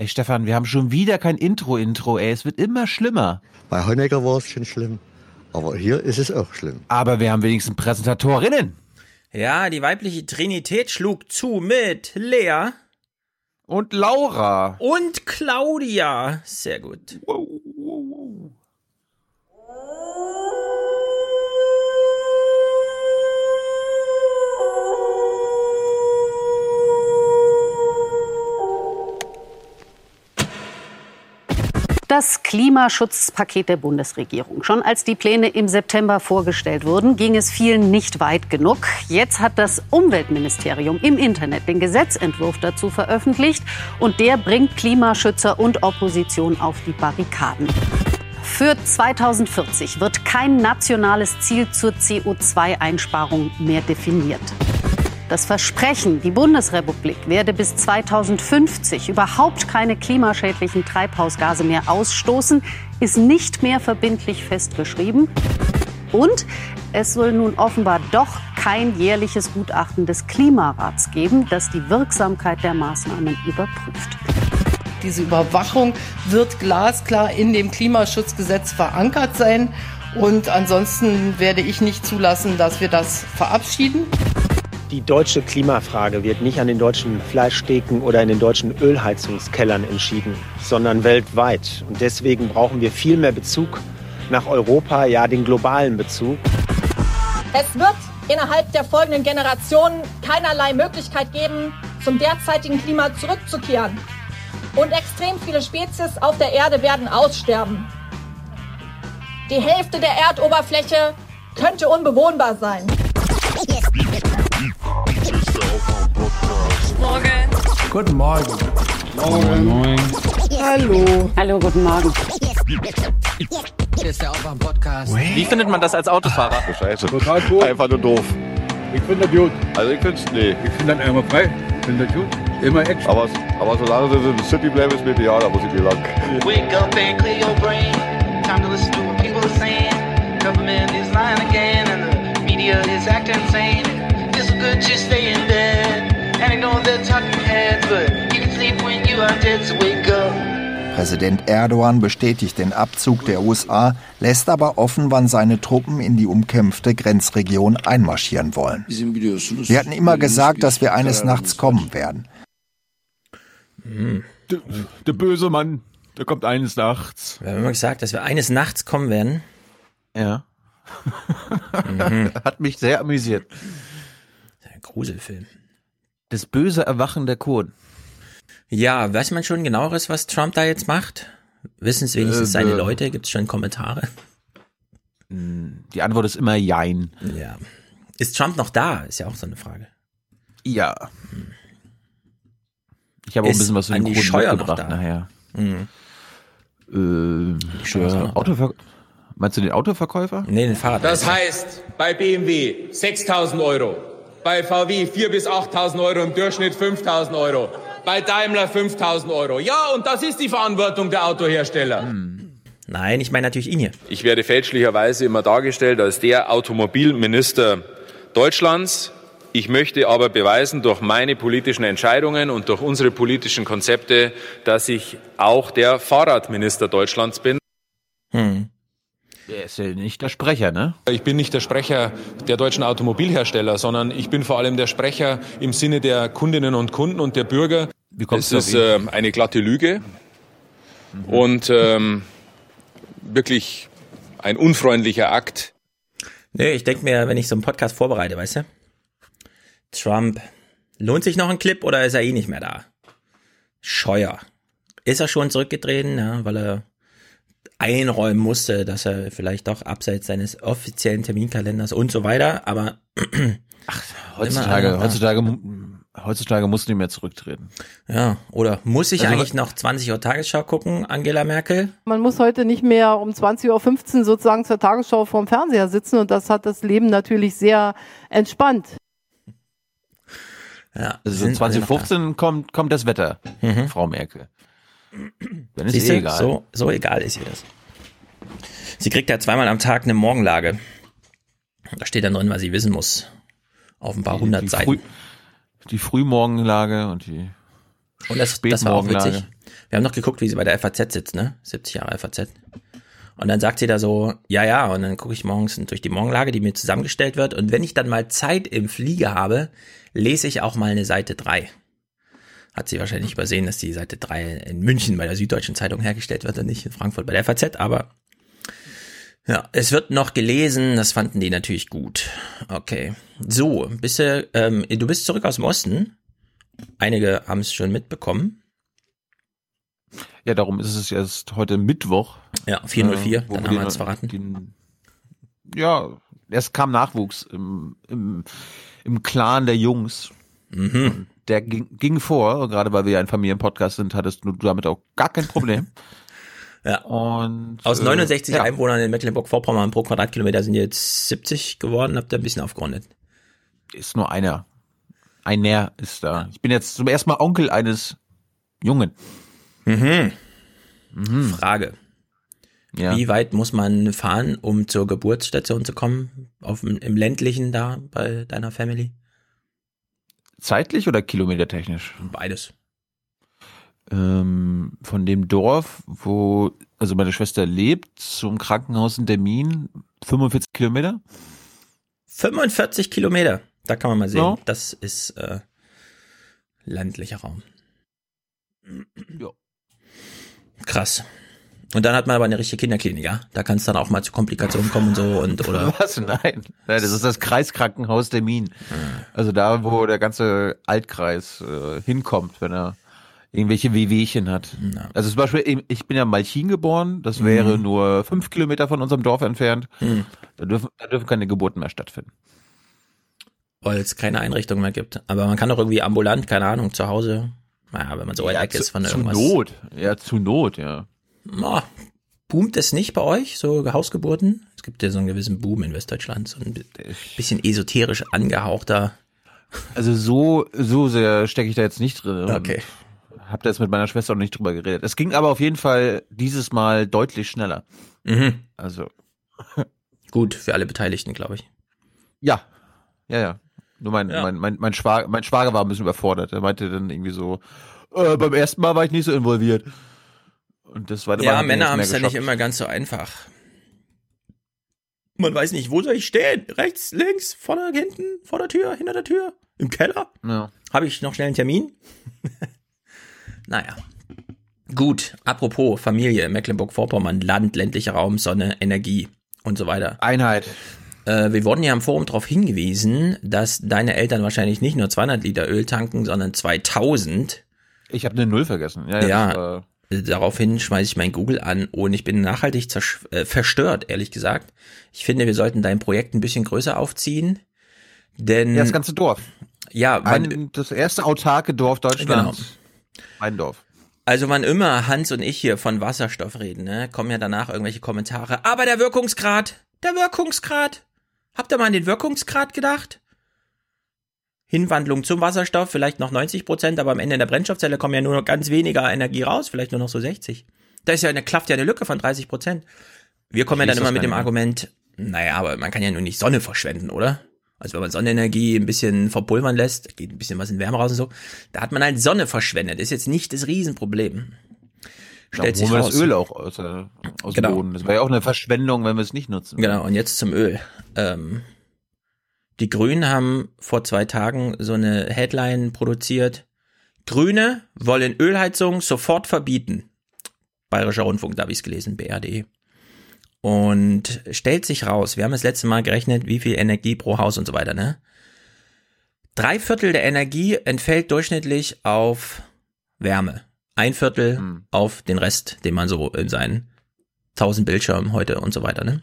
Ey, Stefan, wir haben schon wieder kein Intro-Intro, ey. Es wird immer schlimmer. Bei Honecker war es schon schlimm. Aber hier ist es auch schlimm. Aber wir haben wenigstens Präsentatorinnen. Ja, die weibliche Trinität schlug zu mit Lea Und Laura. und Claudia. Sehr gut. Das Klimaschutzpaket der Bundesregierung. Schon als die Pläne im September vorgestellt wurden, ging es vielen nicht weit genug. Jetzt hat das Umweltministerium im Internet den Gesetzentwurf dazu veröffentlicht und der bringt Klimaschützer und Opposition auf die Barrikaden. Für 2040 wird kein nationales Ziel zur CO2-Einsparung mehr definiert. Das Versprechen, die Bundesrepublik werde bis 2050 überhaupt keine klimaschädlichen Treibhausgase mehr ausstoßen, ist nicht mehr verbindlich festgeschrieben. Und es soll nun offenbar doch kein jährliches Gutachten des Klimarats geben, das die Wirksamkeit der Maßnahmen überprüft. Diese Überwachung wird glasklar in dem Klimaschutzgesetz verankert sein. Und ansonsten werde ich nicht zulassen, dass wir das verabschieden. Die deutsche Klimafrage wird nicht an den deutschen Fleischtheken oder in den deutschen Ölheizungskellern entschieden, sondern weltweit. Und deswegen brauchen wir viel mehr Bezug nach Europa, ja den globalen Bezug. Es wird innerhalb der folgenden Generationen keinerlei Möglichkeit geben, zum derzeitigen Klima zurückzukehren. Und extrem viele Spezies auf der Erde werden aussterben. Die Hälfte der Erdoberfläche könnte unbewohnbar sein. Guten Morgen. Hallo. Hallo, guten Morgen. Hier ist der Aufwärm-Podcast. Wie findet man das als Autofahrer? Scheiße. Total cool. Einfach nur doof. Ich finde das gut. Also ich find's, nee. Ich finde das einmal frei. Ich finde das gut. Immer Action. Aber, aber solange sie in der City bleiben, ist mir egal, da muss ich nicht lang. Wake up and clear your brain. Time to listen to what people are saying. Government is lying again, and the media is acting insane. It's good to stay in bed and ignore the talking Präsident Erdogan bestätigt den Abzug der USA, lässt aber offen, wann seine Truppen in die umkämpfte Grenzregion einmarschieren wollen. Wir hatten immer gesagt, dass wir eines Nachts kommen werden. Der, der böse Mann, der kommt eines Nachts. Wir haben immer gesagt, dass wir eines Nachts kommen werden. Ja. Hat mich sehr amüsiert. Ein Gruselfilm. Das böse Erwachen der Kurden. Ja, weiß man schon genaueres, was Trump da jetzt macht? Wissen es wenigstens Äh, seine äh. Leute? Gibt es schon Kommentare? Die Antwort ist immer Jein. Ja. Ist Trump noch da? Ist ja auch so eine Frage. Ja. Ich habe auch ein bisschen was zu den Kurden Scheuer noch mitgebracht da? nachher. Mhm. Äh, da. Autover Meinst du den Autoverkäufer? Nee, den Fahrrad. Das heißt, bei BMW 6.000 Euro, bei VW 4.000 bis 8.000 Euro, im Durchschnitt 5.000 Euro, bei Daimler 5.000 Euro. Ja, und das ist die Verantwortung der Autohersteller. Nein, ich meine natürlich ihn hier. Ich werde fälschlicherweise immer dargestellt als der Automobilminister Deutschlands. Ich möchte aber beweisen durch meine politischen Entscheidungen und durch unsere politischen Konzepte, dass ich auch der Fahrradminister Deutschlands bin. Hm. Der ist ja nicht der Sprecher, ne? Ich bin nicht der Sprecher der deutschen Automobilhersteller, sondern ich bin vor allem der Sprecher im Sinne der Kundinnen und Kunden und der Bürger. Wie kommst es ist äh, eine glatte Lüge und ähm, wirklich ein unfreundlicher Akt. Nee, ich denke mir, wenn ich so einen Podcast vorbereite, weißt du? Trump, lohnt sich noch ein Clip oder ist er eh nicht mehr da? Scheuer. Ist er schon zurückgetreten, ja, weil er einräumen musste, dass er vielleicht doch abseits seines offiziellen Terminkalenders und so weiter, aber Heutzutage, Immer, heutzutage, heutzutage musst du nicht mehr zurücktreten. ja, oder muss ich Also- eigentlich noch 20 Uhr Tagesschau gucken, Angela Merkel? Man muss heute nicht mehr um 20.15 Uhr sozusagen zur Tagesschau vorm Fernseher sitzen und das hat das Leben natürlich sehr entspannt. Ja, Also sind alle noch 2015 kommt, kommt das Wetter, Mhm. Frau Merkel. Dann ist Siehst eh egal. So, so egal ist ihr das. Sie kriegt ja zweimal am Tag eine Morgenlage. Da steht dann drin, was sie wissen muss. Auf ein paar hundert die, Seiten. Früh, die Frühmorgenlage und die Und das, das war auch Spätmorgenlage. witzig. Wir haben noch geguckt, wie sie bei der FAZ sitzt, ne? 70 Jahre FAZ. Und dann sagt sie da so, ja, ja, und dann gucke ich morgens durch die Morgenlage, die mir zusammengestellt wird. Und wenn ich dann mal Zeit im Flieger habe, lese ich auch mal eine Seite 3. Hat sie wahrscheinlich übersehen, dass die Seite 3 in München bei der Süddeutschen Zeitung hergestellt wird und nicht in Frankfurt bei der FAZ, aber ja, es wird noch gelesen, das fanden die natürlich gut. Okay. So, bist du, ähm, du bist zurück aus dem Osten. Einige haben es schon mitbekommen. Ja, darum ist es jetzt heute Mittwoch. Ja, 404, äh, dann haben wir es verraten. Den, ja, es kam Nachwuchs im, im, im Clan der Jungs. Mhm. Der ging, ging vor, gerade weil wir ja ein Familienpodcast sind, hattest du damit auch gar kein Problem. ja. Und aus 69 äh, ja. Einwohnern in Mecklenburg-Vorpommern pro Quadratkilometer sind jetzt 70 geworden, habt ihr ein bisschen aufgerundet. Ist nur einer. Einer ist da. Ich bin jetzt zum ersten Mal Onkel eines Jungen. Mhm. Mhm. Frage. Ja. Wie weit muss man fahren, um zur Geburtsstation zu kommen? Auf, Im ländlichen da bei deiner Family? Zeitlich oder kilometertechnisch? Beides. Ähm, von dem Dorf, wo also meine Schwester lebt, zum Krankenhaus in Termin 45 Kilometer. 45 Kilometer. Da kann man mal sehen. Ja. Das ist äh, ländlicher Raum. Ja. Krass. Und dann hat man aber eine richtige Kinderklinik, ja? Da kann es dann auch mal zu Komplikationen kommen und so und oder. Was? Nein. Das ist das Kreiskrankenhaus der Min. Also da, wo der ganze Altkreis äh, hinkommt, wenn er irgendwelche Wehwehchen hat. Ja. Also zum Beispiel, ich bin ja in Malchin geboren, das wäre Mhm. nur fünf Kilometer von unserem Dorf entfernt. Mhm. Da, dürfen, da dürfen keine Geburten mehr stattfinden. Weil es keine Einrichtung mehr gibt. Aber man kann doch irgendwie ambulant, keine Ahnung, zu Hause. Naja, wenn man so weit weg zu, ist von zu irgendwas. Not. Ja, zu Not, ja. Oh, boomt es nicht bei euch, so Hausgeburten? Es gibt ja so einen gewissen Boom in Westdeutschland, so ein bisschen esoterisch angehauchter. Also so, so sehr stecke ich da jetzt nicht drin. Okay. Hab da jetzt mit meiner Schwester auch nicht drüber geredet. Es ging aber auf jeden Fall dieses Mal deutlich schneller. Mhm. Also. Gut für alle Beteiligten, glaube ich. Ja. Ja, ja. Nur mein, Ja. mein, mein, mein, Schwager, mein Schwager war ein bisschen überfordert. Er meinte dann irgendwie so, äh, beim ersten Mal war ich nicht so involviert. Und das Mal. Ja, Männer haben es ja nicht immer ganz so einfach. Man weiß nicht, wo soll ich stehen? Rechts, links, vorne, hinten, vor der Tür, hinter der Tür, im Keller? Ja. Habe ich noch schnell einen Termin? naja. Gut, apropos Familie, Mecklenburg-Vorpommern, Land, ländlicher Raum, Sonne, Energie und so weiter. Einheit. Äh, wir wurden ja im Forum darauf hingewiesen, dass deine Eltern wahrscheinlich nicht nur 200 Liter Öl tanken, sondern 2000. Ich habe eine Null vergessen. Ja, Ja, das war- Daraufhin schmeiße ich mein Google an und ich bin nachhaltig äh, verstört, ehrlich gesagt. Ich finde, wir sollten dein Projekt ein bisschen größer aufziehen, denn ja, das ganze Dorf. ja, man, Ein, das erste autarke Dorf Deutschlands. Genau. Mein Dorf. also wann immer Hans und ich hier von Wasserstoff reden, ne, kommen ja danach irgendwelche Kommentare. Aber der Wirkungsgrad, der Wirkungsgrad. Habt ihr mal an den Wirkungsgrad gedacht? Hinwandlung zum Wasserstoff, vielleicht noch 90 Prozent, aber am Ende in der Brennstoffzelle kommen ja nur noch ganz weniger Energie raus, vielleicht nur noch so 60. Da ist ja eine, klafft ja eine Lücke von 30 Prozent. Wir kommen ja dann immer mit dem. Argument, naja, aber man kann ja nur nicht Sonne verschwenden, oder? Also wenn man Sonnenenergie ein bisschen verpulvern lässt, geht ein bisschen was in Wärme raus und so, da hat man halt Sonne verschwendet. Ist jetzt nicht das Riesenproblem. Stellt sich raus. das Öl auch aus, äh, aus Genau. dem Boden. Das wäre ja auch eine Verschwendung, wenn wir es nicht nutzen. Genau, und jetzt zum Öl. Ähm, die Grünen haben vor zwei Tagen so eine Headline produziert. Grüne wollen Ölheizung sofort verbieten. Bayerischer Rundfunk, da habe ich es gelesen, BRD. Und stellt sich raus, wir haben das letzte Mal gerechnet, wie viel Energie pro Haus und so weiter, ne? Drei Viertel der Energie entfällt durchschnittlich auf Wärme. Ein Viertel Hm. auf den Rest, den man so in seinen 1000 Bildschirmen heute und so weiter, ne?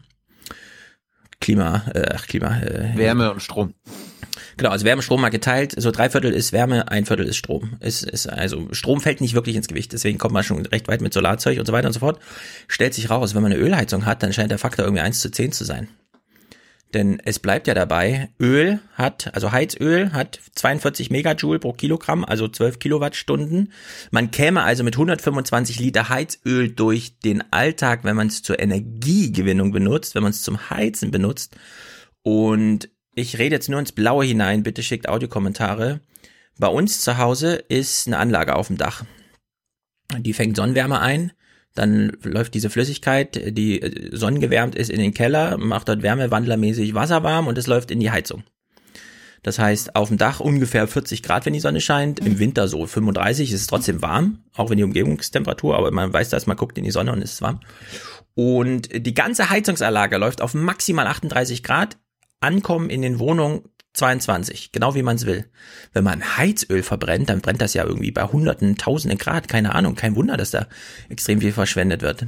Klima, äh, ach, Klima, äh, Wärme und Strom. Genau, also Wärme, Strom mal geteilt. So drei Viertel ist Wärme, ein Viertel ist Strom. Ist, ist, also Strom fällt nicht wirklich ins Gewicht, deswegen kommt man schon recht weit mit Solarzeug und so weiter und so fort. Stellt sich raus, wenn man eine Ölheizung hat, dann scheint der Faktor irgendwie 1 zu 10 zu sein. Denn es bleibt ja dabei, Öl hat, also Heizöl hat 42 Megajoule pro Kilogramm, also 12 Kilowattstunden. Man käme also mit 125 Liter Heizöl durch den Alltag, wenn man es zur Energiegewinnung benutzt, wenn man es zum Heizen benutzt. Und ich rede jetzt nur ins Blaue hinein, bitte schickt Audiokommentare. Bei uns zu Hause ist eine Anlage auf dem Dach. die fängt Sonnenwärme ein, dann läuft diese Flüssigkeit, die äh, sonnengewärmt ist, in den Keller, macht dort wärmewandlermäßig Wasser warm und es läuft in die Heizung. Das heißt, auf dem Dach ungefähr 40 Grad, wenn die Sonne scheint. Im Winter so 35, ist es trotzdem warm, auch wenn die Umgebungstemperatur, aber man weiß das, man guckt in die Sonne und es ist warm. Und die ganze Heizungsanlage läuft auf maximal 38 Grad. Ankommen in den Wohnungen 22, genau wie man es will. Wenn man Heizöl verbrennt, dann brennt das ja irgendwie bei hunderten, tausenden Grad, keine Ahnung, kein Wunder, dass da extrem viel verschwendet wird.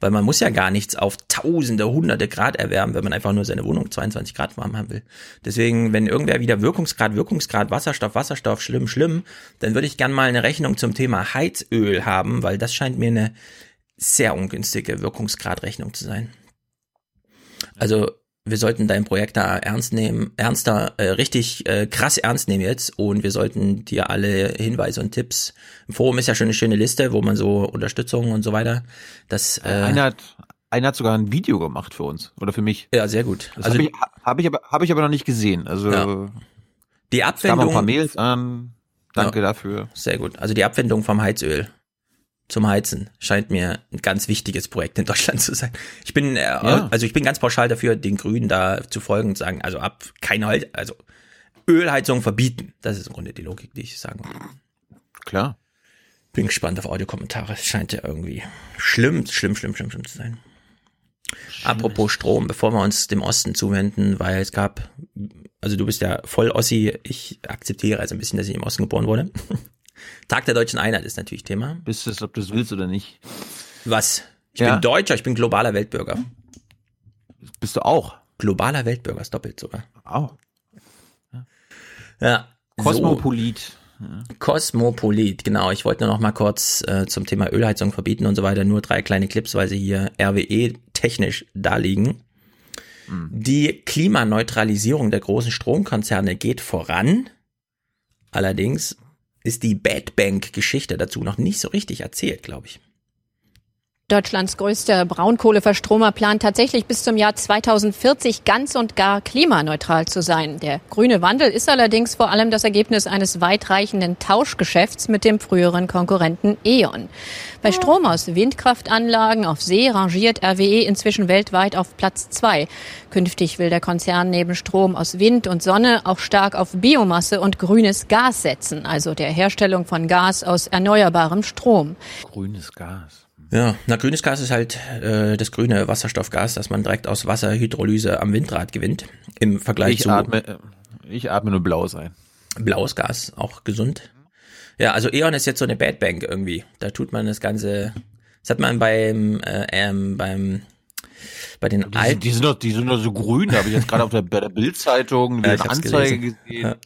Weil man muss ja gar nichts auf tausende, hunderte Grad erwärmen, wenn man einfach nur seine Wohnung 22 Grad warm haben will. Deswegen, wenn irgendwer wieder Wirkungsgrad, Wirkungsgrad, Wasserstoff, Wasserstoff, schlimm, schlimm, dann würde ich gern mal eine Rechnung zum Thema Heizöl haben, weil das scheint mir eine sehr ungünstige Wirkungsgradrechnung zu sein. Also wir sollten dein Projekt da ernst nehmen, ernster, äh, richtig äh, krass ernst nehmen jetzt und wir sollten dir alle Hinweise und Tipps. Im Forum ist ja schon eine schöne Liste, wo man so Unterstützung und so weiter. Das äh, einer hat einer hat sogar ein Video gemacht für uns oder für mich. Ja, sehr gut. Das also habe ich, hab ich aber habe ich aber noch nicht gesehen. Also ja. die Abwendung. ein paar Mails an. Danke ja, dafür. Sehr gut. Also die Abwendung vom Heizöl zum Heizen scheint mir ein ganz wichtiges Projekt in Deutschland zu sein. Ich bin, äh, ja. also ich bin ganz pauschal dafür, den Grünen da zu folgen und sagen, also ab keine Holz, also Ölheizung verbieten. Das ist im Grunde die Logik, die ich sagen will. Klar. Bin gespannt auf Audiokommentare. Es scheint ja irgendwie schlimm, schlimm, schlimm, schlimm, schlimm zu sein. Schlimm Apropos Strom, bevor wir uns dem Osten zuwenden, weil es gab, also du bist ja voll Ossi, ich akzeptiere also ein bisschen, dass ich im Osten geboren wurde. Tag der deutschen Einheit ist natürlich Thema. Bist du es, ob du es willst oder nicht? Was? Ich ja? bin Deutscher, ich bin globaler Weltbürger. Bist du auch? Globaler Weltbürger, ist doppelt sogar. Auch. Ja. ja Kosmopolit. So. Kosmopolit, genau. Ich wollte nur noch mal kurz äh, zum Thema Ölheizung verbieten und so weiter. Nur drei kleine Clips, weil sie hier RWE technisch da liegen. Mhm. Die Klimaneutralisierung der großen Stromkonzerne geht voran. Allerdings ist die Bad Bank Geschichte dazu noch nicht so richtig erzählt, glaube ich. Deutschlands größter Braunkohleverstromer plant tatsächlich bis zum Jahr 2040 ganz und gar klimaneutral zu sein. Der grüne Wandel ist allerdings vor allem das Ergebnis eines weitreichenden Tauschgeschäfts mit dem früheren Konkurrenten E.ON. Bei Strom aus Windkraftanlagen auf See rangiert RWE inzwischen weltweit auf Platz zwei. Künftig will der Konzern neben Strom aus Wind und Sonne auch stark auf Biomasse und grünes Gas setzen, also der Herstellung von Gas aus erneuerbarem Strom. Grünes Gas. Ja, na grünes Gas ist halt äh, das grüne Wasserstoffgas, das man direkt aus Wasserhydrolyse am Windrad gewinnt. Im Vergleich ich zu. Atme, äh, ich atme nur blaues ein. Blaues Gas, auch gesund. Ja, also E.ON ist jetzt so eine Bad Bank irgendwie. Da tut man das Ganze. Das hat man beim äh, ähm, beim bei den die, alten. Die sind doch, die sind doch so grün. Da habe ich jetzt gerade auf der, der Bildzeitung ja, eine Anzeige gelesen. gesehen. Ja.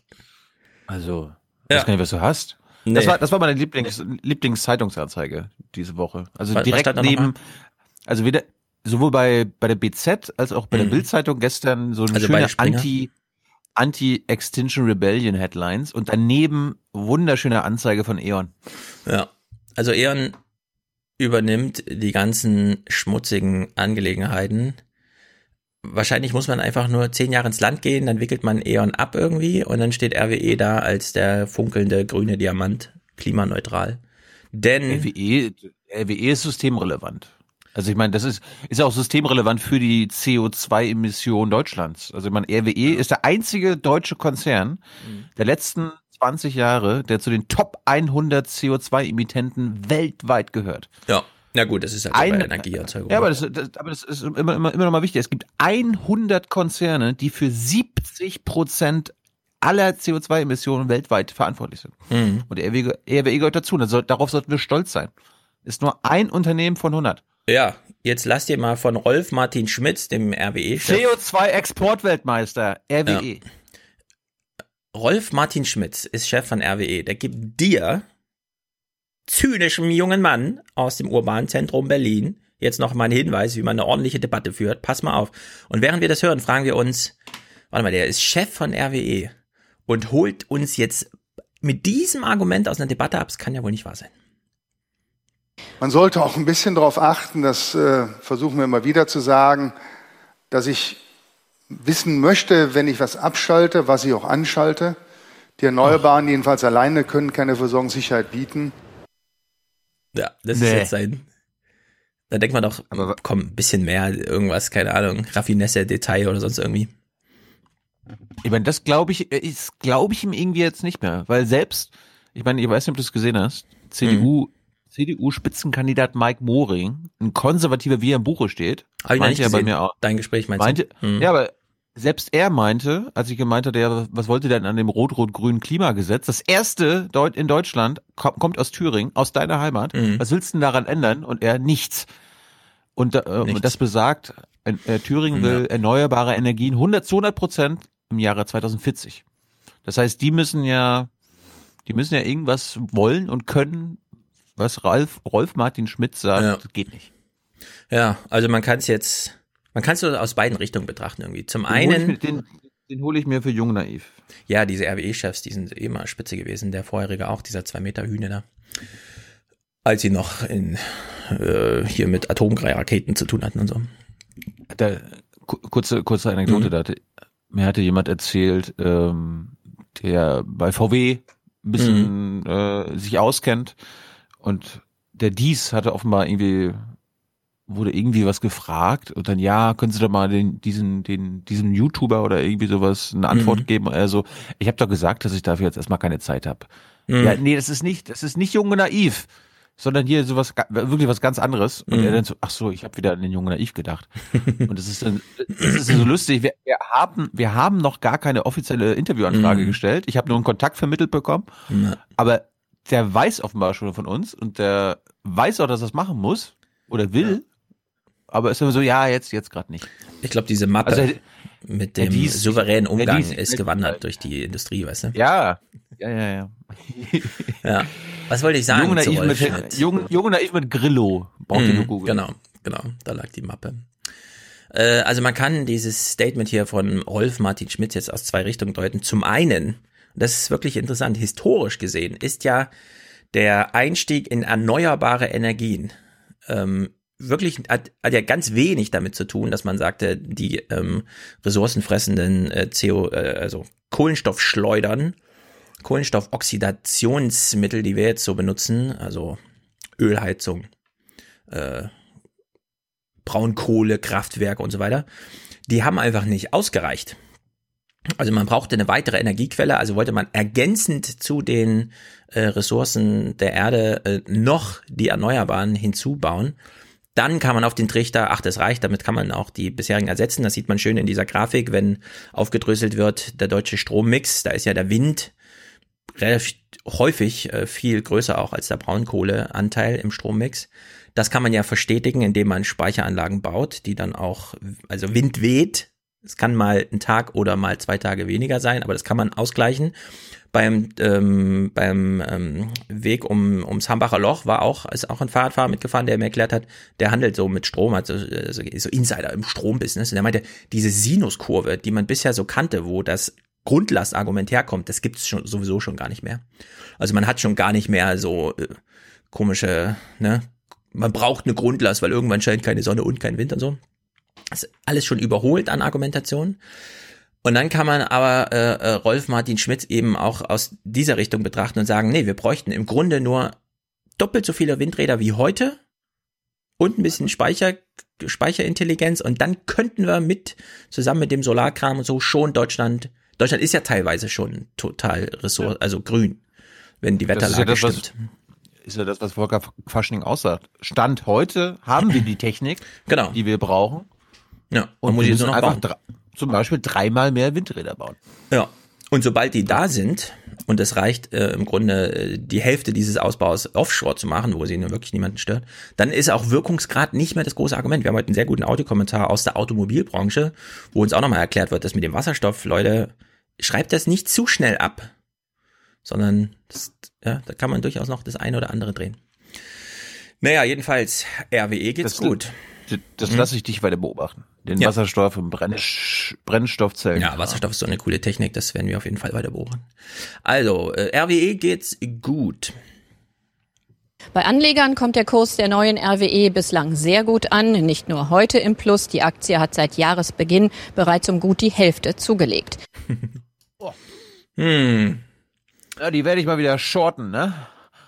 Also, ich weiß gar nicht, was du hast. Nee. Das war, das war meine Lieblings, Lieblingszeitungsanzeige diese Woche. Also was, direkt was neben, also weder, sowohl bei, bei der BZ als auch bei der mhm. Bildzeitung gestern so eine also schöne Anti, Anti-Extinction Rebellion Headlines und daneben wunderschöne Anzeige von E.ON. Ja. Also E.ON übernimmt die ganzen schmutzigen Angelegenheiten wahrscheinlich muss man einfach nur zehn Jahre ins Land gehen, dann wickelt man E.ON ab irgendwie und dann steht RWE da als der funkelnde grüne Diamant, klimaneutral. Denn RWE, RWE ist systemrelevant. Also ich meine, das ist, ist auch systemrelevant für die CO2-Emissionen Deutschlands. Also ich meine, RWE ist der einzige deutsche Konzern mhm. der letzten 20 Jahre, der zu den Top 100 CO2-Emittenten weltweit gehört. Ja. Na gut, das ist halt Ein, Energieerzeugung. Ja, aber das, das, aber das ist immer, immer, immer noch mal wichtig. Es gibt 100 Konzerne, die für 70 Prozent aller CO2-Emissionen weltweit verantwortlich sind. Mhm. Und RWE, RWE gehört dazu. Soll, darauf sollten wir stolz sein. Ist nur ein Unternehmen von 100. Ja, jetzt lass dir mal von Rolf Martin Schmitz, dem RWE. CO2-Exportweltmeister, RWE. Ja. Rolf Martin Schmitz ist Chef von RWE. Der gibt dir zynischem jungen Mann aus dem urbanen Zentrum Berlin jetzt noch mal ein Hinweis, wie man eine ordentliche Debatte führt. Pass mal auf. Und während wir das hören, fragen wir uns, warte mal, der ist Chef von RWE und holt uns jetzt mit diesem Argument aus einer Debatte ab. Das kann ja wohl nicht wahr sein. Man sollte auch ein bisschen darauf achten, das äh, versuchen wir immer wieder zu sagen, dass ich wissen möchte, wenn ich was abschalte, was ich auch anschalte. Die Erneuerbaren jedenfalls alleine können keine Versorgungssicherheit bieten. Ja, das nee. ist jetzt sein. Da denkt man doch, aber komm, ein bisschen mehr, irgendwas, keine Ahnung, Raffinesse, Detail oder sonst irgendwie. Ich meine, das glaube ich, ist glaube ich ihm irgendwie jetzt nicht mehr, weil selbst, ich meine, ich weiß nicht, ob du es gesehen hast, CDU, mhm. CDU-Spitzenkandidat Mike Moring, ein Konservativer, wie er im Buche steht, Hab meinte ja bei mir auch. Dein Gespräch meinst meinte, du? Mhm. Ja, aber selbst er meinte, als ich gemeint hatte, ja, was wollte denn an dem rot-rot-grünen Klimagesetz? Das erste in Deutschland kommt aus Thüringen, aus deiner Heimat. Mhm. Was willst du denn daran ändern? Und er nichts. Und, äh, nichts. das besagt, äh, Thüringen will ja. erneuerbare Energien 100 zu 100 Prozent im Jahre 2040. Das heißt, die müssen ja, die müssen ja irgendwas wollen und können, was Ralf, Rolf Martin Schmidt sagt, ja. geht nicht. Ja, also man kann es jetzt, man kann es aus beiden Richtungen betrachten irgendwie. Zum den einen. Hol den, den hole ich mir für jung naiv. Ja, diese RWE-Chefs, die sind eh mal spitze gewesen. Der vorherige auch, dieser zwei Meter Hühner da. Als sie noch in, äh, hier mit Atomraketen zu tun hatten und so. Da, kurze, kurze Anekdote, mhm. da hatte, mir hatte jemand erzählt, ähm, der bei VW ein bisschen mhm. äh, sich auskennt und der Dies hatte offenbar irgendwie wurde irgendwie was gefragt und dann ja, können Sie doch mal den diesen den diesem YouTuber oder irgendwie sowas eine Antwort mhm. geben. Also ich habe doch gesagt, dass ich dafür jetzt erstmal keine Zeit habe. Mhm. Ja, nee, das ist nicht, das ist nicht jung und naiv, sondern hier sowas wirklich was ganz anderes. Und mhm. er dann so, ach so, ich habe wieder an den jungen naiv gedacht. und das ist dann, das ist so lustig. Wir, wir haben wir haben noch gar keine offizielle Interviewanfrage mhm. gestellt. Ich habe nur einen Kontakt vermittelt bekommen, aber der weiß offenbar schon von uns und der weiß auch, dass er das machen muss oder will. Ja aber ist immer so, ja, jetzt, jetzt gerade nicht. Ich glaube, diese Mappe also, mit dem dies, souveränen Umgang dies, ist gewandert durch die Industrie, weißt du? Ja, ja, ja, ja. ja. Was wollte ich sagen? Junge naiv, mit, jung, jung naiv mit Grillo. Braucht nur Google. Genau, genau, da lag die Mappe. Äh, also man kann dieses Statement hier von Rolf Martin Schmidt jetzt aus zwei Richtungen deuten. Zum einen, das ist wirklich interessant, historisch gesehen ist ja der Einstieg in erneuerbare Energien ähm, wirklich hat, hat ja ganz wenig damit zu tun, dass man sagte, die ähm, ressourcenfressenden äh, CO, äh, also Kohlenstoffschleudern, Kohlenstoffoxidationsmittel, die wir jetzt so benutzen, also Ölheizung, äh, Braunkohle, Kraftwerke und so weiter, die haben einfach nicht ausgereicht. Also man brauchte eine weitere Energiequelle, also wollte man ergänzend zu den äh, Ressourcen der Erde äh, noch die Erneuerbaren hinzubauen. Dann kam man auf den Trichter, ach, das reicht, damit kann man auch die bisherigen ersetzen. Das sieht man schön in dieser Grafik, wenn aufgedröselt wird, der deutsche Strommix, da ist ja der Wind relativ häufig äh, viel größer auch als der Braunkohleanteil im Strommix. Das kann man ja verstetigen, indem man Speicheranlagen baut, die dann auch, also Wind weht. Es kann mal ein Tag oder mal zwei Tage weniger sein, aber das kann man ausgleichen beim, ähm, beim ähm, Weg um, ums Hambacher Loch war auch, ist auch ein Fahrradfahrer mitgefahren, der mir erklärt hat, der handelt so mit Strom, also so, so Insider im Strombusiness. Und der meinte, diese Sinuskurve, die man bisher so kannte, wo das Grundlastargument herkommt, das gibt's schon sowieso schon gar nicht mehr. Also man hat schon gar nicht mehr so äh, komische, ne, man braucht eine Grundlast, weil irgendwann scheint keine Sonne und kein Wind und so. Das ist alles schon überholt an Argumentation. Und dann kann man aber äh, äh, Rolf Martin Schmidt eben auch aus dieser Richtung betrachten und sagen, nee, wir bräuchten im Grunde nur doppelt so viele Windräder wie heute und ein bisschen Speicher, Speicherintelligenz und dann könnten wir mit, zusammen mit dem Solarkram und so schon Deutschland, Deutschland ist ja teilweise schon total Ressort, also grün, wenn die Wetterlage ja das, stimmt. Was, ist ja das, was Volker Faschning aussagt. Stand heute haben wir die Technik, genau. die wir brauchen. Ja, und muss jetzt nur noch einfach bauen zum Beispiel dreimal mehr Windräder bauen. Ja. Und sobald die da sind, und es reicht äh, im Grunde äh, die Hälfte dieses Ausbaus offshore zu machen, wo sie wirklich niemanden stört, dann ist auch Wirkungsgrad nicht mehr das große Argument. Wir haben heute einen sehr guten Audiokommentar aus der Automobilbranche, wo uns auch nochmal erklärt wird, dass mit dem Wasserstoff, Leute, schreibt das nicht zu schnell ab, sondern das, ja, da kann man durchaus noch das eine oder andere drehen. Naja, jedenfalls, RWE geht's das, gut. Das, das hm? lasse ich dich weiter beobachten. Den ja. Wasserstoff im Brenn Brennstoffzellen. Ja, Wasserstoff ist so eine coole Technik, das werden wir auf jeden Fall weiter beobachten. Also, äh, RWE geht's gut. Bei Anlegern kommt der Kurs der neuen RWE bislang sehr gut an. Nicht nur heute im Plus. Die Aktie hat seit Jahresbeginn bereits um gut die Hälfte zugelegt. oh. hm. Ja, die werde ich mal wieder shorten, ne?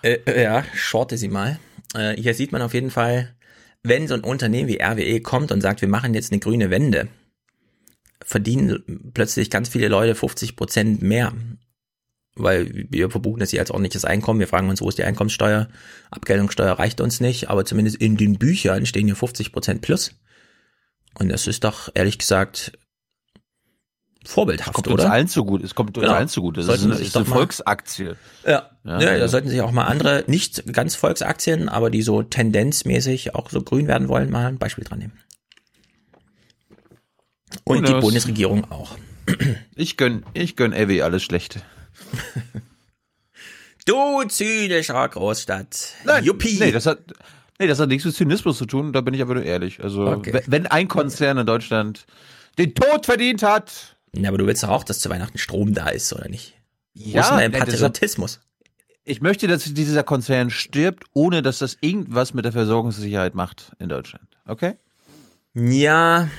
Äh, äh ja, shorte sie mal. Äh, hier sieht man auf jeden Fall, wenn so ein Unternehmen wie RWE kommt und sagt, wir machen jetzt eine grüne Wende, verdienen plötzlich ganz viele Leute 50 Prozent mehr. Weil wir verbuchen das hier als ordentliches Einkommen. Wir fragen uns, wo ist die Einkommenssteuer? Abgeltungssteuer reicht uns nicht, aber zumindest in den Büchern stehen hier 50 Prozent plus. Und das ist doch, ehrlich gesagt, vorbildhaft, kommt oder? uns allen zugute. Es kommt uns Genau. allen zugute. Das Sollten ist, sich ist eine Volksaktie. Ja, Ja, ja, ja. da sollten sich auch mal andere, nicht ganz Volksaktien, aber die so tendenzmäßig auch so grün werden wollen, mal ein Beispiel dran nehmen. Und Who die? Bundesregierung auch. Ich gönn, ich gönn RWE alles Schlechte. Du zynischer Großstadt. Nein, Juppie. Nee, das hat, nee, das hat nichts mit Zynismus zu tun, da bin ich aber nur ehrlich. Also, Okay. we- wenn ein Konzern in Deutschland den Tod verdient hat, Ja, aber du willst doch auch, dass zu Weihnachten Strom da ist, oder nicht? Wo Ja, ist denn dein Patriotismus? ich möchte, dass dieser Konzern stirbt, ohne dass das irgendwas mit der Versorgungssicherheit macht in Deutschland. Okay? Ja,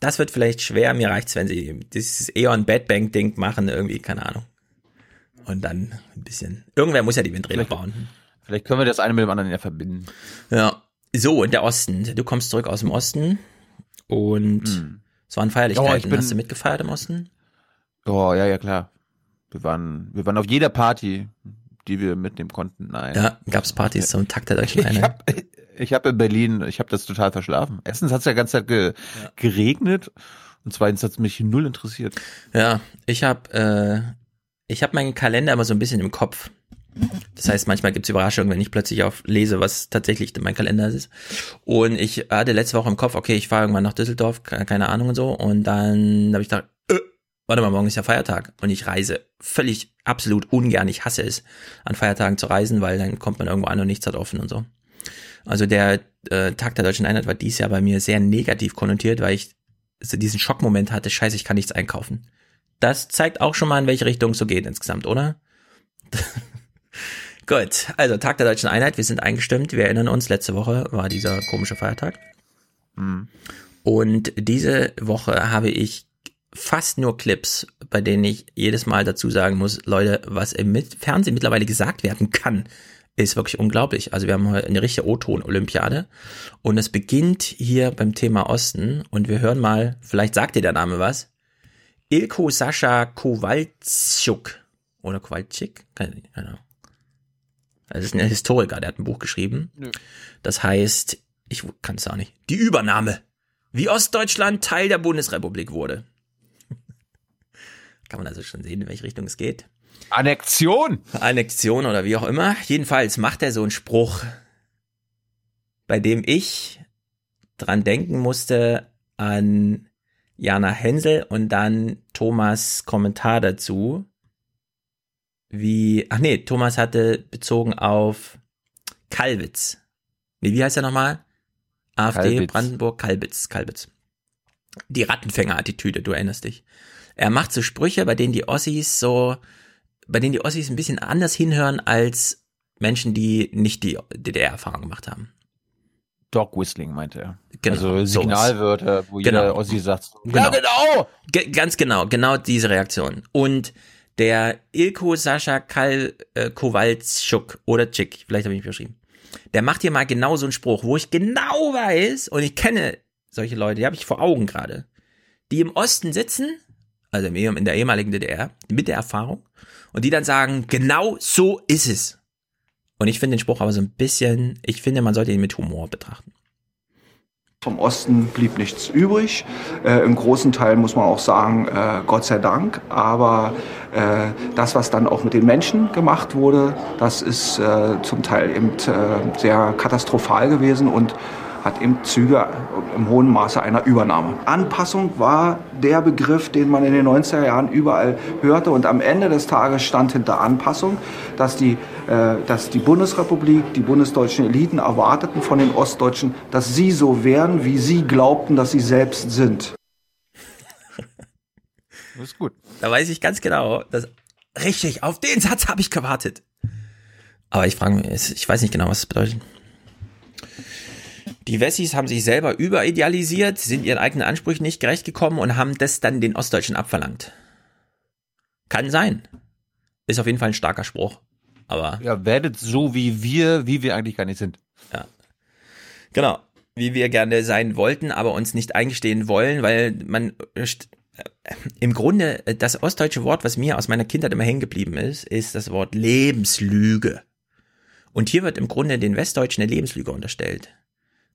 das wird vielleicht schwer. Mir reicht's, wenn sie dieses Eon Bad Bank Ding machen, irgendwie, keine Ahnung. Und dann ein bisschen. Irgendwer muss ja die Windräder bauen. Vielleicht können wir das eine mit dem anderen ja verbinden. Ja. So, und der Osten. Du kommst zurück aus dem Osten und es waren Feierlichkeiten. Oh, ich bin- Hast du mitgefeiert im Osten? Oh, ja, ja, klar. Wir waren, wir waren auf jeder Party, die wir mitnehmen konnten. Nein. Ja, gab's Partys zum Takt der deutschen Ich Einheit. hab, ich hab in Berlin, ich habe das total verschlafen. Erstens hat es ja ganze Zeit ge, geregnet und zweitens hat es mich null interessiert. Ja, ich habe äh, ich habe meinen Kalender immer so ein bisschen im Kopf. Das heißt, manchmal gibt's Überraschungen, wenn ich plötzlich auf lese, was tatsächlich mein Kalender ist. Und ich hatte letzte Woche im Kopf, okay, ich fahre irgendwann nach Düsseldorf, ke- keine Ahnung und so. Und dann habe ich gedacht, äh, warte mal, morgen ist ja Feiertag. Und ich reise völlig, absolut ungern. Ich hasse es, an Feiertagen zu reisen, weil dann kommt man irgendwo an und nichts hat offen und so. Also der äh, Tag der Deutschen Einheit war dies Jahr bei mir sehr negativ konnotiert, weil ich diesen Schockmoment hatte, scheiße, ich kann nichts einkaufen. Das zeigt auch schon mal, in welche Richtung es so geht insgesamt, oder? Gut, also Tag der Deutschen Einheit, wir sind eingestimmt, wir erinnern uns, letzte Woche war dieser komische Feiertag. Und diese Woche habe ich fast nur Clips, bei denen ich jedes Mal dazu sagen muss, Leute, was im Fernsehen mittlerweile gesagt werden kann, ist wirklich unglaublich. Also wir haben heute eine richtige O-Ton-Olympiade. Und es beginnt hier beim Thema Osten. Und wir hören mal, vielleicht sagt dir der Name was, Ilko Sascha Kowalczuk oder Kowalczyk, keine Ahnung. Das ist ein Historiker, der hat ein Buch geschrieben. Das heißt, ich kann es auch nicht. Die Übernahme. Wie Ostdeutschland Teil der Bundesrepublik wurde. kann man also schon sehen, in welche Richtung es geht. Annexion! Annexion oder wie auch immer. Jedenfalls macht er so einen Spruch, bei dem ich dran denken musste an Jana Hensel und dann Thomas Kommentar dazu. Wie, ach nee, Thomas hatte bezogen auf Kalbitz. Nee, wie heißt er nochmal? AfD Kalbitz. Brandenburg Kalbitz, Kalbitz. Die Rattenfänger-Attitüde, du erinnerst dich. Er macht so Sprüche, bei denen die Ossis so, bei denen die Ossis ein bisschen anders hinhören als Menschen, die nicht die DDR-Erfahrung gemacht haben. Dog Whistling, meinte er. Genau, also. Signalwörter, wo Genau. jeder Ossi sagt, Genau. ja genau! Ge ganz genau, genau diese Reaktion. Und der Ilko Sascha Kal äh, Kowalczuk oder Chick, vielleicht habe ich mich verschrieben. Der macht hier mal genau so einen Spruch, wo ich genau weiß, und ich kenne solche Leute, die habe ich vor Augen gerade, die im Osten sitzen, also in der ehemaligen DDR, mit der Erfahrung, und die dann sagen, genau so ist es. Und ich finde den Spruch aber so ein bisschen, ich finde, man sollte ihn mit Humor betrachten. Vom Osten blieb nichts übrig. Äh, Im großen Teil muss man auch sagen, äh, Gott sei Dank. Aber äh, das, was dann auch mit den Menschen gemacht wurde, das ist äh, zum Teil eben äh, sehr katastrophal gewesen und hat eben Züge im hohen Maße einer Übernahme. Anpassung war der Begriff, den man in den 90er Jahren überall hörte. Und am Ende des Tages stand hinter Anpassung, dass die, äh, dass die Bundesrepublik, die bundesdeutschen Eliten erwarteten von den Ostdeutschen, dass sie so wären, wie sie glaubten, dass sie selbst sind. Das ist gut. Da weiß ich ganz genau, dass richtig, auf den Satz habe ich gewartet. Aber ich frage mich, ich weiß nicht genau, was das bedeutet. Die Wessis haben sich selber überidealisiert, sind ihren eigenen Ansprüchen nicht gerecht gekommen und haben das dann den Ostdeutschen abverlangt. Kann sein. Ist auf jeden Fall ein starker Spruch. Aber Ja, werdet so wie wir, wie wir eigentlich gar nicht sind. Ja. Genau. Wie wir gerne sein wollten, aber uns nicht eingestehen wollen, weil man äh, im Grunde das ostdeutsche Wort, was mir aus meiner Kindheit immer hängen geblieben ist, ist das Wort Lebenslüge. Und hier wird im Grunde den Westdeutschen eine Lebenslüge unterstellt.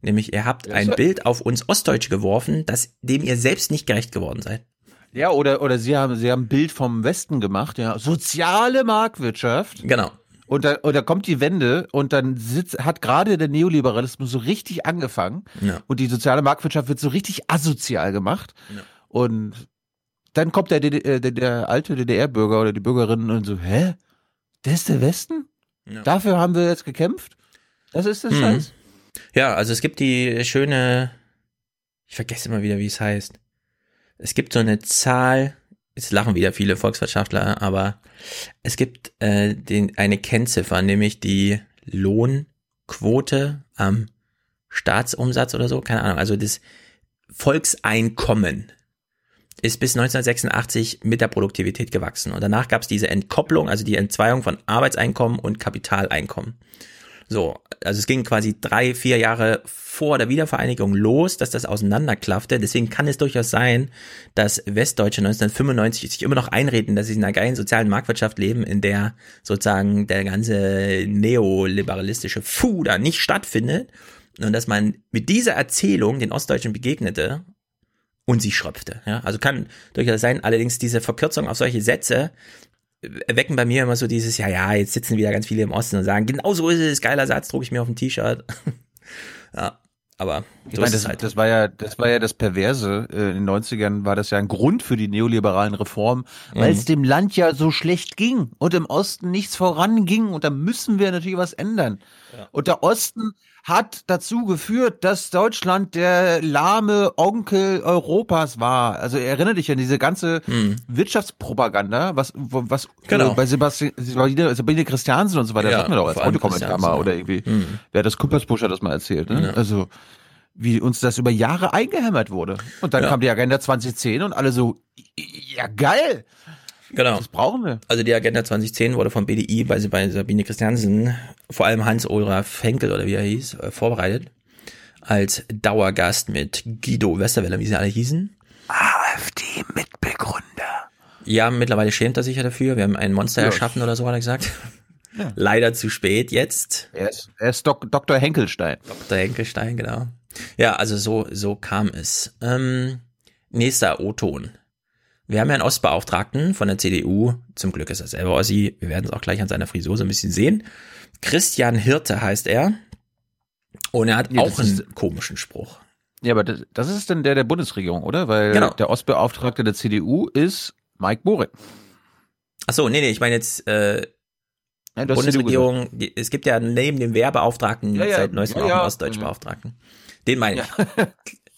Nämlich, ihr habt ein Bild auf uns Ostdeutsche geworfen, das, dem ihr selbst nicht gerecht geworden seid. Ja, oder, oder sie haben, sie haben ein Bild vom Westen gemacht, ja. Soziale Marktwirtschaft. Genau. Und da, und da kommt die Wende und dann sitzt, hat gerade der Neoliberalismus so richtig angefangen. Ja. Und die soziale Marktwirtschaft wird so richtig asozial gemacht. Ja. Und dann kommt der, der, der, der alte DDR-Bürger oder die Bürgerinnen und so, hä? Das ist der Westen? Ja. Dafür haben wir jetzt gekämpft? Das ist das Mhm. Scheiß. Ja, also es gibt die schöne, ich vergesse immer wieder, wie es heißt. Es gibt so eine Zahl, jetzt lachen wieder viele Volkswirtschaftler, aber es gibt äh, den, eine Kennziffer, nämlich die Lohnquote am Staatsumsatz oder so, keine Ahnung, also das Volkseinkommen ist bis 1986 mit der Produktivität gewachsen. Und danach gab es diese Entkopplung, also die Entzweiung von Arbeitseinkommen und Kapitaleinkommen. So, also es ging quasi drei, vier Jahre vor der Wiedervereinigung los, dass das auseinanderklaffte. Deswegen kann es durchaus sein, dass Westdeutsche 1995 sich immer noch einreden, dass sie in einer geilen sozialen Marktwirtschaft leben, in der sozusagen der ganze neoliberalistische Fu da nicht stattfindet. Und dass man mit dieser Erzählung den Ostdeutschen begegnete und sie schröpfte. Ja? Also kann durchaus sein, allerdings diese Verkürzung auf solche Sätze erwecken bei mir immer so dieses, ja, ja, jetzt sitzen wieder ganz viele im Osten und sagen, genau so ist es, geiler Satz, drucke ich mir auf ein T-Shirt. ja, aber Ich so meine, ist das, halt. das war ja, das war ja das Perverse. Äh, In den 90ern war das ja ein Grund für die neoliberalen Reformen, weil Mhm. es dem Land ja so schlecht ging und im Osten nichts voranging und da müssen wir natürlich was ändern. Und der Osten hat dazu geführt, dass Deutschland der lahme Onkel Europas war. Also erinnere dich an diese ganze Wirtschaftspropaganda, was, was. Genau. äh, bei Sebastian, Sabine, Sabine Christiansen und so weiter, Ja, sagt man doch als Audiokommentar mal Christiansen, oder ja. irgendwie. Mhm. Wer hat das Kuppersbusch hat das mal erzählt, ne? Ja. Also wie uns das über Jahre eingehämmert wurde. Und dann Ja. kam die Agenda 2010 und alle so, ja geil, Genau. das brauchen wir. Also die Agenda 2010 wurde vom BDI bei, bei Sabine Christiansen, vor allem Hans-Olaf Henkel oder wie er hieß, äh, vorbereitet. Als Dauergast mit Guido Westerwelle, wie sie alle hießen. AfD-Mitbegründer. Ja, mittlerweile schämt er sich ja dafür. Wir haben ein Monster Ja. erschaffen oder so, hat er gesagt. Ja. Leider zu spät jetzt. Er ist, er ist Dok Dr. Henkelstein. Dr. Henkelstein, genau. Ja, also so, so kam es. Ähm, nächster O-Ton. Wir haben ja einen Ostbeauftragten von der CDU. Zum Glück ist er selber Ossi. Wir werden es auch gleich an seiner Frisur so ein bisschen sehen. Christian Hirte heißt er. Und er hat Ja, auch einen ist- komischen Spruch. Ja, aber das, das ist dann der der Bundesregierung, oder? Weil Genau. der Ostbeauftragte der CDU ist Mike Boring. Ach so, nee, nee, ich meine jetzt äh, Ja, Bundesregierung. Die, es gibt ja neben dem Wehrbeauftragten Ja, seit neuestem auch einen ja. ostdeutschen Mhm. Beauftragten. Den meine ich.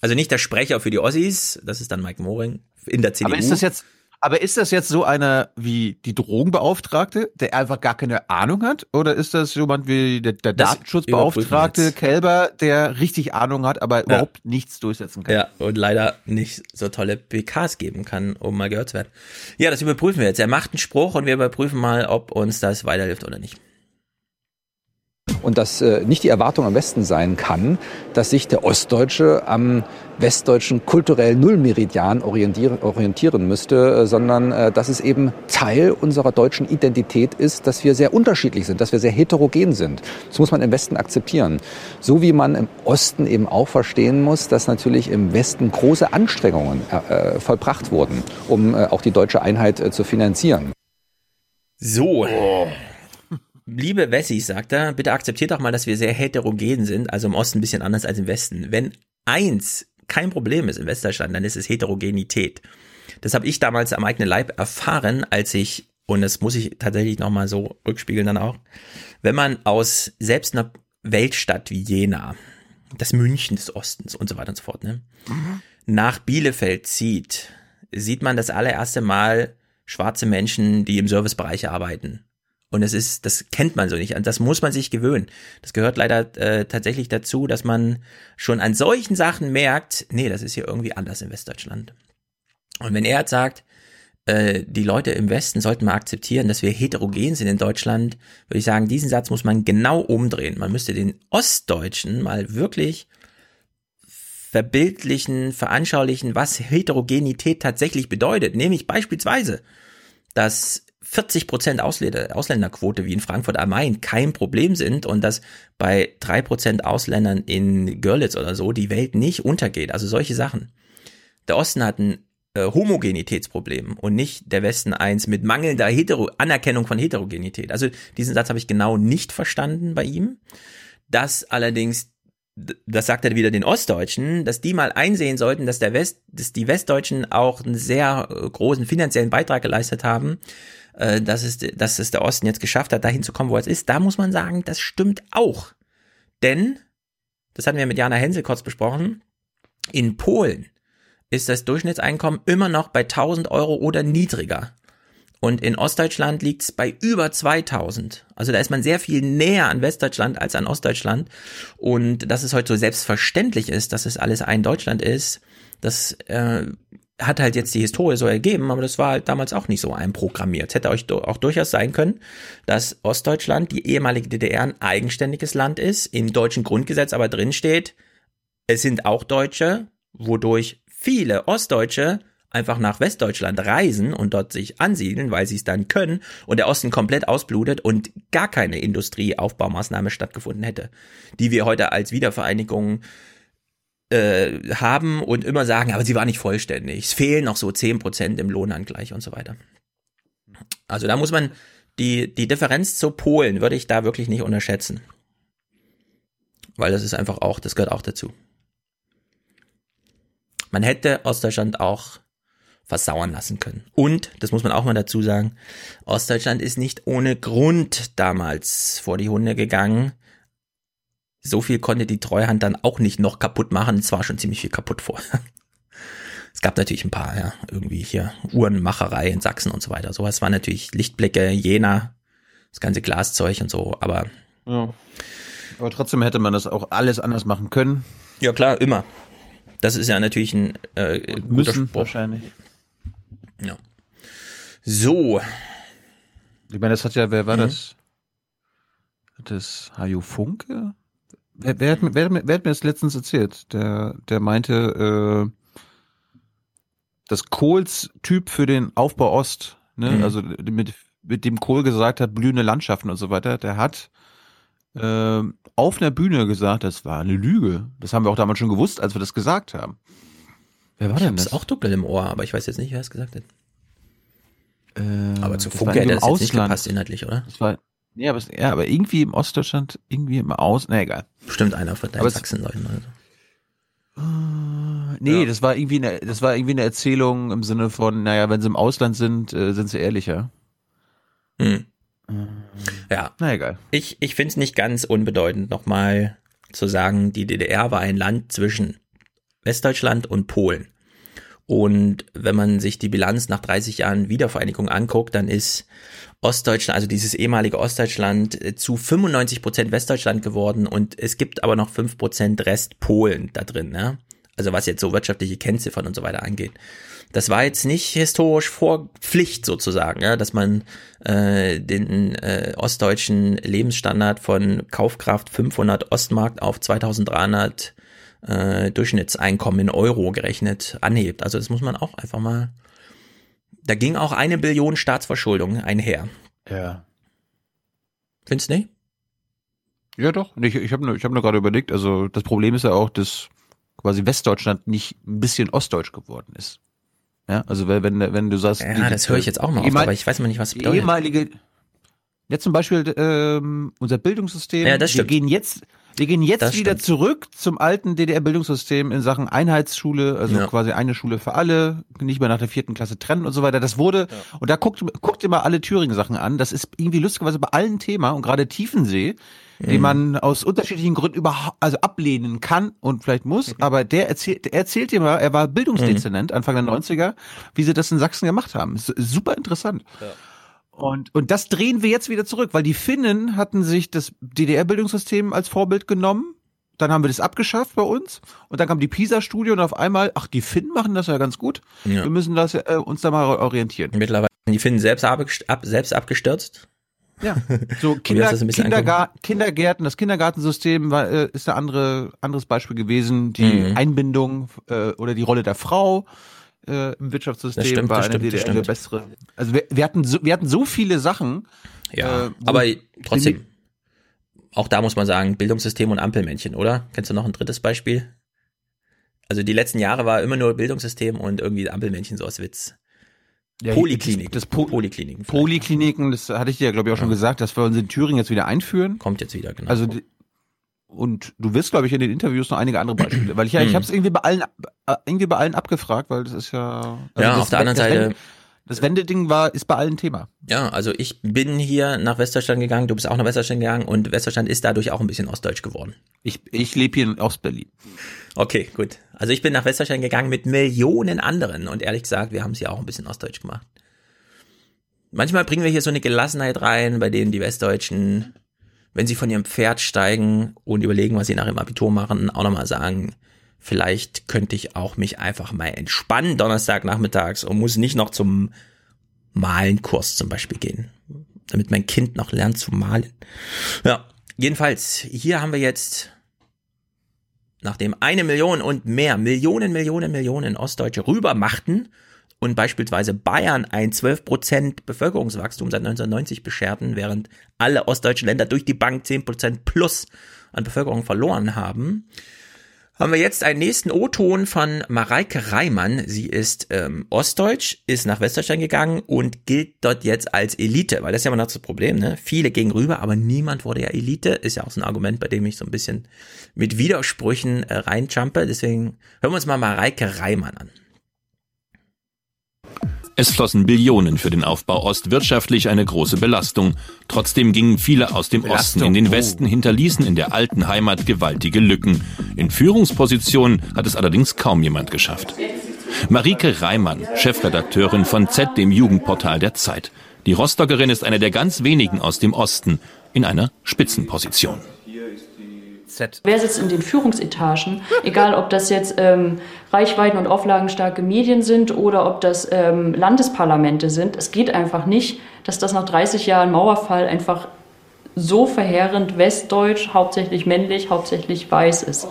Also nicht der Sprecher für die Ossis, das ist dann Mike Moring in der CDU. Aber ist das jetzt, aber ist das jetzt so einer wie die Drogenbeauftragte, der einfach gar keine Ahnung hat? Oder ist das jemand wie der, der Datenschutzbeauftragte Kälber, der richtig Ahnung hat, aber überhaupt nichts durchsetzen kann? Ja, und leider nicht so tolle PKs geben kann, um mal gehört zu werden. Ja, das überprüfen wir jetzt. Er macht einen Spruch und wir überprüfen mal, ob uns das weiterhilft oder nicht. Und dass äh, nicht die Erwartung am Westen sein kann, dass sich der Ostdeutsche am westdeutschen kulturellen Nullmeridian orientieren, orientieren müsste, äh, sondern äh, dass es eben Teil unserer deutschen Identität ist, dass wir sehr unterschiedlich sind, dass wir sehr heterogen sind. Das muss man im Westen akzeptieren. So wie man im Osten eben auch verstehen muss, dass natürlich im Westen große Anstrengungen äh, vollbracht wurden, um äh, auch die deutsche Einheit äh, zu finanzieren. So. Liebe Wessis, sagt er, bitte akzeptiert doch mal, dass wir sehr heterogen sind, also im Osten ein bisschen anders als im Westen. Wenn eins kein Problem ist in Westdeutschland, dann ist es Heterogenität. Das habe ich damals am eigenen Leib erfahren, als ich, und das muss ich tatsächlich nochmal so rückspiegeln dann auch, wenn man aus selbst einer Weltstadt wie Jena, das München des Ostens und so weiter und so fort, ne, nach Bielefeld zieht, sieht man das allererste Mal schwarze Menschen, die im Servicebereich arbeiten. Und es ist, das kennt man so nicht. An das muss man sich gewöhnen. Das gehört leider äh, tatsächlich dazu, dass man schon an solchen Sachen merkt, nee, das ist hier irgendwie anders in Westdeutschland. Und wenn er jetzt sagt, äh, die Leute im Westen sollten mal akzeptieren, dass wir heterogen sind in Deutschland, würde ich sagen, diesen Satz muss man genau umdrehen. Man müsste den Ostdeutschen mal wirklich verbildlichen, veranschaulichen, was Heterogenität tatsächlich bedeutet. Nämlich beispielsweise, dass 40 Prozent Ausländer, Ausländerquote wie in Frankfurt am Main kein Problem sind und dass bei drei Prozent Ausländern in Görlitz oder so die Welt nicht untergeht. Also solche Sachen. Der Osten hat ein äh, Homogenitätsproblem und nicht der Westen eins mit mangelnder Hetero Anerkennung von Heterogenität. Also diesen Satz habe ich genau nicht verstanden bei ihm. Dass allerdings das sagt er wieder den Ostdeutschen, dass die mal einsehen sollten, dass der West, dass die Westdeutschen auch einen sehr äh, großen finanziellen Beitrag geleistet haben, äh, dass es, dass es der Osten jetzt geschafft hat, dahin zu kommen, wo es ist. Da muss man sagen, das stimmt auch. Denn, das hatten wir mit Jana Hensel kurz besprochen, in Polen ist das Durchschnittseinkommen immer noch bei 1000 Euro oder niedriger. Und in Ostdeutschland liegt es bei über 2000. Also da ist man sehr viel näher an Westdeutschland als an Ostdeutschland. Und dass es heute so selbstverständlich ist, dass es alles ein Deutschland ist, das äh, hat halt jetzt die Historie so ergeben, aber das war halt damals auch nicht so einprogrammiert. Es hätte euch auch durchaus sein können, dass Ostdeutschland, die ehemalige DDR, ein eigenständiges Land ist, im deutschen Grundgesetz aber drin steht, es sind auch Deutsche, wodurch viele Ostdeutsche einfach nach Westdeutschland reisen und dort sich ansiedeln, weil sie es dann können und der Osten komplett ausblutet und gar keine Industrieaufbaumaßnahme stattgefunden hätte, die wir heute als Wiedervereinigung äh, haben und immer sagen, aber sie war nicht vollständig. Es fehlen noch so zehn Prozent im Lohnangleich und so weiter. Also da muss man die, die Differenz zu Polen würde ich da wirklich nicht unterschätzen. Weil das ist einfach auch, das gehört auch dazu. Man hätte Ostdeutschland auch versauern lassen können. Und, das muss man auch mal dazu sagen, Ostdeutschland ist nicht ohne Grund damals vor die Hunde gegangen. So viel konnte die Treuhand dann auch nicht noch kaputt machen. Es war schon ziemlich viel kaputt vor. Es gab natürlich ein paar, ja, irgendwie hier Uhrenmacherei in Sachsen und so weiter. Sowas war natürlich Lichtblicke, Jena, das ganze Glaszeug und so, aber. Ja. Aber trotzdem hätte man das auch alles anders machen können. Ja, klar, immer. Das ist ja natürlich ein äh, guter müssen Spruch. wahrscheinlich. Ja. So. Ich meine, das hat ja, wer war mhm. das? Das Hajo Funke? Wer, wer, hat, wer, wer, hat mir das letztens erzählt? Der, der meinte, äh, dass Kohls Typ für den Aufbau Ost, ne, mhm. also mit, mit dem Kohl gesagt hat, blühende Landschaften und so weiter, der hat äh, auf einer Bühne gesagt, das war eine Lüge. Das haben wir auch damals schon gewusst, als wir das gesagt haben. Wer war ich denn das? auch dunkel im Ohr, aber ich weiß jetzt nicht, wer es gesagt hat. Äh, aber zu Funke hätte das jetzt nicht gepasst inhaltlich, oder? Das war, nee, aber, ja, aber irgendwie im Ostdeutschland, irgendwie im Aus, na egal. Bestimmt einer von deinen Sachsenleuten oder so. Uh, nee, ja. das war irgendwie eine, das war irgendwie eine Erzählung im Sinne von, naja, wenn sie im Ausland sind, äh, sind sie ehrlicher. Hm. Ja. Na egal. Ich, ich finde es nicht ganz unbedeutend, nochmal zu sagen, die DDR war ein Land zwischen Westdeutschland und Polen. Und wenn man sich die Bilanz nach 30 Jahren Wiedervereinigung anguckt, dann ist Ostdeutschland, also dieses ehemalige Ostdeutschland, äh, zu 95 Prozent Westdeutschland geworden und es gibt aber noch 5 Prozent Rest Polen da drin, ne? Also was jetzt so wirtschaftliche Kennziffern und so weiter angeht. Das war jetzt nicht historisch vor Pflicht sozusagen, ja, dass man äh, den äh, ostdeutschen Lebensstandard von Kaufkraft 500 Ostmark auf 2300 äh, Durchschnittseinkommen in Euro gerechnet anhebt. Also das muss man auch einfach mal. Da ging auch eine Billion Staatsverschuldung einher. Ja. Findest du nicht? Ja, doch. Ich, ich habe nur, ich hab nur gerade überlegt, also das Problem ist ja auch, dass quasi Westdeutschland nicht ein bisschen ostdeutsch geworden ist. Ja, also wenn, wenn du sagst. Ja, die, das höre ich jetzt auch mal oft, aber ich weiß mal nicht, was das bedeutet. Ehemalige, ja zum Beispiel ähm, unser Bildungssystem, ja, das stimmt. wir gehen jetzt, wir gehen jetzt das wieder stimmt. zurück zum alten DDR-Bildungssystem in Sachen Einheitsschule, also ja. quasi eine Schule für alle, nicht mehr nach der vierten Klasse trennen und so weiter. Das wurde, ja. und da guckt, guckt ihr mal alle Thüringen-Sachen an. Das ist irgendwie lustigerweise bei allen Thema und gerade Tiefensee, mhm. den man aus unterschiedlichen Gründen überhaupt, also ablehnen kann und vielleicht muss, mhm. aber der erzählt, der erzählt dir mal, er war Bildungsdezernent mhm. Anfang der 90er, wie sie das in Sachsen gemacht haben. Super interessant. Ja. Und, und das drehen wir jetzt wieder zurück, weil die Finnen hatten sich das DDR-Bildungssystem als Vorbild genommen. dann haben wir das abgeschafft bei uns und dann kam die PISA-Studie und auf einmal, ach, die Finnen machen das ja ganz gut. Ja. Wir müssen das, äh, uns da mal orientieren. Mittlerweile sind die Finnen selbst, ab, selbst abgestürzt. Ja, so Kinder, Kindergar Kindergärten, das Kindergartensystem war, äh, ist ein andere, anderes Beispiel gewesen. Die mhm. Einbindung äh, oder die Rolle der Frau äh, im Wirtschaftssystem stimmt, war eine DDR eine bessere. Also wir, wir, hatten so, wir hatten so viele Sachen. Ja, äh, aber trotzdem, auch da muss man sagen, Bildungssystem und Ampelmännchen, oder? Kennst du noch ein drittes Beispiel? Also die letzten Jahre war immer nur Bildungssystem und irgendwie Ampelmännchen so aus Witz. Ja, Poliklinik. Das, das po Polikliniken. Polikliniken, das hatte ich dir, glaube ich, auch schon ja. gesagt, dass wir uns in Thüringen jetzt wieder einführen. Kommt jetzt wieder, genau. Also und du wirst, glaube ich, in den Interviews noch einige andere Beispiele, weil ich ja, ich hm. habe es irgendwie bei allen, äh, irgendwie bei allen abgefragt, weil das ist ja. Also ja, auf der anderen Seite. Das Wendeding war, ist bei allen Thema. Ja, also ich bin hier nach Westdeutschland gegangen, du bist auch nach Westdeutschland gegangen und Westdeutschland ist dadurch auch ein bisschen ostdeutsch geworden. Ich, ich lebe hier in Ostberlin. Okay, gut. Also ich bin nach Westdeutschland gegangen mit Millionen anderen und ehrlich gesagt, wir haben es ja auch ein bisschen ostdeutsch gemacht. Manchmal bringen wir hier so eine Gelassenheit rein, bei denen die Westdeutschen, wenn sie von ihrem Pferd steigen und überlegen, was sie nach dem Abitur machen, auch nochmal sagen, vielleicht könnte ich auch mich einfach mal entspannen Donnerstagnachmittags und muss nicht noch zum Malenkurs zum Beispiel gehen, damit mein Kind noch lernt zu malen. Ja, jedenfalls, hier haben wir jetzt, nachdem eine Million und mehr, Millionen, Millionen, Millionen Ostdeutsche rübermachten und beispielsweise Bayern ein 12% Bevölkerungswachstum seit 1990 bescherten, während alle ostdeutschen Länder durch die Bank 10% plus an Bevölkerung verloren haben, haben wir jetzt einen nächsten O-Ton von Mareike Reimann. Sie ist ähm, Ostdeutsch, ist nach Westdeutschland gegangen und gilt dort jetzt als Elite, weil das ist ja immer noch das Problem, ne? Viele gingen rüber, aber niemand wurde ja Elite. Ist ja auch so ein Argument, bei dem ich so ein bisschen mit Widersprüchen äh, reinjumpe. Deswegen hören wir uns mal Mareike Reimann an. Es flossen Billionen für den Aufbau Ost, wirtschaftlich eine große Belastung. Trotzdem gingen viele aus dem Osten in den Westen, hinterließen in der alten Heimat gewaltige Lücken. In Führungspositionen hat es allerdings kaum jemand geschafft. Marike Reimann, Chefredakteurin von Z, dem Jugendportal der Zeit. Die Rostockerin ist eine der ganz wenigen aus dem Osten in einer Spitzenposition. Z. Wer sitzt in den Führungsetagen? Egal, ob das jetzt ähm, reichweiten- und auflagenstarke Medien sind oder ob das ähm, Landesparlamente sind. Es geht einfach nicht, dass das nach 30 Jahren Mauerfall einfach so verheerend westdeutsch, hauptsächlich männlich, hauptsächlich weiß ist.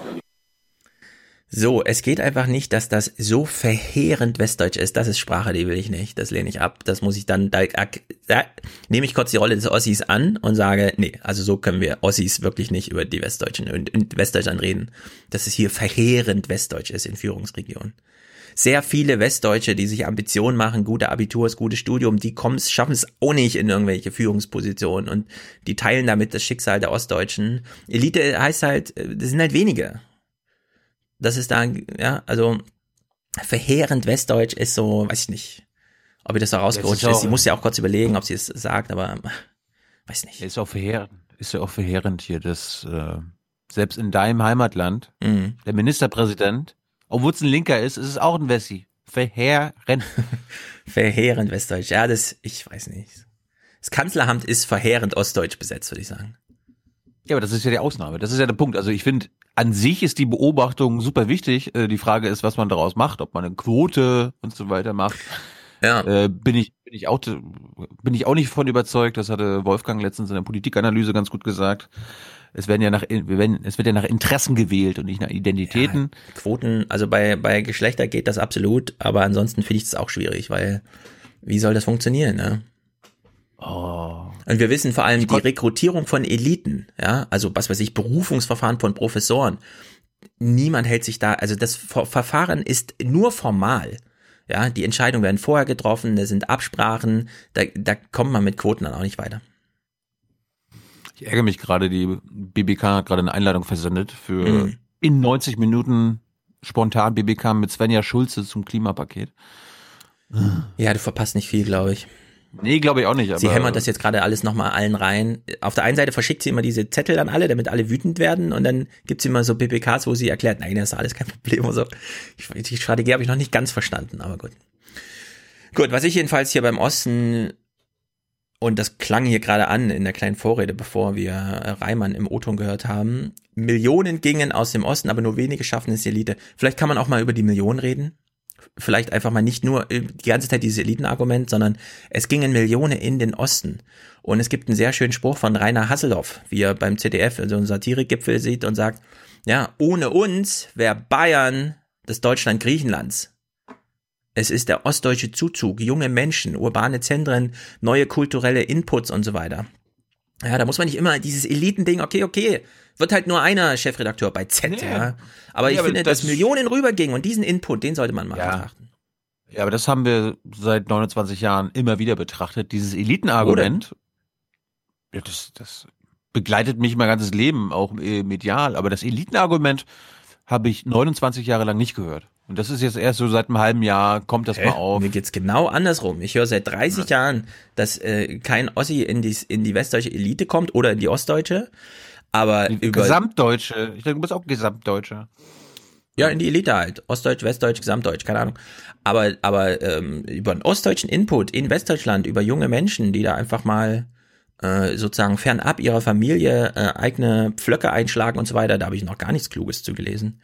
So, es geht einfach nicht, dass das so verheerend westdeutsch ist. Das ist Sprache, die will ich nicht. Das lehne ich ab. Das muss ich dann, da, da nehme ich kurz die Rolle des Ossis an und sage, nee, also so können wir Ossis wirklich nicht über die Westdeutschen und in Westdeutschland reden, dass es hier verheerend westdeutsch ist in Führungsregionen. Sehr viele Westdeutsche, die sich Ambitionen machen, gute Abiturs, gutes Studium, die kommen, schaffen es auch nicht in irgendwelche Führungspositionen und die teilen damit das Schicksal der Ostdeutschen. Elite heißt halt, das sind halt wenige. Das ist da, ja, also verheerend westdeutsch ist so, weiß ich nicht, ob ihr das so rausgerutscht ist. Sie muss ja auch kurz überlegen, ob sie es sagt, aber weiß nicht. Ist auch verheerend, ist ja auch verheerend hier, dass äh, selbst in deinem Heimatland mhm. der Ministerpräsident, obwohl es ein Linker ist, ist es auch ein Wessi. Verheerend. verheerend westdeutsch. Ja, das, ich weiß nicht. Das Kanzleramt ist verheerend ostdeutsch besetzt, würde ich sagen. Ja, aber das ist ja die Ausnahme. Das ist ja der Punkt. Also ich finde, an sich ist die Beobachtung super wichtig. Äh, die Frage ist, was man daraus macht, ob man eine Quote und so weiter macht. Ja. Äh, bin ich bin ich auch bin ich auch nicht von überzeugt. Das hatte Wolfgang letztens in der Politikanalyse ganz gut gesagt. Es werden ja nach es wird ja nach Interessen gewählt und nicht nach Identitäten. Ja, Quoten, also bei bei Geschlechter geht das absolut, aber ansonsten finde ich es auch schwierig, weil wie soll das funktionieren? Ne? Oh. Und wir wissen vor allem die Rekrutierung von Eliten, ja, also was weiß ich, Berufungsverfahren von Professoren. Niemand hält sich da, also das Verfahren ist nur formal. Ja, die Entscheidungen werden vorher getroffen, da sind Absprachen, da, da kommt man mit Quoten dann auch nicht weiter. Ich ärgere mich gerade, die BBK hat gerade eine Einladung versendet für mhm. in 90 Minuten spontan BBK mit Svenja Schulze zum Klimapaket. Ja, du verpasst nicht viel, glaube ich. Nee, glaube ich auch nicht. sie hämmert das jetzt gerade alles nochmal allen rein. Auf der einen Seite verschickt sie immer diese Zettel an alle, damit alle wütend werden und dann gibt sie immer so PPKs, wo sie erklärt, nein, das ist alles kein Problem. Also, die Strategie habe ich noch nicht ganz verstanden, aber gut. Gut, was ich jedenfalls hier beim Osten und das klang hier gerade an in der kleinen Vorrede, bevor wir Reimann im O-Ton gehört haben. Millionen gingen aus dem Osten, aber nur wenige schaffen es die Elite. Vielleicht kann man auch mal über die Millionen reden. Vielleicht einfach mal nicht nur die ganze Zeit dieses Elitenargument, sondern es gingen Millionen in den Osten. Und es gibt einen sehr schönen Spruch von Rainer Hasselhoff, wie er beim ZDF so also einen Satirikgipfel sieht und sagt, ja, ohne uns wäre Bayern das Deutschland Griechenlands. Es ist der ostdeutsche Zuzug, junge Menschen, urbane Zentren, neue kulturelle Inputs und so weiter. Ja, da muss man nicht immer dieses Elitending, okay, okay, wird halt nur einer Chefredakteur bei Z, ja. ja. Aber ja, ich aber finde, das dass Millionen rübergingen und diesen Input, den sollte man mal ja. betrachten. Ja, aber das haben wir seit 29 Jahren immer wieder betrachtet. Dieses Elitenargument, ja, das, das begleitet mich mein ganzes Leben, auch medial. Aber das Elitenargument habe ich 29 Jahre lang nicht gehört. Und das ist jetzt erst so seit einem halben Jahr, kommt das Hä? mal auf. Mir geht's genau andersrum. Ich höre seit 30 ja. Jahren, dass äh, kein Ossi in die, in die westdeutsche Elite kommt oder in die ostdeutsche. Aber über Gesamtdeutsche. Ich denke, du bist auch Gesamtdeutscher. Ja, in die Elite halt. Ostdeutsch, Westdeutsch, Gesamtdeutsch, keine Ahnung. Aber, aber ähm, über einen ostdeutschen Input in Westdeutschland, über junge Menschen, die da einfach mal äh, sozusagen fernab ihrer Familie äh, eigene Pflöcke einschlagen und so weiter, da habe ich noch gar nichts Kluges zu gelesen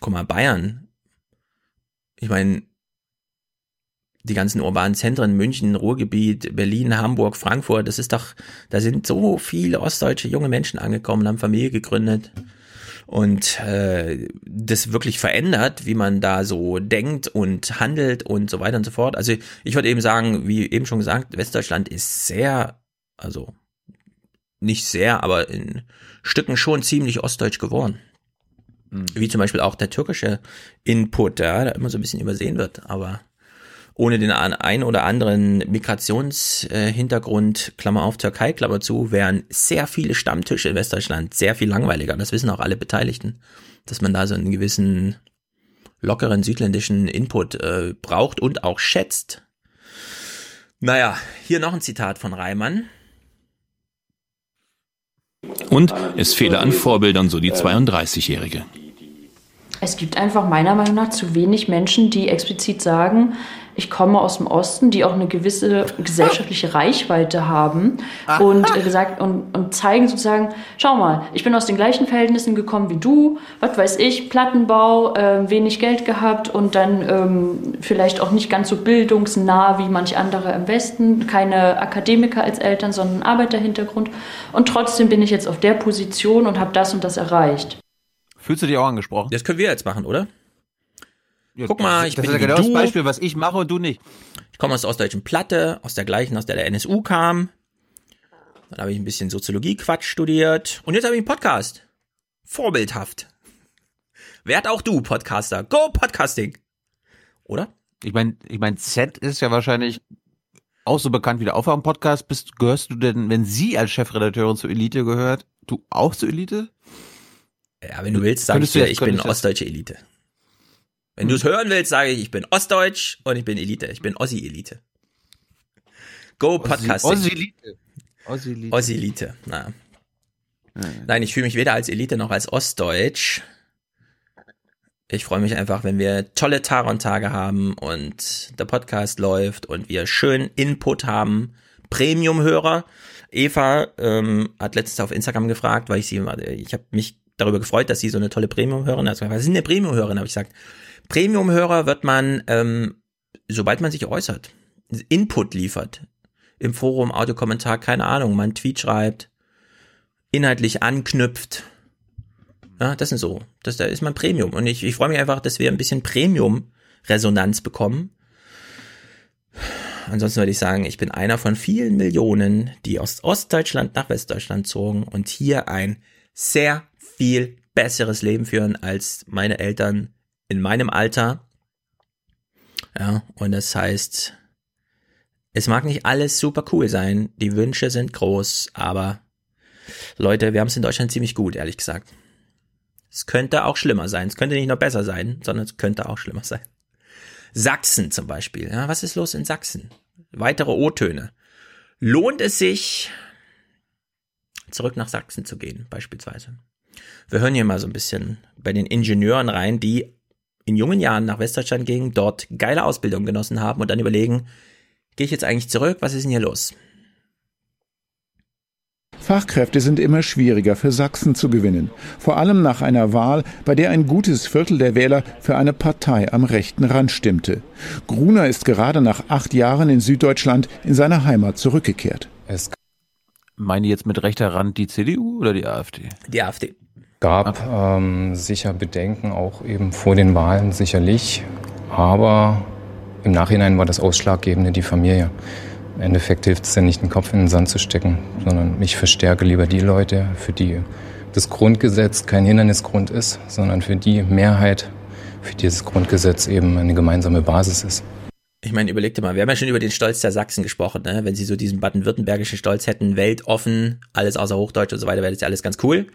guck mal, Bayern. Ich meine, die ganzen urbanen Zentren, München, Ruhrgebiet, Berlin, Hamburg, Frankfurt, das ist doch, da sind so viele ostdeutsche junge Menschen angekommen, haben Familie gegründet und äh, das wirklich verändert, wie man da so denkt und handelt und so weiter und so fort. Also ich würde eben sagen, wie eben schon gesagt, Westdeutschland ist sehr, also nicht sehr, aber in Stücken schon ziemlich ostdeutsch geworden. Mhm. Wie zum Beispiel auch der türkische Input, ja, der immer so ein bisschen übersehen wird, aber ohne den ein oder anderen Migrationshintergrund, Klammer auf Türkei, Klammer zu, wären sehr viele Stammtische in Westdeutschland sehr viel langweiliger. Das wissen auch alle Beteiligten, dass man da so einen gewissen lockeren südländischen Input äh, braucht und auch schätzt. Naja, hier noch ein Zitat von Reimann. Und es fehle an Vorbildern, so die 32-Jährige. Es gibt einfach meiner Meinung nach zu wenig Menschen, die explizit sagen, ich komme aus dem Osten, die auch eine gewisse gesellschaftliche Reichweite haben und äh, gesagt und, und zeigen sozusagen, schau mal, ich bin aus den gleichen Verhältnissen gekommen wie du, was weiß ich, Plattenbau, äh, wenig Geld gehabt und dann ähm, vielleicht auch nicht ganz so bildungsnah wie manch andere im Westen, keine Akademiker als Eltern, sondern Arbeiterhintergrund und trotzdem bin ich jetzt auf der Position und habe das und das erreicht. Fühlst du dich auch angesprochen? Das können wir jetzt machen, oder? Ja, Guck mal, ich das bin ist ja genau das Beispiel, was ich mache und du nicht. Ich komme aus der ostdeutschen Platte, aus der gleichen, aus der der NSU kam. Dann habe ich ein bisschen Soziologie-Quatsch studiert. Und jetzt habe ich einen Podcast. Vorbildhaft. Werd auch du, Podcaster. Go Podcasting. Oder? Ich meine, ich mein, Z ist ja wahrscheinlich auch so bekannt wie der Aufwachen-Podcast. Bist, gehörst du denn, wenn sie als Chefredakteurin zur Elite gehört, du auch zur Elite? Ja, wenn du willst, sag ich dir, ich bin ostdeutsche Elite. Wenn hm. du es hören willst, sage ich, ich bin Ostdeutsch und ich bin Elite. Ich bin Ossi-Elite. Go Podcasting. Ossi-Elite. Ossi-Elite. Ossi-Elite, na. Nein, ich fühle mich weder als Elite noch als Ostdeutsch. Ich freue mich einfach, wenn wir tolle Tage und Tage haben und der Podcast läuft und wir schön Input haben. Premium-Hörer. Eva ähm, hat letztens auf Instagram gefragt, weil ich sie, ich habe mich darüber gefreut, dass sie so eine tolle Premium-Hörerin hat. Was ist eine Premium-Hörerin? Habe ich gesagt, Premium-Hörer wird man, ähm, sobald man sich äußert, Input liefert, im Forum, Audiokommentar, keine Ahnung, man Tweet schreibt, inhaltlich anknüpft. Ja, das sind so. Das, da ist man Premium. Und ich, ich freue mich einfach, dass wir ein bisschen Premium-Resonanz bekommen. Ansonsten würde ich sagen, ich bin einer von vielen Millionen, die aus Ostdeutschland nach Westdeutschland zogen und hier ein sehr viel besseres Leben führen als meine Eltern in meinem Alter. Ja, und das heißt, es mag nicht alles super cool sein, die Wünsche sind groß, aber Leute, wir haben es in Deutschland ziemlich gut, ehrlich gesagt. Es könnte auch schlimmer sein. Es könnte nicht noch besser sein, sondern es könnte auch schlimmer sein. Sachsen zum Beispiel. Ja, was ist los in Sachsen? Weitere O-Töne. Lohnt es sich, zurück nach Sachsen zu gehen, beispielsweise? Wir hören hier mal so ein bisschen bei den Ingenieuren rein, die in jungen Jahren nach Westdeutschland gingen, dort geile Ausbildung genossen haben und dann überlegen, gehe ich jetzt eigentlich zurück, was ist denn hier los? Fachkräfte sind immer schwieriger für Sachsen zu gewinnen. Vor allem nach einer Wahl, bei der ein gutes Viertel der Wähler für eine Partei am rechten Rand stimmte. Gruner ist gerade nach acht Jahren in Süddeutschland in seine Heimat zurückgekehrt. Es Meine jetzt mit rechter Rand die CDU oder die AfD? Die AfD. Gab ähm, sicher Bedenken auch eben vor den Wahlen sicherlich, aber im Nachhinein war das Ausschlaggebende die Familie. Im Endeffekt hilft es ja nicht, den Kopf in den Sand zu stecken, sondern ich verstärke lieber die Leute, für die das Grundgesetz kein Hindernisgrund ist, sondern für die Mehrheit, für die das Grundgesetz eben eine gemeinsame Basis ist. Ich meine, überleg dir mal, wir haben ja schon über den Stolz der Sachsen gesprochen, ne? Wenn sie so diesen baden-württembergischen Stolz hätten, weltoffen, alles außer Hochdeutsch und so weiter, wäre das ja alles ganz cool.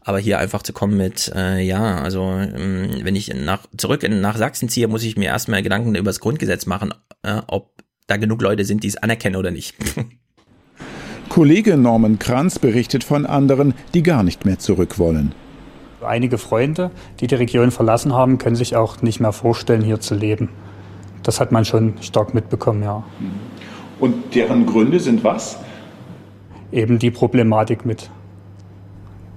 Aber hier einfach zu kommen mit, äh, ja, also ähm, wenn ich nach, zurück in, nach Sachsen ziehe, muss ich mir erstmal Gedanken über das Grundgesetz machen, äh, ob da genug Leute sind, die es anerkennen oder nicht. Kollege Norman Kranz berichtet von anderen, die gar nicht mehr zurück wollen. Einige Freunde, die die Region verlassen haben, können sich auch nicht mehr vorstellen, hier zu leben. Das hat man schon stark mitbekommen, ja. Und deren Gründe sind was? Eben die Problematik mit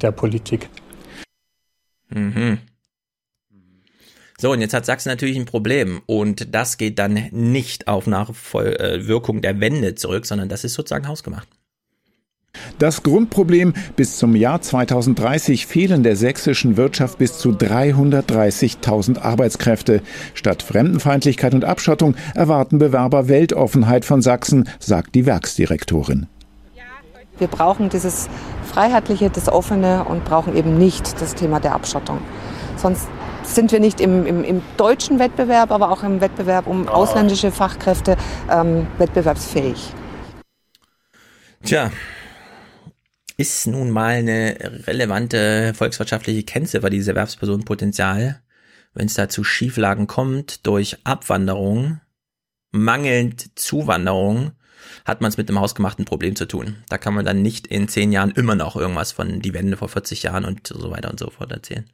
der Politik. Mhm. So, und jetzt hat Sachsen natürlich ein Problem. Und das geht dann nicht auf Nachwirkung der Wende zurück, sondern das ist sozusagen hausgemacht. Das Grundproblem, bis zum Jahr 2030 fehlen der sächsischen Wirtschaft bis zu 330.000 Arbeitskräfte. Statt Fremdenfeindlichkeit und Abschottung erwarten Bewerber Weltoffenheit von Sachsen, sagt die Werksdirektorin. Wir brauchen dieses Freiheitliche, das Offene und brauchen eben nicht das Thema der Abschottung. Sonst sind wir nicht im, im, im deutschen Wettbewerb, aber auch im Wettbewerb um ausländische Fachkräfte ähm, wettbewerbsfähig. Tja, ist nun mal eine relevante volkswirtschaftliche Kennziffer, dieses Erwerbspersonenpotenzial. Wenn es da zu Schieflagen kommt durch Abwanderung, mangelnd Zuwanderung, hat man es mit einem hausgemachten Problem zu tun. Da kann man dann nicht in zehn Jahren immer noch irgendwas von die Wende vor 40 Jahren und so weiter und so fort erzählen.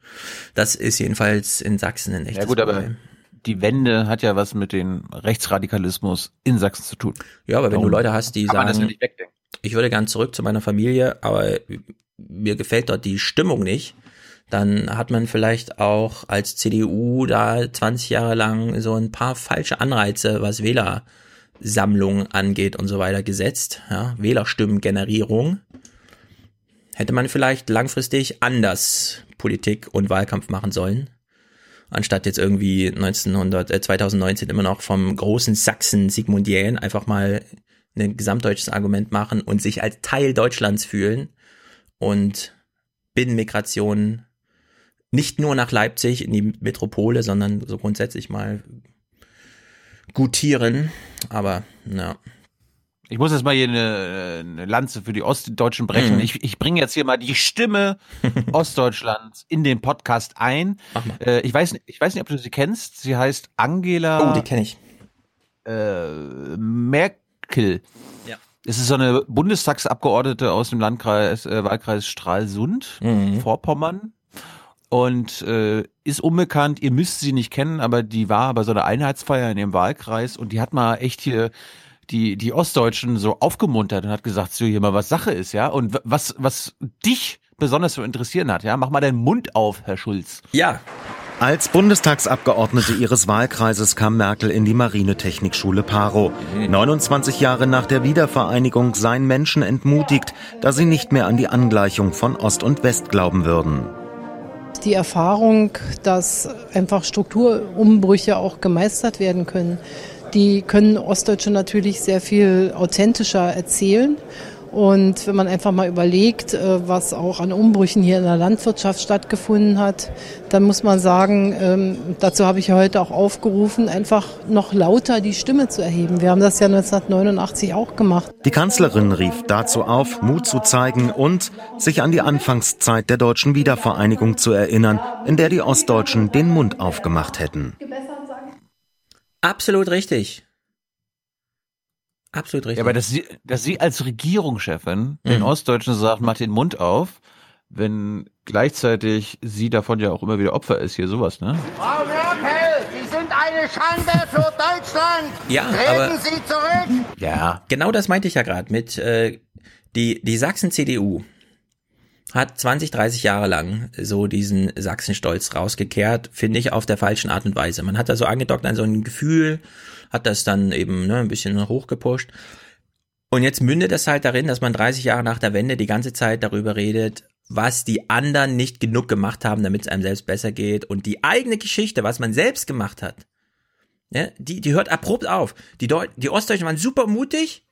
Das ist jedenfalls in Sachsen ein echtes ja, gut, Problem. Aber die Wende hat ja was mit dem Rechtsradikalismus in Sachsen zu tun. Ja, aber wenn Darum du Leute hast, die sagen, ich würde gern zurück zu meiner Familie, aber mir gefällt dort die Stimmung nicht, dann hat man vielleicht auch als CDU da 20 Jahre lang so ein paar falsche Anreize, was Wähler Sammlung angeht und so weiter gesetzt. Ja, Wählerstimmengenerierung. Hätte man vielleicht langfristig anders Politik und Wahlkampf machen sollen. Anstatt jetzt irgendwie 1900, äh, 2019 immer noch vom großen Sachsen Sigmundiän einfach mal ein gesamtdeutsches Argument machen und sich als Teil Deutschlands fühlen und Binnenmigration nicht nur nach Leipzig in die Metropole, sondern so grundsätzlich mal gutieren. Aber, ja. Ich muss jetzt mal hier eine, eine Lanze für die Ostdeutschen brechen. Mhm. Ich, ich bringe jetzt hier mal die Stimme Ostdeutschlands in den Podcast ein. Äh, ich, weiß, ich weiß nicht, ob du sie kennst. Sie heißt Angela. Oh, die kenne ich. Äh, Merkel. Ja. Es ist so eine Bundestagsabgeordnete aus dem Landkreis, äh, Wahlkreis Stralsund, mhm. Vorpommern und äh, ist unbekannt. Ihr müsst sie nicht kennen, aber die war bei so einer Einheitsfeier in ihrem Wahlkreis und die hat mal echt hier die die Ostdeutschen so aufgemuntert und hat gesagt, so hier mal was Sache ist, ja und was was dich besonders zu interessieren hat, ja mach mal deinen Mund auf, Herr Schulz. Ja. Als Bundestagsabgeordnete ihres Wahlkreises kam Merkel in die Marinetechnikschule Paro. 29 Jahre nach der Wiedervereinigung seien Menschen entmutigt, da sie nicht mehr an die Angleichung von Ost und West glauben würden die Erfahrung, dass einfach Strukturumbrüche auch gemeistert werden können. Die können Ostdeutsche natürlich sehr viel authentischer erzählen. Und wenn man einfach mal überlegt, äh, was auch an Umbrüchen hier in der Landwirtschaft stattgefunden hat, dann muss man sagen, ähm, dazu habe ich heute auch aufgerufen, einfach noch lauter die Stimme zu erheben. Wir haben das ja 1989 auch gemacht. Die Kanzlerin rief dazu auf, Mut zu zeigen und sich an die Anfangszeit der deutschen Wiedervereinigung zu erinnern, in der die Ostdeutschen den Mund aufgemacht hätten. Absolut richtig. Absolut richtig. Ja, aber dass sie, dass sie als Regierungschefin mhm. den Ostdeutschen sagt, mach den Mund auf, wenn gleichzeitig sie davon ja auch immer wieder Opfer ist, hier sowas, ne? Frau Merkel, Sie sind eine Schande für Deutschland! Ja, Treten aber, Sie zurück! Ja. Genau das meinte ich ja gerade mit, äh, Die, die Sachsen-CDU hat 20, 30 Jahre lang so diesen Sachsenstolz rausgekehrt, finde ich, auf der falschen Art und Weise. Man hat da so angedockt an so ein Gefühl, hat das dann eben ne, ein bisschen hochgepusht. Und jetzt mündet es halt darin, dass man 30 Jahre nach der Wende die ganze Zeit darüber redet, was die anderen nicht genug gemacht haben, damit es einem selbst besser geht. Und die eigene Geschichte, was man selbst gemacht hat, ja, die, die hört abrupt auf. Die, Deu die Ostdeutschen waren super mutig,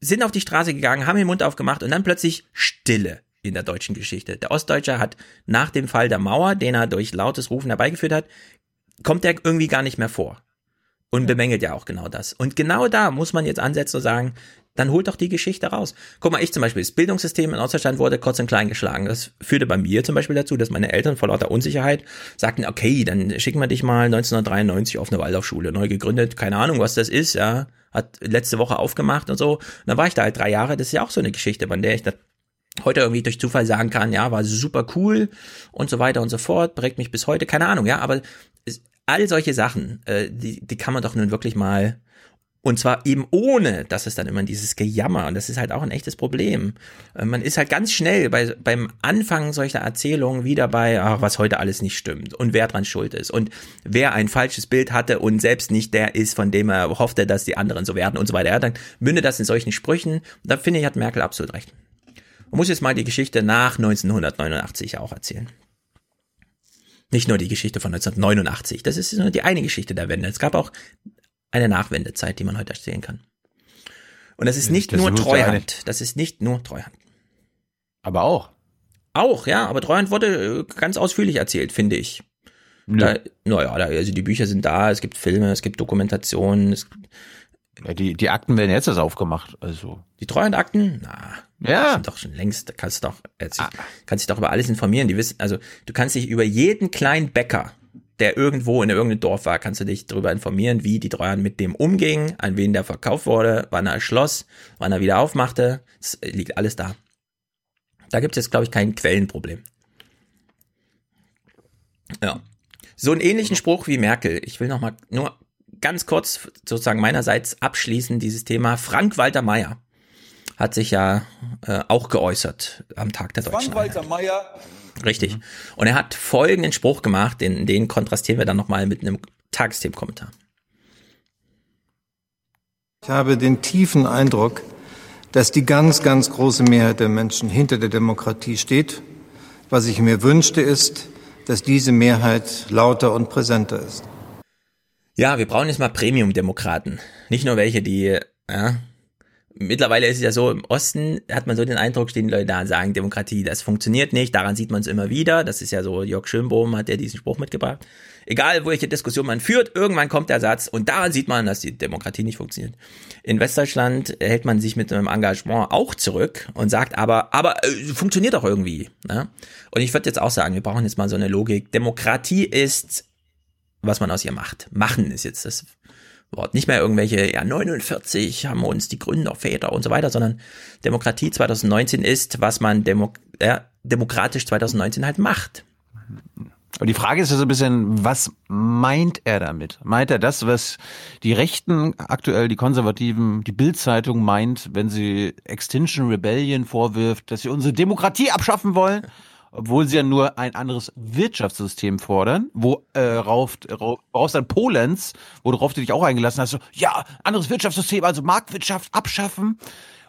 sind auf die Straße gegangen, haben den Mund aufgemacht und dann plötzlich Stille in der deutschen Geschichte. Der Ostdeutsche hat nach dem Fall der Mauer, den er durch lautes Rufen herbeigeführt hat, kommt er irgendwie gar nicht mehr vor. Und bemängelt ja auch genau das. Und genau da muss man jetzt ansetzen und sagen, dann holt doch die Geschichte raus. Guck mal, ich zum Beispiel, das Bildungssystem in Ostdeutschland wurde kurz und klein geschlagen. Das führte bei mir zum Beispiel dazu, dass meine Eltern vor lauter Unsicherheit sagten, okay, dann schicken wir dich mal 1993 auf eine Waldorfschule, neu gegründet, keine Ahnung, was das ist, ja, hat letzte Woche aufgemacht und so. Und dann war ich da halt drei Jahre, das ist ja auch so eine Geschichte, bei der ich das heute irgendwie durch Zufall sagen kann, ja, war super cool und so weiter und so fort, prägt mich bis heute, keine Ahnung, ja, aber all solche Sachen, äh, die, die kann man doch nun wirklich mal und zwar eben ohne, dass es dann immer dieses Gejammer, und das ist halt auch ein echtes Problem. Äh, man ist halt ganz schnell bei, beim Anfang solcher Erzählungen wieder bei, ach, was heute alles nicht stimmt und wer dran schuld ist und wer ein falsches Bild hatte und selbst nicht der ist, von dem er hoffte, dass die anderen so werden und so weiter. Ja, dann mündet das in solchen Sprüchen. Da finde ich, hat Merkel absolut recht. Man muss jetzt mal die Geschichte nach 1989 auch erzählen. Nicht nur die Geschichte von 1989, das ist nur die eine Geschichte der Wende. Es gab auch eine Nachwendezeit, die man heute erzählen kann. Und das ist nicht das nur Treuhand. Das ist nicht nur Treuhand. Aber auch. Auch, ja, aber Treuhand wurde äh, ganz ausführlich erzählt, finde ich. Da, naja, also die Bücher sind da, es gibt Filme, es gibt Dokumentationen. Es, ja, die, die Akten werden jetzt erst aufgemacht, also. Die Treuhandakten? Na, ja. sind doch schon längst, da kannst du doch, ah. kannst dich doch über alles informieren. Die wissen, also, du kannst dich über jeden kleinen Bäcker der irgendwo in irgendeinem Dorf war, kannst du dich darüber informieren, wie die Treuhand mit dem umging, an wen der verkauft wurde, wann er schloss, wann er wieder aufmachte. Es liegt alles da. Da gibt es jetzt, glaube ich, kein Quellenproblem. Ja. So einen ähnlichen Spruch wie Merkel. Ich will noch mal nur ganz kurz sozusagen meinerseits abschließen dieses Thema. Frank-Walter Meyer hat sich ja äh, auch geäußert am Tag der Deutschen Frank-Walter Meyer Richtig. Und er hat folgenden Spruch gemacht, den, den kontrastieren wir dann nochmal mit einem Tagesthemenkommentar. Ich habe den tiefen Eindruck, dass die ganz, ganz große Mehrheit der Menschen hinter der Demokratie steht. Was ich mir wünschte, ist, dass diese Mehrheit lauter und präsenter ist. Ja, wir brauchen jetzt mal Premium-Demokraten. Nicht nur welche, die ja, mittlerweile ist es ja so, im Osten hat man so den Eindruck, stehen die Leute da und sagen, Demokratie, das funktioniert nicht, daran sieht man es immer wieder. Das ist ja so, Jörg Schönbohm hat ja diesen Spruch mitgebracht. Egal, welche Diskussion man führt, irgendwann kommt der Satz und daran sieht man, dass die Demokratie nicht funktioniert. In Westdeutschland hält man sich mit einem Engagement auch zurück und sagt aber, aber äh, funktioniert doch irgendwie. Ne? Und ich würde jetzt auch sagen, wir brauchen jetzt mal so eine Logik. Demokratie ist, was man aus ihr macht. Machen ist jetzt das Wort. Nicht mehr irgendwelche, ja, 49 haben uns die Gründer, Väter und so weiter, sondern Demokratie 2019 ist, was man Demo äh, demokratisch 2019 halt macht. Aber die Frage ist ja so ein bisschen, was meint er damit? Meint er das, was die Rechten aktuell, die Konservativen, die Bildzeitung meint, wenn sie Extinction Rebellion vorwirft, dass sie unsere Demokratie abschaffen wollen? Obwohl sie ja nur ein anderes Wirtschaftssystem fordern, wo äh, rauf, raus dann Polenz, worauf du dich auch eingelassen hast, so, ja, anderes Wirtschaftssystem, also Marktwirtschaft abschaffen.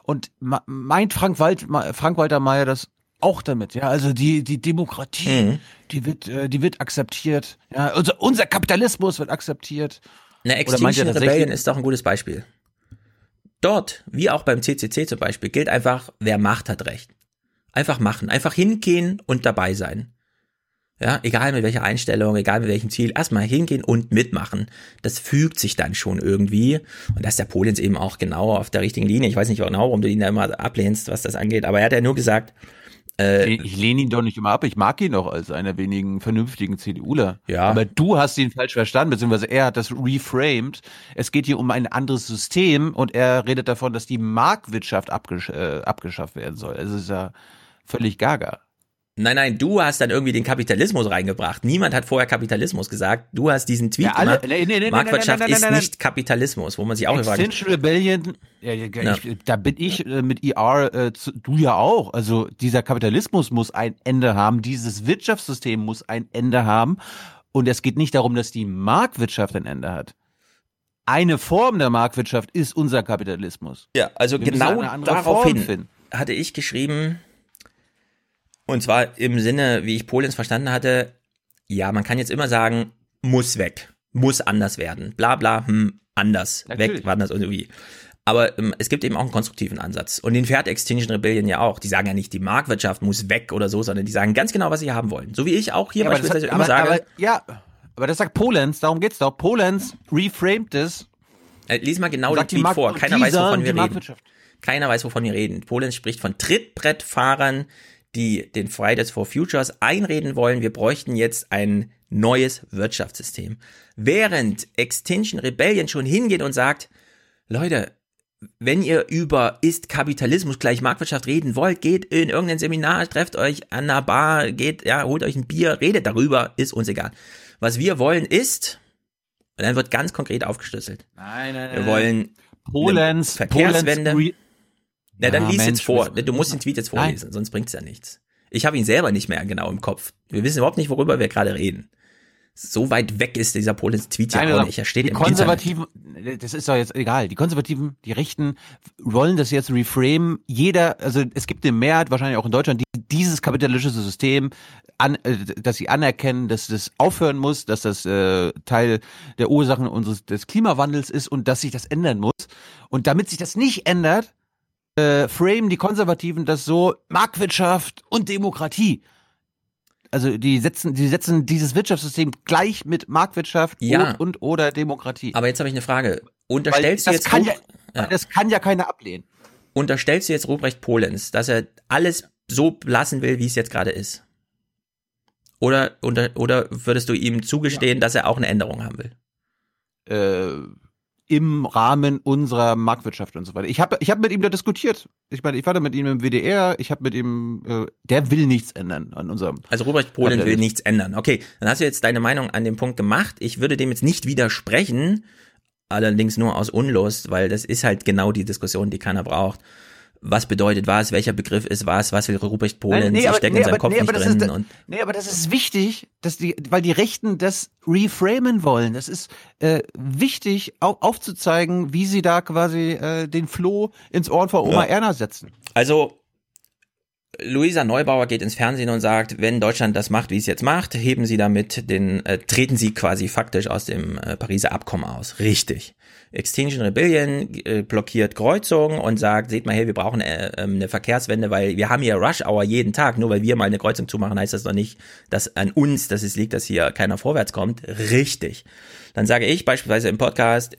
Und meint Frank, Wald, Frank Walter Mayer das auch damit, ja, also die die Demokratie, mhm. die wird äh, die wird akzeptiert, ja, unser, unser Kapitalismus wird akzeptiert. Eine Extinction Rebellion ist doch ein gutes Beispiel. Dort, wie auch beim CCC zum Beispiel, gilt einfach, wer Macht hat Recht. Einfach machen, einfach hingehen und dabei sein. Ja, egal mit welcher Einstellung, egal mit welchem Ziel, erstmal hingehen und mitmachen. Das fügt sich dann schon irgendwie. Und da ist der Polens eben auch genau auf der richtigen Linie. Ich weiß nicht genau, warum du ihn da immer ablehnst, was das angeht, aber er hat ja nur gesagt, äh, ich lehne ihn doch nicht immer ab. Ich mag ihn doch als einer wenigen vernünftigen CDUler. Ja. Aber du hast ihn falsch verstanden, beziehungsweise er hat das reframed. Es geht hier um ein anderes System und er redet davon, dass die Marktwirtschaft abgesch äh, abgeschafft werden soll. Es ist ja völlig gaga. Nein, nein, du hast dann irgendwie den Kapitalismus reingebracht. Niemand hat vorher Kapitalismus gesagt. Du hast diesen Tweet ja, alle, gemacht. Nee, nee, nee, Marktwirtschaft ist nicht Kapitalismus, wo man sich auch Extinction Rebellion, ja, ja, ich, da bin ich äh, mit ER, äh, zu, du ja auch. Also dieser Kapitalismus muss ein Ende haben, dieses Wirtschaftssystem muss ein Ende haben. Und es geht nicht darum, dass die Marktwirtschaft ein Ende hat. Eine Form der Marktwirtschaft ist unser Kapitalismus. Ja, also Wir genau daraufhin hatte ich geschrieben, und zwar im Sinne, wie ich Polens verstanden hatte, ja, man kann jetzt immer sagen, muss weg, muss anders werden, bla bla, hm, anders, Natürlich. weg, war das irgendwie. Aber ähm, es gibt eben auch einen konstruktiven Ansatz. Und den fährt Extinction Rebellion ja auch. Die sagen ja nicht, die Marktwirtschaft muss weg oder so, sondern die sagen ganz genau, was sie haben wollen. So wie ich auch hier ja, beispielsweise hat, immer aber, sage. Aber, ja, aber das sagt Polenz, darum geht's doch. Polenz reframed es. Äh, lies mal genau den Tweet vor. Keiner weiß, wovon wir reden. Keiner weiß, wovon wir reden. Polenz spricht von Trittbrettfahrern, die den Fridays for Futures einreden wollen, wir bräuchten jetzt ein neues Wirtschaftssystem. Während Extinction Rebellion schon hingeht und sagt, Leute, wenn ihr über ist Kapitalismus gleich Marktwirtschaft reden wollt, geht in irgendein Seminar, trefft euch an einer Bar, geht, ja, holt euch ein Bier, redet darüber, ist uns egal. Was wir wollen ist, und dann wird ganz konkret aufgeschlüsselt. Nein, nein, nein. Wir wollen Polens, Verkehrswende. Polens na, dann ja, lies Mensch, jetzt vor. Du musst den Tweet jetzt vorlesen, Nein. sonst bringt's ja nichts. Ich habe ihn selber nicht mehr genau im Kopf. Wir wissen überhaupt nicht, worüber wir gerade reden. So weit weg ist dieser Polens Tweet ja auch nicht. Er steht die im Konservativen, Internet. das ist doch jetzt egal. Die Konservativen, die Rechten wollen das jetzt reframe. Jeder, also es gibt eine Mehrheit, wahrscheinlich auch in Deutschland, die dieses kapitalistische System, an, äh, dass sie anerkennen, dass das aufhören muss, dass das äh, Teil der Ursachen unseres des Klimawandels ist und dass sich das ändern muss. Und damit sich das nicht ändert, äh, frame die Konservativen das so Marktwirtschaft und Demokratie. Also die setzen, die setzen dieses Wirtschaftssystem gleich mit Marktwirtschaft ja. und, und oder Demokratie. Aber jetzt habe ich eine Frage. Unterstellst Weil du jetzt kann ja, ja. das kann ja keiner ablehnen. Unterstellst du jetzt Ruprecht Polenz, dass er alles so lassen will, wie es jetzt gerade ist? Oder, oder, oder würdest du ihm zugestehen, ja. dass er auch eine Änderung haben will? Äh, im Rahmen unserer Marktwirtschaft und so weiter. Ich habe ich hab mit ihm da diskutiert. Ich meine, ich war da mit ihm im WDR, ich habe mit ihm, äh, der will nichts ändern an unserem. Also Robert Polen will nichts ändern. Okay, dann hast du jetzt deine Meinung an dem Punkt gemacht. Ich würde dem jetzt nicht widersprechen, allerdings nur aus Unlust, weil das ist halt genau die Diskussion, die keiner braucht was bedeutet was, welcher Begriff ist was, was will Ruprecht Polen, nee, sie stecken nee, in seinem Kopf nee, nicht drin. Ist, und nee, aber das ist wichtig, dass die, weil die Rechten das reframen wollen. Das ist äh, wichtig, au aufzuzeigen, wie sie da quasi äh, den Floh ins Ohr von Oma ja. Erna setzen. Also Luisa Neubauer geht ins Fernsehen und sagt, wenn Deutschland das macht, wie es jetzt macht, heben sie damit den, äh, treten sie quasi faktisch aus dem äh, Pariser Abkommen aus. Richtig. Extinction Rebellion äh, blockiert Kreuzungen und sagt, seht mal her, wir brauchen äh, ähm, eine Verkehrswende, weil wir haben hier Rush Hour jeden Tag. Nur weil wir mal eine Kreuzung zumachen, heißt das doch nicht, dass an uns, dass es liegt, dass hier keiner vorwärts kommt. Richtig. Dann sage ich beispielsweise im Podcast,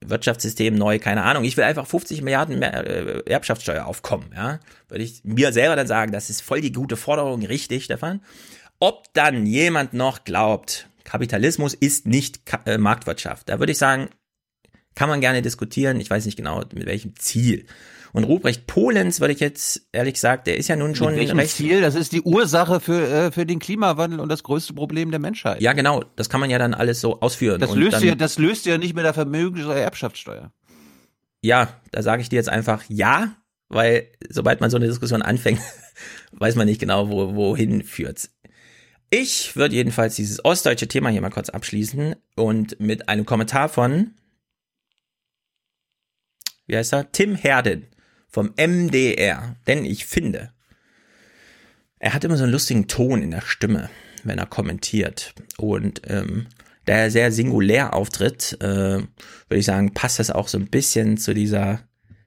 Wirtschaftssystem neu, keine Ahnung. Ich will einfach 50 Milliarden mehr, äh, Erbschaftssteuer aufkommen, ja. Würde ich mir selber dann sagen, das ist voll die gute Forderung, richtig, Stefan. Ob dann jemand noch glaubt, Kapitalismus ist nicht Ka äh, Marktwirtschaft, da würde ich sagen, kann man gerne diskutieren. Ich weiß nicht genau, mit welchem Ziel. Und Ruprecht Polens würde ich jetzt ehrlich gesagt, der ist ja nun schon Mit welchem recht Ziel. Das ist die Ursache für äh, für den Klimawandel und das größte Problem der Menschheit. Ja, genau. Das kann man ja dann alles so ausführen. Das löst ja, das löst ja nicht mit der Vermögens- oder Erbschaftssteuer. Ja, da sage ich dir jetzt einfach ja, weil sobald man so eine Diskussion anfängt, weiß man nicht genau, wo, wohin führt's. Ich würde jedenfalls dieses ostdeutsche Thema hier mal kurz abschließen und mit einem Kommentar von wie heißt er? Tim Herden vom MDR. Denn ich finde, er hat immer so einen lustigen Ton in der Stimme, wenn er kommentiert. Und ähm, da er sehr singulär auftritt, äh, würde ich sagen, passt das auch so ein bisschen zu dieser,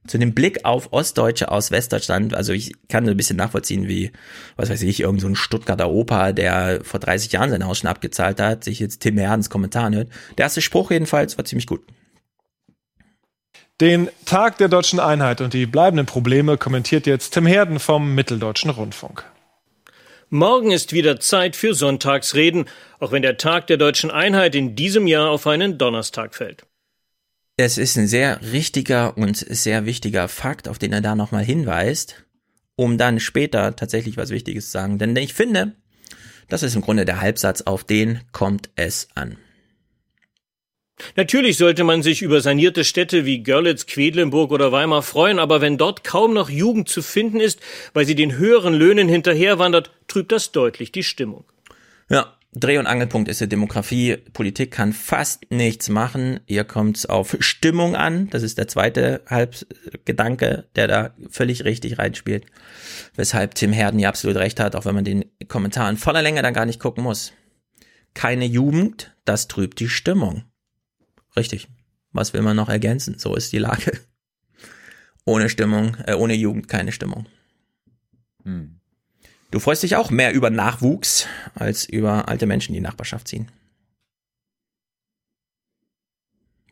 zu dem Blick auf Ostdeutsche aus Westdeutschland. Also ich kann so ein bisschen nachvollziehen, wie, was weiß ich, irgend so Stuttgarter Opa, der vor 30 Jahren sein Haus schon abgezahlt hat, sich jetzt Tim Herdens Kommentar hört. Der erste Spruch jedenfalls war ziemlich gut. Den Tag der deutschen Einheit und die bleibenden Probleme kommentiert jetzt Tim Herden vom Mitteldeutschen Rundfunk. Morgen ist wieder Zeit für Sonntagsreden, auch wenn der Tag der deutschen Einheit in diesem Jahr auf einen Donnerstag fällt. Es ist ein sehr richtiger und sehr wichtiger Fakt, auf den er da nochmal hinweist. um dann später tatsächlich was Wichtiges zu sagen. Denn ich finde, das ist im Grunde der Halbsatz, auf den kommt es an. Natürlich sollte man sich über sanierte Städte wie Görlitz, Quedlinburg oder Weimar freuen, aber wenn dort kaum noch Jugend zu finden ist, weil sie den höheren Löhnen hinterherwandert, trübt das deutlich die Stimmung. Ja, Dreh- und Angelpunkt ist die Demografie. Politik kann fast nichts machen. Hier kommt es auf Stimmung an. Das ist der zweite Halbgedanke, der da völlig richtig reinspielt. Weshalb Tim Herden hier absolut recht hat, auch wenn man den Kommentaren voller Länge dann gar nicht gucken muss. Keine Jugend, das trübt die Stimmung. Richtig. Was will man noch ergänzen? So ist die Lage. Ohne Stimmung, äh, ohne Jugend keine Stimmung. Hm. Du freust dich auch mehr über Nachwuchs als über alte Menschen, die Nachbarschaft ziehen.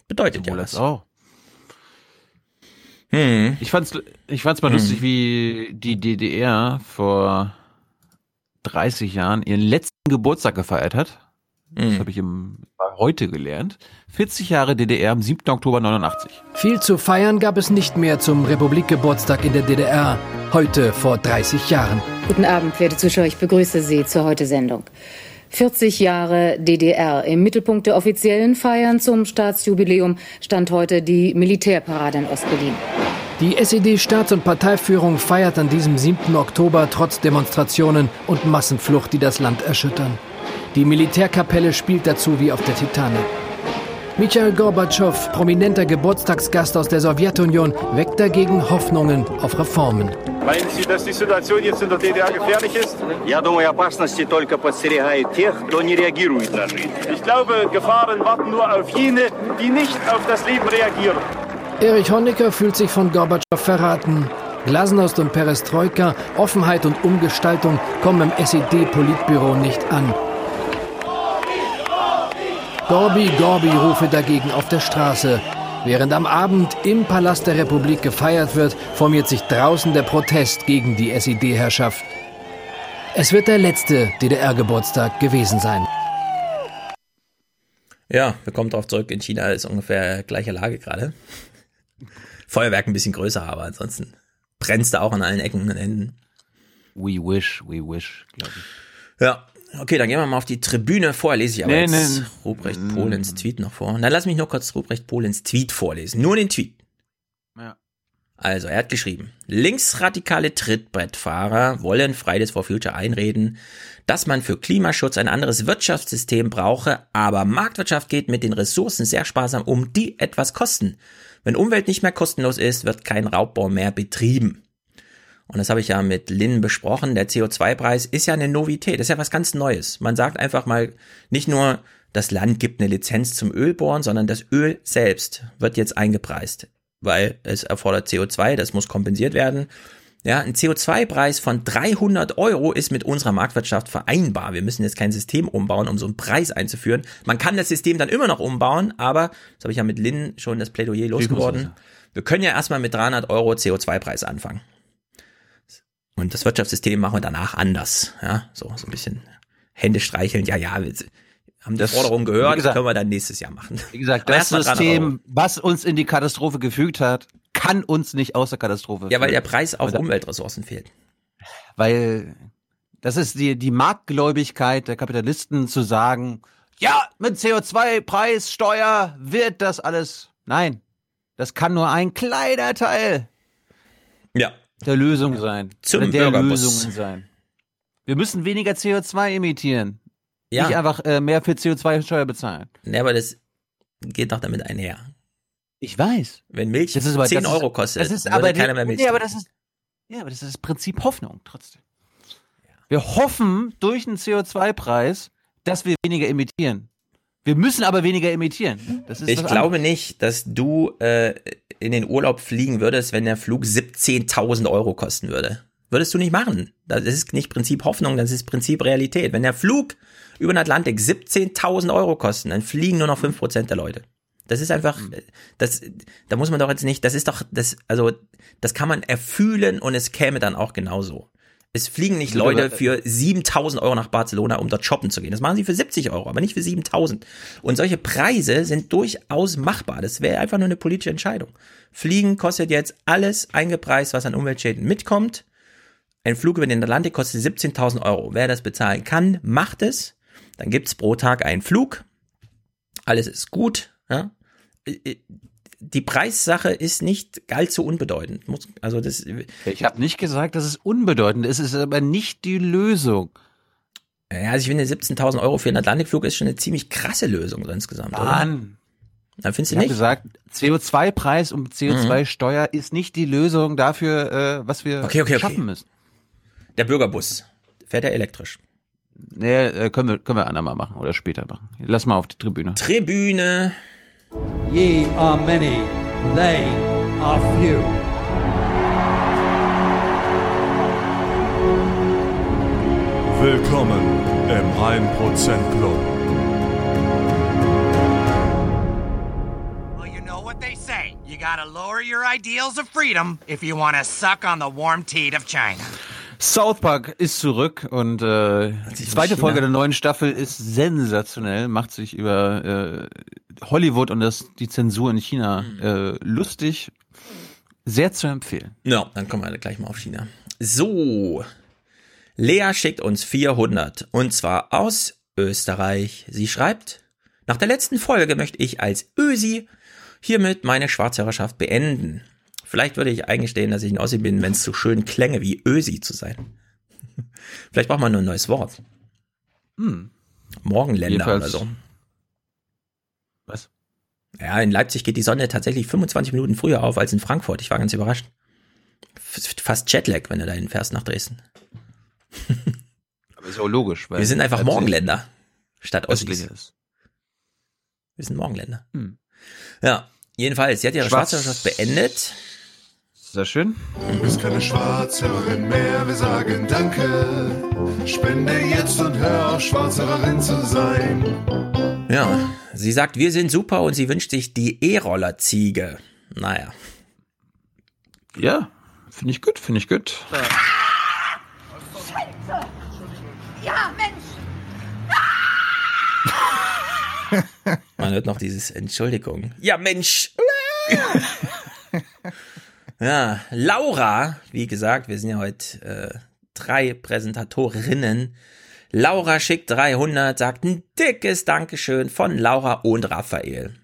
Bedeutet ja, ja was. Auch. Hm. Ich fand's, ich fand's mal hm. lustig, wie die DDR vor 30 Jahren ihren letzten Geburtstag gefeiert hat. Das hm. habe ich im, heute gelernt. 40 Jahre DDR am 7. Oktober 89. Viel zu feiern gab es nicht mehr zum Republikgeburtstag in der DDR. Heute vor 30 Jahren. Guten Abend, werte Zuschauer. Ich begrüße Sie zur Heute-Sendung. 40 Jahre DDR. Im Mittelpunkt der offiziellen Feiern zum Staatsjubiläum stand heute die Militärparade in Ostberlin. Die SED-Staats- und Parteiführung feiert an diesem 7. Oktober trotz Demonstrationen und Massenflucht, die das Land erschüttern. Die Militärkapelle spielt dazu wie auf der Titanic. Michael Gorbatschow, prominenter Geburtstagsgast aus der Sowjetunion, weckt dagegen Hoffnungen auf Reformen. Meinen Sie, dass die Situation jetzt in der DDR gefährlich ist? Ich glaube, Gefahren warten nur auf jene, die nicht auf das Leben reagieren. Erich Honecker fühlt sich von Gorbatschow verraten. Glasnost und Perestroika, Offenheit und Umgestaltung kommen im SED-Politbüro nicht an. Gorbi, Gorbi rufe dagegen auf der Straße. Während am Abend im Palast der Republik gefeiert wird, formiert sich draußen der Protest gegen die SED-Herrschaft. Es wird der letzte DDR-Geburtstag gewesen sein. Ja, wir kommen darauf zurück. In China ist ungefähr gleiche Lage gerade. Feuerwerk ein bisschen größer, aber ansonsten brennt es da auch an allen Ecken und Enden. We wish, we wish, glaube ich. Ja, Okay, dann gehen wir mal auf die Tribüne. Vorher lese ich aber nee, jetzt nee. Ruprecht Polens Tweet noch vor. Dann lass mich nur kurz Ruprecht Polens Tweet vorlesen. Nur den Tweet. Ja. Also, er hat geschrieben, linksradikale Trittbrettfahrer wollen Fridays for Future einreden, dass man für Klimaschutz ein anderes Wirtschaftssystem brauche, aber Marktwirtschaft geht mit den Ressourcen sehr sparsam um, die etwas kosten. Wenn Umwelt nicht mehr kostenlos ist, wird kein Raubbau mehr betrieben. Und das habe ich ja mit Lynn besprochen. Der CO2-Preis ist ja eine Novität, das ist ja was ganz Neues. Man sagt einfach mal nicht nur, das Land gibt eine Lizenz zum Ölbohren, sondern das Öl selbst wird jetzt eingepreist, weil es erfordert CO2, das muss kompensiert werden. Ja, ein CO2-Preis von 300 Euro ist mit unserer Marktwirtschaft vereinbar. Wir müssen jetzt kein System umbauen, um so einen Preis einzuführen. Man kann das System dann immer noch umbauen, aber, das habe ich ja mit Lynn schon das Plädoyer losgeworden. Wir können ja erstmal mit 300 Euro CO2-Preis anfangen. Und das Wirtschaftssystem machen wir danach anders. Ja, so, so ein bisschen Hände streicheln. Ja, ja, wir haben die das, Forderung gehört, gesagt, können wir dann nächstes Jahr machen. Wie gesagt, das System, was uns in die Katastrophe gefügt hat, kann uns nicht aus der Katastrophe Ja, weil der Preis auf Umweltressourcen fehlt. Weil das ist die, die Marktgläubigkeit der Kapitalisten zu sagen, ja, mit CO2-Preis, Steuer wird das alles. Nein, das kann nur ein kleiner Teil der Lösung sein. Zum oder der. Lösungen sein. Wir müssen weniger CO2 emittieren. Ja. Nicht einfach äh, mehr für CO2-Steuer bezahlen. Nee, aber das geht doch damit einher. Ich weiß. Wenn Milch das ist aber, 10 das Euro kostet, das ist aber keiner mehr Milch. Ja, aber das ist, ja, aber das ist das Prinzip Hoffnung trotzdem. Wir hoffen durch einen CO2-Preis, dass wir weniger emittieren. Wir müssen aber weniger emittieren. ich glaube nicht, dass du äh, in den Urlaub fliegen würdest, wenn der Flug 17.000 Euro kosten würde. Würdest du nicht machen. Das ist nicht Prinzip Hoffnung, das ist Prinzip Realität. Wenn der Flug über den Atlantik 17.000 Euro kosten, dann fliegen nur noch 5% der Leute. Das ist einfach, hm. das, da muss man doch jetzt nicht, das ist doch, das, also, das kann man erfühlen und es käme dann auch genauso. Es fliegen nicht Leute für 7000 Euro nach Barcelona, um dort shoppen zu gehen. Das machen sie für 70 Euro, aber nicht für 7000. Und solche Preise sind durchaus machbar. Das wäre einfach nur eine politische Entscheidung. Fliegen kostet jetzt alles eingepreist, was an Umweltschäden mitkommt. Ein Flug über den Atlantik kostet 17.000 Euro. Wer das bezahlen kann, macht es. Dann gibt's pro Tag einen Flug. Alles ist gut. Ja? Die Preissache ist nicht allzu unbedeutend. Also das, ich habe nicht gesagt, dass es unbedeutend ist. Es ist aber nicht die Lösung. Ja, also ich finde 17.000 Euro für einen Atlantikflug ist schon eine ziemlich krasse Lösung so insgesamt. Mann. Dann findest du ich nicht? gesagt, CO2-Preis und CO2-Steuer mhm. ist nicht die Lösung dafür, äh, was wir okay, okay, schaffen okay. müssen. Der Bürgerbus, fährt er elektrisch? Nee, äh, können wir, können wir andermal machen oder später machen. Lass mal auf die Tribüne. Tribüne. Ye are many, they are few. Willkommen im 1% Club. Well, you know what they say. You gotta lower your ideals of freedom if you want to suck on the warm teat of China. South Park ist zurück und äh, die zweite Folge der neuen Staffel ist sensationell, macht sich über äh, Hollywood und das, die Zensur in China äh, lustig. Sehr zu empfehlen. Ja, dann kommen wir gleich mal auf China. So, Lea schickt uns 400 und zwar aus Österreich. Sie schreibt, nach der letzten Folge möchte ich als Ösi hiermit meine Schwarzhörerschaft beenden. Vielleicht würde ich eingestehen, dass ich ein Ossi bin, wenn es so schön klänge wie Ösi zu sein. Vielleicht braucht man nur ein neues Wort. Hm. Morgenländer Jedenfalls. oder so. Was? Ja, in Leipzig geht die Sonne tatsächlich 25 Minuten früher auf als in Frankfurt. Ich war ganz überrascht. Fast Jetlag, wenn du dahin fährst nach Dresden. Aber ist auch logisch. Weil Wir sind einfach Leipzig Morgenländer statt Ossis. ist. Wir sind Morgenländer. Hm. Ja, jedenfalls, sie hat ihre Schwarz- beendet. Sehr schön. Du bist keine Schwarzhörerin mehr, wir sagen Danke. Spende jetzt und hör auf, Schwarzhörerin zu sein. Ja, sie sagt, wir sind super und sie wünscht sich die E-Roller-Ziege. Naja. Ja, finde ich gut, finde ich gut. Ja, Mensch! Man hört noch dieses Entschuldigung. Ja, Mensch. ja, Laura, wie gesagt, wir sind ja heute äh, drei Präsentatorinnen. Laura schickt 300, sagt ein dickes Dankeschön von Laura und Raphael.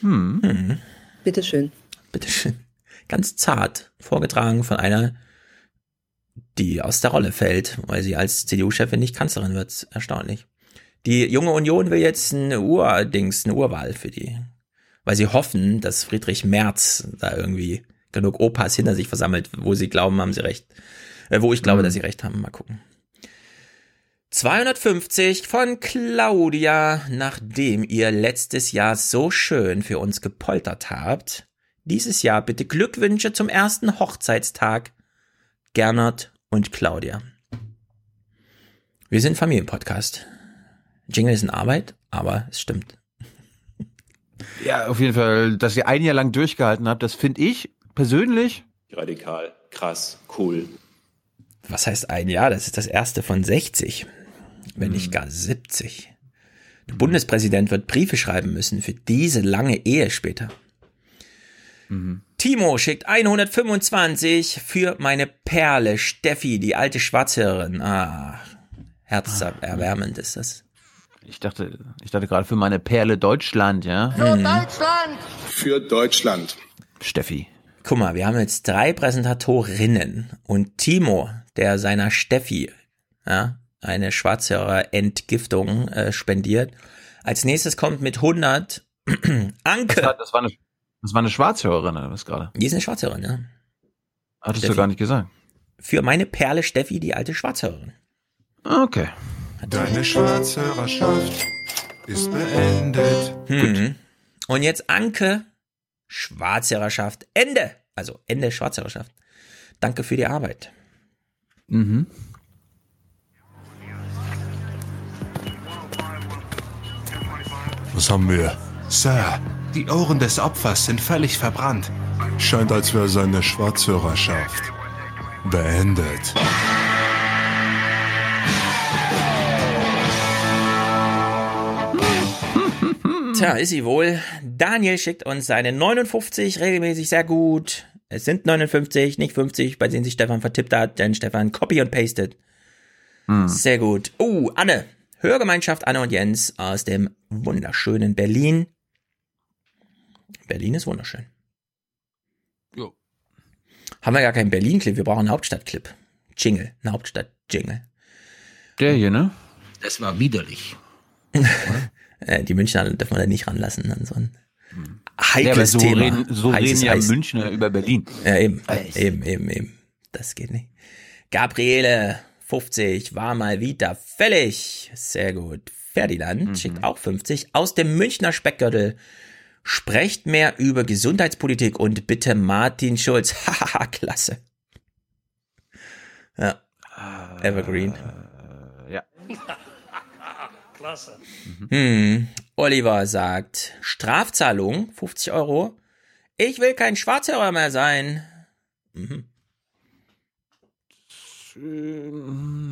Hm. Hm. Bitteschön. Bitteschön. Ganz zart vorgetragen von einer, die aus der Rolle fällt, weil sie als CDU-Chefin nicht Kanzlerin wird. Erstaunlich. Die junge Union will jetzt ein Urdings, eine Urwahl für die. Weil sie hoffen, dass Friedrich Merz da irgendwie genug Opas hinter sich versammelt, wo sie glauben, haben sie recht. Äh, wo ich glaube, dass sie recht haben. Mal gucken. 250 von Claudia, nachdem ihr letztes Jahr so schön für uns gepoltert habt. Dieses Jahr bitte Glückwünsche zum ersten Hochzeitstag. Gernot und Claudia. Wir sind Familienpodcast. Jingle ist in Arbeit, aber es stimmt. Ja, auf jeden Fall, dass ihr ein Jahr lang durchgehalten habt, das finde ich persönlich Radikal, krass, cool. Was heißt ein Jahr? Das ist das erste von 60, wenn nicht gar 70. Der Bundespräsident wird Briefe schreiben müssen für diese lange Ehe später. Timo schickt 125 für meine Perle Steffi, die alte Schwarzhörerin. Ah, herzerwärmend ist das. Ich dachte, ich dachte gerade für meine Perle Deutschland, ja. Für Deutschland! Für Deutschland. Steffi. Guck mal, wir haben jetzt drei Präsentatorinnen und Timo, der seiner Steffi ja, eine Schwarzhörer-Entgiftung äh, spendiert. Als nächstes kommt mit 100 Anke. Das war, das war eine, das war eine Schwarzhörerin, oder was gerade? Die ist eine Schwarzhörerin, ja. Hattest Steffi. du gar nicht gesagt. Für meine Perle Steffi, die alte Schwarzhörerin. Okay. Deine Schwarzhörerschaft ist beendet. Hm. Und jetzt Anke, Schwarzhörerschaft, Ende. Also Ende Schwarzhörerschaft. Danke für die Arbeit. Mhm. Was haben wir? Sir, die Ohren des Opfers sind völlig verbrannt. Scheint, als wäre seine Schwarzhörerschaft beendet. Tja, ist sie wohl. Daniel schickt uns seine 59 regelmäßig sehr gut. Es sind 59, nicht 50, bei denen sich Stefan vertippt hat, denn Stefan copy und pasted. Hm. Sehr gut. Oh, Anne. Hörgemeinschaft Anne und Jens aus dem wunderschönen Berlin. Berlin ist wunderschön. Jo. Haben wir gar keinen Berlin-Clip, wir brauchen einen Hauptstadt-Clip. Jingle, ein Hauptstadt-Jingle. Der hier, ne? Das war widerlich. Äh, die Münchner dürfen wir da nicht ranlassen an so ein heikles ja, so Thema. Reden, so Heißes reden ja Eis. Münchner über Berlin. Ja, eben, Eis. eben, eben, eben. Das geht nicht. Gabriele, 50, war mal wieder fällig. Sehr gut. Ferdinand schickt auch 50. Aus dem Münchner Speckgürtel. Sprecht mehr über Gesundheitspolitik und bitte Martin Schulz. Hahaha, klasse. Ja. Evergreen. Klasse. Hm. Oliver sagt, Strafzahlung, 50 Euro. Ich will kein Schwarzhörer mehr sein. Mhm.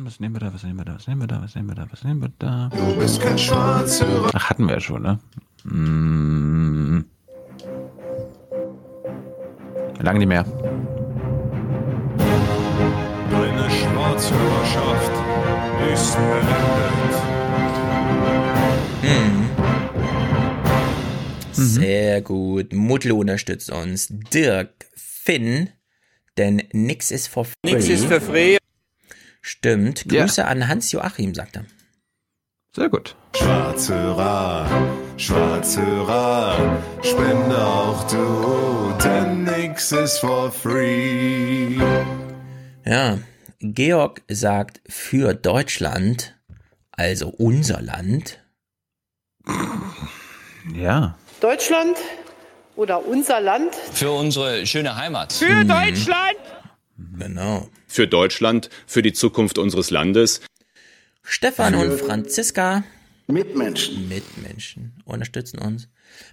Was nehmen wir da, was nehmen wir da, was nehmen wir da, was nehmen wir da, was nehmen wir da? Du bist kein Schwarzhörer. Ach, hatten wir ja schon, ne? Mm. Lange nicht mehr. Deine Schwarzhörerschaft ist beendet. Hm. Sehr gut. Mutlu unterstützt uns. Dirk, Finn, denn nix ist for free. Nix ist für free. Stimmt. Grüße an Hans-Joachim, sagt er. Sehr gut. Schwarzhörer, Schwarzhörer, spende auch du, denn nix ist for free. Ja, Georg sagt für Deutschland, also unser Land. Ja. Deutschland oder unser Land. Für unsere schöne Heimat. Für Deutschland. Genau. Für Deutschland, für die Zukunft unseres Landes. Stefan und Franziska. Mitmenschen. Mitmenschen unterstützen uns.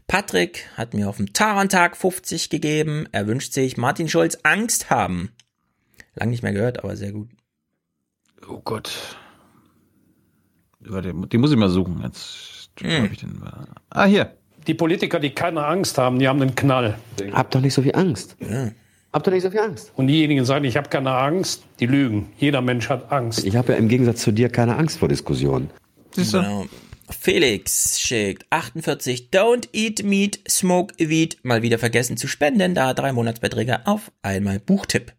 Patrick hat mir auf dem Tarantag 50 gegeben. Er wünscht sich Martin Schulz Angst haben. Lang nicht mehr gehört, aber sehr gut. Oh Gott. Den muss ich mal suchen. Jetzt hab ich den. Ah, hier. Die Politiker, die keine Angst haben, die haben einen Knall. Habt doch nicht so viel Angst. Ja. Habt doch nicht so viel Angst. Und diejenigen, die sagen, ich habe keine Angst, die lügen. Jeder Mensch hat Angst. Ich habe ja im Gegensatz zu dir keine Angst vor Diskussionen. Genau. Felix schickt 48 Don't eat meat, smoke weed. Mal wieder vergessen zu spenden, da drei Monatsbeträge auf einmal Buchtipp.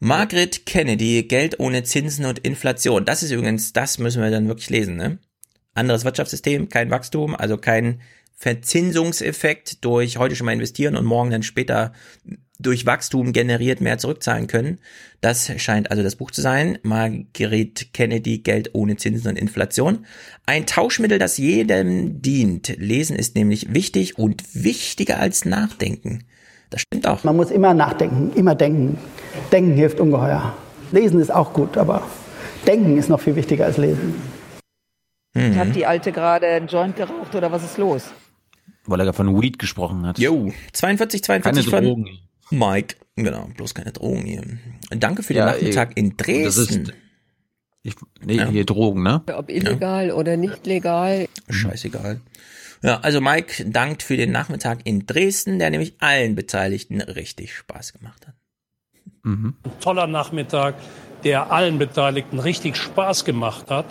Margaret Kennedy, Geld ohne Zinsen und Inflation. Das ist übrigens, das müssen wir dann wirklich lesen, ne? Anderes Wirtschaftssystem, kein Wachstum, also kein Verzinsungseffekt durch heute schon mal investieren und morgen dann später durch Wachstum generiert mehr zurückzahlen können. Das scheint also das Buch zu sein. Margaret Kennedy, Geld ohne Zinsen und Inflation. Ein Tauschmittel, das jedem dient. Lesen ist nämlich wichtig und wichtiger als Nachdenken. Das stimmt auch. Man muss immer nachdenken, immer denken. Denken hilft ungeheuer. Lesen ist auch gut, aber denken ist noch viel wichtiger als lesen. Mhm. Hat die Alte gerade einen Joint geraucht oder was ist los? Weil er von Weed gesprochen hat. Jo, 42, 42 Keine von Drogen. Mike. Genau, bloß keine Drogen hier. Danke für den Ja, Nachmittag eh, in das ist- Dresden. Ich, nee, hier Drogen, ne? Ob illegal oder nicht legal. Scheißegal. Ja, also Mike dankt für den Nachmittag in Dresden, der nämlich allen Beteiligten richtig Spaß gemacht hat. Ein toller Nachmittag, der allen Beteiligten richtig Spaß gemacht hat.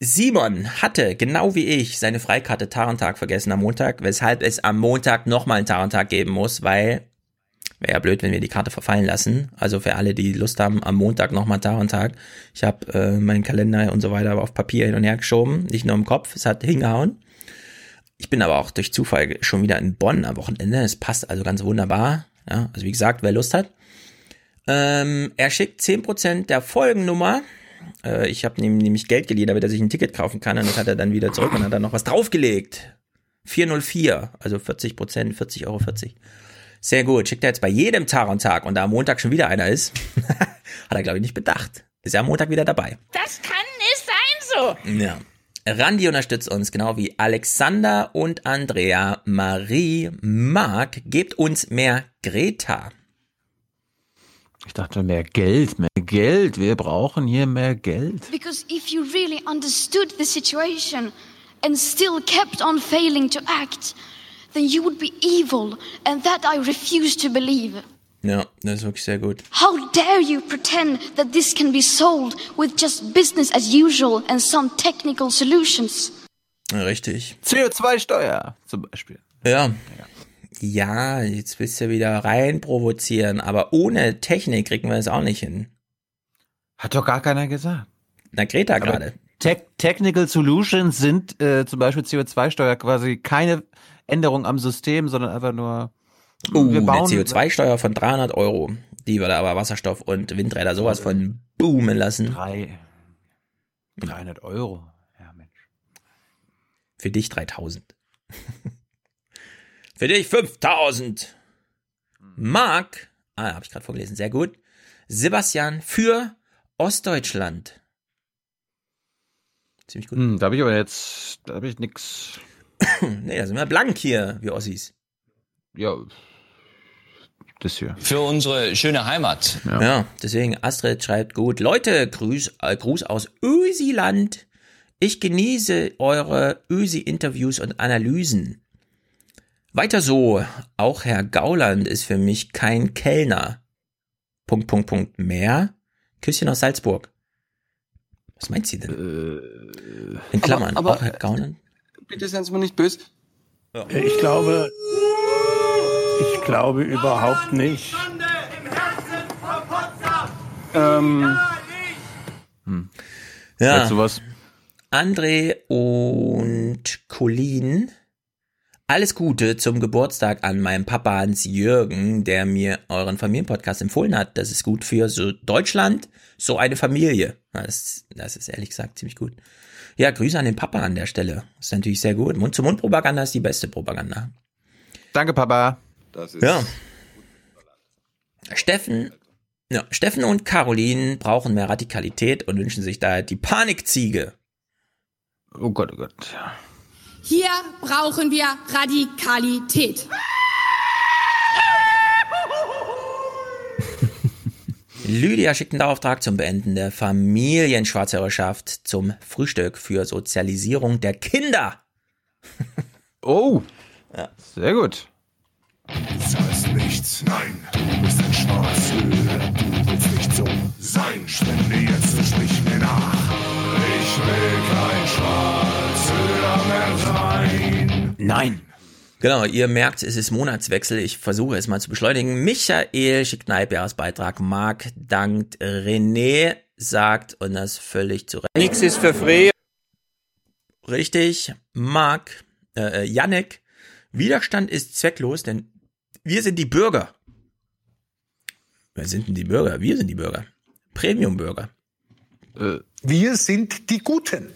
Simon hatte, genau wie ich, seine Freikarte Tarentag vergessen am Montag, weshalb es am Montag nochmal einen Tarentag geben muss, weil wäre ja blöd, wenn wir die Karte verfallen lassen. Also für alle, die Lust haben, am Montag nochmal Tarentag. Ich habe äh, meinen Kalender und so weiter auf Papier hin und her geschoben, nicht nur im Kopf, es hat hingehauen. Ich bin aber auch durch Zufall schon wieder in Bonn am Wochenende. Es passt also ganz wunderbar. Ja, also wie gesagt, wer Lust hat. Ähm, er schickt 10% der Folgennummer. Äh, ich habe ihm nämlich Geld geliehen, damit er sich ein Ticket kaufen kann. Und das hat er dann wieder zurück und hat dann noch was draufgelegt. 404, also 40 Prozent, 40,40 Euro. Sehr gut. Schickt er jetzt bei jedem Tag und da am Montag schon wieder einer ist, hat er, glaube ich, nicht bedacht. Ist ja am Montag wieder dabei. Das kann nicht sein so. Ja. Randi unterstützt uns genau wie Alexander und Andrea. Marie, Marc, gebt uns mehr Greta. Ich dachte, mehr Geld, mehr Geld. Wir brauchen hier mehr Geld. Because if you really understood the situation and still kept on failing to act, then you would be evil, and that I refuse to believe. Ja, das ist wirklich sehr gut. How dare you pretend that this can be solved with just business as usual and some technical solutions? Richtig. CO2-Steuer zum Beispiel. Ja. Ja, jetzt willst du wieder rein provozieren, aber ohne Technik kriegen wir es auch nicht hin. Hat doch gar keiner gesagt. Na, Greta gerade. Te Technical Solutions sind äh, zum Beispiel CO2-Steuer quasi keine Änderung am System, sondern einfach nur Uh, wir bauen eine CO2-Steuer von 300 Euro. Die würde aber Wasserstoff und Windräder sowas von boomen lassen. Drei. 300 Euro. Ja, Mensch. Für dich 3000. Für dich 5000. Marc, ah, habe ich gerade vorgelesen, sehr gut. Sebastian für Ostdeutschland. Ziemlich gut. Hm, da habe ich aber jetzt, da habe ich nix. nee, da sind wir blank hier, wir Ossis. Ja, das hier. Für unsere schöne Heimat. Ja, ja deswegen Astrid schreibt gut. Leute, Grüß, äh, Gruß aus Ösiland. Ich genieße eure Ösi-Interviews und Analysen. Weiter so. Auch Herr Gauland ist für mich kein Kellner. Punkt, Punkt, Punkt. Mehr. Küsschen aus Salzburg. Was meint sie denn? Äh, In Klammern. Aber, aber, auch Herr Gauland? Bitte seien Sie mir nicht böse. Ja. Ich glaube, ich glaube überhaupt nicht. Ähm, hm. Ja. Weißt du was? André und Colin. Alles Gute zum Geburtstag an meinem Papa Hans Jürgen, der mir euren Familienpodcast empfohlen hat. Das ist gut für so Deutschland, so eine Familie. Das, das ist ehrlich gesagt ziemlich gut. Ja, Grüße an den Papa an der Stelle. Das ist natürlich sehr gut. Mund-zu-Mund-Propaganda ist die beste Propaganda. Danke, Papa. Das ist ja. Steffen, ja, Steffen und Caroline brauchen mehr Radikalität und wünschen sich daher die Panikziege. Oh Gott, oh Gott. Hier brauchen wir Radikalität. Lydia schickt einen Auftrag zum Beenden der Familienschwarzhörerschaft zum Frühstück für Sozialisierung der Kinder. oh, ja. sehr gut. Du zahlst nichts, nein, du bist ein Schwarzhörer, du willst nicht so sein. Spende Nein. Genau, ihr merkt, es ist Monatswechsel. Ich versuche es mal zu beschleunigen. Michael schickt einen Halbjahresbeitrag. Marc dankt René, sagt, und das völlig zu Recht. Nix ist für frei. Richtig. Marc, äh, Yannick, Widerstand ist zwecklos, denn wir sind die Bürger. Wer sind denn die Bürger? Wir sind die Bürger. Premium-Bürger. Äh, wir sind die Guten.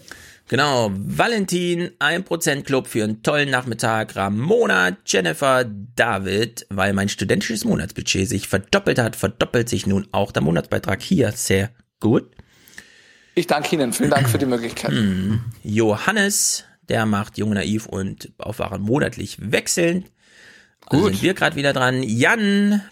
Genau, Valentin, 1% Club für einen tollen Nachmittag, Ramona, Jennifer, David, weil mein studentisches Monatsbudget sich verdoppelt hat, verdoppelt sich nun auch der Monatsbeitrag hier. Sehr gut. Ich danke Ihnen, vielen Dank für die Möglichkeit. Mm. Johannes, der macht Jung Naiv und Aufwachen monatlich wechselnd. Gut. sind wir gerade wieder dran. Jan,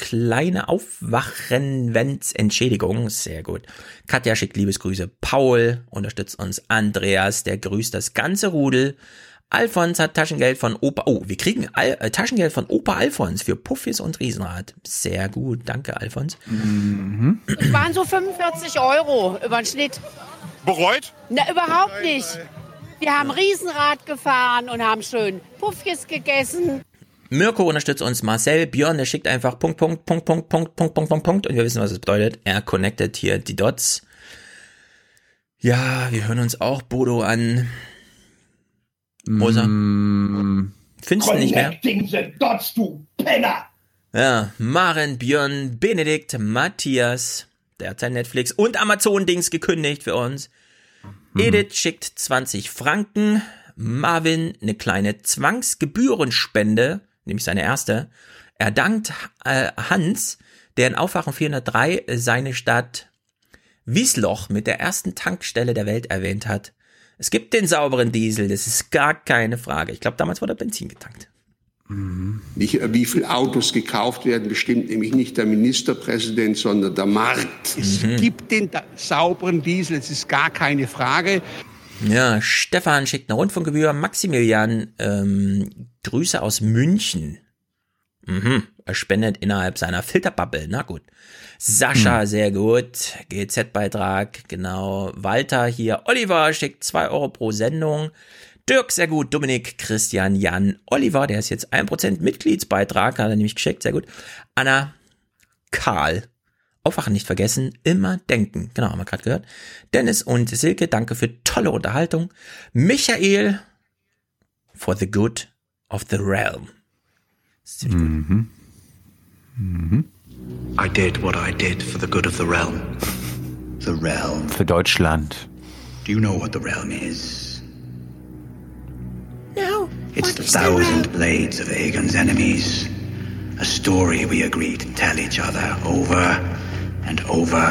kleine Aufwachen, wenn's Entschädigung. Sehr gut. Katja schickt Liebesgrüße. Paul unterstützt uns. Andreas, der grüßt das ganze Rudel. Alfons hat Taschengeld von Opa. Oh, wir kriegen Al äh, Taschengeld von Opa Alfons für Puffis und Riesenrad. Sehr gut. Danke, Alfons. Mhm. Es waren so 45 Euro über den Schnitt. Bereut? Na, überhaupt nicht. Wir haben Riesenrad gefahren und haben schön Puffis gegessen. Mirko unterstützt uns, Marcel, Björn, der schickt einfach Punkt, Punkt, Punkt, Punkt, Punkt, Punkt, Punkt, Punkt, Punkt und wir wissen, was es bedeutet. Er connectet hier die Dots. Ja, wir hören uns auch Bodo an. Rosa. Mm. Findest du nicht mehr? the Dots, du Penner! Ja, Maren, Björn, Benedikt, Matthias, der hat sein Netflix und Amazon-Dings gekündigt für uns. Mhm. Edith schickt 20 Franken. Marvin eine kleine Zwangsgebührenspende nämlich seine erste. Er dankt äh, Hans, der in Aufwachen 403 seine Stadt Wiesloch mit der ersten Tankstelle der Welt erwähnt hat. Es gibt den sauberen Diesel, das ist gar keine Frage. Ich glaube, damals wurde Benzin getankt. Nicht, äh, wie viele Autos gekauft werden, bestimmt nämlich nicht der Ministerpräsident, sondern der Markt. Es mhm. gibt den sauberen Diesel, es ist gar keine Frage. Ja, Stefan schickt eine Rundfunkgebühr. Maximilian, ähm, Grüße aus München. Mhm. Er spendet innerhalb seiner Filterbubble. Na gut. Sascha, hm. sehr gut. GZ-Beitrag, genau. Walter hier. Oliver schickt zwei Euro pro Sendung. Dirk, sehr gut. Dominik, Christian, Jan, Oliver, der ist jetzt ein Prozent Mitgliedsbeitrag, hat er nämlich geschickt, sehr gut. Anna, Karl, Aufwachen nicht vergessen, immer denken. Genau, haben wir gerade gehört. Dennis und Silke, danke für tolle Unterhaltung. Michael, for the good of the realm. Mhm. Mhm. I did what I did for the good of the realm. The realm. Für Deutschland. Do you know what the realm is? No. It's the thousand the blades of Aegon's enemies. A story we agree to tell each other over and over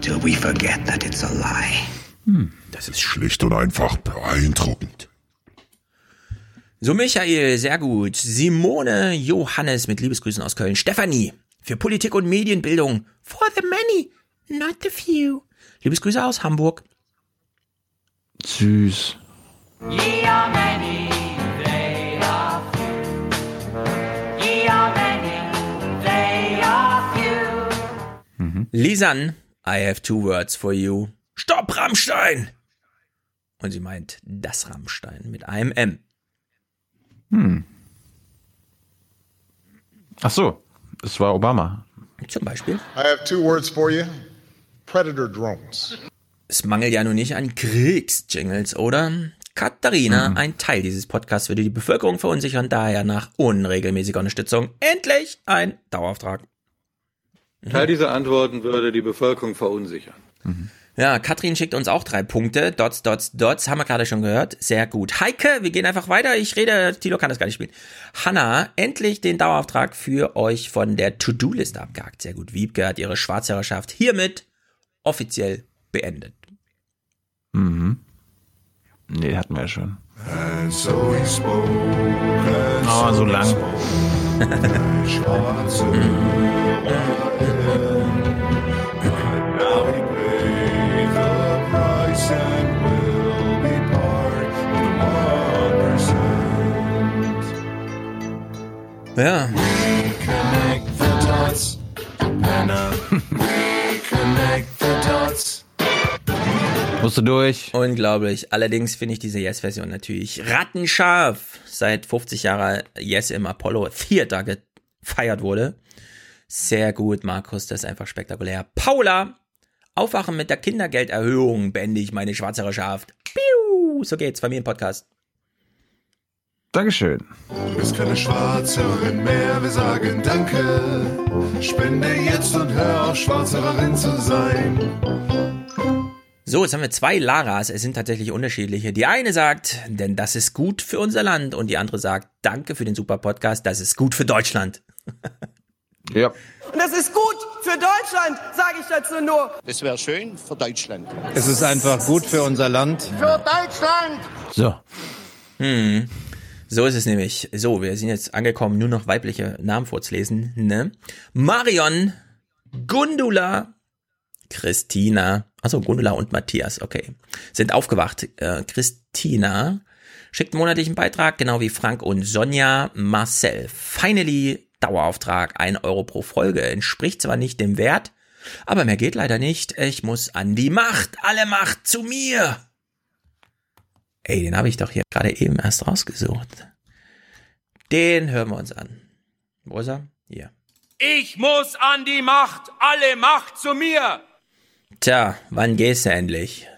till we forget that it's a lie. Hm. Das ist schlicht und einfach beeindruckend. So, Michael, sehr gut. Simone, Johannes mit Liebesgrüßen aus Köln. Stefanie, für Politik und Medienbildung. For the many, not the few. Liebesgrüße aus Hamburg. Süß. Ye are many, Lisan, I have two words for you. Stopp, Rammstein! Und sie meint das Rammstein mit einem M. Hm. Ach so, es war Obama. Zum Beispiel. I have two words for you. Predator Drones. Es mangelt ja nun nicht an Kriegsjingles, oder? Katharina, mhm. ein Teil dieses Podcasts würde die Bevölkerung verunsichern, daher nach unregelmäßiger Unterstützung endlich ein Dauerauftrag. Mhm. Teil dieser Antworten würde die Bevölkerung verunsichern. Mhm. Ja, Katrin schickt uns auch drei Punkte. Dots, dots, dots, haben wir gerade schon gehört. Sehr gut. Heike, wir gehen einfach weiter. Ich rede, Tilo kann das gar nicht spielen. Hanna, endlich den Dauerauftrag für euch von der To-Do-Liste abgehakt. Sehr gut. Wiebke hat ihre Schwarzherrschaft hiermit offiziell beendet. Mhm. Nee, hatten wir ja schon. Oh, so ah, lang. Ja. Musst du durch. Unglaublich. Allerdings finde ich diese Yes-Version natürlich rattenscharf. Seit 50 Jahren Yes im Apollo Theater gefeiert wurde. Sehr gut, Markus, das ist einfach spektakulär. Paula, Aufwachen mit der Kindergelderhöhung, bände ich meine schwarze Schaft. Piu, so geht's, Familienpodcast. Dankeschön. Du bist keine Schwarzhörerin mehr, wir sagen Danke. Spende jetzt und hör auf, Schwarzhörerin zu sein. So, jetzt haben wir zwei Laras. Es sind tatsächlich unterschiedliche. Die eine sagt, denn das ist gut für unser Land. Und die andere sagt, danke für den super Podcast, das ist gut für Deutschland. ja. Und das ist gut für Deutschland, sage ich dazu nur. Es wäre schön für Deutschland. Es ist einfach gut für unser Land. Für Deutschland. So. Hm. So ist es nämlich. So, wir sind jetzt angekommen, nur noch weibliche Namen vorzulesen. Ne? Marion, Gundula, Christina, also Gundula und Matthias, okay, sind aufgewacht. Äh, Christina schickt monatlichen Beitrag, genau wie Frank und Sonja. Marcel, finally, Dauerauftrag, ein Euro pro Folge, entspricht zwar nicht dem Wert, aber mehr geht leider nicht. Ich muss an die Macht, alle Macht zu mir. Ey, den habe ich doch hier gerade eben erst rausgesucht. Den hören wir uns an. Wo ist er? Hier. Ich muss an die Macht, alle Macht zu mir. Tja, wann gehst du endlich?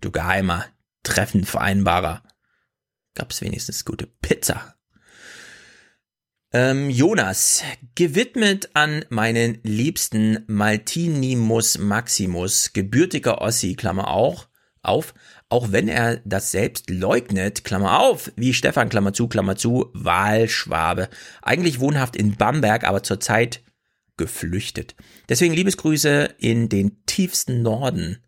Du geheimer Treffenvereinbarer. Gab's wenigstens gute Pizza. Ähm, Jonas, gewidmet an meinen liebsten Maltinimus Maximus, gebürtiger Ossi, Klammer auch, auf, auch wenn er das selbst leugnet, Klammer auf, wie Stefan, Klammer zu, Klammer zu, Wahlschwabe, eigentlich wohnhaft in Bamberg, aber zurzeit geflüchtet. Deswegen Liebesgrüße in den tiefsten Norden.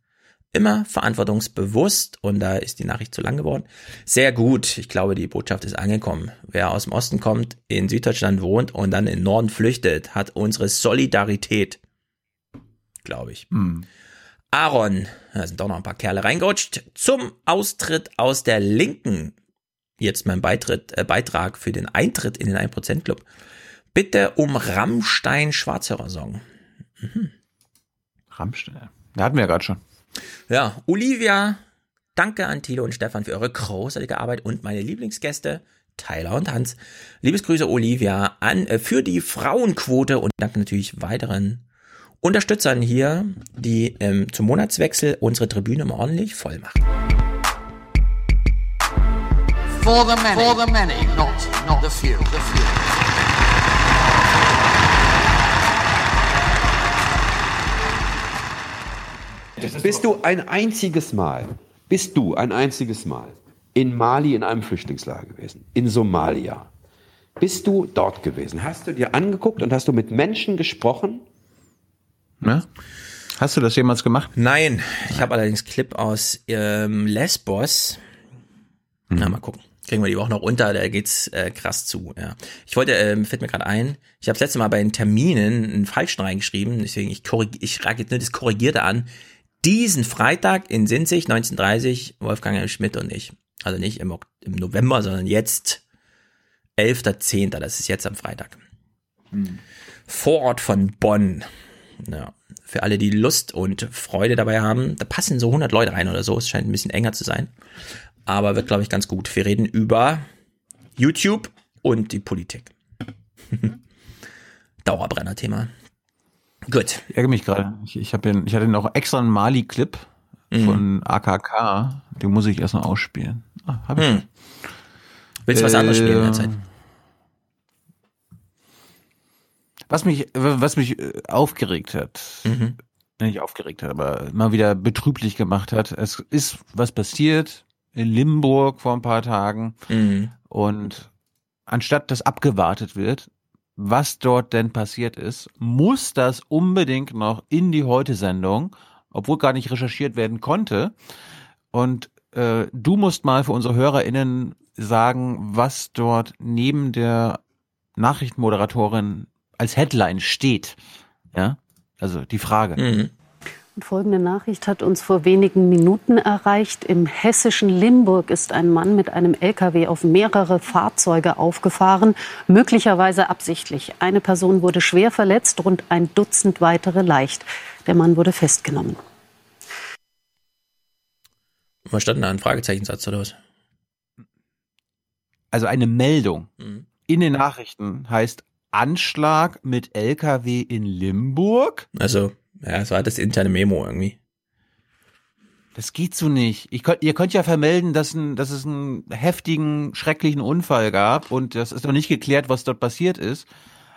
Immer verantwortungsbewusst und da ist die Nachricht zu lang geworden. Sehr gut, ich glaube, die Botschaft ist angekommen. Wer aus dem Osten kommt, in Süddeutschland wohnt und dann in Norden flüchtet, hat unsere Solidarität. Glaube ich. Hm. Aaron, da sind doch noch ein paar Kerle reingerutscht, zum Austritt aus der Linken. jetzt mein Beitritt, äh, Beitrag für den Eintritt in den 1% Club. Bitte um Rammstein Schwarzhörer-Song. Mhm. Rammstein. Da hatten wir ja gerade schon. Ja, Olivia, danke an Thilo und Stefan für eure großartige Arbeit und meine Lieblingsgäste, Tyler und Hans. Liebesgrüße Olivia an äh, für die Frauenquote und danke natürlich weiteren Unterstützern hier, die ähm, zum Monatswechsel unsere Tribüne mal ordentlich voll machen. For the many, for the many, not, not the few, the few. Bist du ein einziges Mal, bist du ein einziges Mal in Mali in einem Flüchtlingslager gewesen, in Somalia? Bist du dort gewesen? Hast du dir angeguckt und hast du mit Menschen gesprochen? Ne? Hast du das jemals gemacht? Nein, ich habe allerdings Clip aus ähm, Lesbos. Na, mal gucken. Kriegen wir die auch noch unter, da geht's äh, krass zu. Ja. Ich wollte, ähm, fällt mir gerade ein, ich habe das letzte Mal bei den Terminen einen falschen reingeschrieben, deswegen ich korrig ich rage jetzt nur das Korrigierte an. Diesen Freitag in Sinzig, 1930, Wolfgang M. Schmidt und ich. Also nicht im, im November, sondern jetzt 11.10., das ist jetzt am Freitag. Vorort von Bonn. Ja. Für alle, die Lust und Freude dabei haben, da passen so 100 Leute rein oder so. Es scheint ein bisschen enger zu sein. Aber wird, glaube ich, ganz gut. Wir reden über YouTube und die Politik. Dauerbrenner-Thema. Gut. Ich ärgere mich gerade. Ich, ich, den, ich hatte noch extra einen Mali-Clip Mhm. von AKK. Den muss ich erst noch ausspielen. Ah, hab ich. Hm. Willst du was anderes spielen in der Zeit? Was mich, was mich äh, aufgeregt hat, Mhm. nicht aufgeregt hat, aber mal wieder betrüblich gemacht hat. Es ist was passiert in Limburg vor ein paar Tagen Mhm. und anstatt dass abgewartet wird, was dort denn passiert ist, muss das unbedingt noch in die Heute-Sendung, obwohl gar nicht recherchiert werden konnte. Und äh, du musst mal für unsere HörerInnen sagen, was dort neben der Nachrichtenmoderatorin als Headline steht. Ja, also die Frage. Mhm. Und folgende Nachricht hat uns vor wenigen Minuten erreicht. Im hessischen Limburg ist ein Mann mit einem LKW auf mehrere Fahrzeuge aufgefahren, möglicherweise absichtlich. Eine Person wurde schwer verletzt, rund ein Dutzend weitere leicht. Der Mann wurde festgenommen. Was stand da? Ein Fragezeichensatz oder was? Also eine Meldung Mhm. in den Nachrichten heißt Anschlag mit LKW in Limburg. Also, ja, es war das interne Memo irgendwie. Das geht so nicht. Ich ihr könnt ja vermelden, dass, ein, dass es einen heftigen, schrecklichen Unfall gab und das ist noch nicht geklärt, was dort passiert ist.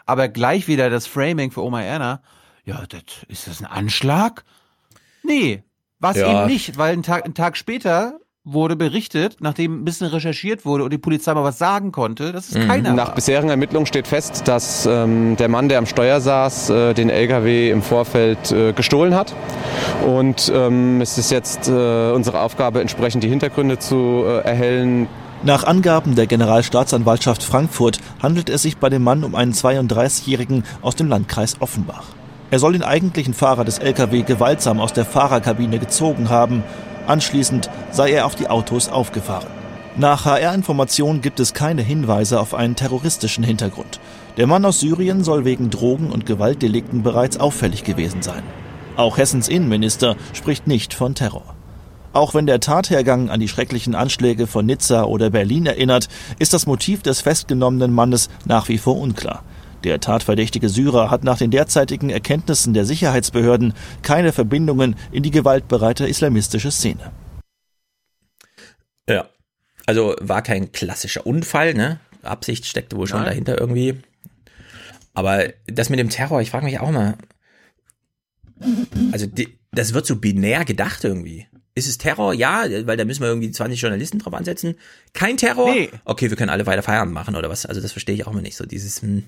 Aber gleich wieder das Framing für Oma Erna. Ja, das, ist das ein Anschlag? Nee, war es Ja. eben nicht, weil ein Tag, ein Tag später wurde berichtet, nachdem ein bisschen recherchiert wurde und die Polizei mal was sagen konnte, dass es Mhm. keiner Nach war. bisherigen Ermittlungen steht fest, dass ähm, der Mann, der am Steuer saß, äh, den LKW im Vorfeld äh, gestohlen hat. Und ähm, es ist jetzt äh, unsere Aufgabe, entsprechend die Hintergründe zu äh, erhellen. Nach Angaben der Generalstaatsanwaltschaft Frankfurt handelt es sich bei dem Mann um einen 32-Jährigen aus dem Landkreis Offenbach. Er soll den eigentlichen Fahrer des LKW gewaltsam aus der Fahrerkabine gezogen haben. Anschließend sei er auf die Autos aufgefahren. Nach HR-Informationen gibt es keine Hinweise auf einen terroristischen Hintergrund. Der Mann aus Syrien soll wegen Drogen- und Gewaltdelikten bereits auffällig gewesen sein. Auch Hessens Innenminister spricht nicht von Terror. Auch wenn der Tathergang an die schrecklichen Anschläge von Nizza oder Berlin erinnert, ist das Motiv des festgenommenen Mannes nach wie vor unklar. Der tatverdächtige Syrer hat nach den derzeitigen Erkenntnissen der Sicherheitsbehörden keine Verbindungen in die gewaltbereite islamistische Szene. Ja. Also war kein klassischer Unfall, ne? Absicht steckte wohl schon Nein. dahinter irgendwie. Aber das mit dem Terror, ich frage mich auch mal. Also die, das wird so binär gedacht irgendwie. Ist es Terror? Ja, weil da müssen wir irgendwie 20 Journalisten drauf ansetzen. Kein Terror? Nee. Okay, wir können alle weiter Feierabend machen oder was? Also das verstehe ich auch mal nicht so. Dieses, hm.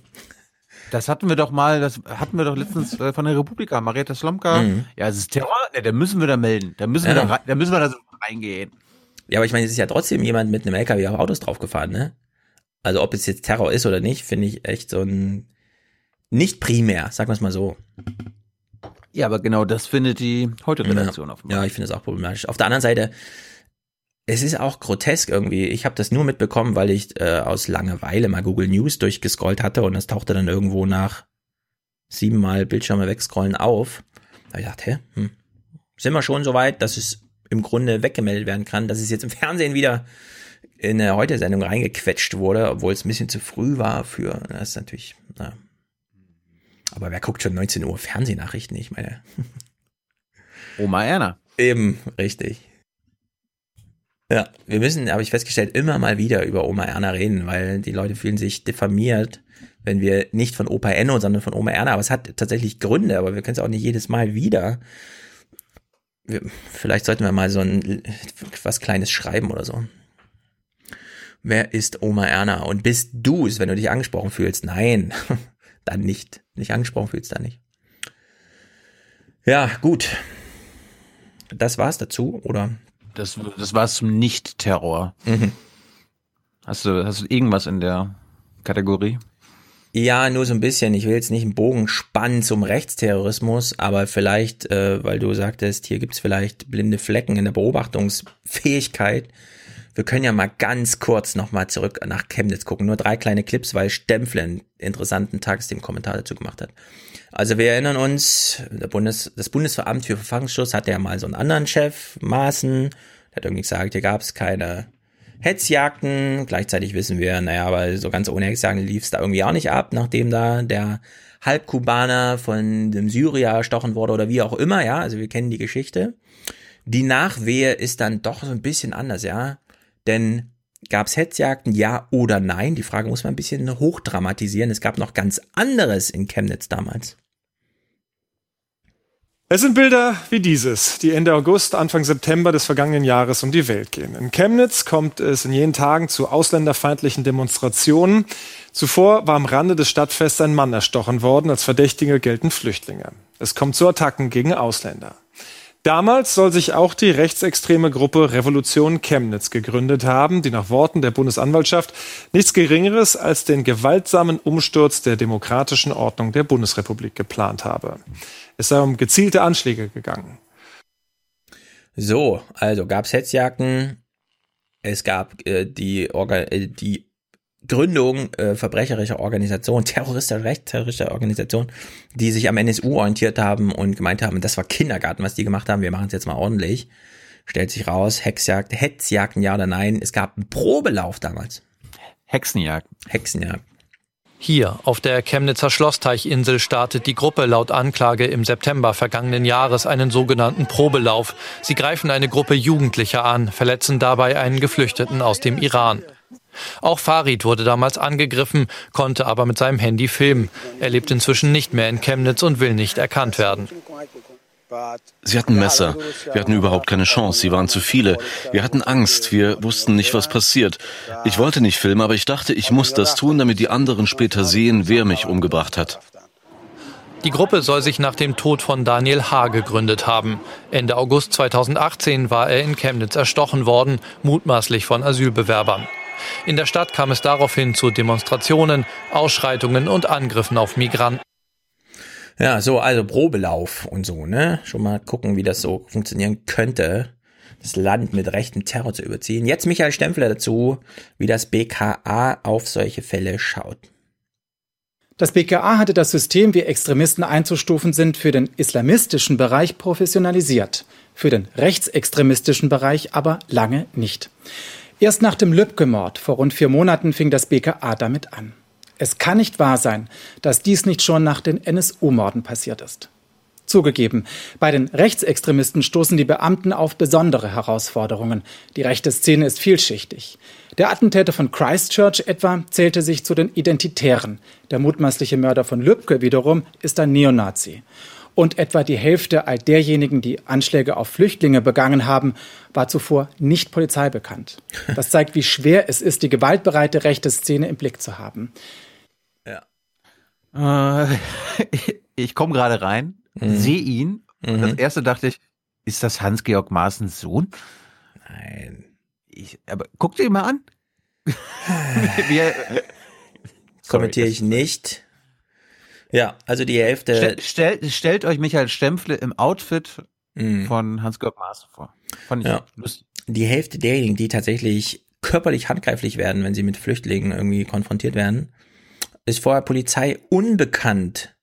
Das hatten wir doch mal, das hatten wir doch letztens äh, von der Republika, Marietta Slomka. Mhm. Ja, es ist Terror, ne, da müssen wir da melden. Da müssen wir Ja. da, da müssen wir da so reingehen. Ja, aber ich meine, es ist ja trotzdem jemand mit einem LKW auf Autos draufgefahren, ne? Also ob es jetzt Terror ist oder nicht, finde ich echt so ein nicht primär, sagen wir es mal so. Ja, aber genau das findet die heute Redaktion ja. offenbar. Ja, ich finde es auch problematisch. Auf der anderen Seite, es ist auch grotesk irgendwie. Ich habe das nur mitbekommen, weil ich äh, aus Langeweile mal Google News durchgescrollt hatte und das tauchte dann irgendwo nach siebenmal Bildschirme wegscrollen auf. Da ich dachte, hä, hm, sind wir schon so weit, dass es im Grunde weggemeldet werden kann, dass es jetzt im Fernsehen wieder in eine Heute-Sendung reingequetscht wurde, obwohl es ein bisschen zu früh war für, das ist natürlich, na. Aber wer guckt schon 19 Uhr Fernsehnachrichten? Ich meine. Oma Erna. Eben, richtig. Ja, wir müssen, habe ich festgestellt, immer mal wieder über Oma Erna reden, weil die Leute fühlen sich diffamiert, wenn wir nicht von Opa Enno, sondern von Oma Erna. Aber es hat tatsächlich Gründe, aber wir können es auch nicht jedes Mal wieder. Wir, vielleicht sollten wir mal so ein was Kleines schreiben oder so. Wer ist Oma Erna? Und bist du es, wenn du dich angesprochen fühlst? Nein, dann nicht. Nicht angesprochen fühlst, dann nicht. Ja, gut. Das war's dazu, oder? Das, das war zum Nicht-Terror. Mhm. Hast du, hast du irgendwas in der Kategorie? Ja, nur so ein bisschen. Ich will jetzt nicht einen Bogen spannen zum Rechtsterrorismus, aber vielleicht, äh, weil du sagtest, hier gibt's vielleicht blinde Flecken in der Beobachtungsfähigkeit. Wir können ja mal ganz kurz nochmal zurück nach Chemnitz gucken. Nur drei kleine Clips, weil Stempfle einen interessanten Tagesthemen-Kommentar dazu gemacht hat. Also wir erinnern uns, Bundes, das Bundesveramt für Verfassungsschutz hatte ja mal so einen anderen Chef, Maaßen, der hat irgendwie gesagt, hier gab es keine Hetzjagden. Gleichzeitig wissen wir, naja, aber so ganz ohne Hetzjagden lief es da irgendwie auch nicht ab, nachdem da der Halbkubaner von dem Syrier erstochen wurde oder wie auch immer, ja, also wir kennen die Geschichte. Die Nachwehe ist dann doch so ein bisschen anders, ja, denn Gab es Hetzjagden, ja oder nein? Die Frage muss man ein bisschen hochdramatisieren. Es gab noch ganz anderes in Chemnitz damals. Es sind Bilder wie dieses, die Ende August, Anfang September des vergangenen Jahres um die Welt gehen. In Chemnitz kommt es in jenen Tagen zu ausländerfeindlichen Demonstrationen. Zuvor war am Rande des Stadtfests ein Mann erstochen worden. Als Verdächtige gelten Flüchtlinge. Es kommt zu Attacken gegen Ausländer. Damals soll sich auch die rechtsextreme Gruppe Revolution Chemnitz gegründet haben, die nach Worten der Bundesanwaltschaft nichts Geringeres als den gewaltsamen Umsturz der demokratischen Ordnung der Bundesrepublik geplant habe. Es sei um gezielte Anschläge gegangen. So, also gab es Hetzjagden, es gab äh, die, Orga äh, die Gründung äh, verbrecherischer Organisation, terroristischer, rechtsterroristischer Organisation, die sich am NSU orientiert haben und gemeint haben, das war Kindergarten, was die gemacht haben, wir machen es jetzt mal ordentlich. Stellt sich raus, Hexjagd, Hetzjagden, ja oder nein. Es gab einen Probelauf damals. Hexenjagd. Hexenjagd. Hier auf der Chemnitzer Schlossteichinsel startet die Gruppe laut Anklage im September vergangenen Jahres einen sogenannten Probelauf. Sie greifen eine Gruppe Jugendlicher an, verletzen dabei einen Geflüchteten aus dem Iran. Auch Farid wurde damals angegriffen, konnte aber mit seinem Handy filmen. Er lebt inzwischen nicht mehr in Chemnitz und will nicht erkannt werden. Sie hatten Messer. Wir hatten überhaupt keine Chance. Sie waren zu viele. Wir hatten Angst. Wir wussten nicht, was passiert. Ich wollte nicht filmen, aber ich dachte, ich muss das tun, damit die anderen später sehen, wer mich umgebracht hat. Die Gruppe soll sich nach dem Tod von Daniel H. gegründet haben. Ende August 2018 war er in Chemnitz erstochen worden, mutmaßlich von Asylbewerbern. In der Stadt kam es daraufhin zu Demonstrationen, Ausschreitungen und Angriffen auf Migranten. Ja, so, also Probelauf und so, ne? Schon mal gucken, wie das so funktionieren könnte, das Land mit rechtem Terror zu überziehen. Jetzt Michael Stempfler dazu, wie das BKA auf solche Fälle schaut. Das BKA hatte das System, wie Extremisten einzustufen sind, für den islamistischen Bereich professionalisiert, für den rechtsextremistischen Bereich aber lange nicht. Erst nach dem Lübcke-Mord vor rund vier Monaten fing das BKA damit an. Es kann nicht wahr sein, dass dies nicht schon nach den NSU-Morden passiert ist. Zugegeben, bei den Rechtsextremisten stoßen die Beamten auf besondere Herausforderungen. Die rechte Szene ist vielschichtig. Der Attentäter von Christchurch etwa zählte sich zu den Identitären. Der mutmaßliche Mörder von Lübcke wiederum ist ein Neonazi. Und etwa die Hälfte all derjenigen, die Anschläge auf Flüchtlinge begangen haben, war zuvor nicht polizeibekannt. Das zeigt, wie schwer es ist, die gewaltbereite rechte Szene im Blick zu haben. Ja. Äh, ich komme gerade rein, Mhm. sehe ihn. Und Mhm. das erste dachte ich, ist das Hans-Georg Maaßens Sohn? Nein. Ich, aber guck dir mal an. Wie er, Kommentiere ich nicht. Ja, also die Hälfte. Stell, stellt, stellt euch Michael Stempfle im Outfit Mhm. von Hans-Georg Maaßen vor. Fand ich Ja. lustig. die Hälfte derjenigen, die tatsächlich körperlich handgreiflich werden, wenn sie mit Flüchtlingen irgendwie konfrontiert werden, ist vorher Polizei unbekannt.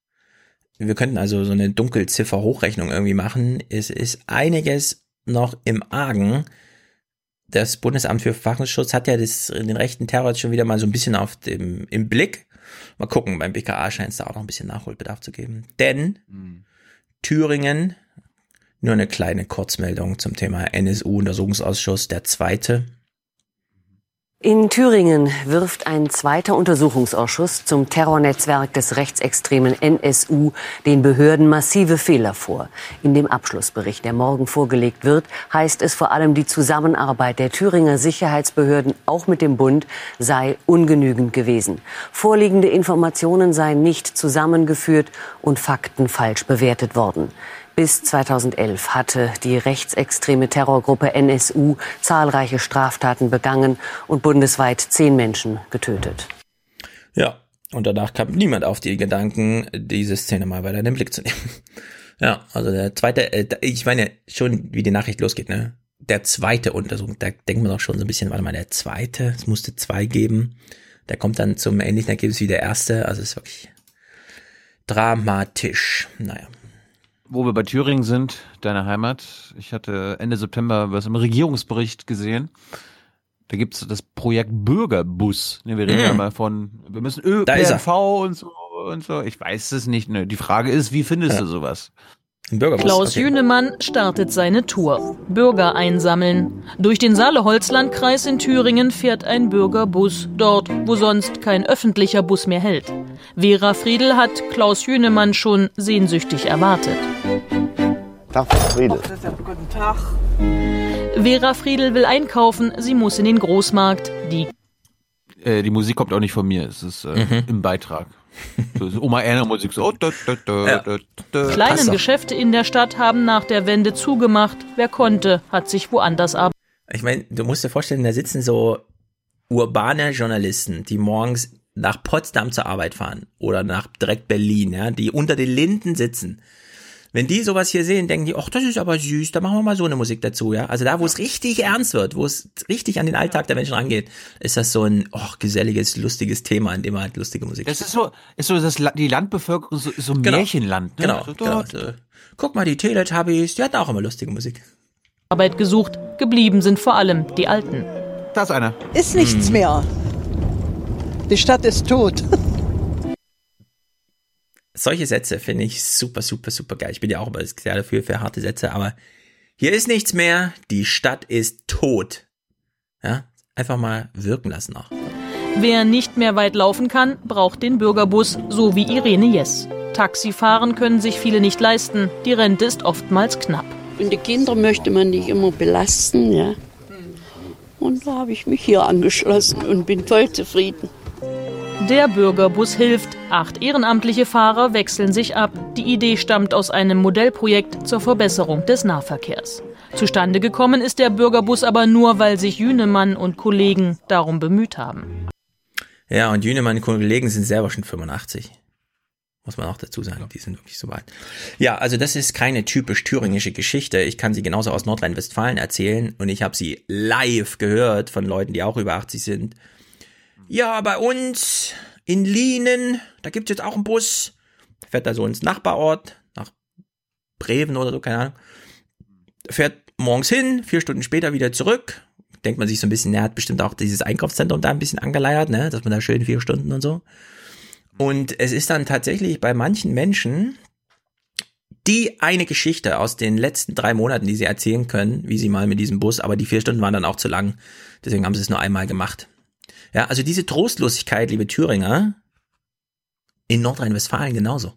Wir könnten also so eine Dunkelziffer-Hochrechnung irgendwie machen. Es ist einiges noch im Argen. Das Bundesamt für Verfassungsschutz hat ja das, den rechten Terror jetzt schon wieder mal so ein bisschen auf dem, im Blick. Mal gucken, beim BKA scheint es da auch noch ein bisschen Nachholbedarf zu geben. Denn mhm. Thüringen, nur eine kleine Kurzmeldung zum Thema NSU-Untersuchungsausschuss, der zweite in Thüringen wirft ein zweiter Untersuchungsausschuss zum Terrornetzwerk des rechtsextremen NSU den Behörden massive Fehler vor. In dem Abschlussbericht, der morgen vorgelegt wird, heißt es vor allem, die Zusammenarbeit der Thüringer Sicherheitsbehörden auch mit dem Bund sei ungenügend gewesen. Vorliegende Informationen seien nicht zusammengeführt und Fakten falsch bewertet worden. Bis 2011 hatte die rechtsextreme Terrorgruppe NSU zahlreiche Straftaten begangen und bundesweit zehn Menschen getötet. Ja, und danach kam niemand auf die Gedanken, diese Szene mal weiter in den Blick zu nehmen. Ja, also der zweite, äh, ich meine schon, wie die Nachricht losgeht, ne? Der zweite Untersuchung, da denkt man doch schon so ein bisschen, warte mal, der zweite, es musste zwei geben. Der kommt dann zum ähnlichen Ergebnis wie der erste, also ist wirklich dramatisch. Naja. Wo wir bei Thüringen sind, deine Heimat. Ich hatte Ende September was im Regierungsbericht gesehen. Da gibt's das Projekt Bürgerbus. Ne, wir reden mm. ja mal von, wir müssen ÖPNV und so und so. Ich weiß es nicht. Ne. Die Frage ist, wie findest ja. du sowas? Klaus okay. Jünemann startet seine Tour. Bürger einsammeln. Durch den Saale-Holzland-Kreis in Thüringen fährt ein Bürgerbus, dort, wo sonst kein öffentlicher Bus mehr hält. Vera Friedel hat Klaus Jünemann schon sehnsüchtig erwartet. Tag, Frau Friedel. Guten Tag. Vera Friedel will einkaufen, sie muss in den Großmarkt. Die, äh, die Musik kommt auch nicht von mir, es ist äh, mhm. im Beitrag. So Oma Erna Musik so. Ja. Kleine Geschäfte in der Stadt haben nach der Wende zugemacht. Wer konnte, hat sich woanders ab. Ich meine, du musst dir vorstellen, da sitzen so urbane Journalisten, die morgens nach Potsdam zur Arbeit fahren oder nach direkt Berlin, ja, die unter den Linden sitzen wenn die sowas hier sehen, denken die, ach, das ist aber süß, da machen wir mal so eine Musik dazu, ja. Also da, wo es richtig ernst wird, wo es richtig an den Alltag der Menschen rangeht, ist das so ein oh, geselliges, lustiges Thema, in dem man halt lustige Musik Das ist so, ist so das, die Landbevölkerung so, so ein genau. Märchenland, ne? Genau, so genau. So. Guck mal, die Teletubbies, die hatten auch immer lustige Musik. Arbeit gesucht, geblieben sind vor allem die Alten. Da ist einer. Ist nichts hm. mehr. Die Stadt ist tot. solche Sätze finde ich super, super, super geil. Ich bin ja auch immer sehr dafür für harte Sätze, aber hier ist nichts mehr, die Stadt ist tot. Ja, einfach mal wirken lassen auch. Wer nicht mehr weit laufen kann, braucht den Bürgerbus, so wie Irene Jess. Taxifahren können sich viele nicht leisten. Die Rente ist oftmals knapp. Und die Kinder möchte man nicht immer belasten, ja. Und da habe ich mich hier angeschlossen und bin voll zufrieden. Der Bürgerbus hilft. Acht ehrenamtliche Fahrer wechseln sich ab. Die Idee stammt aus einem Modellprojekt zur Verbesserung des Nahverkehrs. Zustande gekommen ist der Bürgerbus aber nur, weil sich Jünemann und Kollegen darum bemüht haben. Ja, und Jünemann und Kollegen sind selber schon 85. Muss man auch dazu sagen, die sind wirklich so weit. Ja, also das ist keine typisch thüringische Geschichte. Ich kann sie genauso aus Nordrhein-Westfalen erzählen und ich habe sie live gehört von Leuten, die auch über 80 sind ja, bei uns in Lienen, da gibt's jetzt auch einen Bus. Fährt da so ins Nachbarort, nach Breven oder so, keine Ahnung. Fährt morgens hin, vier Stunden später wieder zurück. Denkt man sich so ein bisschen, er hat bestimmt auch dieses Einkaufszentrum da ein bisschen angeleiert, ne, dass man da schön vier Stunden und so. Und es ist dann tatsächlich bei manchen Menschen die eine Geschichte aus den letzten drei Monaten, die sie erzählen können, wie sie mal mit diesem Bus, aber die vier Stunden waren dann auch zu lang. Deswegen haben sie es nur einmal gemacht. Ja, also diese Trostlosigkeit, liebe Thüringer, in Nordrhein-Westfalen genauso.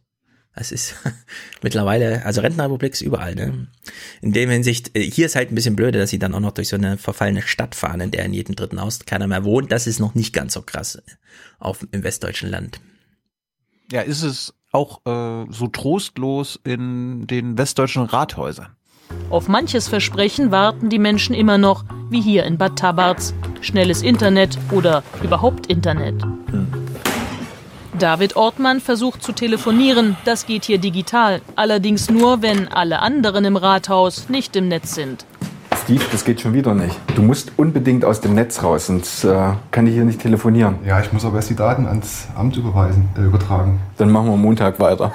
Das ist mittlerweile, also Rentenrepublik ist überall, ne? In dem Hinsicht, äh, hier ist halt ein bisschen blöde, dass sie dann auch noch durch so eine verfallene Stadt fahren, in der in jedem dritten Haus keiner mehr wohnt. Das ist noch nicht ganz so krass auf, im westdeutschen Land. Ja, ist es auch äh, so trostlos in den westdeutschen Rathäusern? Auf manches Versprechen warten die Menschen immer noch, wie hier in Bad Tabarz. Schnelles Internet oder überhaupt Internet. David Ortmann versucht zu telefonieren, das geht hier digital, allerdings nur, wenn alle anderen im Rathaus nicht im Netz sind. Steve, das geht schon wieder nicht. Du musst unbedingt aus dem Netz raus, sonst äh, kann ich hier nicht telefonieren. Ja, ich muss aber erst die Daten ans Amt überweisen, äh, übertragen. Dann machen wir Montag weiter.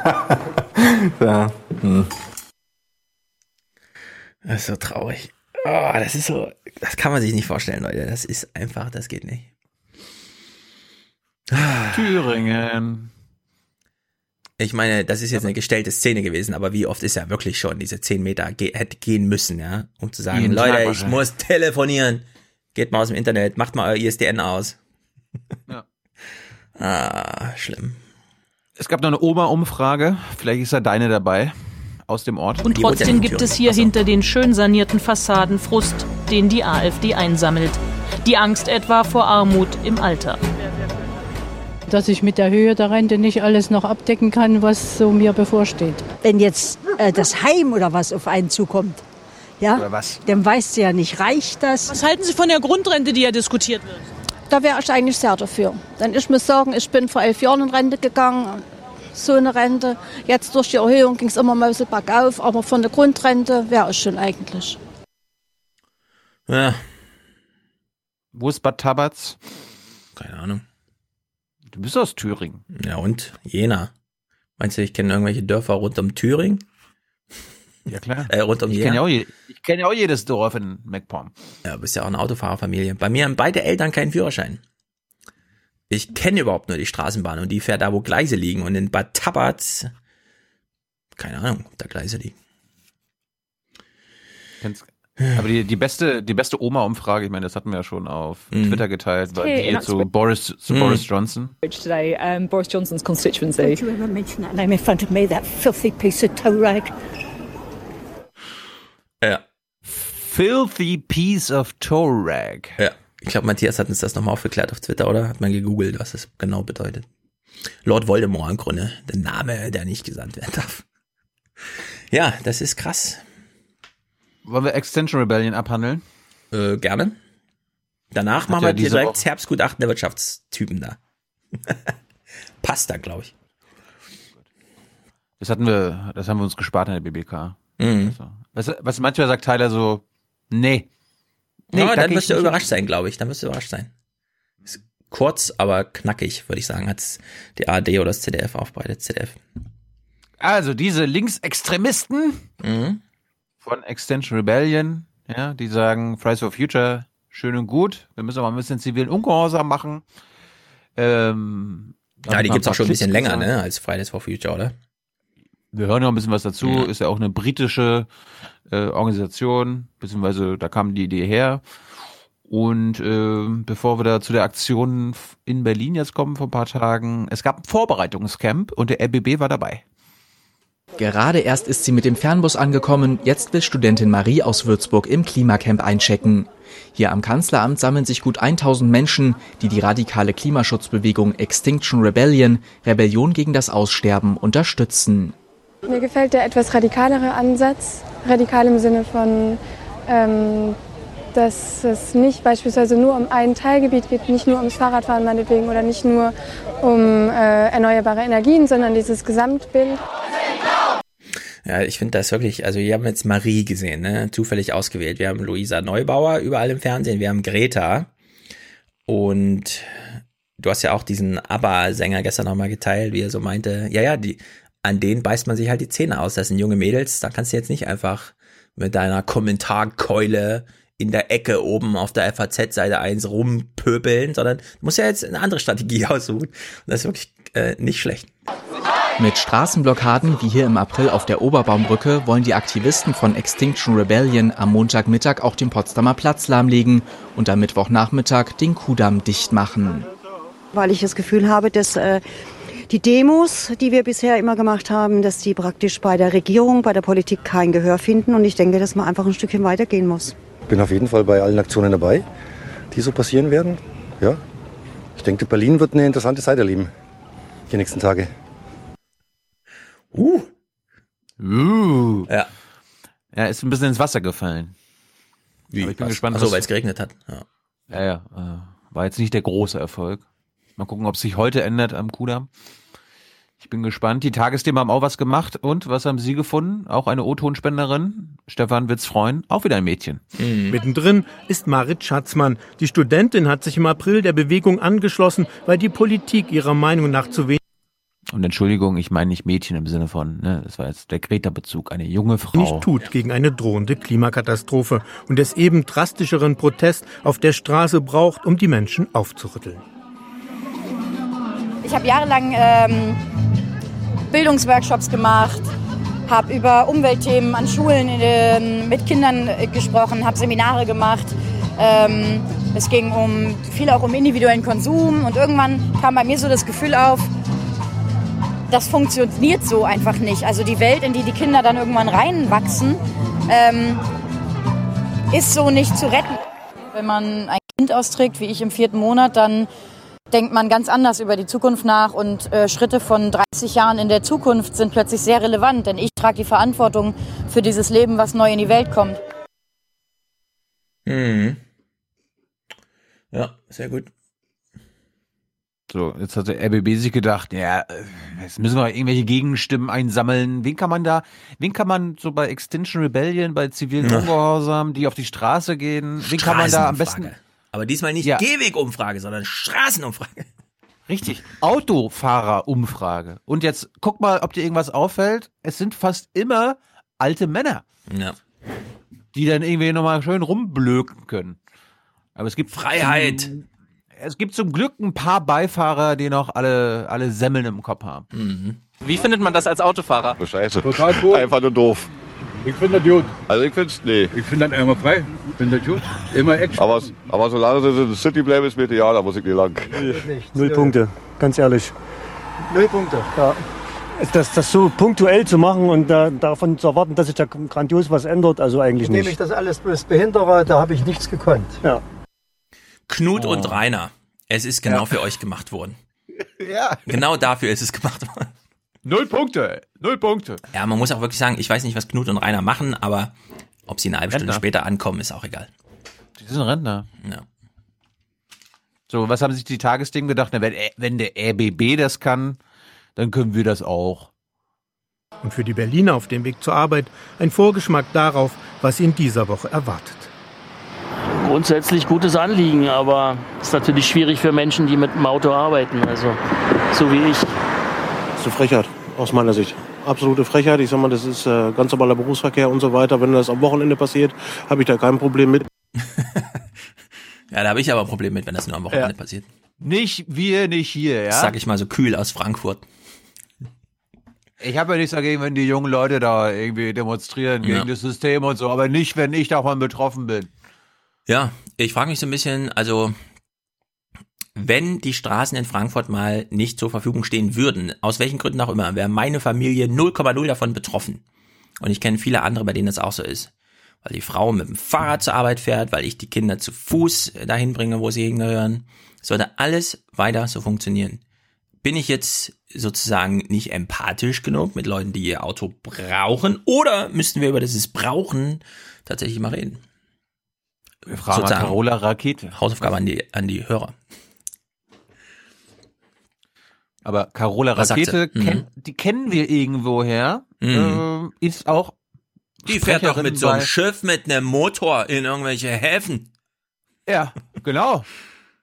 ja, hm. Das ist so traurig. Oh, das ist so, das kann man sich nicht vorstellen, Leute. Das ist einfach, das geht nicht. Thüringen. Ich meine, das ist jetzt eine gestellte Szene gewesen, aber wie oft ist er wirklich schon diese 10 Meter ge hätte gehen müssen, ja, um zu sagen, Jeden Leute, Tag ich muss telefonieren. Geht mal aus dem Internet, macht mal euer ISDN aus. Ja. Ah, schlimm. Es gab noch eine Oma-Umfrage, vielleicht ist ja deine dabei, aus dem Ort. Und trotzdem gibt es hier hinter den schön sanierten Fassaden Frust, den die AfD einsammelt. Die Angst etwa vor Armut im Alter. dass ich mit der Höhe der Rente nicht alles noch abdecken kann, was so mir bevorsteht. Wenn jetzt äh, das Heim oder was auf einen zukommt, ja, Oder was? dann weißt du ja nicht, reicht das? Was halten Sie von der Grundrente, die ja diskutiert wird? Da wäre ich eigentlich sehr dafür. Denn ich muss sagen, ich bin vor elf Jahren in Rente gegangen. So eine Rente. Jetzt durch die Erhöhung ging es immer mal ein bisschen bergauf. Aber von der Grundrente wäre ich schon eigentlich. Ja. Wo ist Bad Tabatz? Keine Ahnung. Du bist aus Thüringen. Ja und? Jena. Meinst du, ich kenne irgendwelche Dörfer rund um Thüringen? Ja klar. Äh, rund um Ich Jena? kenne ja, je- kenn ja auch jedes Dorf in MacPom. Ja, du bist ja auch eine Autofahrerfamilie. Bei mir haben beide Eltern keinen Führerschein. Ich kenne überhaupt nur die Straßenbahn und die fährt da, wo Gleise liegen. Und in Bad Tabatz, keine Ahnung, ob da Gleise liegen. Kennst- Aber die, die beste, die beste Oma-Umfrage, ich meine, das hatten wir ja schon auf Mhm. Twitter geteilt, war die zu. Boris, zu Mhm. Boris Johnson. today, um, Boris Johnson's constituency. Don't you ever mention that name in front of me, that filthy piece of toe rag. Ja. Filthy piece of toe rag. Ja. Ich glaube, Matthias hat uns das nochmal aufgeklärt auf Twitter, oder? Hat man gegoogelt, was das genau bedeutet. Lord Voldemort im Grunde. Der Name, der nicht gesandt werden darf. Ja, das ist krass. Wollen wir Extension Rebellion abhandeln? Äh, gerne. Danach Hat machen ja wir direkt Woche- Herbstgutachten der Wirtschaftstypen da. Passt da, glaube ich. Das hatten wir, das haben wir uns gespart in der BBK. Mhm. So. Was, was manchmal sagt Tyler so, nee. Nee, ja, da dann wirst du überrascht sein, glaube ich. Dann wirst du überrascht sein. Ist kurz, aber knackig, würde ich sagen, hat die ARD oder das ZDF aufbereitet. ZDF. Also diese Linksextremisten Mhm. von Extension Rebellion, ja, die sagen Fridays for Future, schön und gut, wir müssen aber ein bisschen zivilen Ungehorsam machen. Ähm, Ja, die gibt's auch schon ein bisschen länger, gesagt. ne, als Fridays for Future, oder? Wir hören noch ein bisschen was dazu, Ja. ist ja auch eine britische äh, Organisation, beziehungsweise da kam die Idee her. Und äh, bevor wir da zu der Aktion in Berlin jetzt kommen vor ein paar Tagen, es gab ein Vorbereitungscamp und der RBB war dabei. Gerade erst ist sie mit dem Fernbus angekommen, jetzt will Studentin Marie aus Würzburg im Klimacamp einchecken. Hier am Kanzleramt sammeln sich gut 1000 Menschen, die die radikale Klimaschutzbewegung Extinction Rebellion, Rebellion gegen das Aussterben, unterstützen. Mir gefällt der etwas radikalere Ansatz. Radikal im Sinne von, ähm, dass es nicht beispielsweise nur um ein Teilgebiet geht, nicht nur ums Fahrradfahren meinetwegen oder nicht nur um äh, erneuerbare Energien, sondern dieses Gesamtbild. Ja, ich finde das wirklich, also wir haben jetzt Marie gesehen, ne? zufällig ausgewählt. Wir haben Luisa Neubauer überall im Fernsehen, wir haben Greta und du hast ja auch diesen ABBA-Sänger gestern nochmal geteilt, wie er so meinte, ja, ja, die, an denen beißt man sich halt die Zähne aus. Das sind junge Mädels, da kannst du jetzt nicht einfach mit deiner Kommentarkeule in der Ecke oben auf der FAZ-Seite 1 rumpöbeln, sondern du musst ja jetzt eine andere Strategie aussuchen. Und das ist wirklich äh, nicht schlecht. Mit Straßenblockaden wie hier im April auf der Oberbaumbrücke wollen die Aktivisten von Extinction Rebellion am Montagmittag auch den Potsdamer Platz lahmlegen und am Mittwochnachmittag den Kudamm dicht machen. Weil ich das Gefühl habe, dass äh, die Demos, die wir bisher immer gemacht haben, dass die praktisch bei der Regierung, bei der Politik kein Gehör finden. Und ich denke, dass man einfach ein Stückchen weitergehen muss. Ich bin auf jeden Fall bei allen Aktionen dabei, die so passieren werden. Ja. Ich denke, Berlin wird eine interessante Zeit erleben. Die nächsten Tage. Uh. Uh. Ja. Ja, ist ein bisschen ins Wasser gefallen. Wie? Aber ich bin Was? gespannt. Ach so, was- weil es geregnet hat. Ja. Ja, ja. Äh, war jetzt nicht der große Erfolg. Mal gucken, ob es sich heute ändert am Kudamm. Ich bin gespannt. Die Tagesthemen haben auch was gemacht. Und was haben Sie gefunden? Auch eine O-Tonspenderin. Stefan wird's freuen. Auch wieder ein Mädchen. Mhm. Mittendrin ist Marit Schatzmann. Die Studentin hat sich im April der Bewegung angeschlossen, weil die Politik ihrer Meinung nach zu wenig und Entschuldigung, ich meine nicht Mädchen im Sinne von, ne, das war jetzt der Greta-Bezug, eine junge Frau. Nicht tut gegen eine drohende Klimakatastrophe und es eben drastischeren Protest auf der Straße braucht, um die Menschen aufzurütteln. Ich habe jahrelang ähm, Bildungsworkshops gemacht, habe über Umweltthemen an Schulen äh, mit Kindern äh, gesprochen, habe Seminare gemacht. Ähm, es ging um viel auch um individuellen Konsum und irgendwann kam bei mir so das Gefühl auf, das funktioniert so einfach nicht. Also die Welt, in die die Kinder dann irgendwann reinwachsen, ähm, ist so nicht zu retten. Wenn man ein Kind austrägt, wie ich im vierten Monat, dann denkt man ganz anders über die Zukunft nach und äh, Schritte von 30 Jahren in der Zukunft sind plötzlich sehr relevant, denn ich trage die Verantwortung für dieses Leben, was neu in die Welt kommt. Mhm. Ja, sehr gut. So, jetzt hat der RBB sich gedacht, ja, äh, jetzt müssen wir irgendwelche Gegenstimmen einsammeln. Wen kann man da, wen kann man so bei Extinction Rebellion, bei zivilen Ungehorsam, die auf die Straße gehen, wen kann man da am besten aber diesmal nicht ja. Gehwegumfrage, sondern Straßenumfrage. Richtig. Autofahrerumfrage. Und jetzt guck mal, ob dir irgendwas auffällt. Es sind fast immer alte Männer. Ja. Die dann irgendwie nochmal schön rumblöken können. Aber es gibt Freiheit. Zum, es gibt zum Glück ein paar Beifahrer, die noch alle, alle Semmeln im Kopf haben. Mhm. Wie findet man das als Autofahrer? Scheiße. Total gut. Einfach nur doof. Ich finde das gut. Also ich finde es, nee. Ich finde das immer frei. Ich finde das gut. Immer Action. Aber, aber solange sie in der City bleiben, ist mir ideal, da muss ich nicht lang. Null Punkte, ganz ehrlich. Null Punkte? Ja. Das, das so punktuell zu machen und da, davon zu erwarten, dass sich da grandios was ändert, also eigentlich nicht. Indem ich das alles behindere, da habe ich nichts gekonnt. Ja. Knut oh. und Rainer, es ist genau ja. für euch gemacht worden. Ja. Genau dafür ist es gemacht worden. Null Punkte, null Punkte. Ja, man muss auch wirklich sagen, ich weiß nicht, was Knut und Rainer machen, aber ob sie eine halbe Rentner. Stunde später ankommen, ist auch egal. Die sind Rentner. Ja. So, was haben sich die Tagesthemen gedacht? Na, wenn, wenn der RBB das kann, dann können wir das auch. Und für die Berliner auf dem Weg zur Arbeit ein Vorgeschmack darauf, was sie in dieser Woche erwartet. Grundsätzlich gutes Anliegen, aber es ist natürlich schwierig für Menschen, die mit dem Auto arbeiten, also so wie ich. Das ist eine Frechheit aus meiner Sicht. Absolute Frechheit. Ich sag mal, das ist äh, ganz normaler Berufsverkehr und so weiter. Wenn das am Wochenende passiert, habe ich da kein Problem mit. ja, da habe ich aber ein Problem mit, wenn das nur am Wochenende ja. passiert. Nicht wir, nicht hier, ja. Das sag ich mal so kühl aus Frankfurt. Ich habe ja nichts dagegen, wenn die jungen Leute da irgendwie demonstrieren ja. gegen das System und so, aber nicht, wenn ich davon betroffen bin. Ja, ich frage mich so ein bisschen, also wenn die Straßen in Frankfurt mal nicht zur Verfügung stehen würden, aus welchen Gründen auch immer, wäre meine Familie 0,0 davon betroffen. Und ich kenne viele andere, bei denen das auch so ist. Weil die Frau mit dem Fahrrad zur Arbeit fährt, weil ich die Kinder zu Fuß dahin bringe, wo sie hingehören. Es würde alles weiter so funktionieren. Bin ich jetzt sozusagen nicht empathisch genug mit Leuten, die ihr Auto brauchen? Oder müssten wir über dieses Brauchen tatsächlich mal reden? Wir fragen sozusagen Carola Rakete. Hausaufgabe an die, an die Hörer. Aber Carola Rakete, kenn, mhm. die kennen wir irgendwoher. Mhm. Äh, ist auch. Die fährt doch mit so einem Schiff mit einem Motor in irgendwelche Häfen. Ja, genau.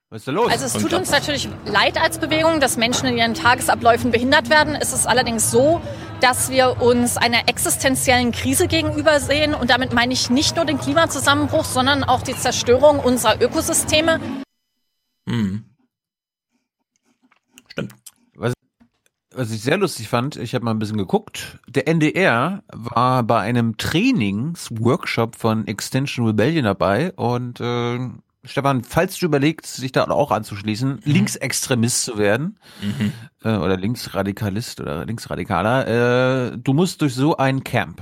Was ist da los? Also es tut uns natürlich leid als Bewegung, dass Menschen in ihren Tagesabläufen behindert werden. Es ist allerdings so, dass wir uns einer existenziellen Krise gegenüber sehen. Und damit meine ich nicht nur den Klimazusammenbruch, sondern auch die Zerstörung unserer Ökosysteme. Hm. Was ich sehr lustig fand, ich habe mal ein bisschen geguckt, der NDR war bei einem Trainingsworkshop von Extension Rebellion dabei und äh, Stefan, falls du überlegst, sich da auch anzuschließen, mhm. Linksextremist zu werden mhm. äh, oder Linksradikalist oder Linksradikaler, äh, du musst durch so ein Camp.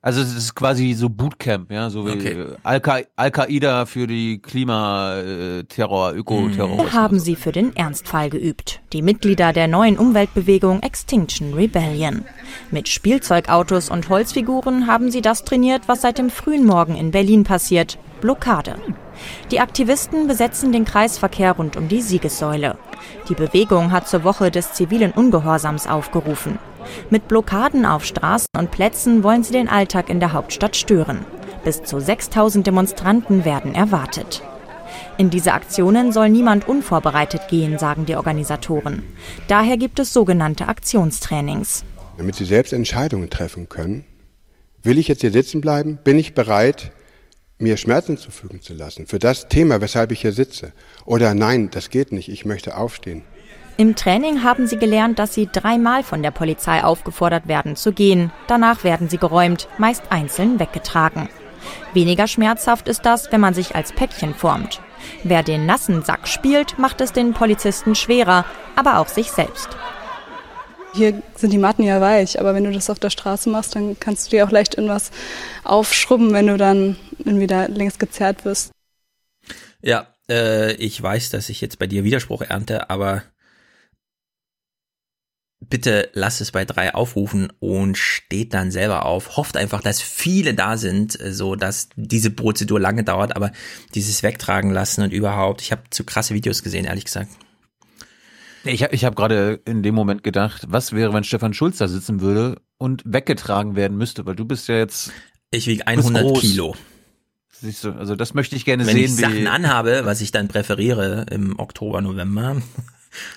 Also es ist quasi so Bootcamp, ja, so wie okay. Al-Qaida für die Klimaterror, Ökoterror. Haben sie für den Ernstfall geübt. Die Mitglieder der neuen Umweltbewegung Extinction Rebellion. Mit Spielzeugautos und Holzfiguren haben sie das trainiert, was seit dem frühen Morgen in Berlin passiert. Blockade. Die Aktivisten besetzen den Kreisverkehr rund um die Siegessäule. Die Bewegung hat zur Woche des zivilen Ungehorsams aufgerufen. Mit Blockaden auf Straßen und Plätzen wollen sie den Alltag in der Hauptstadt stören. Bis zu 6000 Demonstranten werden erwartet. In diese Aktionen soll niemand unvorbereitet gehen, sagen die Organisatoren. Daher gibt es sogenannte Aktionstrainings. Damit sie selbst Entscheidungen treffen können, will ich jetzt hier sitzen bleiben? Bin ich bereit, mir Schmerzen zufügen zu lassen für das Thema, weshalb ich hier sitze? Oder nein, das geht nicht, ich möchte aufstehen. Im Training haben sie gelernt, dass sie dreimal von der Polizei aufgefordert werden zu gehen. Danach werden sie geräumt, meist einzeln weggetragen. Weniger schmerzhaft ist das, wenn man sich als Päckchen formt. Wer den nassen Sack spielt, macht es den Polizisten schwerer, aber auch sich selbst. Hier sind die Matten ja weich, aber wenn du das auf der Straße machst, dann kannst du dir auch leicht irgendwas aufschrubben, wenn du dann irgendwie da längst gezerrt wirst. Ja, äh, ich weiß, dass ich jetzt bei dir Widerspruch ernte, aber bitte lass es bei drei aufrufen und steht dann selber auf. Hofft einfach, dass viele da sind, äh, so dass diese Prozedur lange dauert, aber dieses Wegtragen lassen und überhaupt, ich habe zu krasse Videos gesehen, ehrlich gesagt. Ich habe ich hab gerade in dem Moment gedacht, was wäre, wenn Stefan Schulz da sitzen würde und weggetragen werden müsste, weil du bist ja jetzt. Ich wiege 100 Kilo. Siehst du, also das möchte ich gerne wenn sehen. Wenn ich Sachen anhabe, was ich dann präferiere im Oktober, November,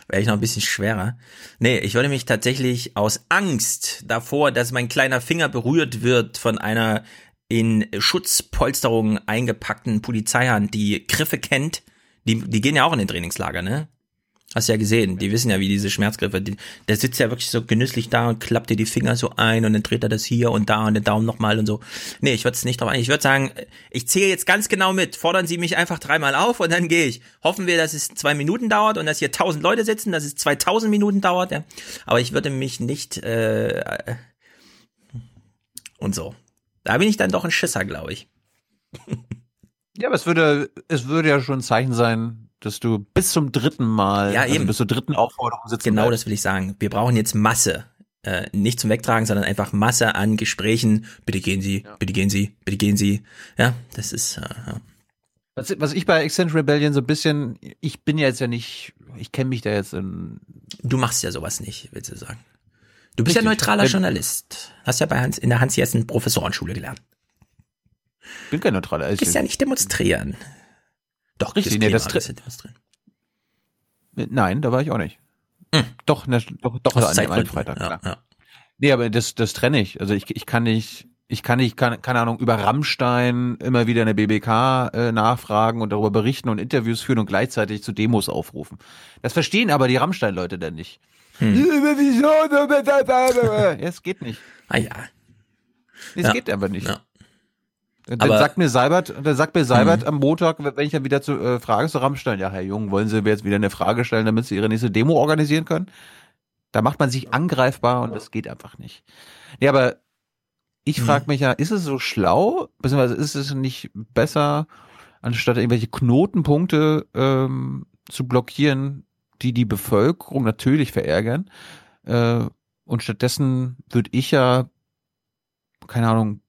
wäre ich noch ein bisschen schwerer. Nee, ich würde mich tatsächlich aus Angst davor, dass mein kleiner Finger berührt wird von einer in Schutzpolsterung eingepackten Polizeihand, die Griffe kennt, die, die gehen ja auch in den Trainingslager, ne? Hast ja gesehen, die wissen ja, wie diese Schmerzgriffe, die, der sitzt ja wirklich so genüsslich da und klappt dir die Finger so ein und dann dreht er das hier und da und den Daumen nochmal und so. Nee, ich würde es nicht drauf ein. Ich würde sagen, ich zähle jetzt ganz genau mit. Fordern Sie mich einfach dreimal auf und dann gehe ich. Hoffen wir, dass es zwei Minuten dauert und dass hier tausend Leute sitzen, dass es 2000 Minuten dauert. Ja. Aber ich würde mich nicht äh, und so. Da bin ich dann doch ein Schisser, glaube ich. Ja, aber es würde, es würde ja schon ein Zeichen sein, dass du bis zum dritten Mal, ja, also eben. bis zur dritten Aufforderung sitzt. Genau das will ich sagen. Wir brauchen jetzt Masse. Äh, nicht zum Wegtragen, sondern einfach Masse an Gesprächen. Bitte gehen Sie, ja. bitte gehen Sie, bitte gehen Sie. Ja, das ist. Äh, was, was ich bei Extend Rebellion so ein bisschen, ich bin ja jetzt ja nicht, ich kenne mich da jetzt in. Du machst ja sowas nicht, willst du sagen. Du bist Richtig. ja neutraler Journalist. Hast ja bei Hans, in der Hans-Jessen Professorenschule gelernt. Bin kein neutraler. Du kannst ja nicht demonstrieren. Doch, richtig. Nee, das demonstrieren. Nein, da war ich auch nicht. Hm. Doch, ne, doch, doch an dem einen Freitag. Ja, ja. Nee, aber das, das trenne ich. Also ich, ich kann nicht, ich kann nicht, kann, keine Ahnung, über Rammstein immer wieder eine BBK äh, nachfragen und darüber berichten und Interviews führen und gleichzeitig zu Demos aufrufen. Das verstehen aber die Rammstein-Leute dann nicht. Hm. ja, es geht nicht. Ah ja. Es ja. geht aber nicht. Ja. Dann aber, sagt mir Seibert, dann sagt mir Seibert mhm. am Montag, wenn ich dann wieder zu äh, Fragen zu Rammstein, ja, Herr Jung, wollen Sie jetzt wieder eine Frage stellen, damit Sie Ihre nächste Demo organisieren können? Da macht man sich angreifbar und das geht einfach nicht. Ja, aber ich mhm. frage mich ja, ist es so schlau, beziehungsweise ist es nicht besser, anstatt irgendwelche Knotenpunkte ähm, zu blockieren, die die Bevölkerung natürlich verärgern, äh, und stattdessen würde ich ja, keine Ahnung,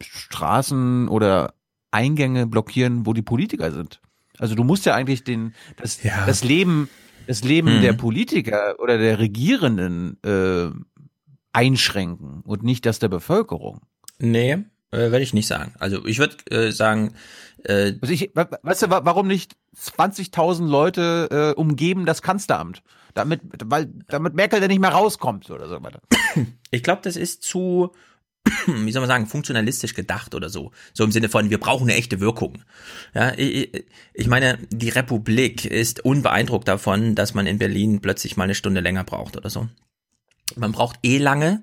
Straßen oder Eingänge blockieren, wo die Politiker sind. Also du musst ja eigentlich den das, ja. das Leben das Leben mhm. der Politiker oder der Regierenden äh, einschränken und nicht das der Bevölkerung. Nee, äh, werde ich nicht sagen. Also ich würde äh, sagen, äh, also ich, weißt du, warum nicht 20.000 Leute äh, umgeben das Kanzleramt? Damit, weil damit Merkel dann nicht mehr rauskommt oder so weiter. Ich glaube, das ist zu wie soll man sagen, funktionalistisch gedacht oder so. So im Sinne von, wir brauchen eine echte Wirkung. Ja, ich, ich meine, die Republik ist unbeeindruckt davon, dass man in Berlin plötzlich mal eine Stunde länger braucht oder so. Man braucht eh lange.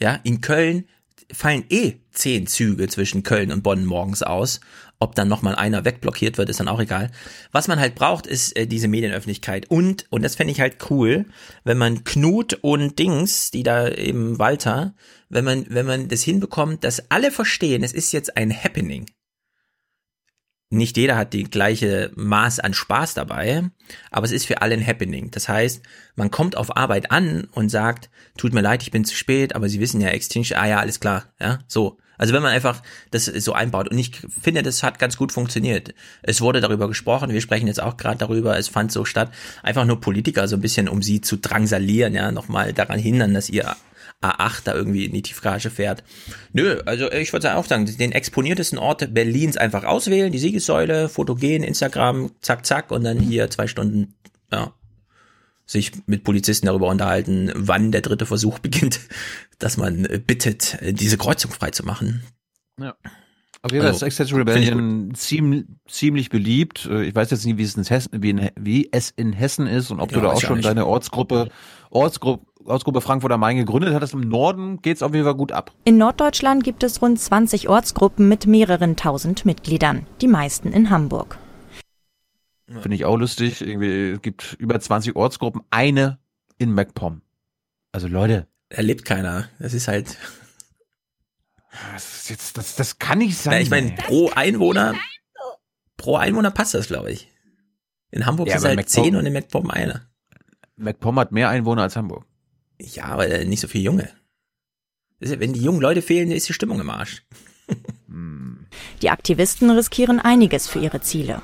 Ja, in Köln fallen eh zehn Züge zwischen Köln und Bonn morgens aus. Ob dann nochmal einer wegblockiert wird, ist dann auch egal. Was man halt braucht, ist äh, diese Medienöffentlichkeit. Und, und das fände ich halt cool, wenn man Knut und Dings, die da eben Walter, wenn man, wenn man das hinbekommt, dass alle verstehen, es ist jetzt ein Happening nicht jeder hat die gleiche Maß an Spaß dabei, aber es ist für alle ein Happening. Das heißt, man kommt auf Arbeit an und sagt, tut mir leid, ich bin zu spät, aber Sie wissen ja, Extinction, ah ja, alles klar, ja, so. Also wenn man einfach das so einbaut und ich finde, das hat ganz gut funktioniert. Es wurde darüber gesprochen, wir sprechen jetzt auch gerade darüber, es fand so statt, einfach nur Politiker so ein bisschen, um sie zu drangsalieren, ja, nochmal daran hindern, dass ihr A8 da irgendwie in die Tiefgarage fährt. Nö, also ich würde auch sagen, den exponiertesten Ort Berlins einfach auswählen, die Siegessäule, fotogen, Instagram, zack, zack und dann hier zwei Stunden, ja, sich mit Polizisten darüber unterhalten, wann der dritte Versuch beginnt, dass man bittet, diese Kreuzung freizumachen. Ja. Auf jeden Fall also, ist Extension Rebellion ziemlich, ziemlich beliebt. Ich weiß jetzt nicht, wie es in Hessen, wie, in, wie es in Hessen ist und ob ja, du da auch schon deine Ortsgruppe, Ortsgruppe, Ortsgruppe Frankfurt am Main gegründet hat. Im Norden geht es auf jeden Fall gut ab. In Norddeutschland gibt es rund 20 Ortsgruppen mit mehreren tausend Mitgliedern, die meisten in Hamburg. Finde ich auch lustig. Irgendwie es gibt über 20 Ortsgruppen, eine in MacPom. Also Leute. Da lebt keiner. Das ist halt. Das, ist jetzt, das, das kann nicht sein. Na, ich meine, pro Einwohner, pro Einwohner passt das, glaube ich. In Hamburg ja, ist es halt MacPom, 10 und in MacPom einer. MacPom hat mehr Einwohner als Hamburg. Ja, aber nicht so viele Junge. Wenn die jungen Leute fehlen, ist die Stimmung im Arsch. Die Aktivisten riskieren einiges für ihre Ziele.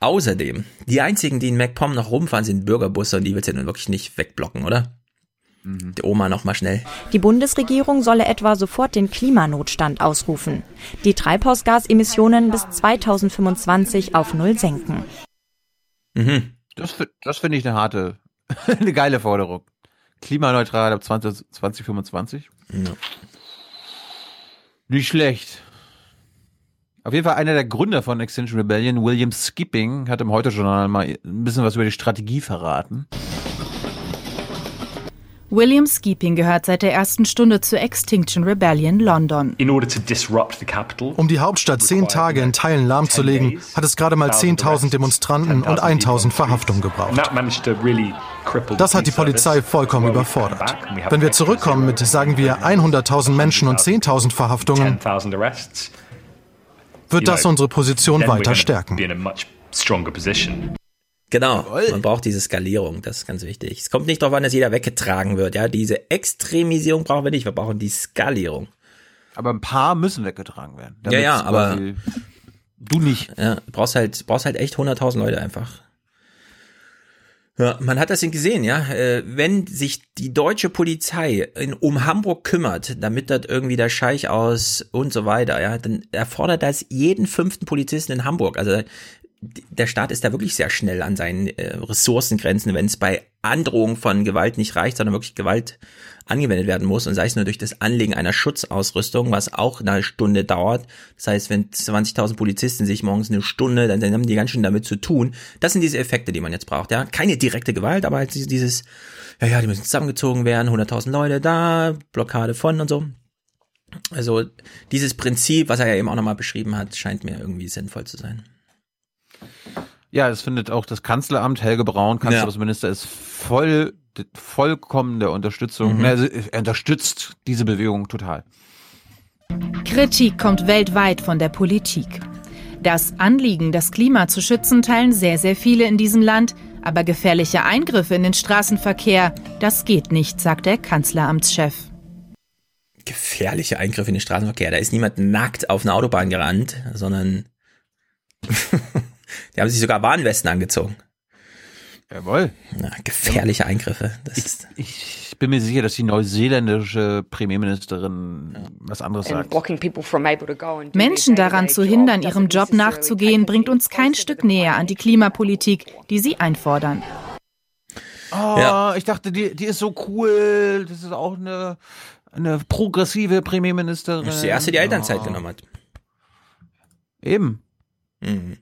Außerdem, die einzigen, die in MacPom noch rumfahren, sind Bürgerbusse und die willst du ja nun wirklich nicht wegblocken, oder? Mhm. Die Oma noch mal schnell. Die Bundesregierung solle etwa sofort den Klimanotstand ausrufen. Die Treibhausgasemissionen bis 2025 auf Null senken. Mhm. Das, das finde ich eine harte, eine geile Forderung. Klimaneutral ab 20, 2025. Ja. Nicht schlecht. Auf jeden Fall einer der Gründer von Extinction Rebellion, William Skipping, hat im Heute-Journal mal ein bisschen was über die Strategie verraten. William Skeeping gehört seit der ersten Stunde zur Extinction Rebellion London. Um die Hauptstadt zehn Tage in Teilen lahmzulegen, hat es gerade mal 10.000 Demonstranten und 1.000 Verhaftungen gebraucht. Das hat die Polizei vollkommen überfordert. Wenn wir zurückkommen mit, sagen wir, 100.000 Menschen und 10.000 Verhaftungen, wird das unsere Position weiter stärken. Genau, man braucht diese Skalierung, das ist ganz wichtig. Es kommt nicht darauf an, dass jeder weggetragen wird, ja, diese Extremisierung brauchen wir nicht, wir brauchen die Skalierung. Aber ein paar müssen weggetragen werden. Ja, ja, aber du nicht. Ja, brauchst halt, brauchst halt echt 100.000 Leute einfach. Ja, man hat das gesehen, ja. Äh, wenn sich die deutsche Polizei in, um Hamburg kümmert, damit dort irgendwie der Scheich aus und so weiter, ja, dann erfordert das jeden fünften Polizisten in Hamburg. Also der Staat ist da wirklich sehr schnell an seinen äh, Ressourcengrenzen, wenn es bei Androhung von Gewalt nicht reicht, sondern wirklich Gewalt angewendet werden muss und sei es nur durch das Anlegen einer Schutzausrüstung, was auch eine Stunde dauert. Das heißt, wenn 20.000 Polizisten sich morgens eine Stunde, dann, dann haben die ganz schön damit zu tun. Das sind diese Effekte, die man jetzt braucht. Ja, keine direkte Gewalt, aber halt dieses, ja, ja, die müssen zusammengezogen werden, 100.000 Leute da, Blockade von und so. Also dieses Prinzip, was er ja eben auch nochmal beschrieben hat, scheint mir irgendwie sinnvoll zu sein. Ja, es findet auch das Kanzleramt, Helge Braun, Kanzlersminister, ja. ist voll, vollkommene Unterstützung. Mhm. Also, er unterstützt diese Bewegung total. Kritik kommt weltweit von der Politik. Das Anliegen, das Klima zu schützen, teilen sehr, sehr viele in diesem Land. Aber gefährliche Eingriffe in den Straßenverkehr, das geht nicht, sagt der Kanzleramtschef. Gefährliche Eingriffe in den Straßenverkehr. Da ist niemand nackt auf eine Autobahn gerannt, sondern Die haben sich sogar Warnwesten angezogen. Jawohl. Na, gefährliche Eingriffe. Ich, ich, bin mir sicher, dass die neuseeländische Premierministerin was anderes sagt. Menschen daran zu hindern, ihrem Job nachzugehen, bringt uns kein Stück näher an die Klimapolitik, die sie einfordern. Oh, ja. ich dachte, die, die ist so cool. Das ist auch eine, eine progressive Premierministerin. Das ist die erste, die Elternzeit oh. genommen hat. Eben. Mhm.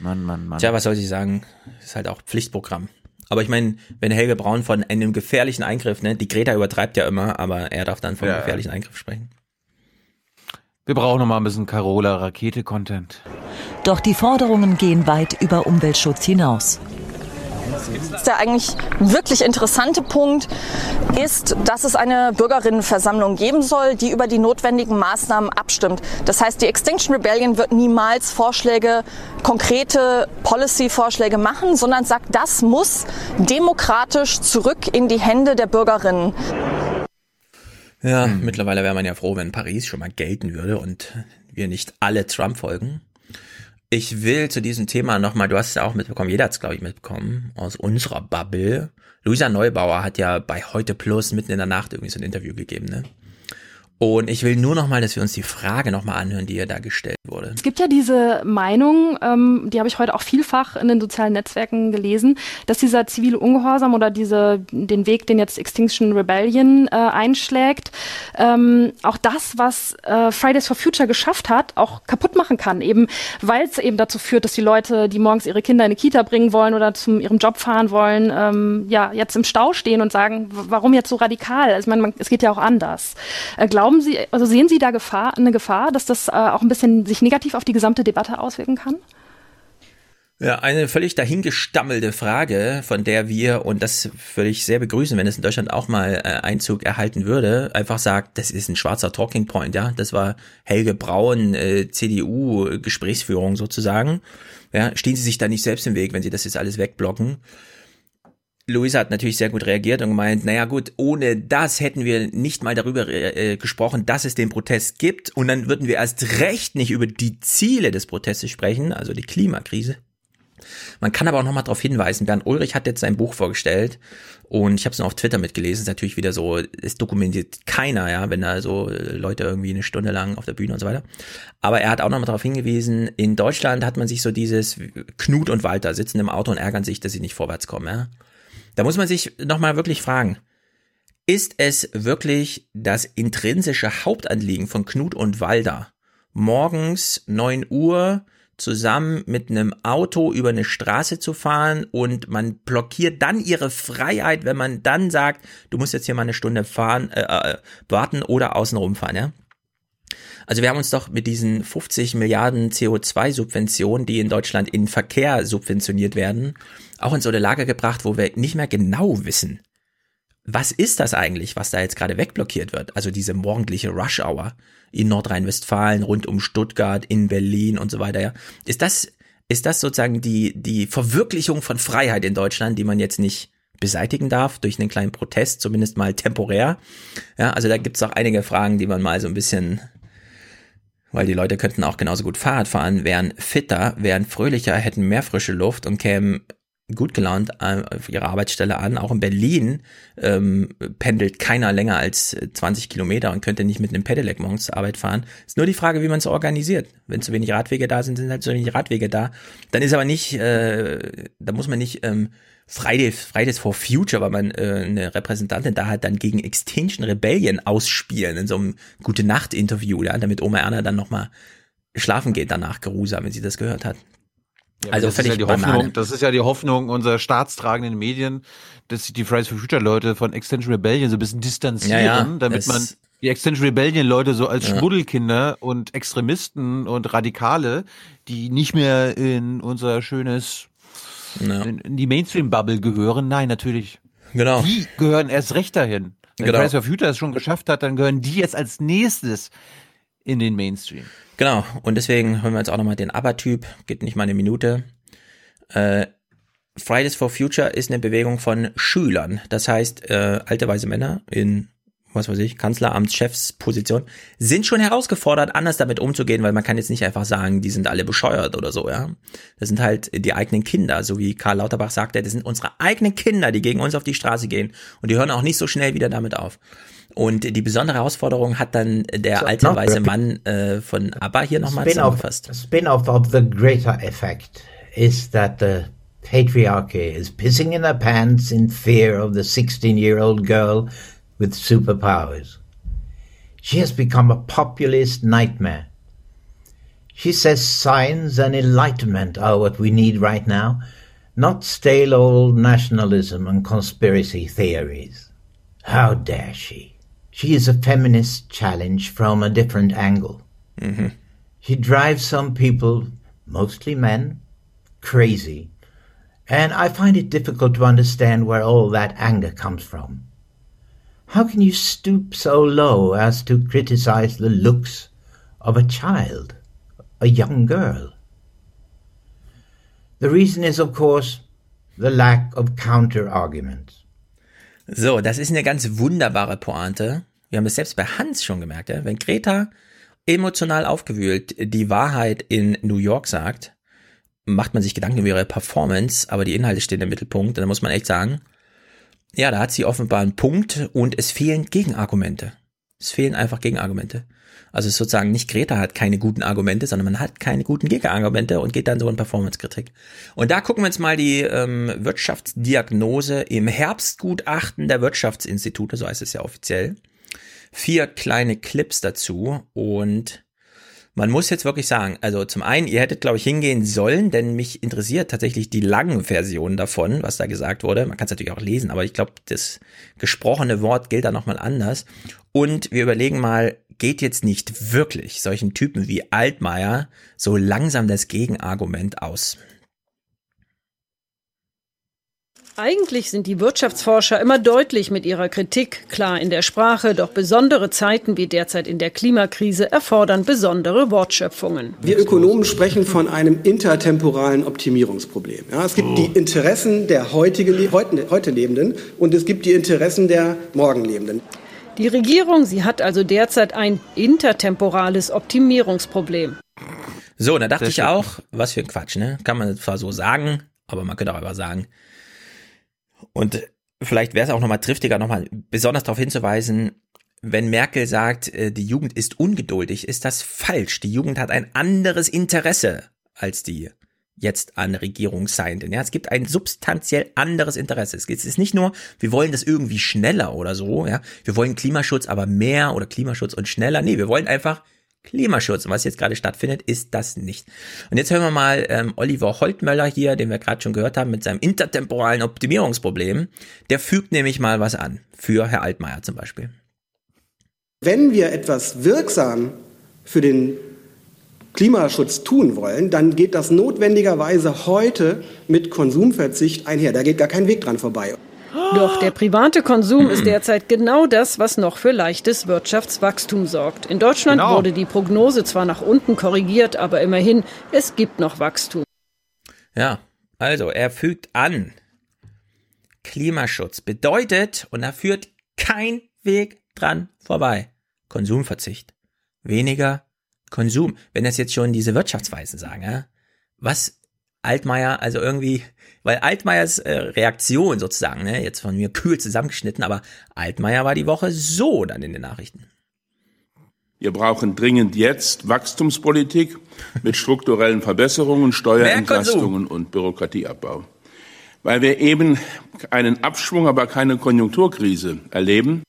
Mann, Mann, Mann. Tja, was soll ich sagen? Ist halt auch Pflichtprogramm. Aber ich meine, wenn Helge Braun von einem gefährlichen Eingriff, ne, die Greta übertreibt ja immer, aber er darf dann von einem gefährlichen Eingriff sprechen. Wir brauchen noch mal ein bisschen Carola Rakete-Content. Doch die Forderungen gehen weit über Umweltschutz hinaus. Der eigentlich wirklich interessante Punkt ist, dass es eine Bürgerinnenversammlung geben soll, die über die notwendigen Maßnahmen abstimmt. Das heißt, die Extinction Rebellion wird niemals Vorschläge, konkrete Policy-Vorschläge machen, sondern sagt, das muss demokratisch zurück in die Hände der Bürgerinnen. Ja, hm. mittlerweile wäre man ja froh, wenn Paris schon mal gelten würde und wir nicht alle Trump folgen. Ich will zu diesem Thema nochmal, du hast es ja auch mitbekommen, jeder hat es, glaube ich, mitbekommen, aus unserer Bubble. Luisa Neubauer hat ja bei Heute Plus mitten in der Nacht irgendwie so ein Interview gegeben, ne? Und ich will nur noch mal, dass wir uns die Frage noch mal anhören, die ihr da gestellt wurde. Es gibt ja diese Meinung, ähm, die habe ich heute auch vielfach in den sozialen Netzwerken gelesen, dass dieser zivile Ungehorsam oder diese den Weg, den jetzt Extinction Rebellion äh, einschlägt, ähm, auch das, was äh, Fridays for Future geschafft hat, auch kaputt machen kann. Eben, weil es eben dazu führt, dass die Leute, die morgens ihre Kinder in eine Kita bringen wollen oder zu ihrem Job fahren wollen, ähm, ja jetzt im Stau stehen und sagen, warum jetzt so radikal? Also, ich meine, es geht ja auch anders. Äh, glauben Sie, also sehen Sie da Gefahr, eine Gefahr, dass das äh, auch ein bisschen sich negativ auf die gesamte Debatte auswirken kann? Ja, eine völlig dahingestammelte Frage, von der wir, und das würde ich sehr begrüßen, wenn es in Deutschland auch mal äh, Einzug erhalten würde, einfach sagt, das ist ein schwarzer Talking Point, ja. Das war Helge Braun, äh, CDU-Gesprächsführung sozusagen. Ja, stehen Sie sich da nicht selbst im Weg, wenn Sie das jetzt alles wegblocken. Luisa hat natürlich sehr gut reagiert und gemeint, naja gut, ohne das hätten wir nicht mal darüber äh, gesprochen, dass es den Protest gibt und dann würden wir erst recht nicht über die Ziele des Protestes sprechen, also die Klimakrise. Man kann aber auch nochmal darauf hinweisen, Bernd Ulrich hat jetzt sein Buch vorgestellt und ich habe es noch auf Twitter mitgelesen, ist natürlich wieder so, es dokumentiert keiner, ja, wenn da so Leute irgendwie eine Stunde lang auf der Bühne und so weiter. Aber er hat auch nochmal darauf hingewiesen, in Deutschland hat man sich so dieses Knut und Walter sitzen im Auto und ärgern sich, dass sie nicht vorwärts kommen, ja. Da muss man sich nochmal wirklich fragen, ist es wirklich das intrinsische Hauptanliegen von Knut und Walder, morgens neun Uhr zusammen mit einem Auto über eine Straße zu fahren und man blockiert dann ihre Freiheit, wenn man dann sagt, du musst jetzt hier mal eine Stunde fahren, äh, äh warten oder außen rumfahren, ja? Also wir haben uns doch mit diesen 50 Milliarden CO2-Subventionen, die in Deutschland in Verkehr subventioniert werden, auch in so eine Lage gebracht, wo wir nicht mehr genau wissen, was ist das eigentlich, was da jetzt gerade wegblockiert wird? Also diese morgendliche Rush Hour in Nordrhein-Westfalen, rund um Stuttgart, in Berlin und so weiter. Ja. Ist das, ist das sozusagen die, die Verwirklichung von Freiheit in Deutschland, die man jetzt nicht beseitigen darf durch einen kleinen Protest, zumindest mal temporär? Ja, also da gibt's auch einige Fragen, die man mal so ein bisschen weil die Leute könnten auch genauso gut Fahrrad fahren, wären fitter, wären fröhlicher, hätten mehr frische Luft und kämen gut gelaunt äh, auf ihre Arbeitsstelle an. Auch in Berlin ähm, pendelt keiner länger als 20 Kilometer und könnte nicht mit einem Pedelec morgens zur Arbeit fahren. Ist nur die Frage, wie man es organisiert. Wenn zu wenig Radwege da sind, sind halt zu wenig Radwege da. Dann ist aber nicht, äh, da muss man nicht ähm, Fridays, Fridays for Future, weil man äh, eine Repräsentantin da hat, dann gegen Extinction Rebellion ausspielen in so einem Gute-Nacht-Interview, ja, damit Oma Erna dann nochmal schlafen geht danach geruhsam, wenn sie das gehört hat. Ja, also das ist ja die Hoffnung, das ist ja die Hoffnung unserer staatstragenden Medien, dass sich die Fridays for Future Leute von Extension Rebellion so ein bisschen distanzieren, ja, ja, damit man die Extension Rebellion Leute so als ja. Schmuddelkinder und Extremisten und Radikale, die nicht mehr in unser schönes ja. in, die Mainstream Bubble gehören. Nein, natürlich. Genau. Die gehören erst recht dahin. Wenn genau. Fridays for Future es schon geschafft hat, dann gehören die jetzt als nächstes in den Mainstream. Genau, und deswegen hören wir uns auch nochmal den ABBA-Typ, geht nicht mal eine Minute. Äh, Fridays for Future ist eine Bewegung von Schülern, das heißt äh, alte weiße Männer in was weiß ich, Kanzleramtschefsposition, sind schon herausgefordert, anders damit umzugehen, weil man kann jetzt nicht einfach sagen, die sind alle bescheuert oder so, ja. Das sind halt die eigenen Kinder, so wie Karl Lauterbach sagte, das sind unsere eigenen Kinder, die gegen uns auf die Straße gehen und die hören auch nicht so schnell wieder damit auf. Und die besondere Herausforderung hat dann der so, alte weiße Mann äh, von ABBA hier nochmal zusammengefasst. Spin-off of the greater effect is that the patriarchy is pissing in their pants in fear of the 16-year-old girl with superpowers. She has become a populist nightmare. She says science and enlightenment are what we need right now, not stale old nationalism and conspiracy theories. How dare she? She is a feminist challenge from a different angle. Mm-hmm. He drives some people, mostly men, crazy. And I find it difficult to understand where all that anger comes from. How can you stoop so low as to criticize the looks of a child, a young girl? The reason is, of course, the lack of counter arguments. So, das ist eine ganz wunderbare Pointe. Wir haben es selbst bei Hans schon gemerkt, ja? wenn Greta emotional aufgewühlt die Wahrheit in New York sagt, macht man sich Gedanken über ihre Performance, aber die Inhalte stehen im Mittelpunkt. Und da muss man echt sagen, ja, da hat sie offenbar einen Punkt und es fehlen Gegenargumente. Es fehlen einfach Gegenargumente. Also sozusagen nicht Greta hat keine guten Argumente, sondern man hat keine guten Gegenargumente und geht dann so in Performance-Kritik. Und da gucken wir uns mal die ähm, Wirtschaftsdiagnose im Herbstgutachten der Wirtschaftsinstitute, so heißt es ja offiziell. Vier kleine Clips dazu und man muss jetzt wirklich sagen, also zum einen, ihr hättet, glaube ich, hingehen sollen, denn mich interessiert tatsächlich die langen Versionen davon, was da gesagt wurde. Man kann es natürlich auch lesen, aber ich glaube, das gesprochene Wort gilt da nochmal anders. Und wir überlegen mal, geht jetzt nicht wirklich solchen Typen wie Altmaier so langsam das Gegenargument aus? Eigentlich sind die Wirtschaftsforscher immer deutlich mit ihrer Kritik, klar in der Sprache, doch besondere Zeiten wie derzeit in der Klimakrise erfordern besondere Wortschöpfungen. Wir Ökonomen sprechen von einem intertemporalen Optimierungsproblem. Ja, es gibt oh. die Interessen der heutigen, heute, heute Lebenden und es gibt die Interessen der Morgenlebenden. Die Regierung, sie hat also derzeit ein intertemporales Optimierungsproblem. So, da dachte ich auch, was für ein Quatsch, ne? Kann man zwar so sagen, aber man könnte auch einfach sagen, und vielleicht wäre es auch nochmal triftiger, nochmal besonders darauf hinzuweisen, wenn Merkel sagt, äh, die Jugend ist ungeduldig, ist das falsch. Die Jugend hat ein anderes Interesse als die jetzt an Regierungsseienden. Ja, es gibt ein substanziell anderes Interesse. Es ist nicht nur, wir wollen das irgendwie schneller oder so, ja. Wir wollen Klimaschutz, aber mehr oder Klimaschutz und schneller. Nee, wir wollen einfach Klimaschutz. Und was jetzt gerade stattfindet, ist das nicht. Und jetzt hören wir mal ähm, Oliver Holtmöller hier, den wir gerade schon gehört haben, mit seinem intertemporalen Optimierungsproblem. Der fügt nämlich mal was an. Für Herr Altmaier zum Beispiel. Wenn wir etwas wirksam für den Klimaschutz tun wollen, dann geht das notwendigerweise heute mit Konsumverzicht einher. Da geht gar kein Weg dran vorbei. Doch der private Konsum ist derzeit genau das, was noch für leichtes Wirtschaftswachstum sorgt. In Deutschland genau. wurde die Prognose zwar nach unten korrigiert, aber immerhin, es gibt noch Wachstum. Ja, also er fügt an. Klimaschutz bedeutet, und da führt kein Weg dran vorbei, Konsumverzicht. Weniger Konsum. Wenn das jetzt schon diese Wirtschaftsweisen sagen, ja? was Altmaier, also irgendwie, weil Altmaiers äh, Reaktion sozusagen, ne, jetzt von mir kühl zusammengeschnitten, aber Altmaier war die Woche so dann in den Nachrichten. Wir brauchen dringend jetzt Wachstumspolitik mit strukturellen Verbesserungen, Steuerentlastungen und Bürokratieabbau. Weil wir eben einen Abschwung, aber keine Konjunkturkrise erleben.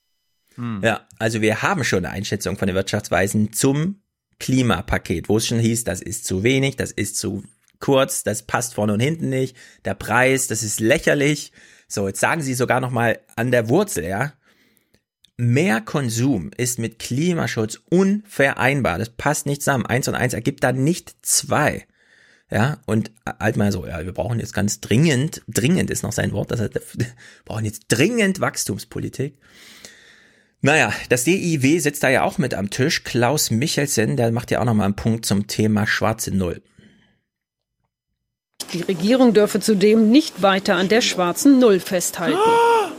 Hm. Ja, also wir haben schon eine Einschätzung von den Wirtschaftsweisen zum Klimapaket, wo es schon hieß, das ist zu wenig, das ist zu kurz, das passt vorne und hinten nicht, der Preis, das ist lächerlich. So, jetzt sagen sie sogar noch mal an der Wurzel, ja. Mehr Konsum ist mit Klimaschutz unvereinbar. Das passt nicht zusammen. Eins und eins ergibt dann nicht zwei. Ja, und halt mal so, ja, wir brauchen jetzt ganz dringend, dringend ist noch sein Wort, das heißt, wir brauchen jetzt dringend Wachstumspolitik. Naja, das DIW sitzt da ja auch mit am Tisch. Klaus Michelsen, der macht ja auch nochmal einen Punkt zum Thema schwarze Null. Die Regierung dürfe zudem nicht weiter an der schwarzen Null festhalten.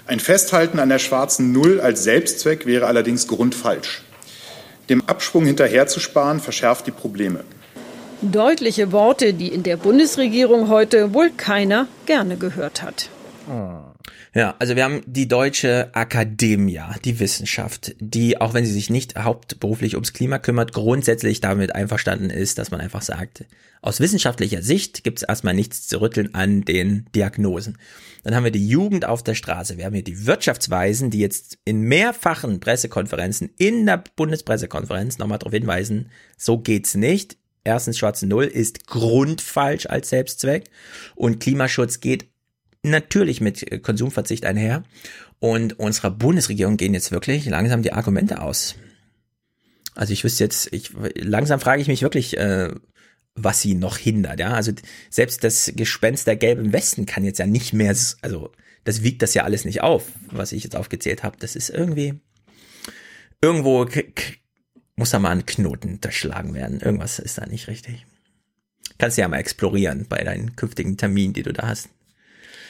Ein Festhalten an der schwarzen Null als Selbstzweck wäre allerdings grundfalsch. Dem Absprung hinterherzusparen verschärft die Probleme. Deutliche Worte, die in der Bundesregierung heute wohl keiner gerne gehört hat. Oh. Ja, also wir haben die deutsche Akademie, die Wissenschaft, die, auch wenn sie sich nicht hauptberuflich ums Klima kümmert, grundsätzlich damit einverstanden ist, dass man einfach sagt, aus wissenschaftlicher Sicht gibt es erstmal nichts zu rütteln an den Diagnosen. Dann haben wir die Jugend auf der Straße. Wir haben hier die Wirtschaftsweisen, die jetzt in mehrfachen Pressekonferenzen, in der Bundespressekonferenz nochmal darauf hinweisen, so geht's nicht. Erstens, schwarze Null ist grundfalsch als Selbstzweck und Klimaschutz geht natürlich mit Konsumverzicht einher. Und unserer Bundesregierung gehen jetzt wirklich langsam die Argumente aus. Also ich wüsste jetzt, ich langsam frage ich mich wirklich, äh, was sie noch hindert. Ja, also selbst das Gespenst der gelben Westen kann jetzt ja nicht mehr, also das wiegt das ja alles nicht auf, was ich jetzt aufgezählt habe. Das ist irgendwie irgendwo muss da mal ein Knoten durchschlagen werden. Irgendwas ist da nicht richtig. Kannst du ja mal explorieren bei deinen künftigen Terminen, die du da hast.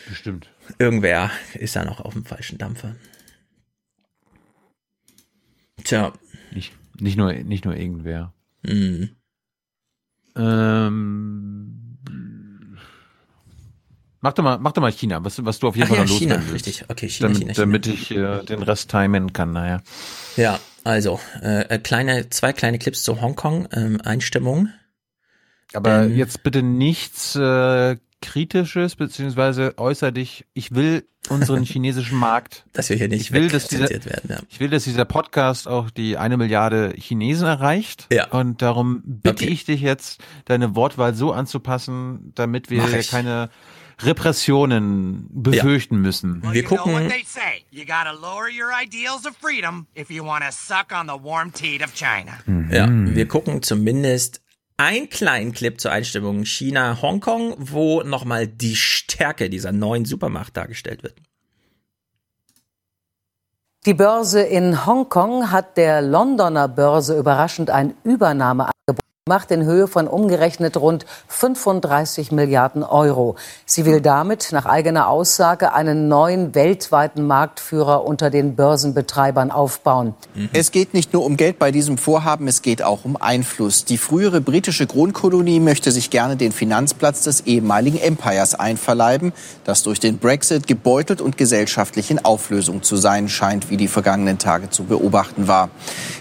Bestimmt. Irgendwer ist da noch auf dem falschen Dampfer. Tja. Nicht, nicht, nur, nicht nur irgendwer. Mhm. Ähm, mach doch mal, mach doch mal China, was, was du auf jeden Ach Fall ja, noch China, willst. richtig. Okay, China, damit, China, China. Damit ich äh, den Rest timen kann, naja. Ja, also, äh, kleine, zwei kleine Clips zu Hongkong, ähm, Einstimmung. Aber ähm, jetzt bitte nichts äh, Kritisches, beziehungsweise äußer dich, ich will unseren chinesischen Markt. dass wir hier nicht ich will, dass dieser, werden, ja. Ich will, dass dieser Podcast auch die eine Milliarde Chinesen erreicht. Ja. Und darum bitte okay. ich dich jetzt, deine Wortwahl so anzupassen, damit wir keine Repressionen befürchten ja. müssen. Wir gucken. Ja, wir gucken zumindest ein kleinen Clip zur Einstimmung China-Hongkong, wo nochmal die Stärke dieser neuen Supermacht dargestellt wird. Die Börse in Hongkong hat der Londoner Börse überraschend ein Übernahmeangebot macht in Höhe von umgerechnet rund 35 Milliarden Euro. Sie will damit nach eigener Aussage einen neuen weltweiten Marktführer unter den Börsenbetreibern aufbauen. Es geht nicht nur um Geld bei diesem Vorhaben, es geht auch um Einfluss. Die frühere britische Kronkolonie möchte sich gerne den Finanzplatz des ehemaligen Empires einverleiben, das durch den Brexit gebeutelt und gesellschaftlich in Auflösung zu sein scheint, wie die vergangenen Tage zu beobachten war.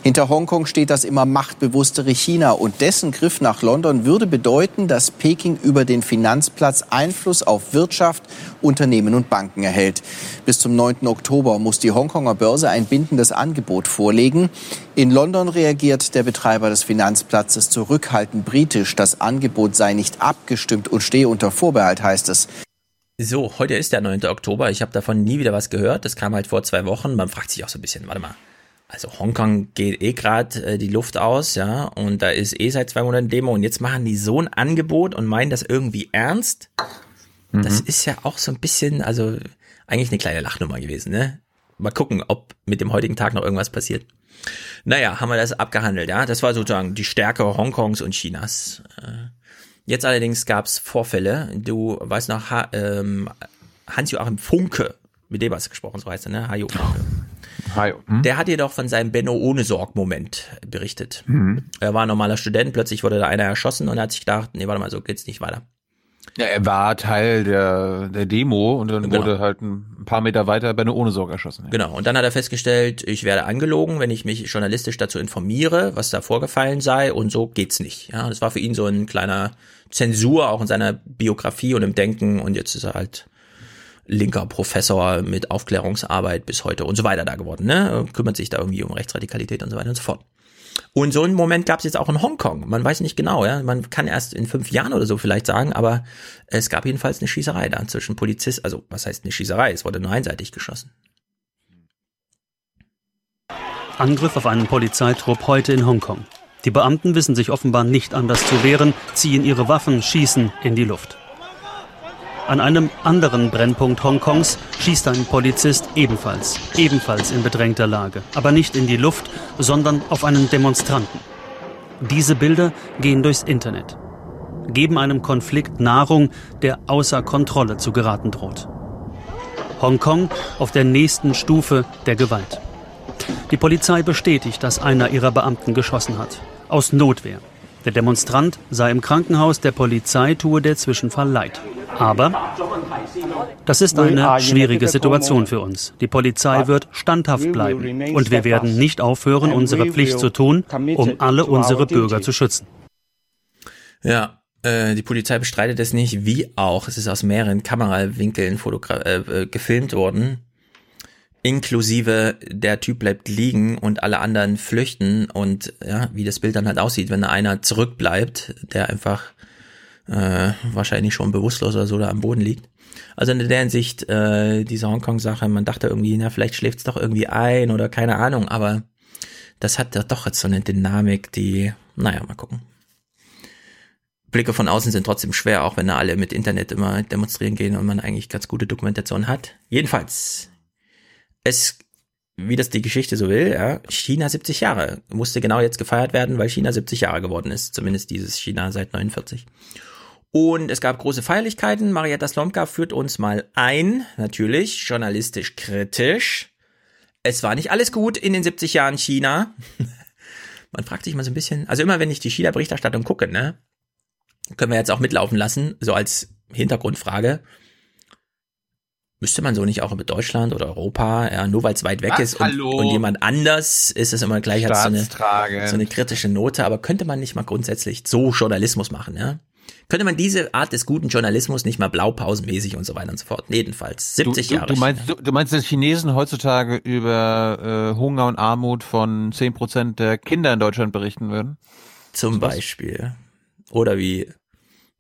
Hinter Hongkong steht das immer machtbewusstere China und dessen Griff nach London würde bedeuten, dass Peking über den Finanzplatz Einfluss auf Wirtschaft, Unternehmen und Banken erhält. Bis zum 9. Oktober muss die Hongkonger Börse ein bindendes Angebot vorlegen. In London reagiert der Betreiber des Finanzplatzes zurückhaltend britisch. Das Angebot sei nicht abgestimmt und stehe unter Vorbehalt, heißt es. So, heute ist der 9. Oktober. Ich habe davon nie wieder was gehört. Das kam halt vor zwei Wochen. Man fragt sich auch so ein bisschen, warte mal, also Hongkong geht eh gerade äh, die Luft aus, ja, und da ist eh seit zwei Monaten Demo und jetzt machen die so ein Angebot und meinen das irgendwie ernst. Mhm. Das ist ja auch so ein bisschen, also eigentlich eine kleine Lachnummer gewesen, ne? Mal gucken, ob mit dem heutigen Tag noch irgendwas passiert. Naja, haben wir das abgehandelt, ja. Das war sozusagen die Stärke Hongkongs und Chinas. Äh, jetzt allerdings gab's Vorfälle. Du weißt noch, ha ähm, Hans-Joachim Funke, mit dem hast du gesprochen, so heißt er, ne? Hajo Funke. Hi. Hm? Der hat jedoch von seinem Benno ohne Sorg-Moment berichtet. Mhm. Er war ein normaler Student, plötzlich wurde da einer erschossen und er hat sich gedacht, nee, warte mal, so geht's nicht weiter. Ja, er war Teil der, der Demo und dann genau. wurde halt ein paar Meter weiter Benno ohne Sorg erschossen. Ja. Genau, und dann hat er festgestellt, ich werde angelogen, wenn ich mich journalistisch dazu informiere, was da vorgefallen sei und so geht's nicht. Ja, das war für ihn so ein kleiner Zensur auch in seiner Biografie und im Denken und jetzt ist er halt linker Professor mit Aufklärungsarbeit bis heute und so weiter da geworden, ne? Kümmert sich da irgendwie um Rechtsradikalität und so weiter und so fort. Und so einen Moment gab es jetzt auch in Hongkong. Man weiß nicht genau, ja. Man kann erst in fünf Jahren oder so vielleicht sagen, aber es gab jedenfalls eine Schießerei da zwischen Polizist, also was heißt eine Schießerei? Es wurde nur einseitig geschossen. Angriff auf einen Polizeitrupp heute in Hongkong. Die Beamten wissen sich offenbar nicht anders zu wehren, ziehen ihre Waffen, schießen in die Luft. An einem anderen Brennpunkt Hongkongs schießt ein Polizist ebenfalls, ebenfalls in bedrängter Lage, aber nicht in die Luft, sondern auf einen Demonstranten. Diese Bilder gehen durchs Internet, geben einem Konflikt Nahrung, der außer Kontrolle zu geraten droht. Hongkong auf der nächsten Stufe der Gewalt. Die Polizei bestätigt, dass einer ihrer Beamten geschossen hat. Aus Notwehr. Der Demonstrant sei im Krankenhaus, der Polizei tue der Zwischenfall leid. Aber das ist eine schwierige Situation für uns. Die Polizei wird standhaft bleiben und wir werden nicht aufhören, unsere Pflicht zu tun, um alle unsere Bürger zu schützen. Ja, äh, die Polizei bestreitet es nicht, wie auch. Es ist aus mehreren Kamerawinkeln äh, äh, gefilmt worden. Inklusive der Typ bleibt liegen und alle anderen flüchten und ja, wie das Bild dann halt aussieht, wenn da einer zurückbleibt, der einfach äh, wahrscheinlich schon bewusstlos oder so da am Boden liegt. Also in der Hinsicht, äh, diese Hongkong-Sache, man dachte irgendwie, na, vielleicht schläft's doch irgendwie ein oder keine Ahnung, aber das hat doch jetzt so eine Dynamik, die, naja, mal gucken. Blicke von außen sind trotzdem schwer, auch wenn da alle mit Internet immer demonstrieren gehen und man eigentlich ganz gute Dokumentation hat. Jedenfalls, es, wie das die Geschichte so will, ja, China 70 Jahre musste genau jetzt gefeiert werden, weil China 70 Jahre geworden ist, zumindest dieses China seit 49. Und es gab große Feierlichkeiten. Marietta Slomka führt uns mal ein, natürlich journalistisch kritisch. Es war nicht alles gut in den 70 Jahren China. Man fragt sich mal so ein bisschen, also immer wenn ich die China-Berichterstattung gucke, ne, können wir jetzt auch mitlaufen lassen, so als Hintergrundfrage. Müsste man so nicht auch mit Deutschland oder Europa, ja, nur weil es weit weg Was? ist und, und, jemand anders ist es immer gleich als so eine, so eine kritische Note, aber könnte man nicht mal grundsätzlich so Journalismus machen, ja? Könnte man diese Art des guten Journalismus nicht mal blaupausenmäßig und so weiter und so fort? Jedenfalls 70 du, Jahre. Du meinst, du, du, meinst, dass Chinesen heutzutage über äh, Hunger und Armut von 10 Prozent der Kinder in Deutschland berichten würden? Zum Beispiel. Oder wie,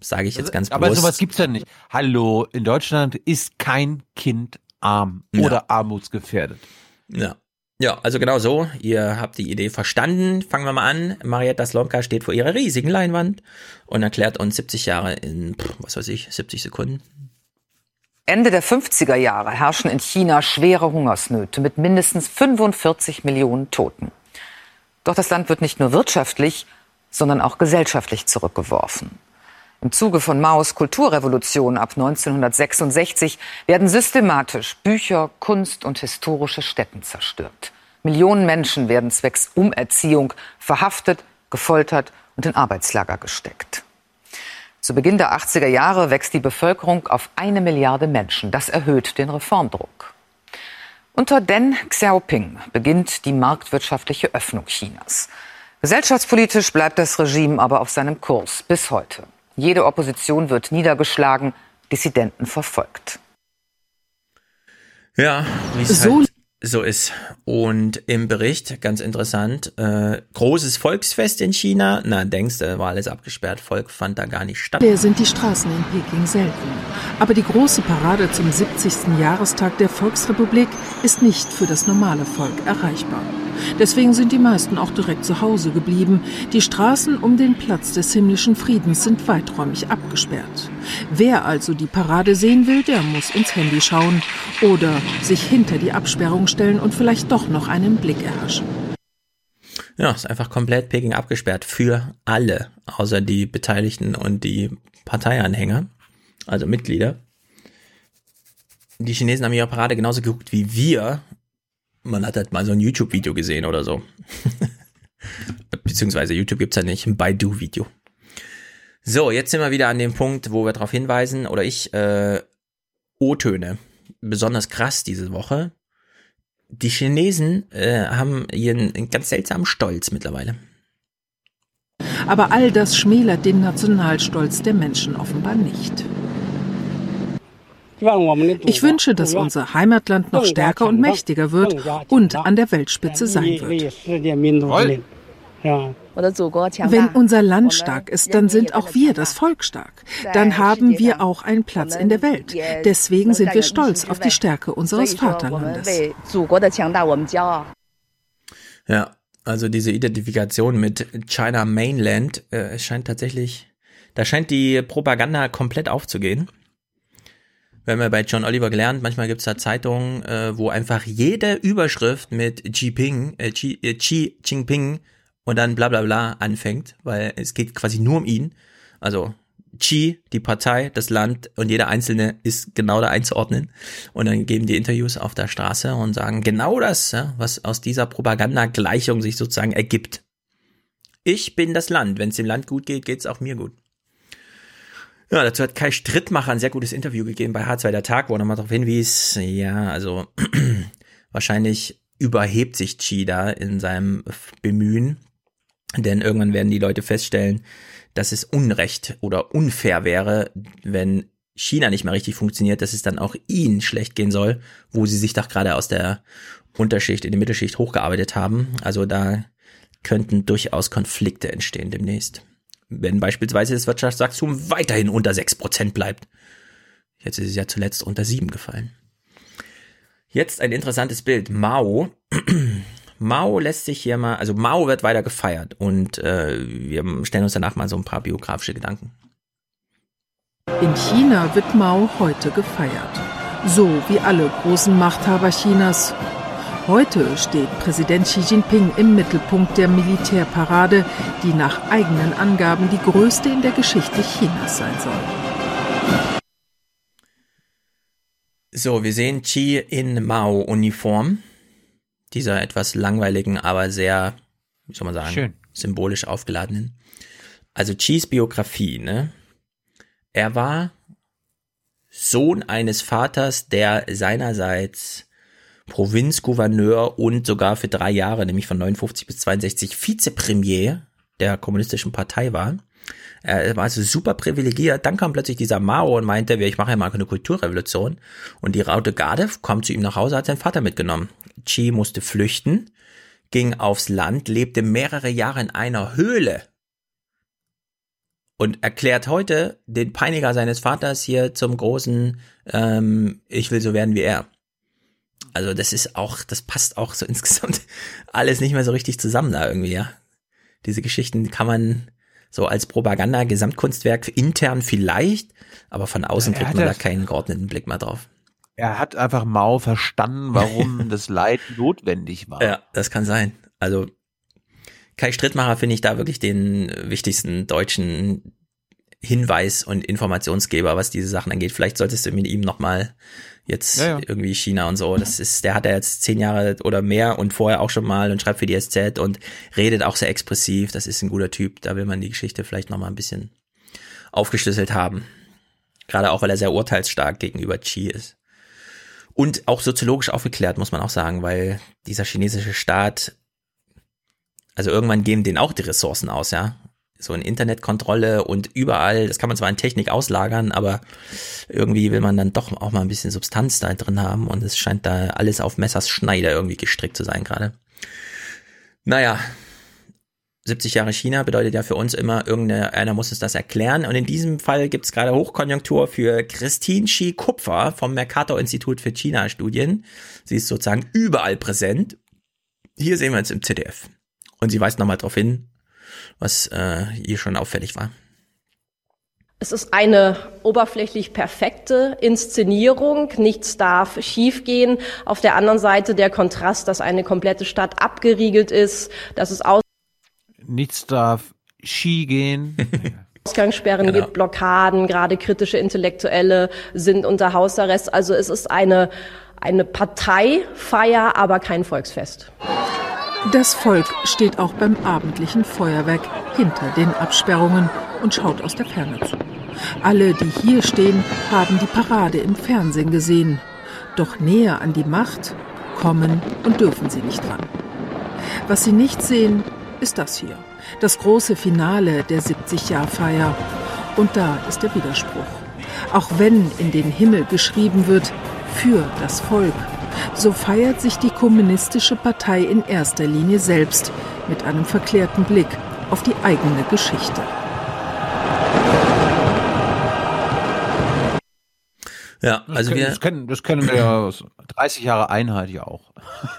sage ich jetzt ganz bewusst. Aber sowas gibt's ja nicht. Hallo, in Deutschland ist kein Kind arm ja. oder armutsgefährdet. Ja. Ja, also genau so. Ihr habt die Idee verstanden. Fangen wir mal an. Marietta Slomka steht vor ihrer riesigen Leinwand und erklärt uns 70 Jahre in, was weiß ich, 70 Sekunden. Ende der 50er Jahre herrschen in China schwere Hungersnöte mit mindestens 45 Millionen Toten. Doch das Land wird nicht nur wirtschaftlich, sondern auch gesellschaftlich zurückgeworfen. Im Zuge von Maos Kulturrevolution ab 1966 werden systematisch Bücher, Kunst und historische Stätten zerstört. Millionen Menschen werden zwecks Umerziehung verhaftet, gefoltert und in Arbeitslager gesteckt. Zu Beginn der 80er Jahre wächst die Bevölkerung auf eine Milliarde Menschen. Das erhöht den Reformdruck. Unter Deng Xiaoping beginnt die marktwirtschaftliche Öffnung Chinas. Gesellschaftspolitisch bleibt das Regime aber auf seinem Kurs bis heute. Jede Opposition wird niedergeschlagen, Dissidenten verfolgt. Ja, wie es so, halt so ist. Und im Bericht, ganz interessant, äh, großes Volksfest in China. Na, denkst du, war alles abgesperrt, Volk fand da gar nicht statt. Der sind die Straßen in Peking selten. Aber die große Parade zum 70. Jahrestag der Volksrepublik ist nicht für das normale Volk erreichbar. Deswegen sind die meisten auch direkt zu Hause geblieben. Die Straßen um den Platz des himmlischen Friedens sind weiträumig abgesperrt. Wer also die Parade sehen will, der muss ins Handy schauen oder sich hinter die Absperrung stellen und vielleicht doch noch einen Blick erhaschen. Ja, ist einfach komplett Peking abgesperrt für alle, außer die Beteiligten und die Parteianhänger, also Mitglieder. Die Chinesen haben ihre Parade genauso geguckt wie wir man hat halt mal so ein YouTube-Video gesehen oder so. Beziehungsweise YouTube gibt's ja nicht, ein Baidu-Video. So, jetzt sind wir wieder an dem Punkt, wo wir darauf hinweisen, oder ich, äh, O-Töne. Besonders krass diese Woche. Die Chinesen äh, haben ihren ganz seltsamen Stolz mittlerweile. Aber all das schmälert den Nationalstolz der Menschen offenbar nicht. Ich wünsche, dass unser Heimatland noch stärker und mächtiger wird und an der Weltspitze sein wird. Wenn unser Land stark ist, dann sind auch wir, das Volk, stark. Dann haben wir auch einen Platz in der Welt. Deswegen sind wir stolz auf die Stärke unseres Vaterlandes. Ja, also diese Identifikation mit China Mainland äh, scheint tatsächlich, da scheint die Propaganda komplett aufzugehen. Wir haben ja bei John Oliver gelernt, manchmal gibt's da Zeitungen, äh, wo einfach jede Überschrift mit Xi Ping, äh, Xi, äh, Xi Jinping und dann bla bla bla anfängt, weil es geht quasi nur um ihn. Also Xi, die Partei, das Land und jeder Einzelne ist genau da einzuordnen. Und dann geben die Interviews auf der Straße und sagen genau das, ja, was aus dieser Propagandagleichung sich sozusagen ergibt. Ich bin das Land. Wenn es dem Land gut geht, geht's auch mir gut. Ja, dazu hat Kai Strittmacher ein sehr gutes Interview gegeben bei H2 der Tag, wo er nochmal darauf hinwies, ja, also wahrscheinlich überhebt sich Chida in seinem Bemühen, denn irgendwann werden die Leute feststellen, dass es Unrecht oder unfair wäre, wenn China nicht mehr richtig funktioniert, dass es dann auch ihnen schlecht gehen soll, wo sie sich doch gerade aus der Unterschicht in die Mittelschicht hochgearbeitet haben. Also da könnten durchaus Konflikte entstehen demnächst wenn beispielsweise das Wirtschaftswachstum weiterhin unter 6% bleibt. Jetzt ist es ja zuletzt unter 7 gefallen. Jetzt ein interessantes Bild. Mao. Mao lässt sich hier mal, also Mao wird weiter gefeiert und äh, wir stellen uns danach mal so ein paar biografische Gedanken. In China wird Mao heute gefeiert. So wie alle großen Machthaber Chinas. Heute steht Präsident Xi Jinping im Mittelpunkt der Militärparade, die nach eigenen Angaben die größte in der Geschichte Chinas sein soll. So, wir sehen Xi in Mao-Uniform. Dieser etwas langweiligen, aber sehr, wie soll man sagen, Schön. symbolisch aufgeladenen. Also Xis Biografie, ne? Er war Sohn eines Vaters, der seinerseits Provinzgouverneur und sogar für drei Jahre, nämlich von 59 bis 62, Vizepremier der kommunistischen Partei war. Er war also super privilegiert. Dann kam plötzlich dieser Mao und meinte, ich mache ja mal eine Kulturrevolution. Und die Raute Garde kommt zu ihm nach Hause, hat seinen Vater mitgenommen. Chi musste flüchten, ging aufs Land, lebte mehrere Jahre in einer Höhle und erklärt heute den Peiniger seines Vaters hier zum großen, ähm, ich will so werden wie er. Also das ist auch, das passt auch so insgesamt alles nicht mehr so richtig zusammen da irgendwie, ja. Diese Geschichten kann man so als Propaganda, Gesamtkunstwerk intern vielleicht, aber von außen kriegt man da keinen geordneten Blick mehr drauf. Er hat einfach Mao verstanden, warum das Leid notwendig war. Ja, das kann sein. Also Kai Strittmacher finde ich da wirklich den wichtigsten deutschen Hinweis und Informationsgeber, was diese Sachen angeht. Vielleicht solltest du mit ihm nochmal jetzt ja, ja. irgendwie China und so. Das ist, der hat ja jetzt zehn Jahre oder mehr und vorher auch schon mal und schreibt für die SZ und redet auch sehr expressiv. Das ist ein guter Typ. Da will man die Geschichte vielleicht nochmal ein bisschen aufgeschlüsselt haben. Gerade auch, weil er sehr urteilsstark gegenüber Xi ist. Und auch soziologisch aufgeklärt, muss man auch sagen, weil dieser chinesische Staat, also irgendwann gehen denen auch die Ressourcen aus, ja so eine Internetkontrolle und überall, das kann man zwar in Technik auslagern, aber irgendwie will man dann doch auch mal ein bisschen Substanz da drin haben und es scheint da alles auf Messers Schneider irgendwie gestrickt zu sein gerade. Naja, 70 Jahre China bedeutet ja für uns immer, irgendeiner muss uns das erklären. Und in diesem Fall gibt es gerade Hochkonjunktur für Christine Shi Kupfer vom Mercator Institut für China-Studien. Sie ist sozusagen überall präsent. Hier sehen wir uns im ZDF. Und sie weist nochmal darauf hin, was äh, ihr schon auffällig war. Es ist eine oberflächlich perfekte Inszenierung. Nichts darf schiefgehen. Auf der anderen Seite der Kontrast, dass eine komplette Stadt abgeriegelt ist, dass es aus Nichts darf Ski gehen. Ausgangssperren genau. gibt, Blockaden, gerade kritische Intellektuelle sind unter Hausarrest. Also es ist eine, eine Parteifeier, aber kein Volksfest. Das Volk steht auch beim abendlichen Feuerwerk hinter den Absperrungen und schaut aus der Ferne zu. Alle, die hier stehen, haben die Parade im Fernsehen gesehen. Doch näher an die Macht kommen und dürfen sie nicht ran. Was sie nicht sehen, ist das hier. Das große Finale der 70-Jahr-Feier. Und da ist der Widerspruch. Auch wenn in den Himmel geschrieben wird, für das Volk, so feiert sich die Kommunistische Partei in erster Linie selbst mit einem verklärten Blick auf die eigene Geschichte. Ja, also das wir. Das kennen, das kennen wir ja 30 Jahre Einheit ja auch.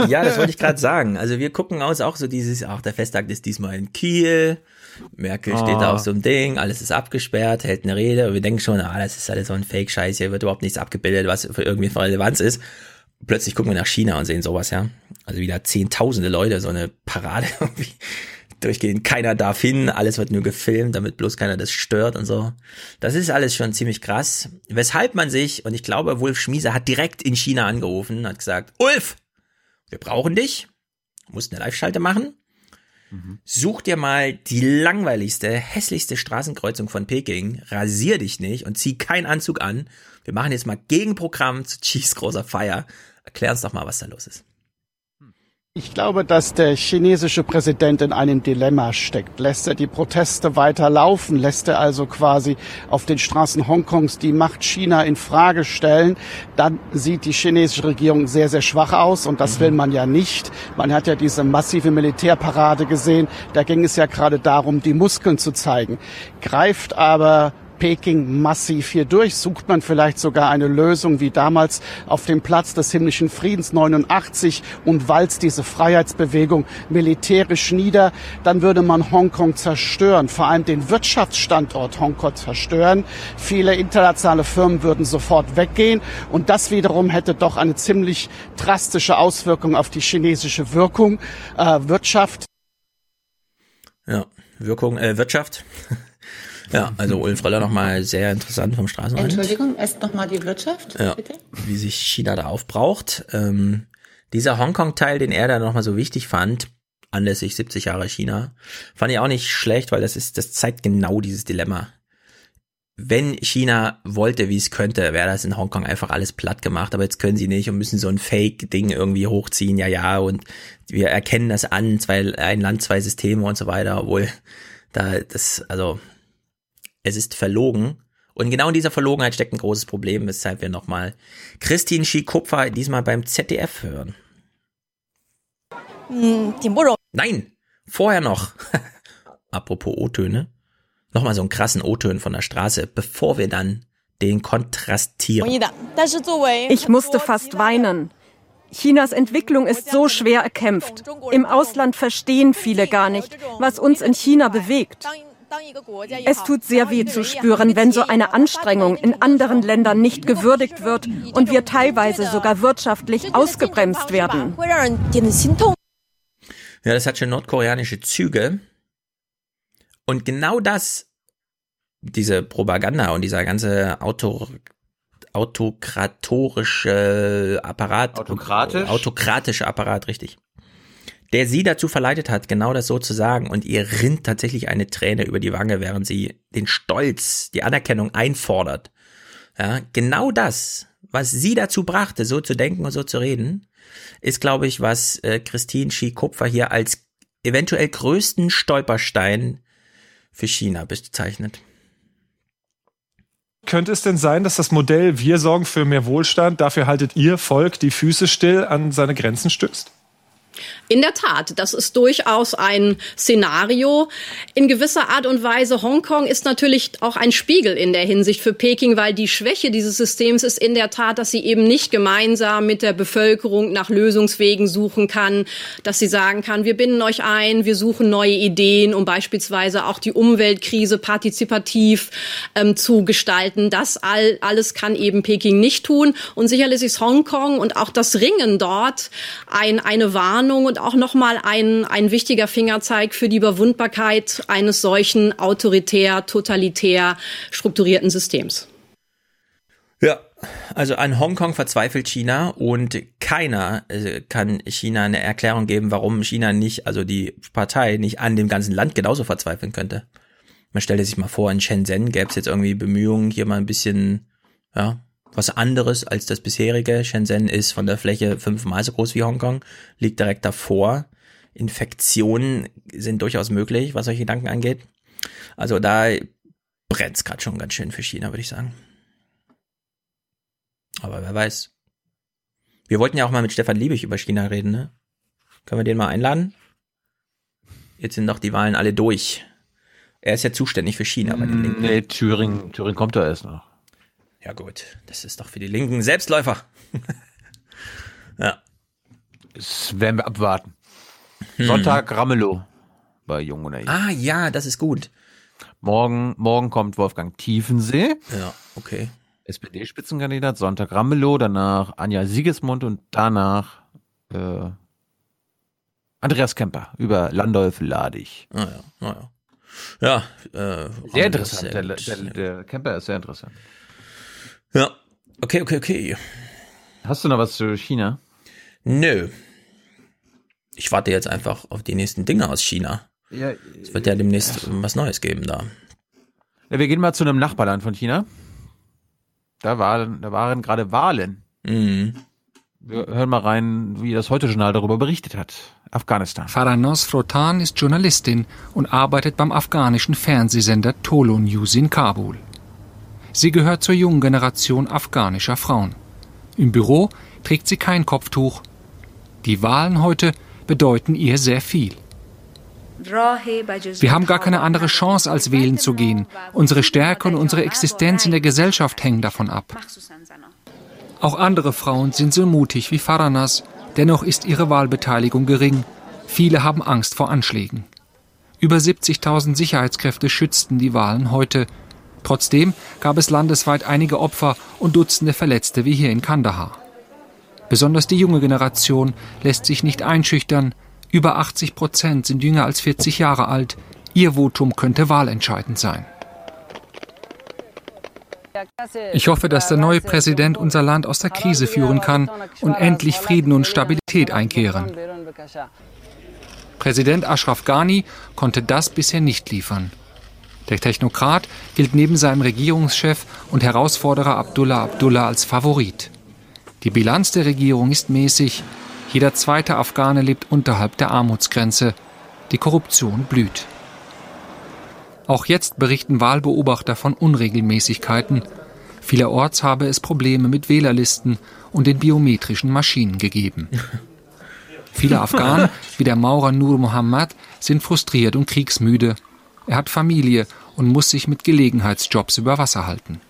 Ja, das wollte ich gerade sagen. Also wir gucken aus auch so dieses, ach, der Festtag ist diesmal in Kiel. Merkel steht da ah. auf so einem Ding, alles ist abgesperrt, hält eine Rede und wir denken schon, ah, das ist alles so ein Fake-Scheiß, hier wird überhaupt nichts abgebildet, was für irgendwie von Relevanz ist plötzlich gucken wir nach China und sehen sowas, ja. Also wieder zehntausende Leute, so eine Parade irgendwie durchgehen. Keiner darf hin, alles wird nur gefilmt, damit bloß keiner das stört und so. Das ist alles schon ziemlich krass. Weshalb man sich, und ich glaube, Wolf Schmiese hat direkt in China angerufen, hat gesagt, Ulf, wir brauchen dich, musst eine Live-Schalte machen. Mhm. Such dir mal die langweiligste, hässlichste Straßenkreuzung von Peking, rasier dich nicht und zieh keinen Anzug an. Wir machen jetzt mal Gegenprogramm zu Cheese großer Feier Erklär uns doch mal, was da los ist. Ich glaube, dass der chinesische Präsident in einem Dilemma steckt. Lässt er die Proteste weiter laufen? Lässt er also quasi auf den Straßen Hongkongs die Macht China in Frage stellen? Dann sieht die chinesische Regierung sehr, sehr schwach aus und das mhm. will man ja nicht. Man hat ja diese massive Militärparade gesehen. Da ging es ja gerade darum, die Muskeln zu zeigen. Greift aber Peking massiv hier durch. Sucht man vielleicht sogar eine Lösung wie damals auf dem Platz des himmlischen Friedens 89 und walzt diese Freiheitsbewegung militärisch nieder, dann würde man Hongkong zerstören, vor allem den Wirtschaftsstandort Hongkong zerstören. Viele internationale Firmen würden sofort weggehen und das wiederum hätte doch eine ziemlich drastische Auswirkung auf die chinesische Wirkung, äh, Wirtschaft. Ja, Wirkung, äh, Wirtschaft. Ja, also Ulf Röller nochmal sehr interessant vom Straßenrand. Entschuldigung, erst nochmal die Wirtschaft, ja, bitte. Wie sich China da aufbraucht. Ähm, dieser Hongkong-Teil, den er da nochmal so wichtig fand, anlässlich 70 Jahre China, fand ich auch nicht schlecht, weil das ist, das zeigt genau dieses Dilemma wenn China wollte, wie es könnte, wäre das in Hongkong einfach alles platt gemacht, aber jetzt können sie nicht und müssen so ein Fake-Ding irgendwie hochziehen, ja, ja, und wir erkennen das an, zwei, ein Land, zwei Systeme und so weiter, obwohl da das, also es ist verlogen. Und genau in dieser Verlogenheit steckt ein großes Problem, weshalb wir nochmal Christine Schikupfer diesmal beim ZDF hören. Hm, Nein, vorher noch. Apropos O-Töne nochmal so einen krassen O-Tönen von der Straße, bevor wir dann den kontrastieren. Ich musste fast weinen. Chinas Entwicklung ist so schwer erkämpft. Im Ausland verstehen viele gar nicht, was uns in China bewegt. Es tut sehr weh zu spüren, wenn so eine Anstrengung in anderen Ländern nicht gewürdigt wird und wir teilweise sogar wirtschaftlich ausgebremst werden. Ja, das hat schon nordkoreanische Züge. Und genau das, diese Propaganda und dieser ganze Auto, autokratorische Apparat, Autokratisch? autokratische Apparat, richtig, der sie dazu verleitet hat, genau das so zu sagen und ihr rinnt tatsächlich eine Träne über die Wange, während sie den Stolz, die Anerkennung einfordert. Ja, genau das, was sie dazu brachte, so zu denken und so zu reden, ist, glaube ich, was äh, Christine Schie-Kupfer hier als eventuell größten Stolperstein für China bezeichnet. Könnte es denn sein, dass das Modell Wir sorgen für mehr Wohlstand, dafür haltet ihr Volk die Füße still an seine Grenzen stößt? In der Tat, das ist durchaus ein Szenario. In gewisser Art und Weise, Hongkong ist natürlich auch ein Spiegel in der Hinsicht für Peking, weil die Schwäche dieses Systems ist in der Tat, dass sie eben nicht gemeinsam mit der Bevölkerung nach Lösungswegen suchen kann, dass sie sagen kann, wir binden euch ein, wir suchen neue Ideen, um beispielsweise auch die Umweltkrise partizipativ ähm, zu gestalten. Das all, alles kann eben Peking nicht tun. Und sicherlich ist Hongkong und auch das Ringen dort ein, eine Warnung und auch nochmal ein, ein wichtiger Fingerzeig für die Überwundbarkeit eines solchen autoritär, totalitär strukturierten Systems. Ja, also an Hongkong verzweifelt China und keiner äh, kann China eine Erklärung geben, warum China nicht, also die Partei nicht an dem ganzen Land genauso verzweifeln könnte. Man stellte sich mal vor, in Shenzhen gäbe es jetzt irgendwie Bemühungen, hier mal ein bisschen, ja, was anderes als das bisherige. Shenzhen ist von der Fläche fünfmal so groß wie Hongkong, liegt direkt davor. Infektionen sind durchaus möglich, was solche Gedanken angeht. Also da brennt es gerade schon ganz schön für China, würde ich sagen. Aber wer weiß. Wir wollten ja auch mal mit Stefan Liebig über China reden, ne? Können wir den mal einladen? Jetzt sind doch die Wahlen alle durch. Er ist ja zuständig für China bei den Linken. Nee, Thüringen, Thüringen kommt da erst noch. Ja gut, das ist doch für die Linken Selbstläufer. ja. Das werden wir abwarten. Hm. Sonntag Ramelow bei Jung und Naiv. Ah ja, das ist gut. Morgen, morgen kommt Wolfgang Tiefensee. Ja, okay. SPD-Spitzenkandidat, Sonntag Ramelow, danach Anja Siegesmund und danach äh, Andreas Kemper über Landolf Ladig. Ah ja, ah, ja. Ja, äh, sehr interessant. Der, der, der Kemper ist sehr interessant. Ja. Okay, okay, okay. Hast du noch was zu China? Nö. Ich warte jetzt einfach auf die nächsten Dinge aus China. Ja, es wird ja demnächst ja. was Neues geben da. Ja, wir gehen mal zu einem Nachbarland von China. Da waren, da waren gerade Wahlen. Mhm. Wir hören mal rein, wie das Heute-Journal darüber berichtet hat. Afghanistan. Faranos Frotan ist Journalistin und arbeitet beim afghanischen Fernsehsender Tolo News in Kabul. Sie gehört zur jungen Generation afghanischer Frauen. Im Büro trägt sie kein Kopftuch. Die Wahlen heute bedeuten ihr sehr viel. Wir haben gar keine andere Chance, als wählen zu gehen. Unsere Stärke und unsere Existenz in der Gesellschaft hängen davon ab. Auch andere Frauen sind so mutig wie Faranas, dennoch ist ihre Wahlbeteiligung gering. Viele haben Angst vor Anschlägen. Über 70.000 Sicherheitskräfte schützten die Wahlen heute. Trotzdem gab es landesweit einige Opfer und Dutzende Verletzte wie hier in Kandahar. Besonders die junge Generation lässt sich nicht einschüchtern. Über 80 Prozent sind jünger als 40 Jahre alt. Ihr Votum könnte wahlentscheidend sein. Ich hoffe, dass der neue Präsident unser Land aus der Krise führen kann und endlich Frieden und Stabilität einkehren. Präsident Ashraf Ghani konnte das bisher nicht liefern. Der Technokrat gilt neben seinem Regierungschef und Herausforderer Abdullah Abdullah als Favorit. Die Bilanz der Regierung ist mäßig. Jeder zweite Afghane lebt unterhalb der Armutsgrenze. Die Korruption blüht. Auch jetzt berichten Wahlbeobachter von Unregelmäßigkeiten. Vielerorts habe es Probleme mit Wählerlisten und den biometrischen Maschinen gegeben. Viele Afghanen, wie der Maurer Nur Mohammad, sind frustriert und kriegsmüde. Er hat Familie und muss sich mit Gelegenheitsjobs über Wasser halten.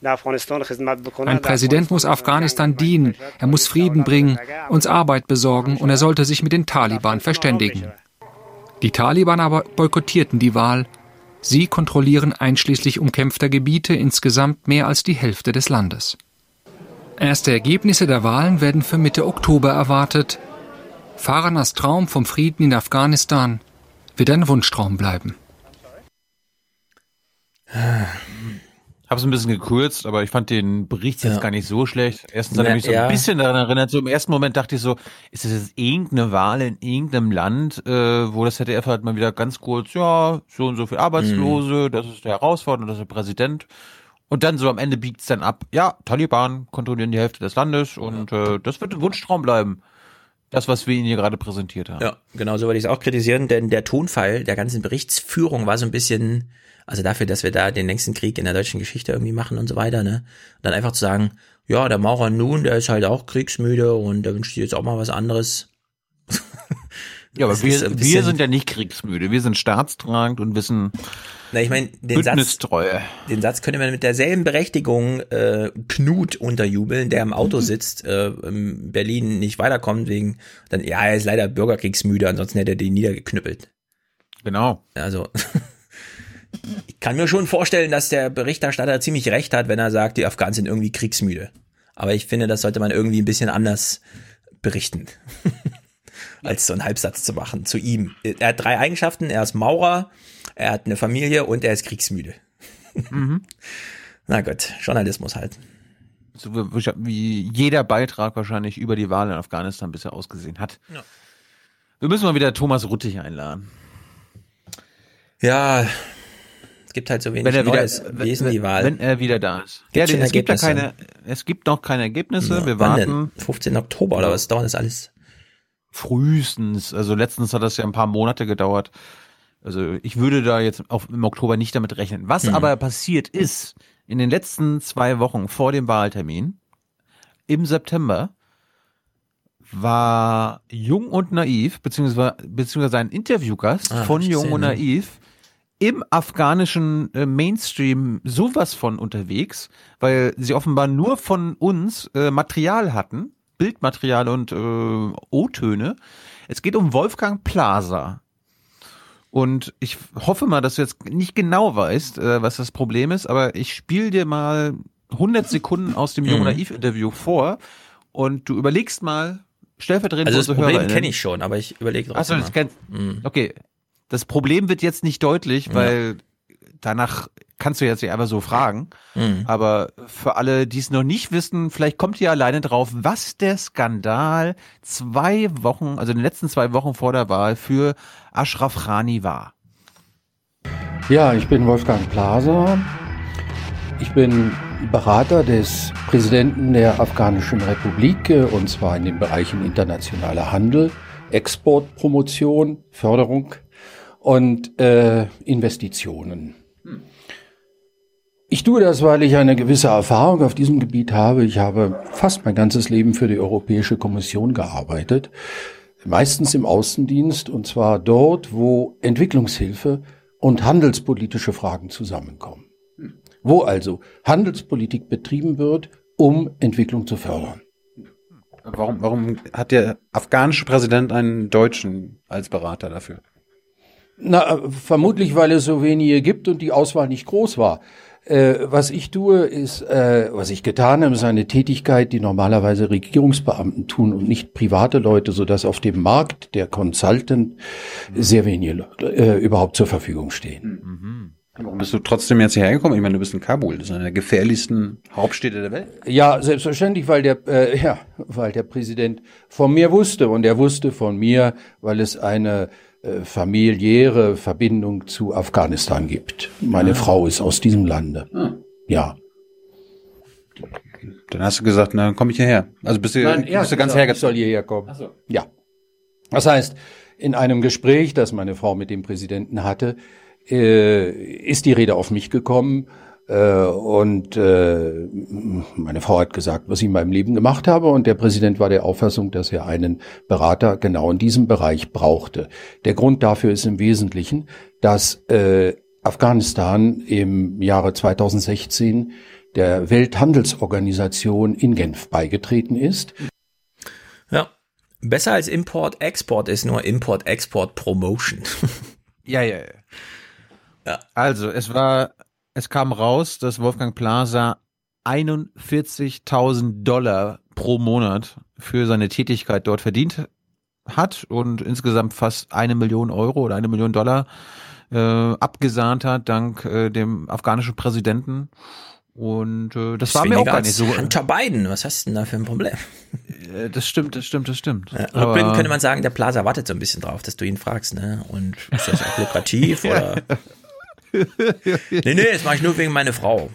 Ein Präsident muss Afghanistan dienen, er muss Frieden bringen, uns Arbeit besorgen und er sollte sich mit den Taliban verständigen. Die Taliban aber boykottierten die Wahl. Sie kontrollieren einschließlich umkämpfter Gebiete insgesamt mehr als die Hälfte des Landes. Erste Ergebnisse der Wahlen werden für Mitte Oktober erwartet. Faranas Traum vom Frieden in Afghanistan wird ein Wunschtraum bleiben. Habe es ein bisschen gekürzt, aber ich fand den Bericht jetzt ja. gar nicht so schlecht. Erstens hat er mich so ja. ein bisschen daran erinnert. So im ersten Moment dachte ich so, ist das jetzt irgendeine Wahl in irgendeinem Land, äh, wo das ZDF halt mal wieder ganz kurz, ja, so und so viel Arbeitslose, mhm. das ist der Herausforderer, das ist der Präsident. Und dann so am Ende biegt es dann ab, ja, Taliban kontrollieren die Hälfte des Landes und äh, das wird ein Wunschtraum bleiben. Das, was wir Ihnen hier gerade präsentiert haben. Ja, genau so würde ich es auch kritisieren, denn der Tonfall der ganzen Berichtsführung war so ein bisschen also dafür, dass wir da den längsten Krieg in der deutschen Geschichte irgendwie machen und so weiter, ne? dann einfach zu sagen, ja, der Maurer nun, der ist halt auch kriegsmüde und der wünscht sich jetzt auch mal was anderes. ja, aber wir, wir sind ja nicht kriegsmüde. Wir sind staatstragend und wissen, na, ich meine, den Satz, den Satz könnte man mit derselben Berechtigung äh, Knut unterjubeln, der im Auto sitzt, äh, in Berlin nicht weiterkommt wegen, dann ja, er ist leider bürgerkriegsmüde, ansonsten hätte er den niedergeknüppelt. Genau. Also ich kann mir schon vorstellen, dass der Berichterstatter ziemlich recht hat, wenn er sagt, die Afghanen sind irgendwie kriegsmüde. Aber ich finde, das sollte man irgendwie ein bisschen anders berichten, als so einen Halbsatz zu machen zu ihm. Er hat drei Eigenschaften. Er ist Maurer, er hat eine Familie und er ist kriegsmüde. Mhm. Na gut, Journalismus halt. So wie jeder Beitrag wahrscheinlich über die Wahl in Afghanistan bisher ausgesehen hat. Ja. Wir müssen mal wieder Thomas Ruttig einladen. Ja, gibt halt so wenig wenn er wieder, Neues. Wie ist denn die Wahl? Wenn er wieder da ist. Gibt ja, es gibt ja keine, es gibt noch keine Ergebnisse. Ja, Wir warten. Denn? 15. Oktober oder was dauert das alles? Frühestens. Also letztens hat das ja ein paar Monate gedauert. Also ich würde da jetzt auf, im Oktober nicht damit rechnen. Was hm. aber passiert ist, in den letzten zwei Wochen vor dem Wahltermin, im September, war Jung und Naiv, beziehungsweise, beziehungsweise ein Interviewgast ah, von Jung und Naiv, im afghanischen äh, Mainstream sowas von unterwegs, weil sie offenbar nur von uns äh, Material hatten, Bildmaterial und äh, O-Töne. Es geht um Wolfgang Plaza. Und ich hoffe mal, dass du jetzt nicht genau weißt, äh, was das Problem ist, aber ich spiele dir mal 100 Sekunden aus dem Jung mhm. Naiv Interview vor und du überlegst mal, stellvertretend Also das Problem kenne ich schon, aber ich überlege trotzdem. Achso, das kennst, mhm. okay, das Problem wird jetzt nicht deutlich, weil ja. danach kannst du jetzt nicht einfach so fragen. Mhm. Aber für alle, die es noch nicht wissen, vielleicht kommt ihr alleine drauf, was der Skandal zwei Wochen, also in den letzten zwei Wochen vor der Wahl für Ashraf Rani war. Ja, ich bin Wolfgang Plaser. Ich bin Berater des Präsidenten der Afghanischen Republik, und zwar in den Bereichen internationaler Handel, Exportpromotion, Förderung und äh, Investitionen. Ich tue das, weil ich eine gewisse Erfahrung auf diesem Gebiet habe. Ich habe fast mein ganzes Leben für die Europäische Kommission gearbeitet. meistens im Außendienst, und zwar dort, wo Entwicklungshilfe und handelspolitische Fragen zusammenkommen. Wo also Handelspolitik betrieben wird, um Entwicklung zu fördern. Warum, warum hat der afghanische Präsident einen Deutschen als Berater dafür? Na, vermutlich, weil es so wenige gibt und die Auswahl nicht groß war. Äh, was ich tue, ist, äh, was ich getan habe, ist eine Tätigkeit, die normalerweise Regierungsbeamten tun und nicht private Leute, so dass auf dem Markt der Consultant sehr wenige äh, überhaupt zur Verfügung stehen. Mhm. Warum bist du trotzdem jetzt hierher gekommen? Ich meine, du bist in Kabul, das ist eine der gefährlichsten Hauptstädte der Welt. Ja, selbstverständlich, weil der, äh, ja, weil der Präsident von mir wusste und er wusste von mir, weil es eine äh, familiäre Verbindung zu Afghanistan gibt. Meine ah. Frau ist aus diesem Lande. Ah. Ja. Dann hast du gesagt, na, dann komme ich hierher. Also bist du, Nein, ja, bist du ganz hergezogen. Ich soll hierher kommen. Ach so. Ja. Das heißt, in einem Gespräch, das meine Frau mit dem Präsidenten hatte, äh, ist die Rede auf mich gekommen. Äh, und äh, meine Frau hat gesagt, was ich in meinem Leben gemacht habe. Und der Präsident war der Auffassung, dass er einen Berater genau in diesem Bereich brauchte. Der Grund dafür ist im Wesentlichen, dass äh, Afghanistan im Jahre 2016 der Welthandelsorganisation in Genf beigetreten ist. Ja, besser als Import-Export ist nur Import-Export-Promotion. ja, ja, ja. Ja. Also, es war, es kam raus, dass Wolfgang Plaza 41.000 Dollar pro Monat für seine Tätigkeit dort verdient hat und insgesamt fast eine Million Euro oder eine Million Dollar äh, abgesahnt hat dank äh, dem afghanischen Präsidenten. Und äh, das, das war mir auch gar nicht so. Hunter Biden, was hast du denn da für ein Problem? Äh, das stimmt, das stimmt, das stimmt. Ja, rückblickend könnte man sagen, der Plaza wartet so ein bisschen drauf, dass du ihn fragst, ne? Und ist das auch lukrativ oder? Nee, nee, das mache ich nur wegen meiner Frau.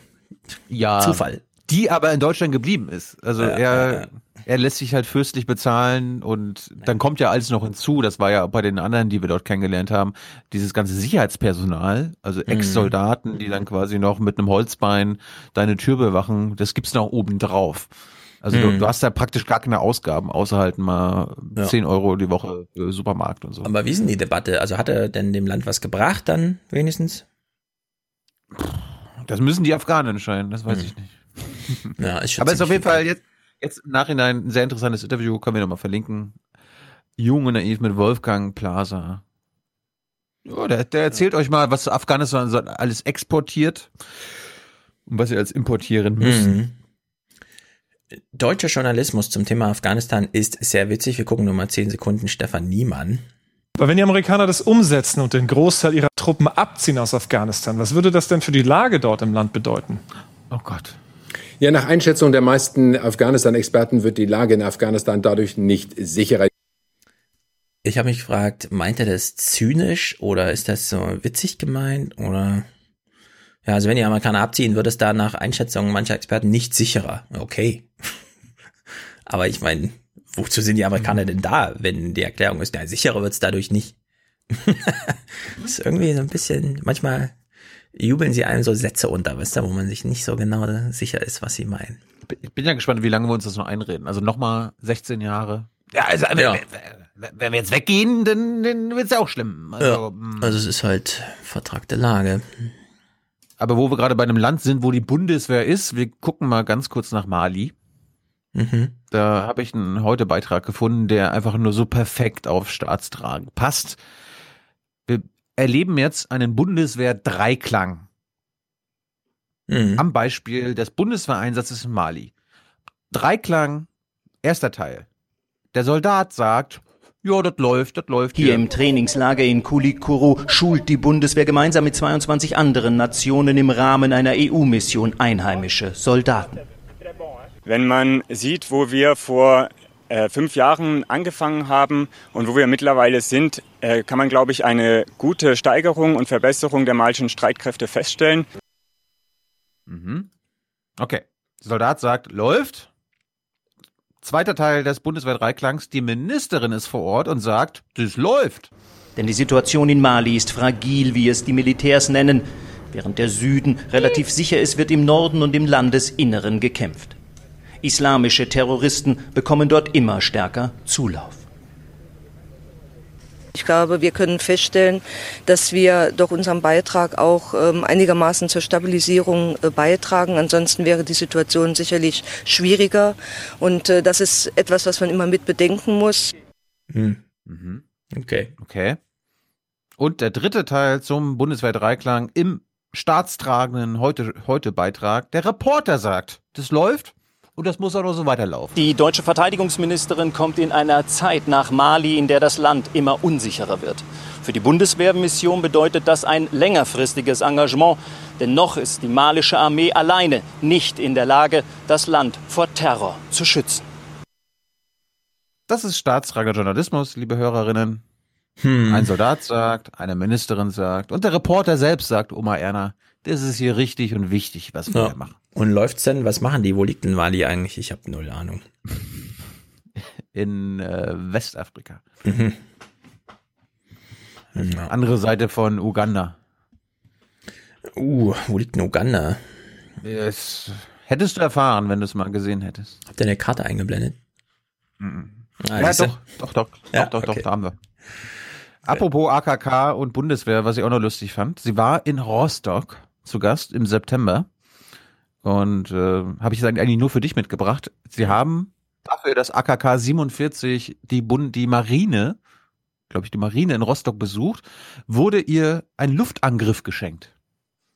Ja. Zufall. Die aber in Deutschland geblieben ist. Also ja, er, ja. er lässt sich halt fürstlich bezahlen und dann kommt ja alles noch hinzu. Das war ja bei den anderen, die wir dort kennengelernt haben, dieses ganze Sicherheitspersonal, also mhm. Ex-Soldaten, die dann quasi noch mit einem Holzbein deine Tür bewachen. Das gibt's noch oben drauf. Also du, mhm. du, hast da praktisch gar keine Ausgaben, außer halt mal ja. 10 Euro die Woche für Supermarkt und so. Aber wie ist denn die Debatte? Also hat er denn dem Land was gebracht dann wenigstens? Das müssen die Afghanen entscheiden, das weiß hm. ich nicht. Ja, ist Aber es ist auf jeden Fall jetzt, jetzt im Nachhinein ein sehr interessantes Interview, können wir nochmal verlinken. Jung und naiv mit Wolfgang Plaza. Ja, der, der erzählt ja. euch mal, was Afghanistan alles exportiert und was ihr als importieren müsst. Mhm. Deutscher Journalismus zum Thema Afghanistan ist sehr witzig. Wir gucken nur mal zehn Sekunden Stefan Niemann. Aber wenn die Amerikaner das umsetzen und den Großteil ihrer Truppen abziehen aus Afghanistan, was würde das denn für die Lage dort im Land bedeuten? Oh Gott. Ja, nach Einschätzung der meisten Afghanistan-Experten wird die Lage in Afghanistan dadurch nicht sicherer. Ich habe mich gefragt, meint er das zynisch oder ist das so witzig gemeint oder ja, also wenn die Amerikaner abziehen, wird es da nach Einschätzung mancher Experten nicht sicherer. Okay. Aber ich meine, wozu sind die Amerikaner denn da, wenn die Erklärung ist, ja, sicherer wird's dadurch nicht. das ist irgendwie so ein bisschen, manchmal jubeln sie einem so Sätze unter, weißt du, wo man sich nicht so genau sicher ist, was sie meinen. Ich bin ja gespannt, wie lange wir uns das noch einreden. Also nochmal 16 Jahre. Ja, also ja. Wenn, wir jetzt weggehen, dann, dann wird's ja auch schlimm. Also, ja, hm. also es ist halt vertragte Lage. Aber wo wir gerade bei einem Land sind, wo die Bundeswehr ist, wir gucken mal ganz kurz nach Mali. Mhm. Da habe ich einen heute Beitrag gefunden, der einfach nur so perfekt auf Staatstragen passt. Wir erleben jetzt einen Bundeswehr-Dreiklang. Mhm. Am Beispiel des Bundeswehreinsatzes in Mali. Dreiklang, erster Teil. Der Soldat sagt, ja, das läuft, das läuft. Hier, hier im Trainingslager in Kulikuru schult die Bundeswehr gemeinsam mit 22 anderen Nationen im Rahmen einer EU-Mission einheimische Soldaten. Wenn man sieht, wo wir vor äh, fünf Jahren angefangen haben und wo wir mittlerweile sind, äh, kann man, glaube ich, eine gute Steigerung und Verbesserung der malischen Streitkräfte feststellen. Mhm. Okay. Soldat sagt, läuft. Zweiter Teil des Bundeswehr-Dreiklangs, die Ministerin ist vor Ort und sagt, das läuft. Denn die Situation in Mali ist fragil, wie es die Militärs nennen. Während der Süden relativ sicher ist, wird im Norden und im Landesinneren gekämpft. Islamische Terroristen bekommen dort immer stärker Zulauf. Ich glaube, wir können feststellen, dass wir durch unseren Beitrag auch ähm, einigermaßen zur Stabilisierung äh, beitragen. Ansonsten wäre die Situation sicherlich schwieriger. Und äh, das ist etwas, was man immer mit bedenken muss. Hm. Mhm. Okay. Okay. Und der dritte Teil zum bundesweit Dreiklang im staatstragenden heute, heute Beitrag. Der Reporter sagt, das läuft und das muss auch noch so weiterlaufen. Die deutsche Verteidigungsministerin kommt in einer Zeit nach Mali, in der das Land immer unsicherer wird. Für die Bundeswehrmission bedeutet das ein längerfristiges Engagement, denn noch ist die malische Armee alleine nicht in der Lage, das Land vor Terror zu schützen. Das ist staatstrager Journalismus, liebe Hörerinnen. Hm. Ein Soldat sagt, eine Ministerin sagt und der Reporter selbst sagt, Oma Erna, das ist hier richtig und wichtig, was wir ja. hier machen. Und läuft's denn? Was machen die? Wo liegt denn Mali eigentlich? Ich habe null Ahnung. In äh, Westafrika. Mhm. Ja. Andere Seite von Uganda. Uh, wo liegt denn Uganda? Es, hättest du erfahren, wenn du es mal gesehen hättest. Habt ihr eine Karte eingeblendet? Mhm. Ah, ja, doch, doch, doch, ja, doch, doch, okay. doch, da haben wir. Apropos AKK und Bundeswehr, was ich auch noch lustig fand. Sie war in Rostock zu Gast im September und äh, habe ich es eigentlich nur für dich mitgebracht. Sie haben dafür das AKK 47 die Bund die Marine, glaube ich, die Marine in Rostock besucht, wurde ihr ein Luftangriff geschenkt.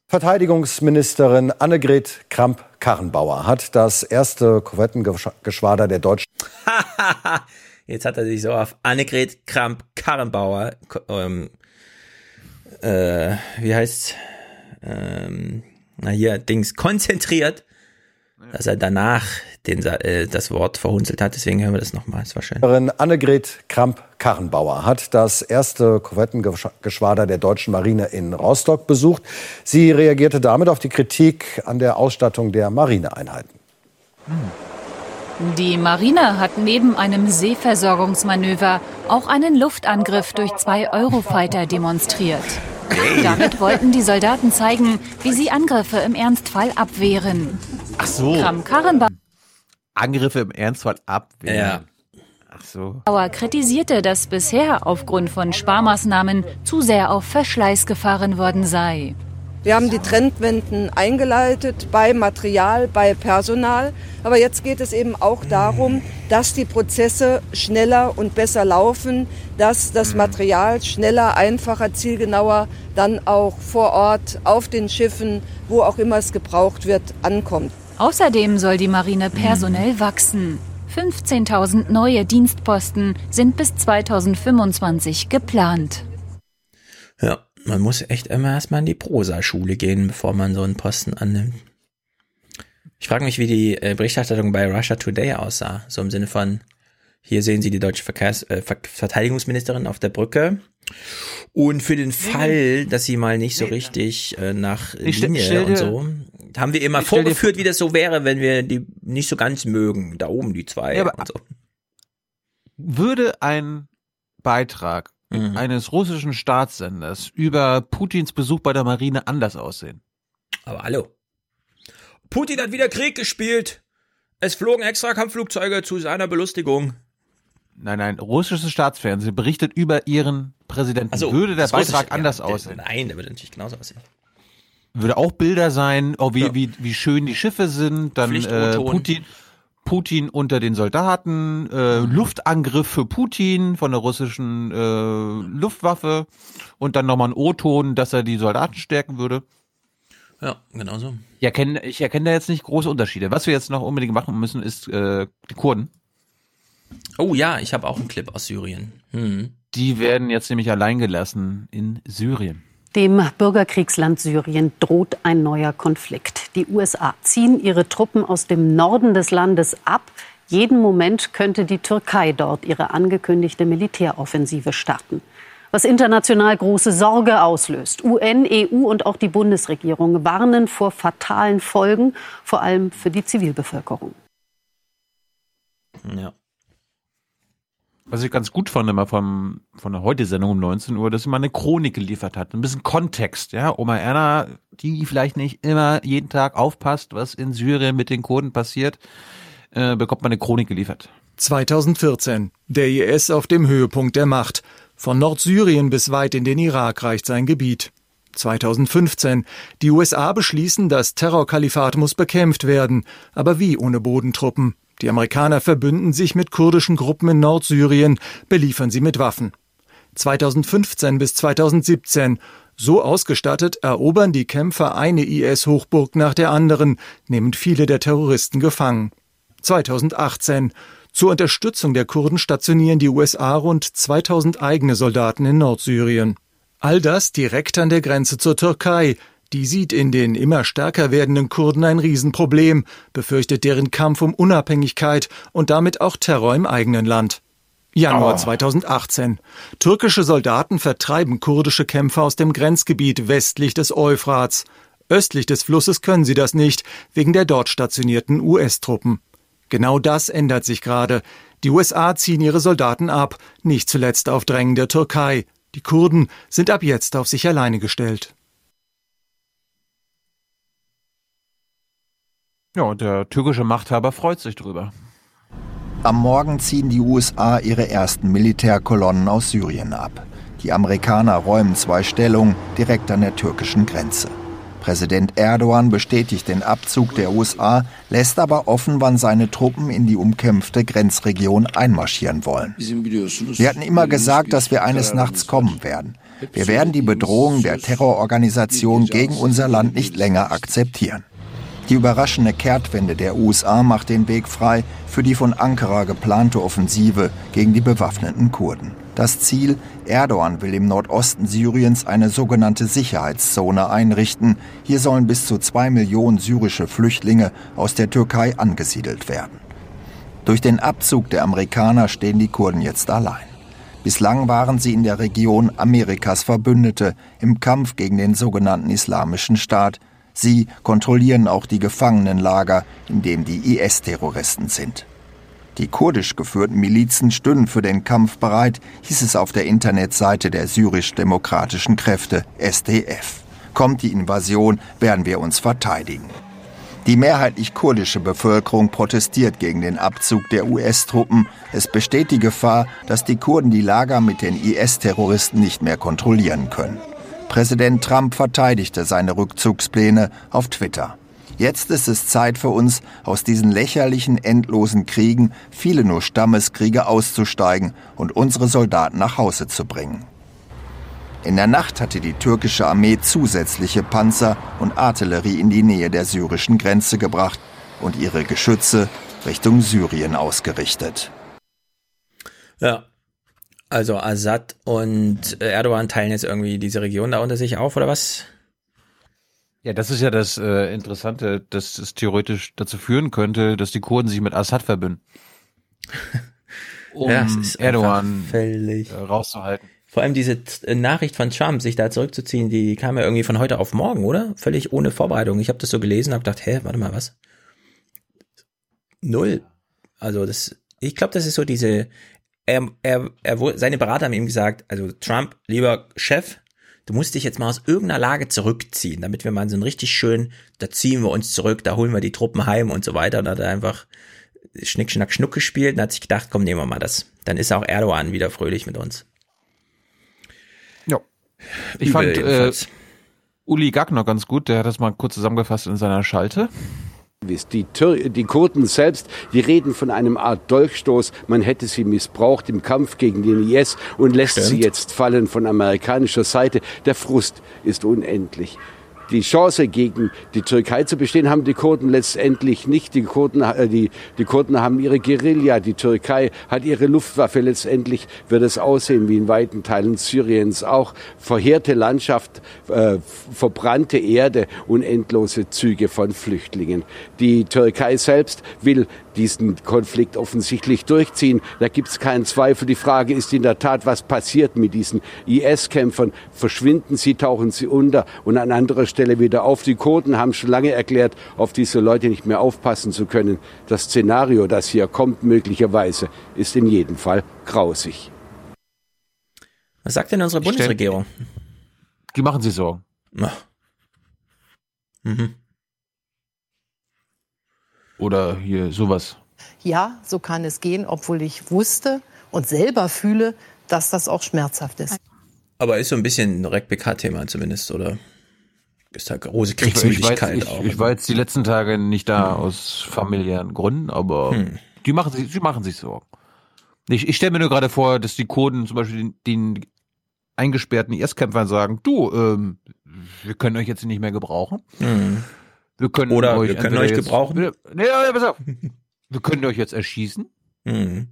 Verteidigungsministerin Annegret Kramp-Karrenbauer hat das erste Korvettengeschwader der deutschen Jetzt hat er sich so auf Annegret Kramp-Karrenbauer ähm, äh, wie heißt ähm, na hier, Dings konzentriert, dass er danach den, äh, das Wort verhunzelt hat. Deswegen hören wir das nochmal. Das war schön. Annegret Kramp-Karrenbauer hat das erste Korvettengeschwader der deutschen Marine in Rostock besucht. Sie reagierte damit auf die Kritik an der Ausstattung der Marineeinheiten. Die Marine hat neben einem Seeversorgungsmanöver auch einen Luftangriff durch zwei Eurofighter demonstriert. Hey. Damit wollten die Soldaten zeigen, wie sie Angriffe im Ernstfall abwehren. Ach so. Kram Karrenbauer Angriffe im Ernstfall abwehren. Ja. Ach so. Bauer kritisierte, dass bisher aufgrund von Sparmaßnahmen zu sehr auf Verschleiß gefahren worden sei. Wir haben die Trendwenden eingeleitet bei Material, bei Personal. Aber jetzt geht es eben auch darum, dass die Prozesse schneller und besser laufen, dass das mhm. Material schneller, einfacher, zielgenauer dann auch vor Ort auf den Schiffen, wo auch immer es gebraucht wird, ankommt. Außerdem soll die Marine personell mhm. wachsen. 15.000 neue Dienstposten sind bis 2025 geplant. Man muss echt immer erstmal in die Prosa-Schule gehen, bevor man so einen Posten annimmt. Ich frage mich, wie die äh, Berichterstattung bei Russia Today aussah. So im Sinne von, hier sehen Sie die deutsche Verkehrs äh, Verteidigungsministerin auf der Brücke. Und für den Fall, dass sie mal nicht so richtig äh, nach ich Linie und so, haben wir immer vorgeführt, wie das so wäre, wenn wir die nicht so ganz mögen. Da oben die zwei ja, und so. Würde ein Beitrag mhm. eines russischen Staatssenders über Putins Besuch bei der Marine anders aussehen. Aber hallo. Putin hat wieder Krieg gespielt. Es flogen extra Kampfflugzeuge zu seiner Belustigung. Nein, nein, russisches Staatsfernsehen berichtet über ihren Präsidenten. Also, würde der Beitrag anders ja, aussehen? Nein, der würde natürlich genauso aussehen. Würde auch Bilder sein, oh, wie, ja. wie, wie schön die Schiffe sind, dann äh, Putin, Putin unter den Soldaten, äh, Luftangriff für Putin von der russischen äh, Luftwaffe und dann nochmal ein O-Ton, dass er die Soldaten stärken würde. Ja, genau so. Ich erkenne, ich erkenne da jetzt nicht große Unterschiede. Was wir jetzt noch unbedingt machen müssen, ist äh, die Kurden. Oh ja, ich habe auch einen Clip aus Syrien. Hm. Die werden jetzt nämlich allein gelassen in Syrien. Dem Bürgerkriegsland Syrien droht ein neuer Konflikt. Die USA ziehen ihre Truppen aus dem Norden des Landes ab. Jeden Moment könnte die Türkei dort ihre angekündigte Militäroffensive starten. Was international große Sorge auslöst. UN, EU und auch die Bundesregierung warnen vor fatalen Folgen, vor allem für die Zivilbevölkerung. Ja. Was ich ganz gut fand immer vom, von der Heute-Sendung um 19 Uhr, dass sie mal eine Chronik geliefert hat. Ein bisschen Kontext, ja. Oma Erna, die vielleicht nicht immer jeden Tag aufpasst, was in Syrien mit den Kurden passiert, äh, bekommt man eine Chronik geliefert. 2014. Der IS auf dem Höhepunkt der Macht. Von Nordsyrien bis weit in den Irak reicht sein Gebiet. 2015. Die USA beschließen, das Terrorkalifat muss bekämpft werden. Aber wie ohne Bodentruppen? Die Amerikaner verbünden sich mit kurdischen Gruppen in Nordsyrien, beliefern sie mit Waffen. 2015 bis 2017. So ausgestattet erobern die Kämpfer eine IS-Hochburg nach der anderen, nehmen viele der Terroristen gefangen. 2018. Zur Unterstützung der Kurden stationieren die USA rund 2000 eigene Soldaten in Nordsyrien. All das direkt an der Grenze zur Türkei. Die sieht in den immer stärker werdenden Kurden ein Riesenproblem, befürchtet deren Kampf um Unabhängigkeit und damit auch Terror im eigenen Land. Januar oh. 2018. Türkische Soldaten vertreiben kurdische Kämpfer aus dem Grenzgebiet westlich des Euphrats. Östlich des Flusses können sie das nicht, wegen der dort stationierten US-Truppen. Genau das ändert sich gerade. Die USA ziehen ihre Soldaten ab, nicht zuletzt auf Drängen der Türkei. Die Kurden sind ab jetzt auf sich alleine gestellt. Ja, der türkische Machthaber freut sich drüber. Am Morgen ziehen die USA ihre ersten Militärkolonnen aus Syrien ab. Die Amerikaner räumen zwei Stellungen direkt an der türkischen Grenze. Präsident Erdogan bestätigt den Abzug der USA, lässt aber offen, wann seine Truppen in die umkämpfte Grenzregion einmarschieren wollen. Wir hatten immer gesagt, dass wir eines Nachts kommen werden. Wir werden die Bedrohung der Terrororganisation gegen unser Land nicht länger akzeptieren. Die überraschende Kehrtwende der USA macht den Weg frei für die von Ankara geplante Offensive gegen die bewaffneten Kurden. Das Ziel, Erdogan will im Nordosten Syriens eine sogenannte Sicherheitszone einrichten. Hier sollen bis zu zwei Millionen syrische Flüchtlinge aus der Türkei angesiedelt werden. Durch den Abzug der Amerikaner stehen die Kurden jetzt allein. Bislang waren sie in der Region Amerikas Verbündete im Kampf gegen den sogenannten Islamischen Staat. Sie kontrollieren auch die Gefangenenlager, in denen die IS-Terroristen sind. Die kurdisch geführten Milizen stünden für den Kampf bereit, hieß es auf der Internetseite der syrisch-demokratischen Kräfte SDF. Kommt die Invasion, werden wir uns verteidigen. Die mehrheitlich kurdische Bevölkerung protestiert gegen den Abzug der US-Truppen. Es besteht die Gefahr, dass die Kurden die Lager mit den IS-Terroristen nicht mehr kontrollieren können. Präsident Trump verteidigte seine Rückzugspläne auf Twitter. Jetzt ist es Zeit für uns, aus diesen lächerlichen, endlosen Kriegen, viele nur Stammeskriege, auszusteigen und unsere Soldaten nach Hause zu bringen. In der Nacht hatte die türkische Armee zusätzliche Panzer und Artillerie in die Nähe der syrischen Grenze gebracht und ihre Geschütze Richtung Syrien ausgerichtet. Ja, also Assad und Erdogan teilen jetzt irgendwie diese Region da unter sich auf, oder was? Ja, das ist ja das äh, Interessante, dass es theoretisch dazu führen könnte, dass die Kurden sich mit Assad verbünden. um ja, Erdogan völlig. Äh, rauszuhalten. Vor allem diese äh, Nachricht von Trump, sich da zurückzuziehen, die kam ja irgendwie von heute auf morgen, oder? Völlig ohne Vorbereitung. Ich habe das so gelesen, habe gedacht, hä, warte mal, was? Null. Also das, ich glaube, das ist so diese, er, er, er, seine Berater haben ihm gesagt, also Trump, lieber Chef, du musst dich jetzt mal aus irgendeiner Lage zurückziehen, damit wir mal so ein richtig schön, da ziehen wir uns zurück, da holen wir die Truppen heim und so weiter. Und hat er einfach Schnick, Schnack, Schnuck gespielt und hat sich gedacht, komm, nehmen wir mal das. Dann ist auch Erdogan wieder fröhlich mit uns. Ja. Ich Übel fand äh, Uli Gagner ganz gut, der hat das mal kurz zusammengefasst in seiner Schalte. Die, Tür die Kurden selbst, die reden von einem Art Dolchstoß, man hätte sie missbraucht im Kampf gegen den IS und lässt Stimmt. sie jetzt fallen von amerikanischer Seite. Der Frust ist unendlich die Chance gegen die Türkei zu bestehen, haben die Kurden letztendlich nicht. Die Kurden, äh, die, die Kurden haben ihre Guerilla, die Türkei hat ihre Luftwaffe. Letztendlich wird es aussehen wie in weiten Teilen Syriens auch. Verheerte Landschaft, äh, verbrannte Erde und endlose Züge von Flüchtlingen. Die Türkei selbst will diesen Konflikt offensichtlich durchziehen. Da gibt es keinen Zweifel. Die Frage ist in der Tat, was passiert mit diesen IS-Kämpfern? Verschwinden sie, tauchen sie unter und an anderer Stelle wieder auf? Die Kurden haben schon lange erklärt, auf diese Leute nicht mehr aufpassen zu können. Das Szenario, das hier kommt möglicherweise, ist in jedem Fall grausig. Was sagt denn unsere Bundesregierung? Die machen sich Sorgen. Mhm. Oder hier sowas. Ja, so kann es gehen, obwohl ich wusste und selber fühle, dass das auch schmerzhaft ist. Aber ist so ein bisschen ein RecBK-Thema zumindest, oder? Ist da große Kriegsmüdigkeit ich, ich, auch. Ich, ich war jetzt die letzten Tage nicht da hm. aus familiären Gründen, aber hm. die machen sich, sie machen sich Sorgen. Ich, ich stelle mir nur gerade vor, dass die Kurden zum Beispiel den, den eingesperrten IS-Kämpfern sagen, du, ähm, wir können euch jetzt nicht mehr gebrauchen. Hm. Wir können Oder euch wir können euch gebrauchen. Jetzt, nee, nee, pass auf. wir können euch jetzt erschießen. Mhm.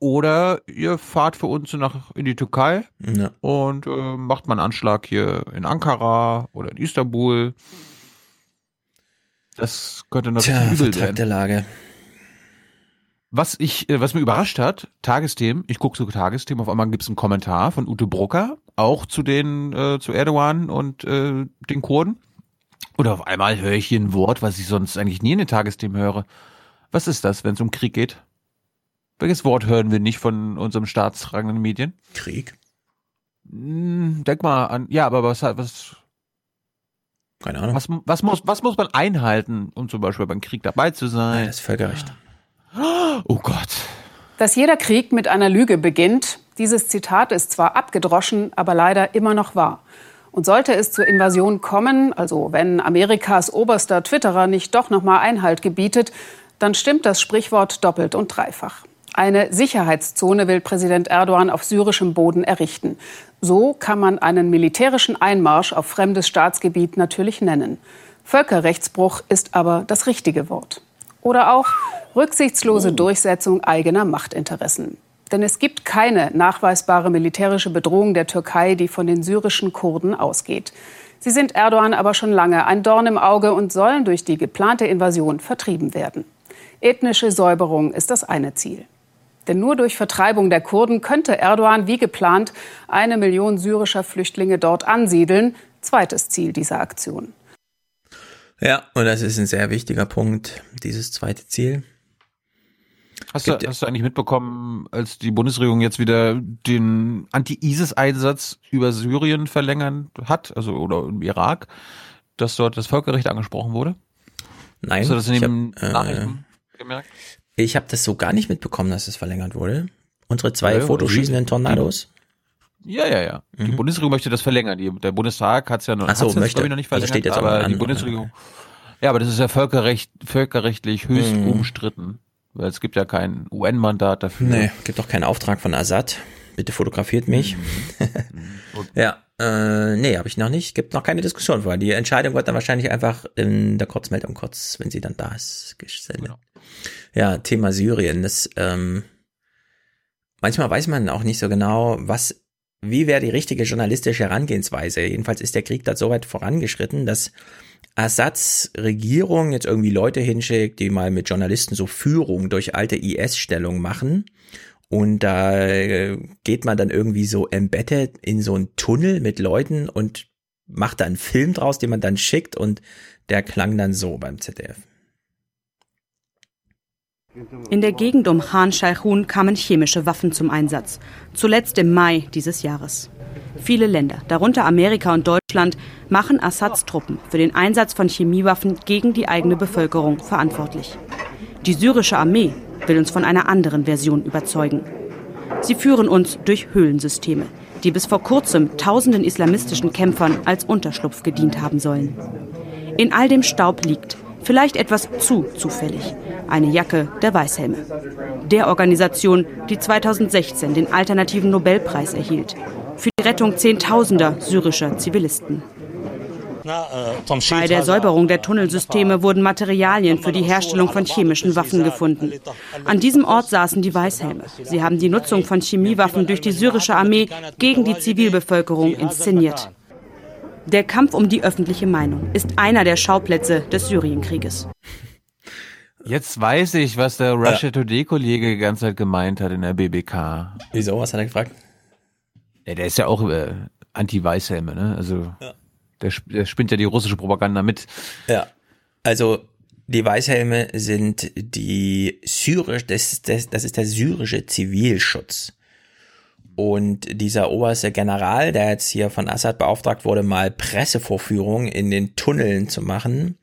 Oder ihr fahrt für uns nach in die Türkei ja. und äh, macht mal einen Anschlag hier in Ankara oder in Istanbul. Das könnte natürlich Tja, übel sein. der Lage. Was ich, äh, was mir überrascht hat, Tagesthemen, ich gucke so Tagesthemen, auf einmal gibt es einen Kommentar von Ute Brucker, auch zu den, äh, zu Erdogan und äh, den Kurden. Oder auf einmal höre ich hier ein Wort, was ich sonst eigentlich nie in den Tagesthemen höre. Was ist das, wenn es um Krieg geht? Welches Wort hören wir nicht von unserem staatsragenden Medien? Krieg. Hm, denk mal an, ja, aber was, was, keine Ahnung. Was, was, muss, was muss man einhalten, um zum Beispiel beim Krieg dabei zu sein? das ist Völkerrecht. Oh Gott. Dass jeder Krieg mit einer Lüge beginnt, dieses Zitat ist zwar abgedroschen, aber leider immer noch wahr. Und sollte es zur Invasion kommen, also wenn Amerikas oberster Twitterer nicht doch noch mal Einhalt gebietet, dann stimmt das Sprichwort doppelt und dreifach. Eine Sicherheitszone will Präsident Erdogan auf syrischem Boden errichten. So kann man einen militärischen Einmarsch auf fremdes Staatsgebiet natürlich nennen. Völkerrechtsbruch ist aber das richtige Wort. Oder auch rücksichtslose Durchsetzung eigener Machtinteressen. Denn es gibt keine nachweisbare militärische Bedrohung der Türkei, die von den syrischen Kurden ausgeht. Sie sind Erdogan aber schon lange ein Dorn im Auge und sollen durch die geplante Invasion vertrieben werden. Ethnische Säuberung ist das eine Ziel. Denn nur durch Vertreibung der Kurden könnte Erdogan wie geplant eine Million syrischer Flüchtlinge dort ansiedeln. Zweites Ziel dieser Aktion. Ja, und das ist ein sehr wichtiger Punkt, dieses zweite Ziel. Hast du, hast du eigentlich mitbekommen, als die Bundesregierung jetzt wieder den Anti-ISIS-Einsatz über Syrien verlängern hat, also oder im Irak, dass dort das Völkerrecht angesprochen wurde? Nein. Hast du das in den Nachrichten äh, gemerkt? Ich habe das so gar nicht mitbekommen, dass es verlängert wurde. Unsere zwei ja, fotoschießenden Tornados. Ja, ja, ja. Mhm. Die Bundesregierung möchte das verlängern. Die, der Bundestag hat es ja noch, Ach so, möchte. Noch nicht also verlängert, also steht jetzt aber an, die Bundesregierung. Ja, aber das ist ja völkerrecht, völkerrechtlich höchst mhm. umstritten. Weil es gibt ja kein UN-Mandat dafür. Nee, gibt auch keinen Auftrag von Assad. Bitte fotografiert mich. Mhm. ja, äh, nee, habe ich noch nicht. Gibt noch keine Diskussion vor. Die Entscheidung wird dann wahrscheinlich einfach in der Kurzmeldung kurz, wenn sie dann da ist, gesendet. Genau. Ja, Thema Syrien. Das, ähm, manchmal weiß man auch nicht so genau, was, wie wäre die richtige journalistische Herangehensweise. Jedenfalls ist der Krieg da so weit vorangeschritten, dass Assads Regierung jetzt irgendwie Leute hinschickt, die mal mit Journalisten so Führung durch alte IS-Stellung machen. Und da äh, geht man dann irgendwie so embedded in so einen Tunnel mit Leuten und macht da einen Film draus, den man dann schickt und der klang dann so beim ZDF. In der Gegend um Khan Shaykhun kamen chemische Waffen zum Einsatz. Zuletzt im Mai dieses Jahres. Viele Länder, darunter Amerika und Deutschland, machen Assads Truppen für den Einsatz von Chemiewaffen gegen die eigene Bevölkerung verantwortlich. Die syrische Armee will uns von einer anderen Version überzeugen. Sie führen uns durch Höhlensysteme, die bis vor kurzem tausenden islamistischen Kämpfern als Unterschlupf gedient haben sollen. In all dem Staub liegt, vielleicht etwas zu zufällig, eine Jacke der Weißhelme. Der Organisation, die 2016 den alternativen Nobelpreis erhielt für die Rettung Zehntausender syrischer Zivilisten. Bei der Säuberung der Tunnelsysteme wurden Materialien für die Herstellung von chemischen Waffen gefunden. An diesem Ort saßen die Weißhelme. Sie haben die Nutzung von Chemiewaffen durch die syrische Armee gegen die Zivilbevölkerung inszeniert. Der Kampf um die öffentliche Meinung ist einer der Schauplätze des Syrienkrieges. Jetzt weiß ich, was der Russia Today-Kollege die ganze Zeit gemeint hat in der BBK. Wieso? Was hat er gefragt? Ja, der ist ja auch äh, Anti-Weißhelme, ne? Also ja. der, der spinnt ja die russische Propaganda mit. Ja. Also die Weißhelme sind die syrisch, das, das, das ist der syrische Zivilschutz. Und dieser oberste General, der jetzt hier von Assad beauftragt wurde, mal Pressevorführungen in den Tunneln zu machen,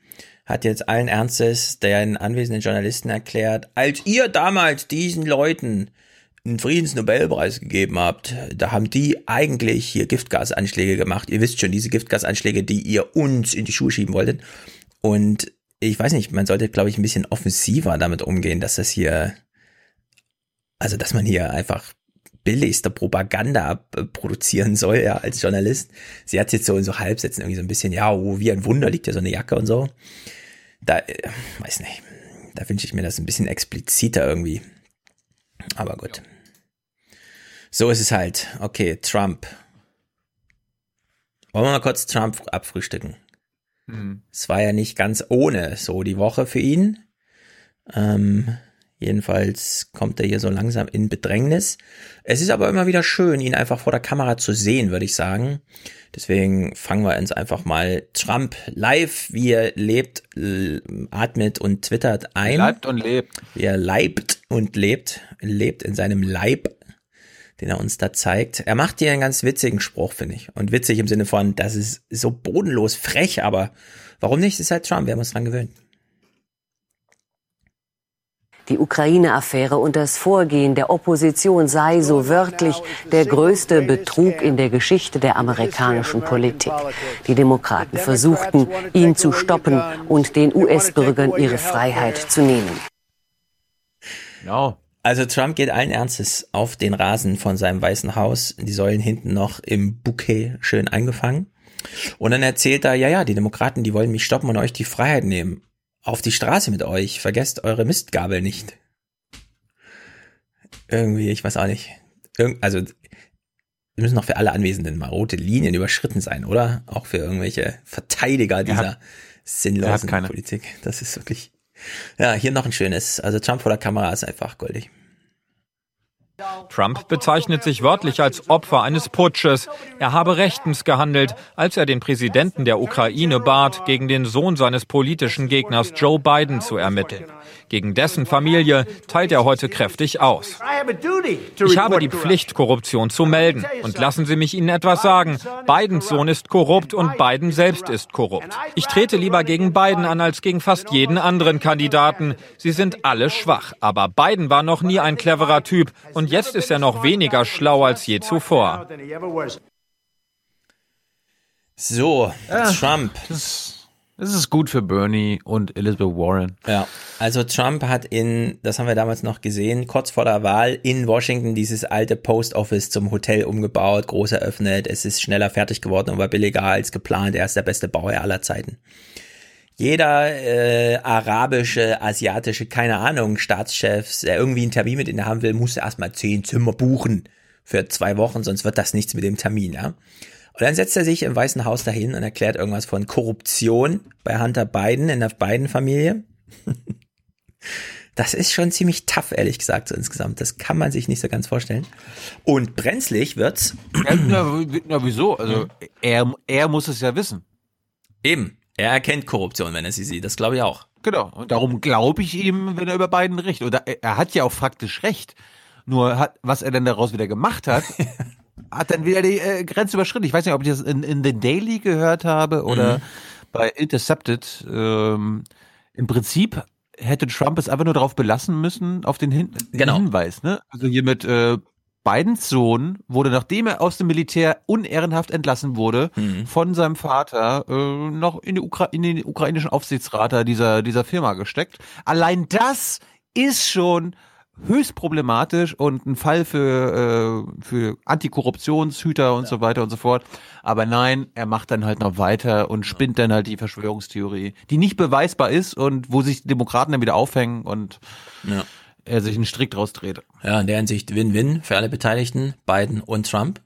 hat jetzt allen Ernstes den anwesenden Journalisten erklärt, als ihr damals diesen Leuten einen Friedensnobelpreis gegeben habt, da haben die eigentlich hier Giftgasanschläge gemacht. Ihr wisst schon, diese Giftgasanschläge, die ihr uns in die Schuhe schieben wolltet. Und ich weiß nicht, man sollte, glaube ich, ein bisschen offensiver damit umgehen, dass das hier, also dass man hier einfach billigste Propaganda produzieren soll, ja, als Journalist. Sie hat jetzt so in so Halbsätzen irgendwie so ein bisschen, ja, oh, wie ein Wunder liegt ja so eine Jacke und so. Da, äh, weiß nicht, da wünsche ich mir das ein bisschen expliziter irgendwie. Aber gut. So ist es halt. Okay, Trump. Wollen wir mal kurz Trump abfrühstücken? Mhm. Es war ja nicht ganz ohne so die Woche für ihn. Ähm, jedenfalls kommt er hier so langsam in Bedrängnis. Es ist aber immer wieder schön, ihn einfach vor der Kamera zu sehen, würde ich sagen. Deswegen fangen wir uns einfach mal Trump live, wie er lebt, atmet und twittert ein. Leibt und lebt. Wie er leibt und lebt, lebt in seinem Leib, den er uns da zeigt. Er macht hier einen ganz witzigen Spruch, finde ich. Und witzig im Sinne von, das ist so bodenlos frech, aber warum nicht? Das ist halt Trump, wir haben uns dran gewöhnt. Die Ukraine-Affäre und das Vorgehen der Opposition sei so wörtlich der größte Betrug in der Geschichte der amerikanischen Politik. Die Demokraten versuchten, ihn zu stoppen und den US-Bürgern ihre Freiheit zu nehmen. No. Also Trump geht allen Ernstes auf den Rasen von seinem Weißen Haus, die Säulen hinten noch im Bouquet schön eingefangen. Und dann erzählt er, ja, ja, die Demokraten, die wollen mich stoppen und euch die Freiheit nehmen auf die Straße mit euch. Vergesst eure Mistgabel nicht. Irgendwie, ich weiß auch nicht. Irg also, müssen noch für alle Anwesenden mal rote Linien überschritten sein, oder? Auch für irgendwelche Verteidiger dieser hat, sinnlosen Politik. Das ist wirklich. Ja, hier noch ein schönes. Also Trump vor der Kamera ist einfach goldig. Trump bezeichnet sich wörtlich als Opfer eines Putsches. Er habe rechtens gehandelt, als er den Präsidenten der Ukraine bat, gegen den Sohn seines politischen Gegners Joe Biden zu ermitteln. Gegen dessen Familie teilt er heute kräftig aus. Ich habe die Pflicht, Korruption zu melden. Und lassen Sie mich Ihnen etwas sagen. Bidens Sohn ist korrupt und Biden selbst ist korrupt. Ich trete lieber gegen Biden an als gegen fast jeden anderen Kandidaten. Sie sind alle schwach. Aber Biden war noch nie ein cleverer Typ und jetzt ist er noch weniger schlau als je zuvor. So, ja, Trump. Das das ist gut für Bernie und Elizabeth Warren. Ja, also Trump hat in, das haben wir damals noch gesehen, kurz vor der Wahl in Washington dieses alte Post Office zum Hotel umgebaut, groß eröffnet. Es ist schneller fertig geworden und war billiger als geplant. Er ist der beste Bauherr aller Zeiten. Jeder äh, arabische, asiatische, keine Ahnung, Staatschef, der irgendwie einen Termin mit ihnen haben will, muss erstmal zehn Zimmer buchen für zwei Wochen, sonst wird das nichts mit dem Termin, ja. Und dann setzt er sich im Weißen Haus dahin und erklärt irgendwas von Korruption bei Hunter Biden in der Biden-Familie. Das ist schon ziemlich tough, ehrlich gesagt, so insgesamt. Das kann man sich nicht so ganz vorstellen. Und brenzlig wird's. Ja, ja wieso? Also, er, er muss es ja wissen. Eben. Er erkennt Korruption, wenn er sie sieht. Das glaube ich auch. Genau. Und darum glaube ich ihm, wenn er über Biden recht. Oder er hat ja auch faktisch recht. Nur hat, was er denn daraus wieder gemacht hat, hat dann wieder die äh, Grenze überschritten. Ich weiß nicht, ob ich das in, in The Daily gehört habe oder mhm. bei Intercepted. Ähm, Im Prinzip hätte Trump es einfach nur darauf belassen müssen, auf den, Hin genau. Hinweis. Ne? Also hier mit äh, Bidens Sohn wurde, nachdem er aus dem Militär unehrenhaft entlassen wurde, mhm. von seinem Vater äh, noch in, in den ukrainischen Aufsichtsrat dieser, dieser Firma gesteckt. Allein das ist schon höchst problematisch und ein Fall für, äh, für Antikorruptionshüter und ja. so weiter und so fort. Aber nein, er macht dann halt noch weiter und spinnt dann halt die Verschwörungstheorie, die nicht beweisbar ist und wo sich die Demokraten dann wieder aufhängen und ja. Er sich einen Strick draus dreht. Ja, in der Hinsicht Win-Win für alle Beteiligten, Biden und Trump.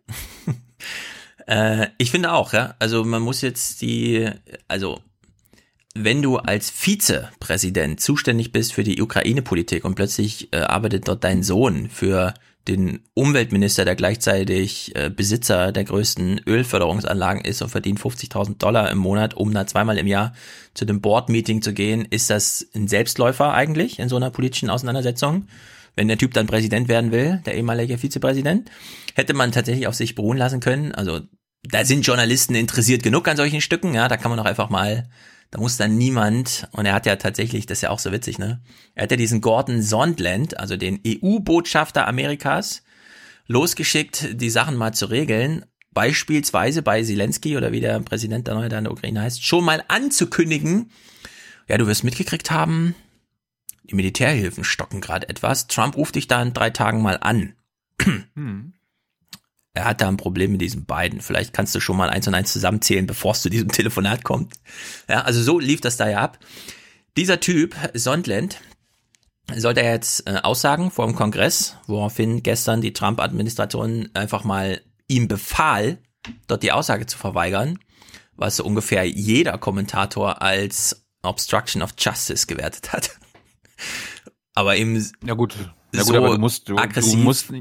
äh, ich finde auch, ja. Also man muss jetzt die, also wenn du als Vizepräsident zuständig bist für die Ukraine-Politik und plötzlich äh, arbeitet dort dein Sohn für den Umweltminister, der gleichzeitig äh, Besitzer der größten Ölförderungsanlagen ist und verdient 50.000 Dollar im Monat, um da zweimal im Jahr zu dem Board-Meeting zu gehen, ist das ein Selbstläufer eigentlich in so einer politischen Auseinandersetzung? Wenn der Typ dann Präsident werden will, der ehemalige Vizepräsident, hätte man tatsächlich auf sich beruhen lassen können. Also da sind Journalisten interessiert genug an solchen Stücken, ja, da kann man doch einfach mal Da muss dann niemand, und er hat ja tatsächlich, das ist ja auch so witzig, ne? Er hat ja diesen Gordon Sondland, also den EU-Botschafter Amerikas, losgeschickt, die Sachen mal zu regeln. Beispielsweise bei Zelensky oder wie der Präsident der Neue in der Ukraine heißt, schon mal anzukündigen, ja, du wirst mitgekriegt haben, die Militärhilfen stocken gerade etwas. Trump ruft dich da in drei Tagen mal an. Hm er hat da ein Problem mit diesen beiden. Vielleicht kannst du schon mal eins und eins zusammenzählen, bevor es zu diesem Telefonat kommt. Ja, also so lief das da ja ab. Dieser Typ, Sondland, sollte er jetzt äh, aussagen vor dem Kongress, woraufhin gestern die Trump-Administration einfach mal ihm befahl, dort die Aussage zu verweigern, was so ungefähr jeder Kommentator als Obstruction of Justice gewertet hat. aber eben ja gut, ja gut so aber du musst, du, aggressiv. Du musst,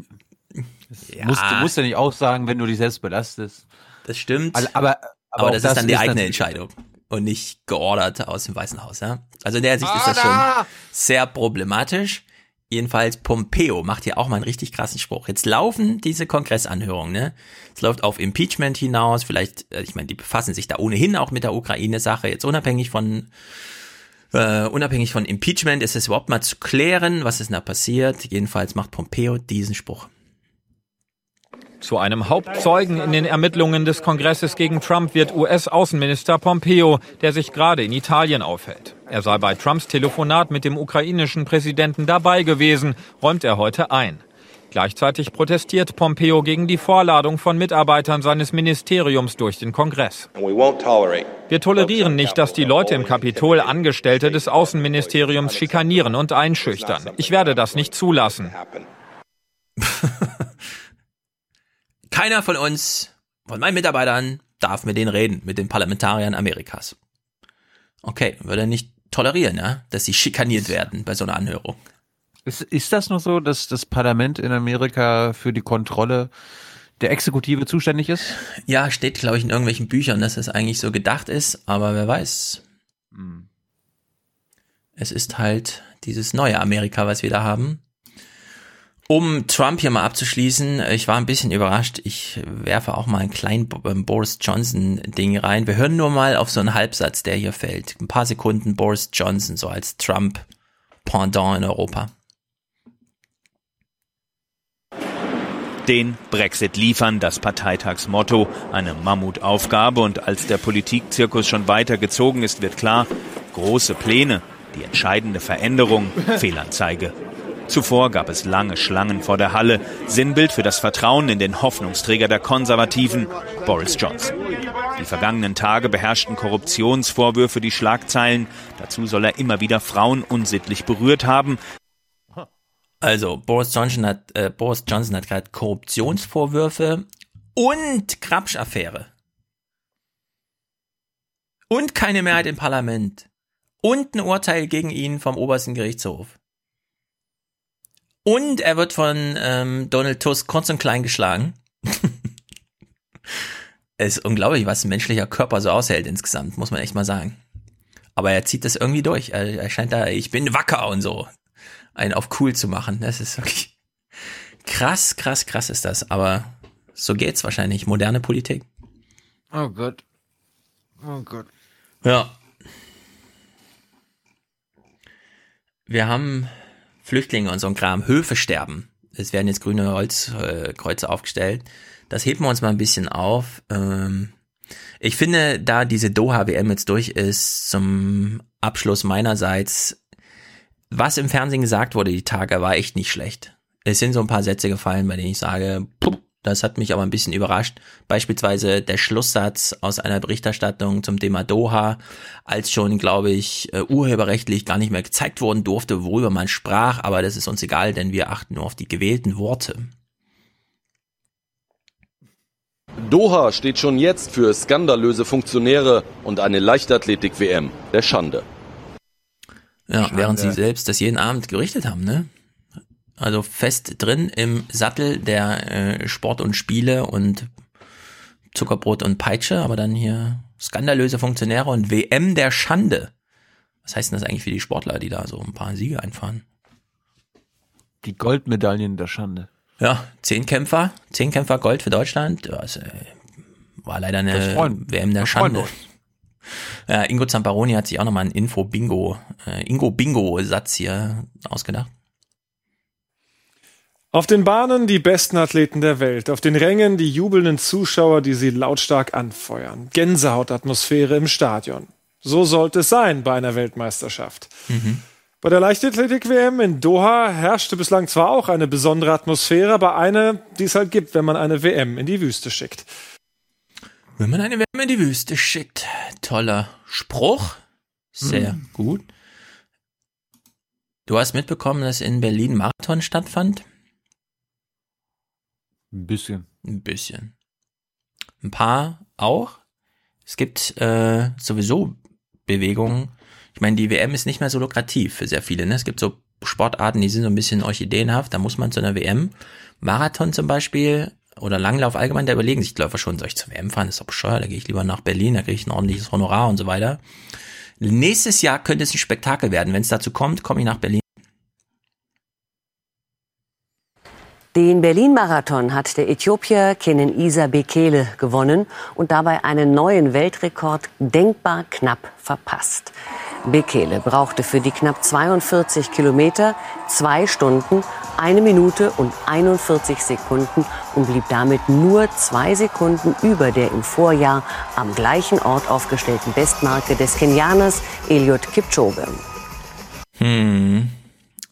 ja. Musst, du musst ja nicht auch sagen, wenn du dich selbst belastest. Das stimmt. Aber, aber, aber das, das, ist dann die eigene Entscheidung und nicht geordert aus dem Weißen Haus. Ja? Also in der Sicht ist das schon sehr problematisch. Jedenfalls Pompeo macht hier auch mal einen richtig krassen Spruch. Jetzt laufen diese Kongressanhörungen, ne? Es läuft auf Impeachment hinaus. Vielleicht, äh, ich meine, die befassen sich da ohnehin auch mit der Ukraine-Sache. Jetzt unabhängig von äh, unabhängig von Impeachment ist es überhaupt mal zu klären, was ist da passiert. Jedenfalls macht Pompeo diesen Spruch. Zu einem Hauptzeugen in den Ermittlungen des Kongresses gegen Trump wird US-Außenminister Pompeo, der sich gerade in Italien aufhält. Er sei bei Trumps Telefonat mit dem ukrainischen Präsidenten dabei gewesen, räumt er heute ein. Gleichzeitig protestiert Pompeo gegen die Vorladung von Mitarbeitern seines Ministeriums durch den Kongress. Wir tolerieren nicht, dass die Leute im Kapitol Angestellte des Außenministeriums schikanieren und einschüchtern. Ich werde das nicht zulassen. Keiner von uns, von meinen Mitarbeitern, darf mit denen reden, mit den Parlamentariern Amerikas. Okay, würde er nicht tolerieren, ja, dass sie schikaniert werden bei so einer Anhörung. Ist, ist das noch so, dass das Parlament in Amerika für die Kontrolle der Exekutive zuständig ist? Ja, steht, glaube ich, in irgendwelchen Büchern, dass es das eigentlich so gedacht ist, aber wer weiß. Hm. Es ist halt dieses neue Amerika, was wir da haben. Um Trump hier mal abzuschließen, ich war ein bisschen überrascht. Ich werfe auch mal ein kleinen ähm, Boris Johnson Ding rein. Wir hören nur mal auf so einen Halbsatz, der hier fällt. Ein paar Sekunden Boris Johnson, so als Trump Pendant in Europa. Den Brexit liefern, das Parteitagsmotto, eine Mammutaufgabe und als der Politikzirkus schon weiter gezogen ist, wird klar, große Pläne, die entscheidende Veränderung, Fehlanzeige. Zuvor gab es lange Schlangen vor der Halle, Sinnbild für das Vertrauen in den Hoffnungsträger der Konservativen, Boris Johnson. Die vergangenen Tage beherrschten Korruptionsvorwürfe die Schlagzeilen. Dazu soll er immer wieder Frauen unsittlich berührt haben. Also Boris Johnson hat äh, Boris Johnson hat gerade Korruptionsvorwürfe und Krapsch-Affäre und keine Mehrheit im Parlament und ein Urteil gegen ihn vom obersten Gerichtshof. Und er wird von ähm, Donald Tusk kurz und klein geschlagen. es ist unglaublich, was ein menschlicher Körper so aushält insgesamt, muss man echt mal sagen. Aber er zieht das irgendwie durch. Er, er scheint da, ich bin wacker und so, einen auf cool zu machen. Das ist wirklich krass, krass, krass ist das. Aber so geht's wahrscheinlich. Moderne Politik. Oh Gott. Oh Gott. Ja. Wir haben Flüchtlinge und so ein Kram, Höfe sterben. Es werden jetzt grüne Holzkreuze äh, aufgestellt. Das heben wir uns mal ein bisschen auf. Ähm, ich finde, da diese Doha-WM jetzt durch ist, zum Abschluss meinerseits, was im Fernsehen gesagt wurde die Tage, war echt nicht schlecht. Es sind so ein paar Sätze gefallen, bei denen ich sage, puh, das hat mich aber ein bisschen überrascht. Beispielsweise der Schlusssatz aus einer Berichterstattung zum Thema Doha, als schon, glaube ich, äh, urheberrechtlich gar nicht mehr gezeigt worden durfte, worüber man sprach, aber das ist uns egal, denn wir achten nur auf die gewählten Worte. Doha steht schon jetzt für skandalöse Funktionäre und eine Leichtathletik-WM der Schande. Ja, Schande. während sie selbst das jeden Abend gerichtet haben, ne? Also fest drin im Sattel der äh, Sport und Spiele und Zuckerbrot und Peitsche, aber dann hier skandalöse Funktionäre und WM der Schande. Was heißt denn das eigentlich für die Sportler, die da so ein paar Siege einfahren? Die Goldmedaillen der Schande. Ja, zehn Kämpfer, zehn Kämpfer Gold für Deutschland. Das äh, war leider eine WM der Schande. Ja, Ingo Zamparoni hat sich auch nochmal einen Info-Bingo, äh, Ingo-Bingo-Satz hier ausgedacht. Auf den Bahnen die besten Athleten der Welt, auf den Rängen die jubelnden Zuschauer, die sie lautstark anfeuern. Gänsehautatmosphäre im Stadion. So sollte es sein bei einer Weltmeisterschaft. Mhm. Bei der Leichtathletik-WM in Doha herrschte bislang zwar auch eine besondere Atmosphäre, aber eine, die es halt gibt, wenn man eine WM in die Wüste schickt. Wenn man eine WM in die Wüste schickt. Toller Spruch. Sehr mhm. gut. Du hast mitbekommen, dass in Berlin Marathon stattfand? Ein bisschen. Ein bisschen. Ein paar auch. Es gibt äh, sowieso Bewegungen, ich meine, die WM ist nicht mehr so lukrativ für sehr viele. Ne? Es gibt so Sportarten, die sind so ein bisschen orchideenhaft, da muss man zu einer WM. Marathon zum Beispiel oder Langlauf allgemein, da überlegen sich die Läufer schon, soll ich zur WM fahren? Das ist doch bescheuert, da gehe ich lieber nach Berlin, da kriege ich ein ordentliches Honorar und so weiter. Nächstes Jahr könnte es ein Spektakel werden. Wenn es dazu kommt, komme ich nach Berlin. Den Berlin-Marathon hat der Äthiopier Kenan Isa Bekele gewonnen und dabei einen neuen Weltrekord denkbar knapp verpasst. Bekele brauchte für die knapp 42 Kilometer zwei Stunden, eine Minute und 41 Sekunden und blieb damit nur zwei Sekunden über der im Vorjahr am gleichen Ort aufgestellten Bestmarke des Kenianers Eliud Kipchoge. Hm.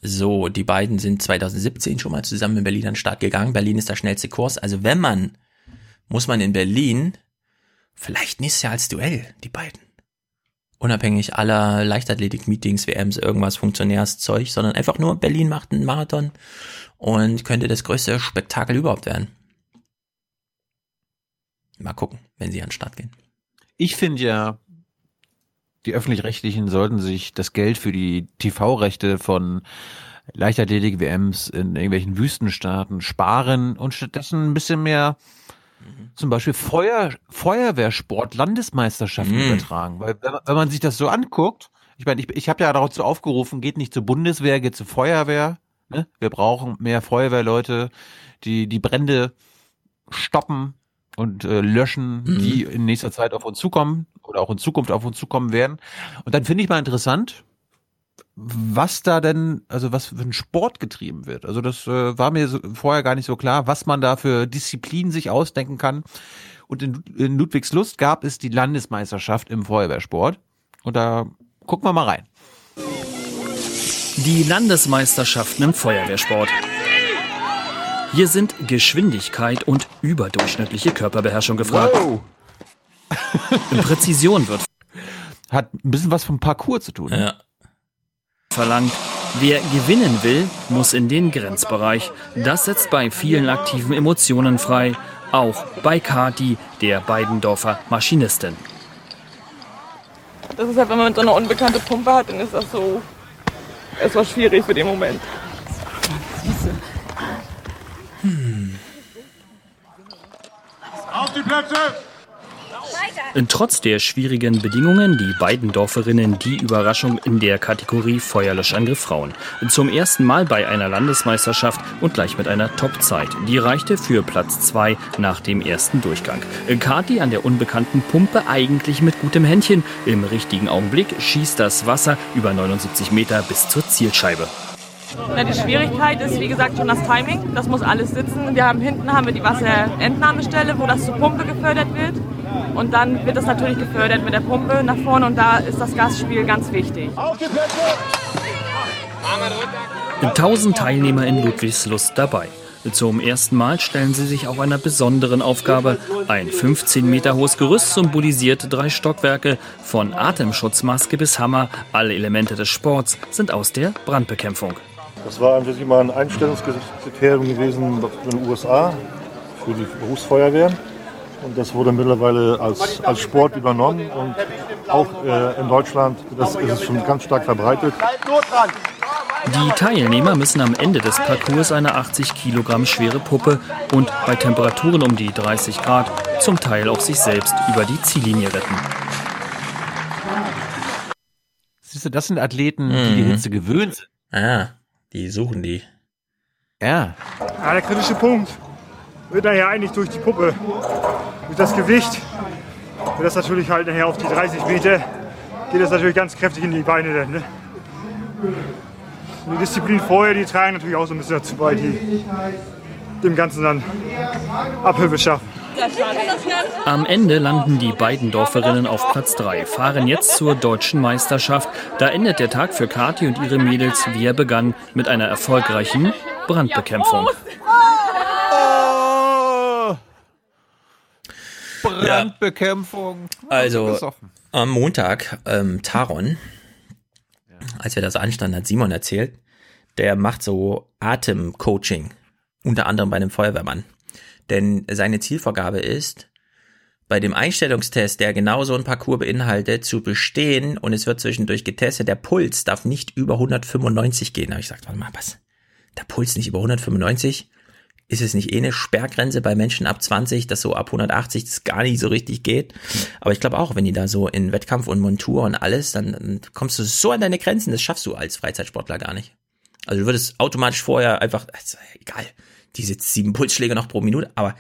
So, die beiden sind 2017 schon mal zusammen in Berlin an den Start gegangen. Berlin ist der schnellste Kurs. Also wenn man, muss man in Berlin vielleicht nächstes Jahr als Duell, die beiden unabhängig aller Leichtathletik-Meetings, WMs, irgendwas, Funktionärszeug, sondern einfach nur Berlin macht einen Marathon und könnte das größte Spektakel überhaupt werden. Mal gucken, wenn sie an den Start gehen. Ich finde ja, die öffentlich-rechtlichen sollten sich das Geld für die TV-Rechte von Leichtathletik-WMs in irgendwelchen Wüstenstaaten sparen und stattdessen ein bisschen mehr zum Beispiel Feuer, Feuerwehrsport, Landesmeisterschaften mhm. übertragen. Weil wenn, man sich das so anguckt, ich meine, ich, ich habe ja dazu aufgerufen, geht nicht zur Bundeswehr, geht zur Feuerwehr. Ne? Wir brauchen mehr Feuerwehrleute, die die Brände stoppen und äh, löschen, mhm. die in nächster Zeit auf uns zukommen oder auch in Zukunft auf uns zukommen werden. Und dann finde ich mal interessant, was da denn, also was für ein Sport getrieben wird. Also das äh, war mir so, vorher gar nicht so klar, was man da für Disziplinen sich ausdenken kann. Und in, in Ludwigslust gab es die Landesmeisterschaft im Feuerwehrsport. Und da gucken wir mal rein. Die Landesmeisterschaften im Feuerwehrsport. Hier sind Geschwindigkeit und überdurchschnittliche Körperbeherrschung gefragt. Wow. Präzision wird. Hat ein bisschen was vom Parcours zu tun. Ja verlangt. Wer gewinnen will, muss in den Grenzbereich. Das setzt bei vielen aktiven Emotionen frei. Auch bei Kati, der Beidendorfer Maschinistin. Das ist halt, wenn man so eine unbekannte Pumpe hat, dann ist das so etwas schwierig für den Moment. Hm. Auf die Plätze! Trotz der schwierigen Bedingungen die beiden Dorferinnen die Überraschung in der Kategorie Feuerlöschangriff Frauen. Zum ersten Mal bei einer Landesmeisterschaft und gleich mit einer Topzeit. Die reichte für Platz 2 nach dem ersten Durchgang. Kati an der unbekannten Pumpe eigentlich mit gutem Händchen. Im richtigen Augenblick schießt das Wasser über 79 Meter bis zur Zielscheibe. Ja, die Schwierigkeit ist, wie gesagt, schon das Timing. Das muss alles sitzen. Wir haben hinten haben wir die Wasserentnahmestelle, wo das zur Pumpe gefördert wird. Und dann wird das natürlich gefördert mit der Pumpe nach vorne und da ist das Gasspiel ganz wichtig. Auf die Plätze! 1000 Teilnehmer in Ludwigslust dabei. Zum ersten Mal stellen sie sich auch einer besonderen Aufgabe. Ein 15 Meter hohes Gerüst symbolisiert drei Stockwerke. Von Atemschutzmaske bis Hammer, alle Elemente des Sports sind aus der Brandbekämpfung. Das war einfach mal ein Einstellungskriterium gewesen in den USA für die Berufsfeuerwehren. Und das wurde mittlerweile als, als Sport übernommen und auch äh, in Deutschland das ist es schon ganz stark verbreitet. Die Teilnehmer müssen am Ende des Parcours eine 80 Kilogramm schwere Puppe und bei Temperaturen um die 30 Grad zum Teil auch sich selbst über die Ziellinie retten. Siehst du, das sind Athleten, die die mhm. Hitze gewöhnt sind. Ah, die suchen die. Ja. ja der kritische Punkt wird daher eigentlich durch die Puppe, durch das Gewicht, wird das natürlich halt nachher auf die 30 Meter geht das natürlich ganz kräftig in die Beine dann. Ne? Und die Disziplin vorher, die tragen natürlich auch so ein bisschen dazu bei, die dem Ganzen dann Abhilfe schaffen. Am Ende landen die beiden Dorferinnen auf Platz 3, fahren jetzt zur deutschen Meisterschaft. Da endet der Tag für Kathi und ihre Mädels, wie er begann, mit einer erfolgreichen Brandbekämpfung. Oh. Brandbekämpfung. Also am Montag, ähm, Taron, als wir das anstanden, hat Simon erzählt, der macht so Atemcoaching, unter anderem bei einem Feuerwehrmann. Denn seine Zielvorgabe ist, bei dem Einstellungstest, der genau so ein Parcours beinhaltet, zu bestehen und es wird zwischendurch getestet, der Puls darf nicht über 195 gehen. Da habe ich gesagt, warte mal, was? Der Puls nicht über 195? Ist es nicht eh eine Sperrgrenze bei Menschen ab 20, dass so ab 180 das gar nicht so richtig geht? Aber ich glaube auch, wenn die da so in Wettkampf und Montur und alles, dann, dann kommst du so an deine Grenzen, das schaffst du als Freizeitsportler gar nicht. Also du würdest automatisch vorher einfach, also egal, diese sieben Pulsschläge noch pro Minute, aber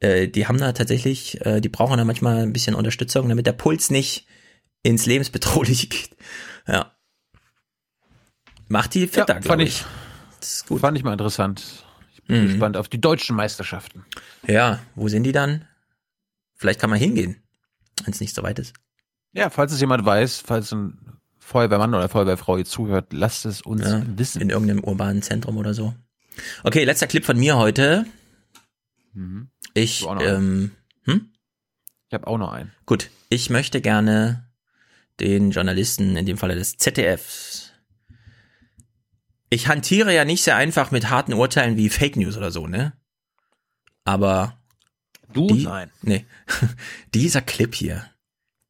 äh, die haben da tatsächlich, äh, die brauchen da manchmal ein bisschen Unterstützung, damit der Puls nicht ins Lebensbedrohliche geht. Ja. Macht die fitter, ja, glaube ich. Das ist gut. Fand ich mal interessant. Ich bin mhm. gespannt auf die deutschen Meisterschaften. Ja, wo sind die dann? Vielleicht kann man hingehen, wenn es nicht so weit ist. Ja, falls es jemand weiß, falls ein Feuerwehrmann oder Feuerwehrfrau hier zuhört, lasst es uns ja, wissen. In irgendeinem urbanen Zentrum oder so. Okay, letzter Clip von mir heute. Mhm. Ich, ähm, hm? Ich habe auch noch einen. Gut, ich möchte gerne den Journalisten, in dem Falle des ZDFs. Ich hantiere ja nicht sehr einfach mit harten Urteilen wie Fake News oder so, ne? Aber du die, nein. Nee. dieser Clip hier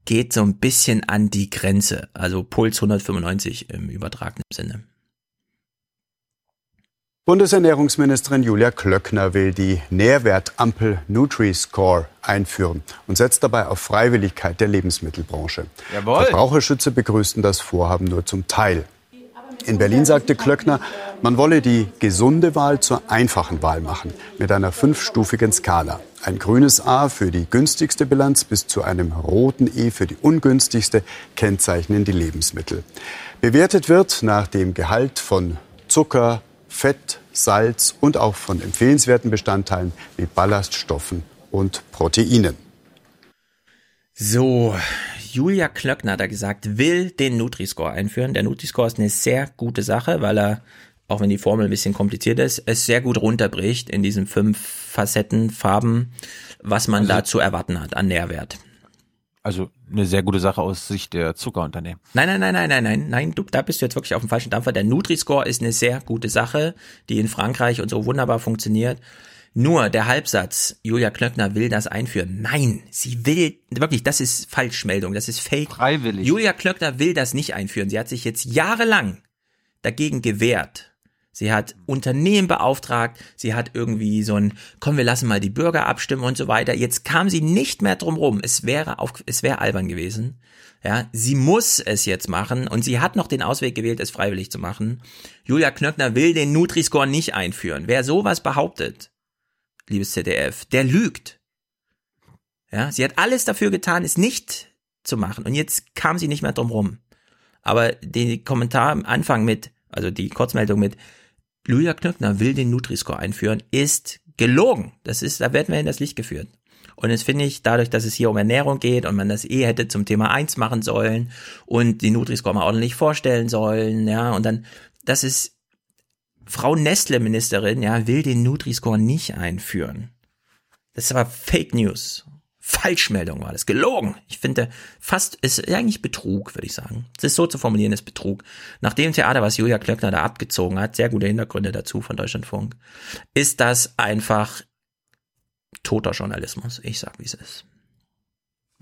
geht so ein bisschen an die Grenze, also Puls 195 im übertragenen Sinne. Bundesernährungsministerin Julia Klöckner will die Nährwertampel Nutri-Score einführen und setzt dabei auf Freiwilligkeit der Lebensmittelbranche. Jawohl. Verbraucherschützer begrüßten das Vorhaben nur zum Teil. In Berlin sagte Klöckner, man wolle die gesunde Wahl zur einfachen Wahl machen, mit einer fünfstufigen Skala. Ein grünes A für die günstigste Bilanz bis zu einem roten E für die ungünstigste kennzeichnen die Lebensmittel. Bewertet wird nach dem Gehalt von Zucker, Fett, Salz und auch von empfehlenswerten Bestandteilen wie Ballaststoffen und Proteinen. So, Julia Klöckner hat da gesagt, will den Nutri-Score einführen. Der Nutri-Score ist eine sehr gute Sache, weil er, auch wenn die Formel ein bisschen kompliziert ist, es sehr gut runterbricht in diesen fünf Facetten, Farben, was man also, da zu erwarten hat an Nährwert. Also eine sehr gute Sache aus Sicht der Zuckerunternehmen. Nein, nein, nein, nein, nein, nein, nein, du, da bist du jetzt wirklich auf dem falschen Dampfer. Der Nutri-Score ist eine sehr gute Sache, die in Frankreich und so wunderbar funktioniert. Nur der Halbsatz, Julia Klöckner will das einführen. Nein, sie will, wirklich, das ist Falschmeldung, das ist Fake. Freiwillig. Julia Klöckner will das nicht einführen. Sie hat sich jetzt jahrelang dagegen gewehrt. Sie hat Unternehmen beauftragt, sie hat irgendwie so ein, komm, wir lassen mal die Bürger abstimmen und so weiter. Jetzt kam sie nicht mehr drum rum. Es wäre auf, es wäre albern gewesen. Ja, sie muss es jetzt machen und sie hat noch den Ausweg gewählt, es freiwillig zu machen. Julia Knöckner will den Nutri-Score nicht einführen. Wer sowas behauptet, liebes ZDF, der lügt. Ja, sie hat alles dafür getan, es nicht zu machen und jetzt kam sie nicht mehr drum rum. Aber den Kommentar am Anfang mit, also die Kurzmeldung mit, Julia Knöckner will den Nutri-Score einführen, ist gelogen. Das ist, da werden wir in das Licht geführt. Und das finde ich, dadurch, dass es hier um Ernährung geht und man das eh hätte zum Thema eins machen sollen und die Nutri-Score mal ordentlich vorstellen sollen, ja, und dann, das ist, Frau Nestle-Ministerin, ja, will den Nutri-Score nicht einführen. Das ist aber Fake News. Falschmeldung war das, gelogen. Ich finde fast, ist eigentlich Betrug, würde ich sagen. Es ist so zu formulieren, ist Betrug. Nach dem Theater, was Julia Klöckner da abgezogen hat, sehr gute Hintergründe dazu von Deutschlandfunk, ist das einfach toter Journalismus. Ich sag, wie es ist.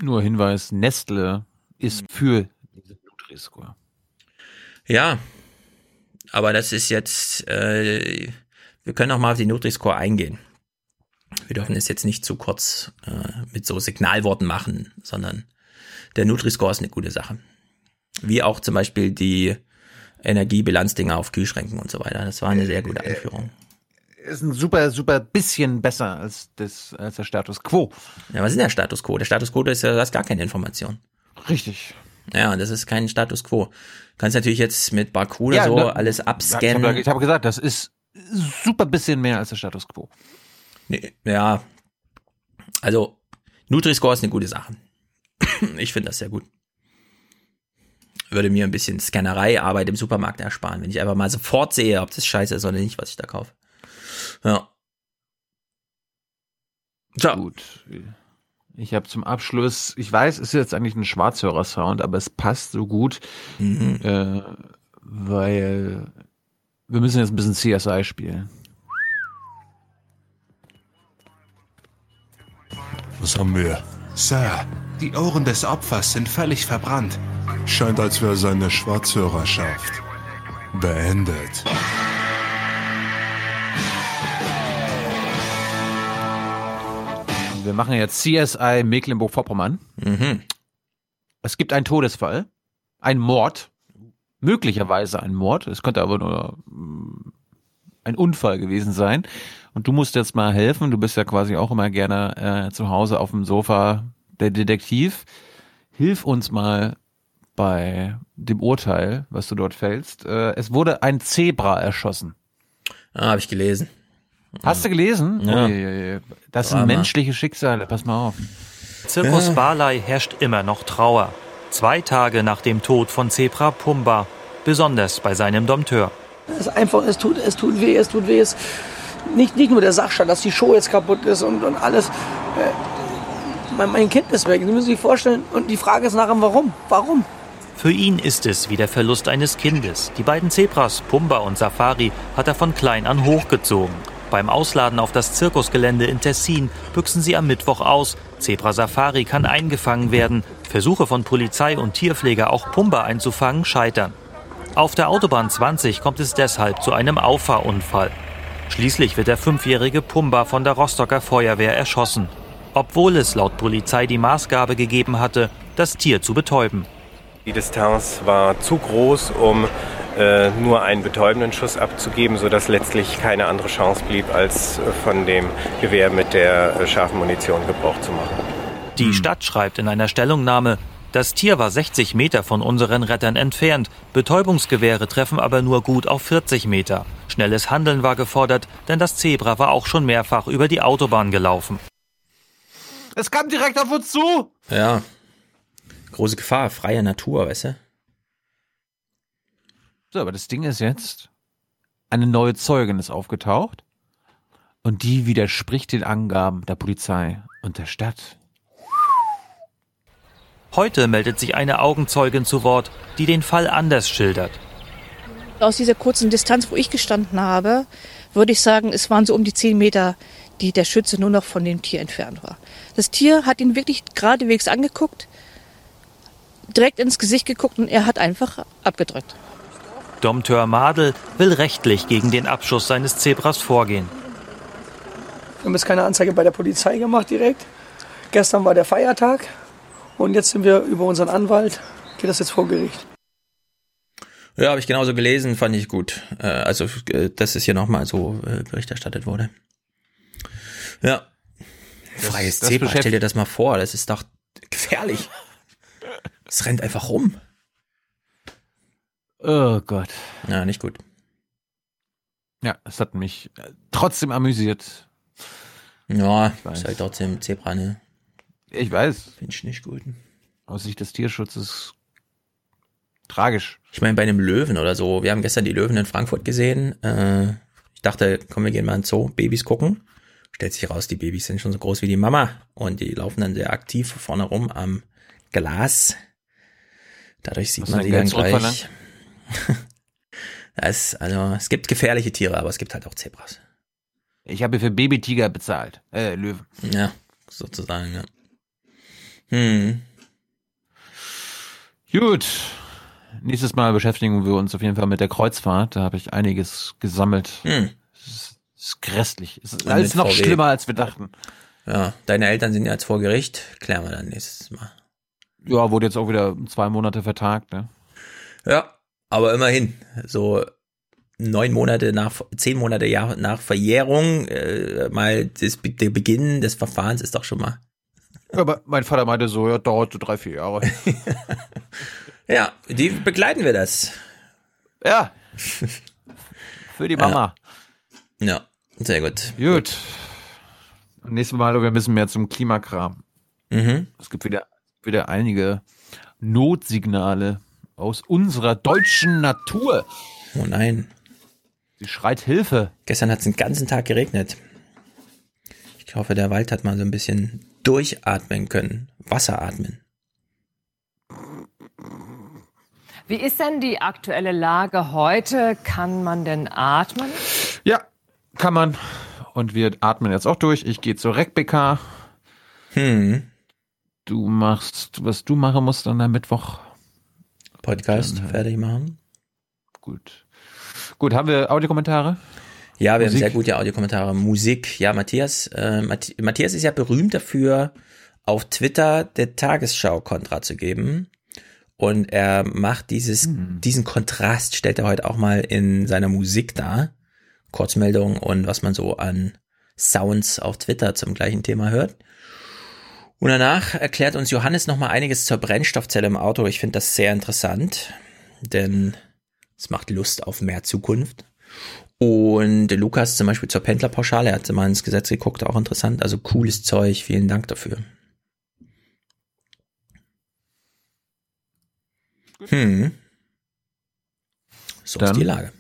Nur Hinweis, Nestle ist für diese Nutri-Score. Ja, aber das ist jetzt, äh, wir können auch mal auf die Nutri-Score eingehen wir dürfen es jetzt nicht zu kurz äh, mit so Signalworten machen, sondern der Nutri-Score ist eine gute Sache. Wie auch zum Beispiel die Energiebilanzdinger auf Kühlschränken und so weiter. Das war eine sehr gute Einführung. Ist ein super, super bisschen besser als, das, als der Status Quo. Ja, was ist der Status Quo? Der Status Quo ist ja, du hast gar keine Information. Richtig. Ja, das ist kein Status quo. Du kannst natürlich jetzt mit Barcode ja, so ne, alles abscannen. Ich habe hab gesagt, das ist super bisschen mehr als der Status quo. Nee, ja, also Nutri-Score ist eine gute Sache. ich finde das sehr gut. Würde mir ein bisschen Scannerei-Arbeit im Supermarkt ersparen, wenn ich einfach mal sofort sehe, ob das scheiße ist oder nicht, was ich da kaufe. Ja. So. Gut. Ich habe zum Abschluss, ich weiß, es ist jetzt eigentlich ein Schwarzhörer-Sound, aber es passt so gut, mhm. äh, weil wir müssen jetzt ein bisschen CSI spielen. Was haben wir? Sir, die Ohren des Opfers sind völlig verbrannt. Scheint, als wäre seine Schwarzhörerschaft beendet. Wir machen jetzt CSI Mecklenburg-Vorpommern. Mhm. Es gibt einen Todesfall, ein Mord, möglicherweise ein Mord. Es könnte aber nur ein Unfall gewesen sein. Und du musst jetzt mal helfen. Du bist ja quasi auch immer gerne äh, zu Hause auf dem Sofa der Detektiv. Hilf uns mal bei dem Urteil, was du dort fällst. Äh, es wurde ein Zebra erschossen. Ah, habe ich gelesen. Hast du gelesen? Ja. Das sind menschliche Schicksale, pass mal auf. Zirkus. Barley herrscht immer noch Trauer. Zwei Tage nach dem Tod von Zebra Pumba, besonders bei seinem Dompteur. Es ist einfach, es tut, es tut weh, es tut weh. Es, nicht, nicht nur der Sachstand, dass die Show jetzt kaputt ist und, und alles. Äh, mein, Kind ist weg, Sie müssen sich vorstellen. Und die Frage ist nachher, warum? Warum? Für ihn ist es wie der Verlust eines Kindes. Die beiden Zebras, Pumba und Safari, hat er von klein an hochgezogen. Beim Ausladen auf das Zirkusgelände in Tessin büchsen sie am Mittwoch aus. Zebra Safari kann eingefangen werden. Versuche von Polizei und Tierpfleger auch Pumba einzufangen scheitern. Auf der Autobahn 20 kommt es deshalb zu einem Auffahrunfall. Schließlich wird der fünfjährige Pumba von der Rostocker Feuerwehr erschossen, obwohl es laut Polizei die Maßgabe gegeben hatte, das Tier zu betäuben. Die Distanz war zu groß, um äh, nur einen betäubenden Schuss abzugeben, sodass letztlich keine andere Chance blieb, als äh, von dem Gewehr mit der äh, scharfen Munition Gebrauch zu machen. Die Stadt schreibt in einer Stellungnahme, das Tier war 60 Meter von unseren Rettern entfernt, Betäubungsgewehre treffen aber nur gut auf 40 Meter. Schnelles Handeln war gefordert, denn das Zebra war auch schon mehrfach über die Autobahn gelaufen. Es kam direkt auf uns zu! Ja. Große Gefahr, freie Natur, weißt du? So, aber das Ding ist jetzt, eine neue Zeugin ist aufgetaucht und die widerspricht den Angaben der Polizei und der Stadt. Heute meldet sich eine Augenzeugin zu Wort, die den Fall anders schildert. Aus dieser kurzen Distanz, wo ich gestanden habe, würde ich sagen, es waren so um die zehn Meter, die der Schütze nur noch von dem Tier entfernt war. Das Tier hat ihn wirklich geradewegs angeguckt, direkt ins Gesicht geguckt und er hat einfach abgedrückt. Domteur Madel will rechtlich gegen den Abschuss seines Zebras vorgehen. Wir haben jetzt keine Anzeige bei der Polizei gemacht direkt. Gestern war der Feiertag und jetzt sind wir über unseren Anwalt, geht das jetzt vor Gericht. Ja, habe ich genauso gelesen, fand ich gut. Äh, also, äh, dass es hier nochmal so äh, Bericht erstattet wurde. Ja. Das, Freies das Zebra, stell dir das mal vor, das ist doch gefährlich. Es rennt einfach rum. Oh Gott. Ja, nicht gut. Ja, es hat mich trotzdem amüsiert. Ja, ist halt trotzdem Zebra, ne? Ich weiß. Finde ich nicht gut. Aus Sicht des Tierschutzes tragisch. Ich meine, bei einem Löwen oder so. Wir haben gestern die Löwen in Frankfurt gesehen. Äh, ich dachte, komm, wir gehen mal ins Zoo, Babys gucken. Stellt sich raus, die Babys sind schon so groß wie die Mama und die laufen dann sehr aktiv vorne rum am Glas. Dadurch sieht Was man sie dann gleich. es, also, es gibt gefährliche Tiere, aber es gibt halt auch Zebras. Ich habe für Babytiger bezahlt. Äh, Löwen. Ja, sozusagen, ja. Hm. Gut. Nächstes Mal beschäftigen wir uns auf jeden Fall mit der Kreuzfahrt. Da habe ich einiges gesammelt. Hm. Es ist, grässlich. Es ist alles noch VW. schlimmer, als wir dachten. Ja, deine Eltern sind ja jetzt vor Gericht. Klären wir dann nächstes Mal. Ja, wurde jetzt auch wieder zwei Monate vertagt, ne? Ja, aber immerhin, so neun Monate nach, zehn Monate nach Verjährung, äh, mal das, der Beginn des Verfahrens ist doch schon mal. Aber mein Vater meinte so, ja, dauert so drei, vier Jahre. ja, die begleiten wir das. Ja. Für die Mama. Ja, ja sehr gut. Gut. Nächstes Mal, wir müssen mehr zum Klimakram. Mhm. Es gibt wieder, wieder einige Notsignale aus unserer deutschen Natur. Oh nein. Sie schreit Hilfe. Gestern hat es den ganzen Tag geregnet. Ich hoffe, der Wald hat mal so ein bisschen durchatmen können. Wasser atmen. Wie ist denn die aktuelle Lage heute? Kann man denn atmen? Ja, kann man. Und wir atmen jetzt auch durch. Ich gehe zur RecBK. Hm. Du machst, was du machen musst an der Mittwoch. Podcast Dann, fertig machen. Gut. Gut, haben wir Audiokommentare? Ja, wir Musik? haben sehr gute Audiokommentare. Musik, ja, Matthias. Äh, Matthias ist ja berühmt dafür, auf Twitter der Tagesschau Kontra zu geben. Und er macht dieses, hm. diesen Kontrast, stellt er heute auch mal in seiner Musik dar. Kurzmeldung und was man so an Sounds auf Twitter zum gleichen Thema hört. Und danach erklärt uns Johannes nochmal einiges zur Brennstoffzelle im Auto. Ich finde das sehr interessant, denn es macht Lust auf mehr Zukunft. Und Lukas zum Beispiel zur Pendlerpauschale, er hat mal ins Gesetz geguckt, auch interessant. Also cooles Zeug, vielen Dank dafür. Hm. So Dann, ist die Lage.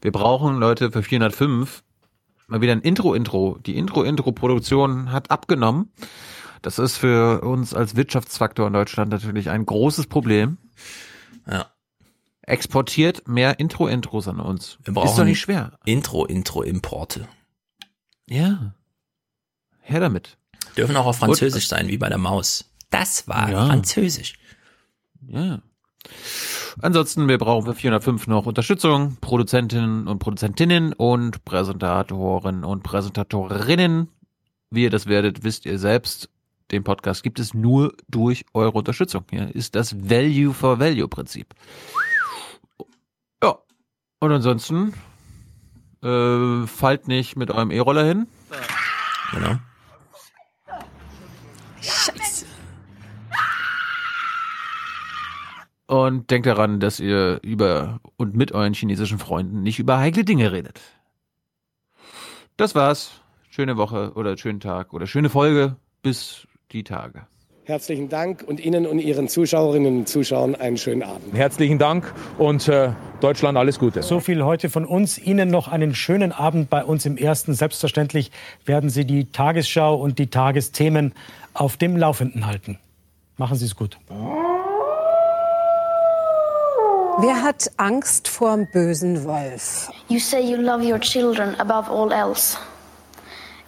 Wir brauchen Leute für 405 mal wieder ein Intro-Intro. Die Intro-Intro-Produktion hat abgenommen. Das ist für uns als Wirtschaftsfaktor in Deutschland natürlich ein großes Problem. Ja exportiert mehr Intro-Intros an uns. Wir brauchen Ist doch nicht schwer. Intro-Intro-Importe. Ja. Her damit. Dürfen auch auf Französisch Und, sein, wie bei der Maus. Das war ja. Französisch. Ja. Ansonsten, wir brauchen für 405 noch Unterstützung, Produzentinnen und Produzentinnen und Präsentatoren und Präsentatorinnen. Wie ihr das werdet, wisst ihr selbst. Den Podcast gibt es nur durch eure Unterstützung. Hier ist das Value for Value Prinzip. Und ansonsten äh, fallt nicht mit eurem E-Roller hin. Genau. Scheiße. Und denkt daran, dass ihr über und mit euren chinesischen Freunden nicht über heikle Dinge redet. Das war's. Schöne Woche oder schönen Tag oder schöne Folge. Bis die Tage. Herzlichen Dank und Ihnen und Ihren Zuschauerinnen und Zuschauern einen schönen Abend. Herzlichen Dank und äh, Deutschland alles Gute. So viel heute von uns. Ihnen noch einen schönen Abend bei uns im Ersten. Selbstverständlich werden Sie die Tagesschau und die Tagesthemen auf dem Laufenden halten. Machen Sie es gut. Wer hat Angst vor dem bösen Wolf? You say you love your children above all else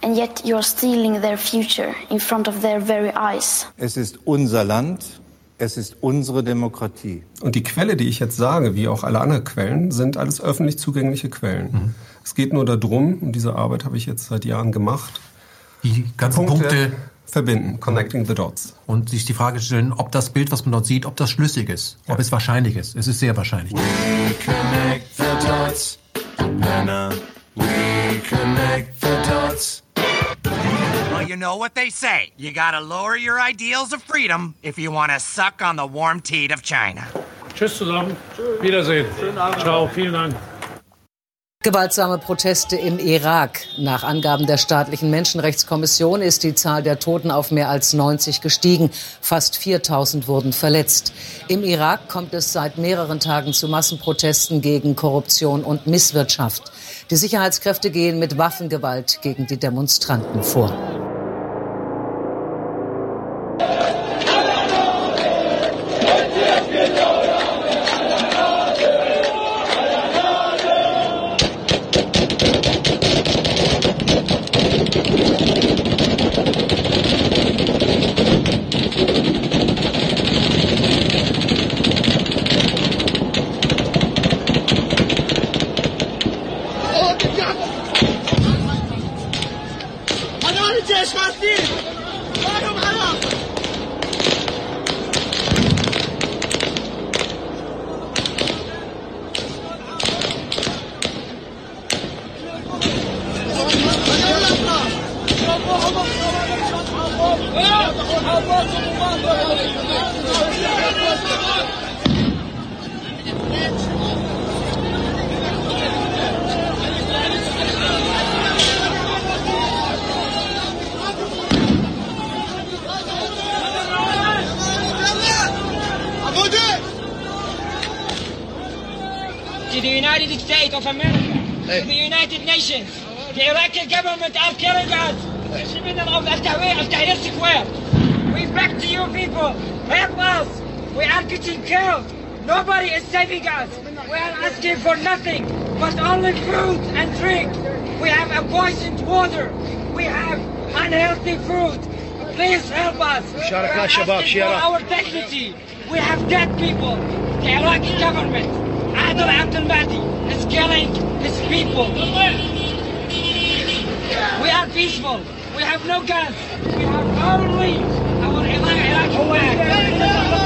and yet you're stealing their future in front of their very eyes. Es ist unser Land, es ist unsere Demokratie. Und die Quelle, die ich jetzt sage, wie auch alle anderen Quellen, sind alles öffentlich zugängliche Quellen. Mhm. Es geht nur darum, und diese Arbeit habe ich jetzt seit Jahren gemacht, die ganzen Punkte, Punkte verbinden, connecting the dots. Und sich die Frage stellen, ob das Bild, was man dort sieht, ob das schlüssig ist, ja. ob es wahrscheinlich ist. Es ist sehr wahrscheinlich. We connect the dots, Banana. We connect the dots. Well, you know what they say. You gotta lower your ideals of freedom if you want to suck on the warm teat of China. Tschüss zusammen. Wiedersehen. Ciao, vielen Dank. Gewaltsame Proteste im Irak. Nach Angaben der staatlichen Menschenrechtskommission ist die Zahl der Toten auf mehr als 90 gestiegen. Fast 4000 wurden verletzt. Im Irak kommt es seit mehreren Tagen zu Massenprotesten gegen Korruption und Misswirtschaft. Die Sicherheitskräfte gehen mit Waffengewalt gegen die Demonstranten vor. We are asking for our dignity. We have dead people. The Iraqi government, Adil Abdel Mahdi, is killing his people. We are peaceful. We have no guns. We have only our Iraqi flag.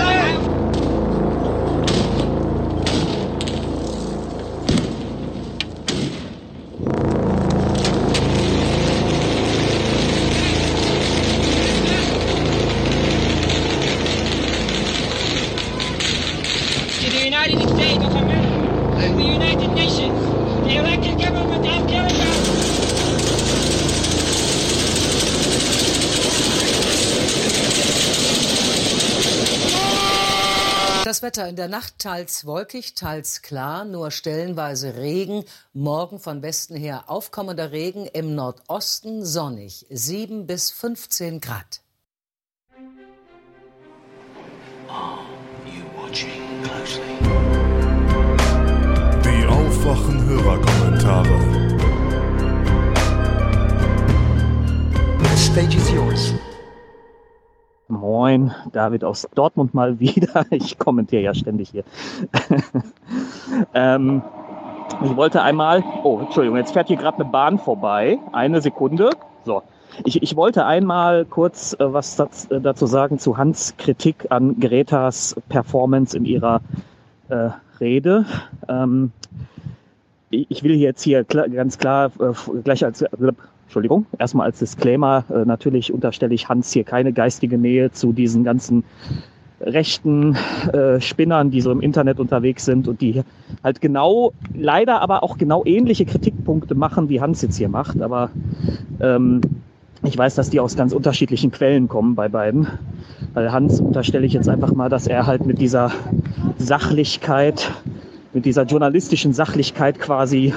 Wetter in der Nacht teils wolkig, teils klar, nur stellenweise Regen. Morgen von Westen her aufkommender Regen, im Nordosten sonnig, 7 bis 15 Grad. Die aufwachen Hörerkommentare. The stage is yours. Moin, David aus Dortmund mal wieder. Ich kommentiere ja ständig hier. ähm, ich wollte einmal, oh, Entschuldigung, jetzt fährt hier gerade eine Bahn vorbei. Eine Sekunde. So. Ich, ich wollte einmal kurz äh, was das, äh, dazu sagen zu Hans Kritik an Gretas Performance in ihrer äh, Rede. Ähm, ich will jetzt hier klar, ganz klar äh, gleich als äh, Entschuldigung, erstmal als Disclaimer, äh, natürlich unterstelle ich Hans hier keine geistige Nähe zu diesen ganzen rechten äh, Spinnern, die so im Internet unterwegs sind und die halt genau, leider aber auch genau ähnliche Kritikpunkte machen, wie Hans jetzt hier macht. Aber ähm, ich weiß, dass die aus ganz unterschiedlichen Quellen kommen bei beiden. Weil Hans unterstelle ich jetzt einfach mal, dass er halt mit dieser Sachlichkeit, mit dieser journalistischen Sachlichkeit quasi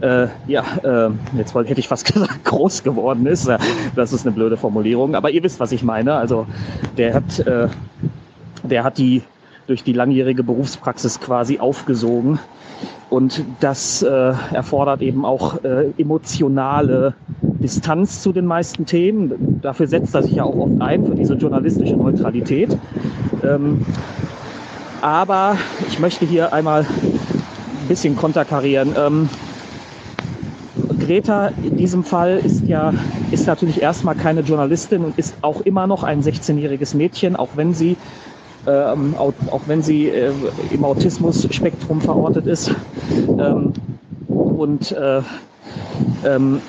äh, ja, äh, jetzt hätte ich fast gesagt, groß geworden ist. Das ist eine blöde Formulierung, aber ihr wisst, was ich meine. Also der hat, äh, der hat die durch die langjährige Berufspraxis quasi aufgesogen. Und das äh, erfordert eben auch äh, emotionale Distanz zu den meisten Themen. Dafür setzt er sich ja auch oft ein, für diese journalistische Neutralität. Ähm, aber ich möchte hier einmal ein bisschen konterkarieren. Ähm, Greta in diesem Fall ist ja, ist natürlich erstmal keine Journalistin und ist auch immer noch ein 16-jähriges Mädchen, auch wenn sie, ähm, auch, auch, wenn sie äh, im Autismus-Spektrum verortet ist. Ähm, und äh, ähm,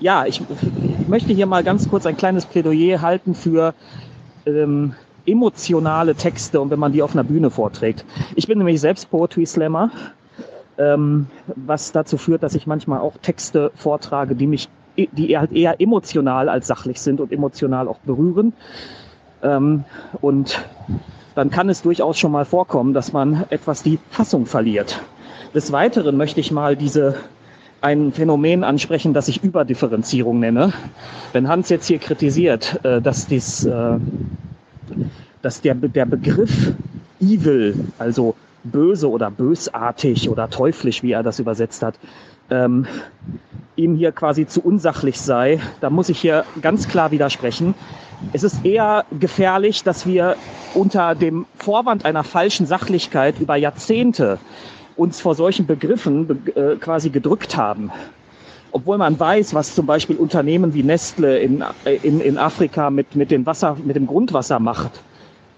ja, ich, ich, möchte hier mal ganz kurz ein kleines Plädoyer halten für ähm, emotionale Texte und wenn man die auf einer Bühne vorträgt. Ich bin nämlich selbst Poetry Slammer ähm, was dazu führt, dass ich manchmal auch Texte vortrage, die mich, die halt eher emotional als sachlich sind und emotional auch berühren. Ähm, und dann kann es durchaus schon mal vorkommen, dass man etwas die Fassung verliert. Des Weiteren möchte ich mal diese ein Phänomen ansprechen, das ich Überdifferenzierung nenne. Wenn Hans jetzt hier kritisiert, äh, dass, dies, äh, dass der, der Begriff Evil, also böse oder bösartig oder teuflisch, wie er das übersetzt hat, ähm, ihm hier quasi zu unsachlich sei, da muss ich hier ganz klar widersprechen. Es ist eher gefährlich, dass wir unter dem Vorwand einer falschen Sachlichkeit über Jahrzehnte uns vor solchen Begriffen äh, quasi gedrückt haben. Obwohl man weiß, was zum Beispiel Unternehmen wie Nestle in, in, in Afrika mit, mit, dem Wasser, mit dem Grundwasser macht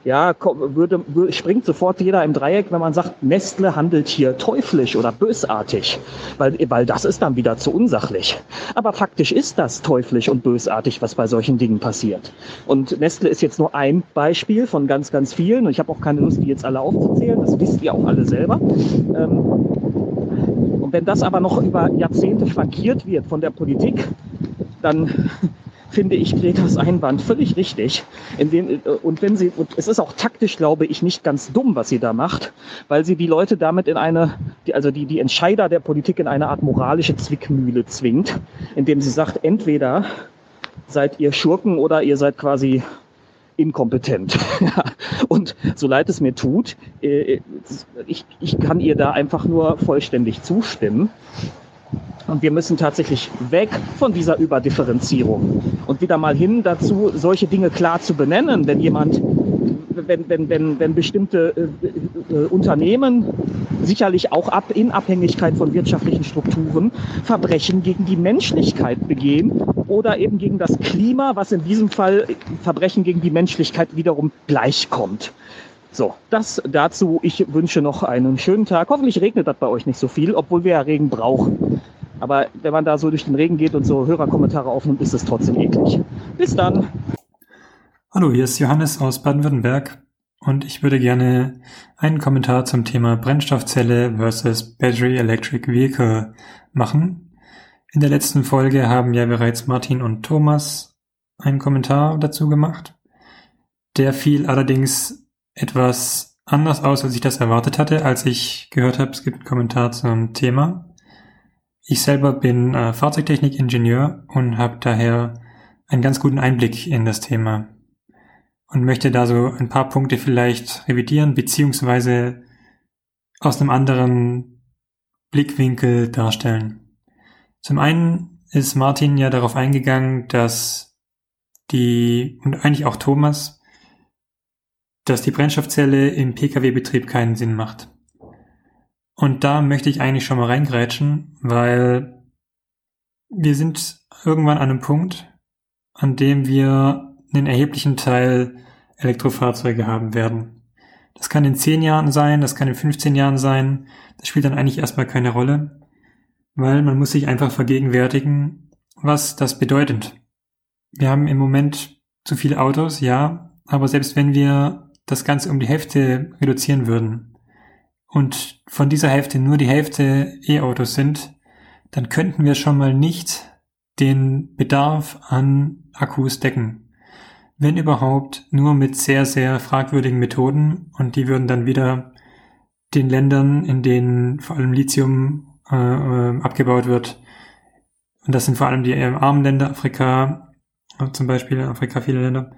ja, würde, springt sofort jeder im Dreieck, wenn man sagt, Nestle handelt hier teuflisch oder bösartig, weil, weil das ist dann wieder zu unsachlich. Aber faktisch ist das teuflisch und bösartig, was bei solchen Dingen passiert. Und Nestle ist jetzt nur ein Beispiel von ganz, ganz vielen. Und ich habe auch keine Lust, die jetzt alle aufzuzählen. Das wisst ihr auch alle selber. Ähm, wenn das aber noch über Jahrzehnte flankiert wird von der Politik, dann finde ich Gretas Einwand völlig richtig. Dem, äh, und wenn sie, und es ist auch taktisch, glaube ich, nicht ganz dumm, was sie da macht, weil sie die Leute damit in eine, also die, die Entscheider der Politik in eine Art moralische Zwickmühle zwingt, indem sie sagt, entweder seid ihr Schurken oder ihr seid quasi inkompetent. und so leid es mir tut, äh, ich, ich kann ihr da einfach nur vollständig zustimmen. Und wir müssen tatsächlich weg von dieser Überdifferenzierung und wieder mal hin dazu, solche Dinge klar zu benennen. Wenn jemand, wenn, wenn, wenn, wenn bestimmte äh, äh, Unternehmen sicherlich auch ab, in Abhängigkeit von wirtschaftlichen Strukturen Verbrechen gegen die Menschlichkeit begehen oder eben gegen das Klima, was in diesem Fall Verbrechen gegen die Menschlichkeit wiederum gleichkommt. So, das dazu. Ich wünsche noch einen schönen Tag. Hoffentlich regnet das bei euch nicht so viel, obwohl wir ja Regen brauchen. Aber wenn man da so durch den Regen geht und so Hörerkommentare aufnimmt, ist es trotzdem eklig. Bis dann. Hallo, hier ist Johannes aus Baden-Württemberg und ich würde gerne einen Kommentar zum Thema Brennstoffzelle versus Battery Electric Vehicle machen. In der letzten Folge haben ja bereits Martin und Thomas einen Kommentar dazu gemacht. Der fiel allerdings etwas anders aus, als ich das erwartet hatte, als ich gehört habe, es gibt einen Kommentar zum Thema. Ich selber bin äh, Fahrzeugtechnik-Ingenieur und habe daher einen ganz guten Einblick in das Thema und möchte da so ein paar Punkte vielleicht revidieren beziehungsweise aus einem anderen Blickwinkel darstellen. Zum einen ist Martin ja darauf eingegangen, dass die und eigentlich auch Thomas dass die Brennstoffzelle im Pkw-Betrieb keinen Sinn macht. Und da möchte ich eigentlich schon mal reingrätschen, weil wir sind irgendwann an einem Punkt, an dem wir einen erheblichen Teil Elektrofahrzeuge haben werden. Das kann in 10 Jahren sein, das kann in 15 Jahren sein, das spielt dann eigentlich erstmal keine Rolle, weil man muss sich einfach vergegenwärtigen, was das bedeutet. Wir haben im Moment zu viele Autos, ja, aber selbst wenn wir das Ganze um die Hälfte reduzieren würden und von dieser Hälfte nur die Hälfte E-Autos sind, dann könnten wir schon mal nicht den Bedarf an Akkus decken. Wenn überhaupt nur mit sehr, sehr fragwürdigen Methoden und die würden dann wieder den Ländern, in denen vor allem Lithium äh, äh abgebaut wird, und das sind vor allem die armen Länder, Afrika, zum Beispiel Afrika viele Länder,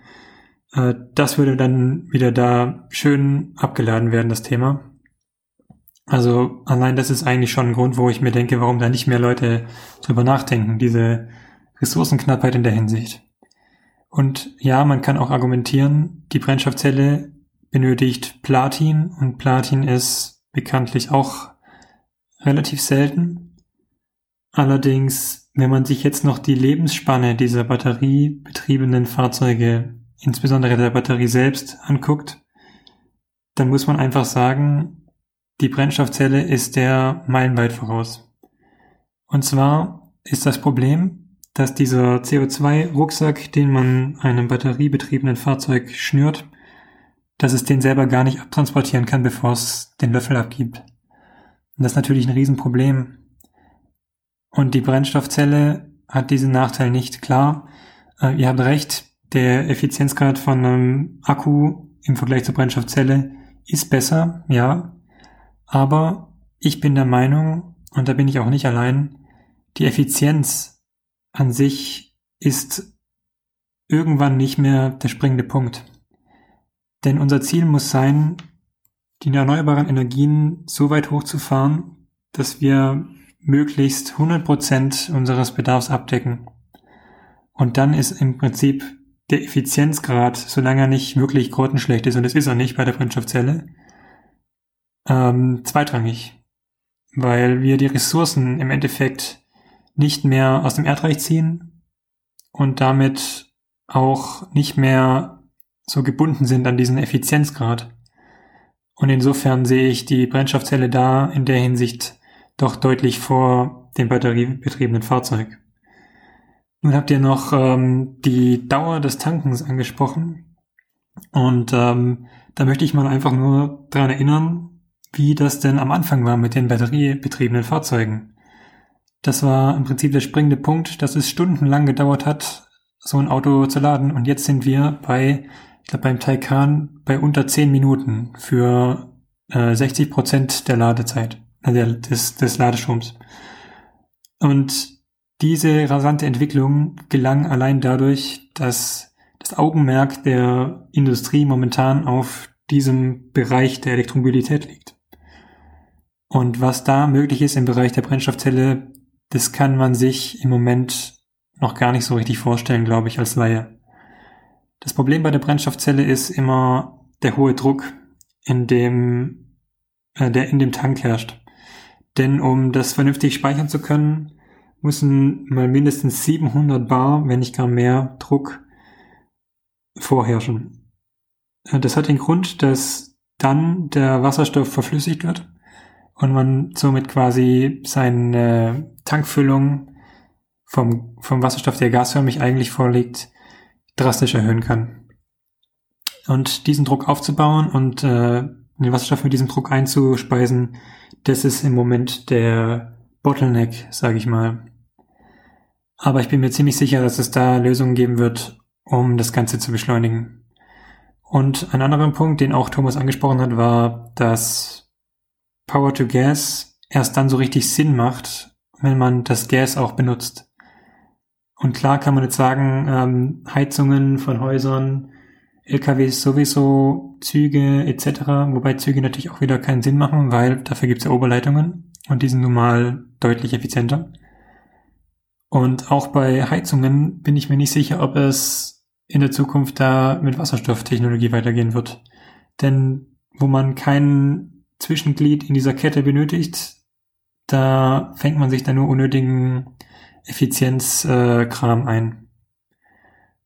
äh, das würde dann wieder da schön abgeladen werden, das Thema. Also allein das ist eigentlich schon ein Grund, wo ich mir denke, warum da nicht mehr Leute drüber nachdenken, diese Ressourcenknappheit in der Hinsicht. Und ja, man kann auch argumentieren, die Brennstoffzelle benötigt Platin und Platin ist bekanntlich auch relativ selten. Allerdings, wenn man sich jetzt noch die Lebensspanne dieser batteriebetriebenen Fahrzeuge insbesondere der Batterie selbst anguckt, dann muss man einfach sagen, die Brennstoffzelle ist der meilenweit voraus. Und zwar ist das Problem, dass dieser CO2-Rucksack, den man einem batteriebetriebenen Fahrzeug schnürt, dass es den selber gar nicht abtransportieren kann, bevor es den Löffel abgibt. Und das ist natürlich ein Riesenproblem. Und die Brennstoffzelle hat diesen Nachteil nicht. Klar, äh, ihr habt recht, der Effizienzgrad von einem Akku im Vergleich zur Brennstoffzelle ist besser, ja. Aber ich bin der Meinung, und da bin ich auch nicht allein, die Effizienz an sich ist irgendwann nicht mehr der springende Punkt. Denn unser Ziel muss sein, die erneuerbaren Energien so weit hochzufahren, dass wir möglichst 100 Prozent unseres Bedarfs abdecken. Und dann ist im Prinzip der Effizienzgrad, solange er nicht wirklich grottenschlecht ist, und das ist er nicht bei der Brennstoffzelle, ähm, zweitrangig. Weil wir die Ressourcen im Endeffekt nicht mehr aus dem Erdreich ziehen und damit auch nicht mehr so gebunden sind an diesen Effizienzgrad. Und insofern sehe ich die Brennstoffzelle da in der Hinsicht doch deutlich vor dem batteriebetriebenen Fahrzeug. Nun habt ihr noch ähm, die Dauer des Tankens angesprochen. Und ähm, da möchte ich mal einfach nur dran erinnern, wie das denn am Anfang war mit den batteriebetriebenen Fahrzeugen. Das war im Prinzip der springende Punkt, dass es stundenlang gedauert hat, so ein Auto zu laden. Und jetzt sind wir bei, ich glaube beim Taycan bei unter 10 Minuten für äh, 60 Prozent der Ladezeit, äh, des, des Ladestroms. Und diese rasante Entwicklung gelang allein dadurch, dass das Augenmerk der Industrie momentan auf diesem Bereich der Elektromobilität liegt. Und was da möglich ist im Bereich der Brennstoffzelle, das kann man sich im Moment noch gar nicht so richtig vorstellen, glaube ich, als Laie. Das Problem bei der Brennstoffzelle ist immer der hohe Druck, in dem, äh, der in dem Tank herrscht. Denn um das vernünftig speichern zu können, müssen mal mindestens 700 Bar, wenn nicht gar mehr, Druck vorherrschen. Äh, das hat den Grund, dass dann der Wasserstoff verflüssigt wird und man somit quasi seine Tankfüllung vom, vom Wasserstoff, der gasförmig eigentlich vorliegt, drastisch erhöhen kann. Und diesen Druck aufzubauen und äh, den Wasserstoff mit diesem Druck einzuspeisen, das ist im Moment der Bottleneck, sage ich mal. Aber ich bin mir ziemlich sicher, dass es da Lösungen geben wird, um das Ganze zu beschleunigen. Und ein anderer Punkt, den auch Thomas angesprochen hat, war, dass Power to Gas erst dann so richtig Sinn macht, wenn man das Gas auch benutzt. Und klar kann man jetzt sagen, ähm, Heizungen von Häusern, LKWs sowieso, Züge etc., wobei Züge natürlich auch wieder keinen Sinn machen, weil dafür gibt es ja Oberleitungen und die sind nun mal deutlich effizienter. Und auch bei Heizungen bin ich mir nicht sicher, ob es in der Zukunft da mit Wasserstofftechnologie weitergehen wird. Denn wo man kein Zwischenglied in dieser Kette benötigt, da fängt man sich dann nur unnötigen Effizienzkram äh, ein.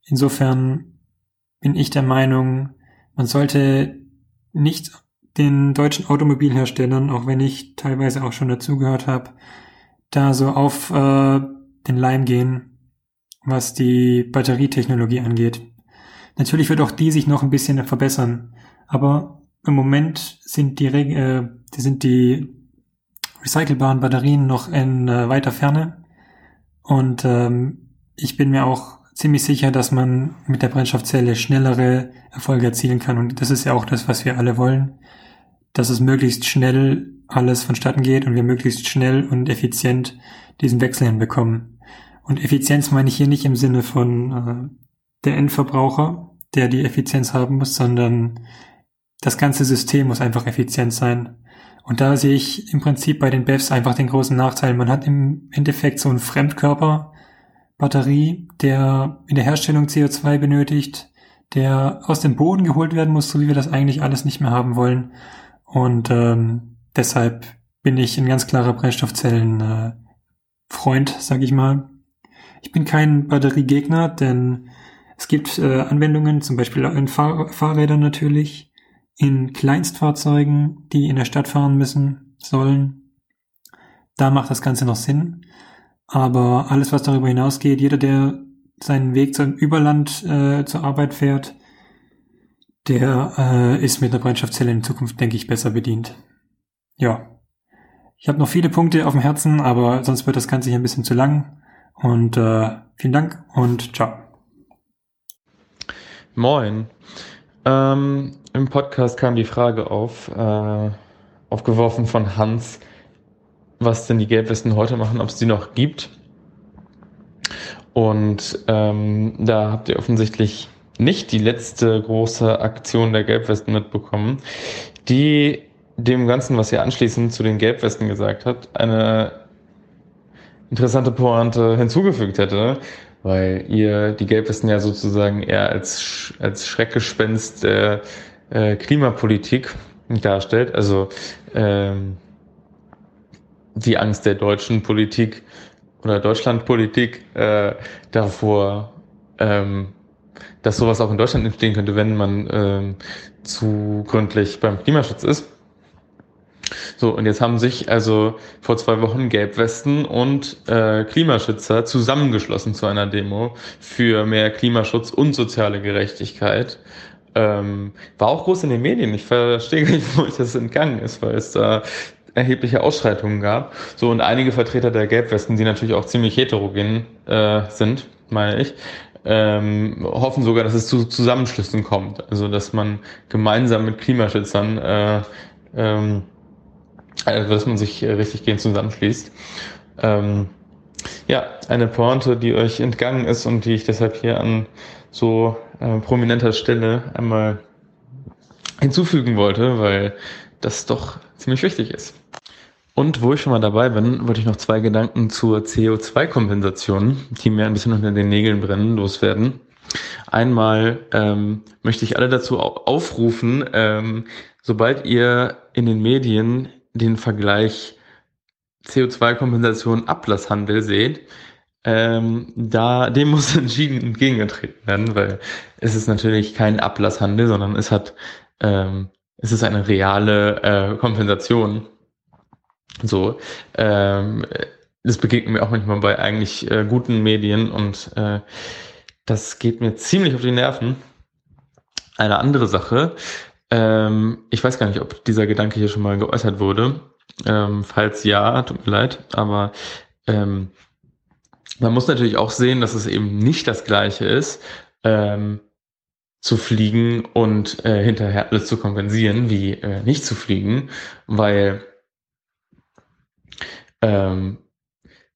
Insofern bin ich der Meinung, man sollte nicht den deutschen Automobilherstellern, auch wenn ich teilweise auch schon dazugehört habe, da so auf äh, den Leim gehen, was die Batterietechnologie angeht. Natürlich wird auch die sich noch ein bisschen verbessern, aber im Moment sind die, äh, sind die recycelbaren Batterien noch in äh, weiter Ferne und ähm, ich bin mir auch ziemlich sicher, dass man mit der Brennstoffzelle schnellere Erfolge erzielen kann und das ist ja auch das, was wir alle wollen, dass es möglichst schnell alles vonstatten geht und wir möglichst schnell und effizient diesen Wechsel hinbekommen. Und Effizienz meine ich hier nicht im Sinne von äh, der Endverbraucher, der die Effizienz haben muss, sondern das ganze System muss einfach effizient sein. Und da sehe ich im Prinzip bei den BEFs einfach den großen Nachteil. Man hat im Endeffekt so einen Fremdkörper, Batterie, der in der Herstellung CO2 benötigt, der aus dem Boden geholt werden muss, so wie wir das eigentlich alles nicht mehr haben wollen. Und ähm, deshalb bin ich ein ganz klarer Brennstoffzellen äh, Freund, sag ich mal. Ich bin kein Batteriegegner, denn es gibt äh, Anwendungen, zum Beispiel in Fahr Fahrrädern natürlich, in Kleinstfahrzeugen, die in der Stadt fahren müssen, sollen. Da macht das Ganze noch Sinn. Aber alles, was darüber hinausgeht, jeder, der seinen Weg zum Überland äh, zur Arbeit fährt, der äh, ist mit einer Brennstoffzelle in Zukunft, denke ich, besser bedient. Ja. Ich habe noch viele Punkte auf dem Herzen, aber sonst wird das Ganze hier ein bisschen zu lang. Und äh, vielen Dank und ciao. Moin. Ähm, Im Podcast kam die Frage auf, äh, aufgeworfen von Hans, was denn die Gelbwesten heute machen, ob es die noch gibt. Und ähm, da habt ihr offensichtlich nicht die letzte große Aktion der Gelbwesten mitbekommen, die dem Ganzen, was ihr anschließend zu den Gelbwesten gesagt habt, eine interessante Pointe hinzugefügt hätte, weil ihr die Gelbwesten ja sozusagen eher als, als Schreckgespenst der äh, Klimapolitik darstellt, also ähm, die Angst der deutschen Politik oder Deutschlandpolitik äh, davor, ähm, dass sowas auch in Deutschland entstehen könnte, wenn man ähm, zu gründlich beim Klimaschutz ist. So, und jetzt haben sich also vor zwei Wochen Gelbwesten und äh, Klimaschützer zusammengeschlossen zu einer Demo für mehr Klimaschutz und soziale Gerechtigkeit. Ähm, war auch groß in den Medien. Ich verstehe nicht, wo ich das entgangen ist, weil es da erhebliche Ausschreitungen gab. So, und einige Vertreter der Gelbwesten, die natürlich auch ziemlich heterogen äh, sind, meine ich, ähm, hoffen sogar, dass es zu Zusammenschlüssen kommt. Also dass man gemeinsam mit Klimaschützern äh, ähm, also dass man sich richtig gehend zusammenschließt. Ähm, ja, eine Pointe, die euch entgangen ist und die ich deshalb hier an so äh, prominenter Stelle einmal hinzufügen wollte, weil das doch ziemlich wichtig ist. Und wo ich schon mal dabei bin, wollte ich noch zwei Gedanken zur CO2-Kompensation, die mir ein bisschen unter den Nägeln brennen, loswerden. Einmal ähm, möchte ich alle dazu aufrufen, ähm, sobald ihr in den Medien den Vergleich CO2-Kompensation Ablasshandel seht, ähm, da dem muss entschieden entgegengetreten werden, weil es ist natürlich kein Ablasshandel, sondern es hat ähm, es ist eine reale äh, Kompensation so, ähm, das begegnet mir auch manchmal bei eigentlich äh, guten Medien und äh, das geht mir ziemlich auf die Nerven. Eine andere Sache, ähm, ich weiß gar nicht, ob dieser Gedanke hier schon mal geäußert wurde. Ähm, falls ja, tut mir leid, aber ähm, man muss natürlich auch sehen, dass es eben nicht das Gleiche ist, ähm, zu fliegen und äh, hinterher alles zu kompensieren, wie äh, nicht zu fliegen, weil ähm,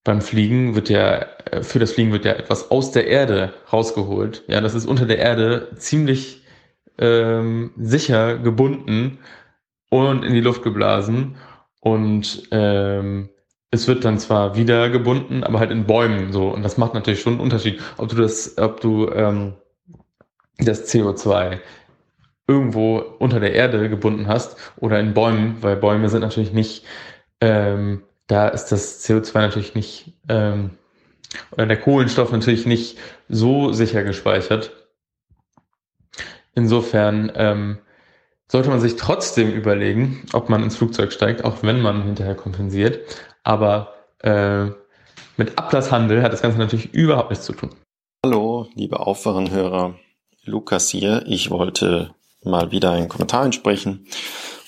beim Fliegen wird ja, äh, für das Fliegen wird ja etwas aus der Erde rausgeholt. Ja, das ist unter der Erde ziemlich ähm, sicher gebunden und in die Luft geblasen. Und ähm, es wird dann zwar wieder gebunden, aber halt in Bäumen so. Und das macht natürlich schon einen Unterschied, ob du das, ob du ähm, das CO2 irgendwo unter der Erde gebunden hast oder in Bäumen, weil Bäume sind natürlich nicht ähm, da ist das CO2 natürlich nicht, ähm, oder der Kohlenstoff natürlich nicht so sicher gespeichert. Insofern ähm, sollte man sich trotzdem überlegen, ob man ins Flugzeug steigt, auch wenn man hinterher kompensiert. Aber äh, mit Ablasshandel hat das Ganze natürlich überhaupt nichts zu tun. Hallo, liebe Aufwachenhörer, Lukas hier. Ich wollte mal wieder einen Kommentar einsprechen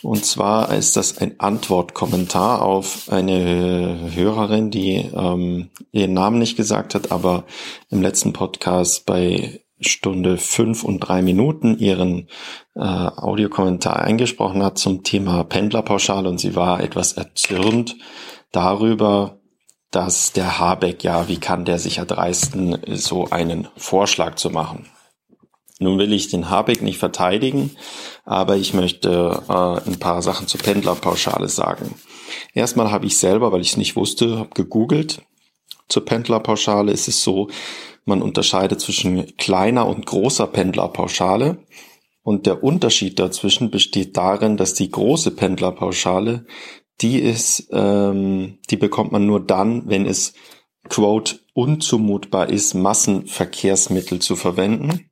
und zwar ist das ein Antwortkommentar auf eine Hörerin, die ähm, ihren Namen nicht gesagt hat, aber im letzten Podcast bei Stunde fünf und drei Minuten ihren äh, Audiokommentar eingesprochen hat zum Thema Pendlerpauschale und sie war etwas erzürnt darüber, dass der Habeck ja, wie kann der sich erdreisten, so einen Vorschlag zu machen. Nun will ich den Habeck nicht verteidigen, aber ich möchte äh, ein paar Sachen zur Pendlerpauschale sagen. Erstmal habe ich selber, weil ich es nicht wusste, habe gegoogelt. Zur Pendlerpauschale ist es so, man unterscheidet zwischen kleiner und großer Pendlerpauschale. Und der Unterschied dazwischen besteht darin, dass die große Pendlerpauschale, die ist, ähm, die bekommt man nur dann, wenn es quote unzumutbar ist, Massenverkehrsmittel zu verwenden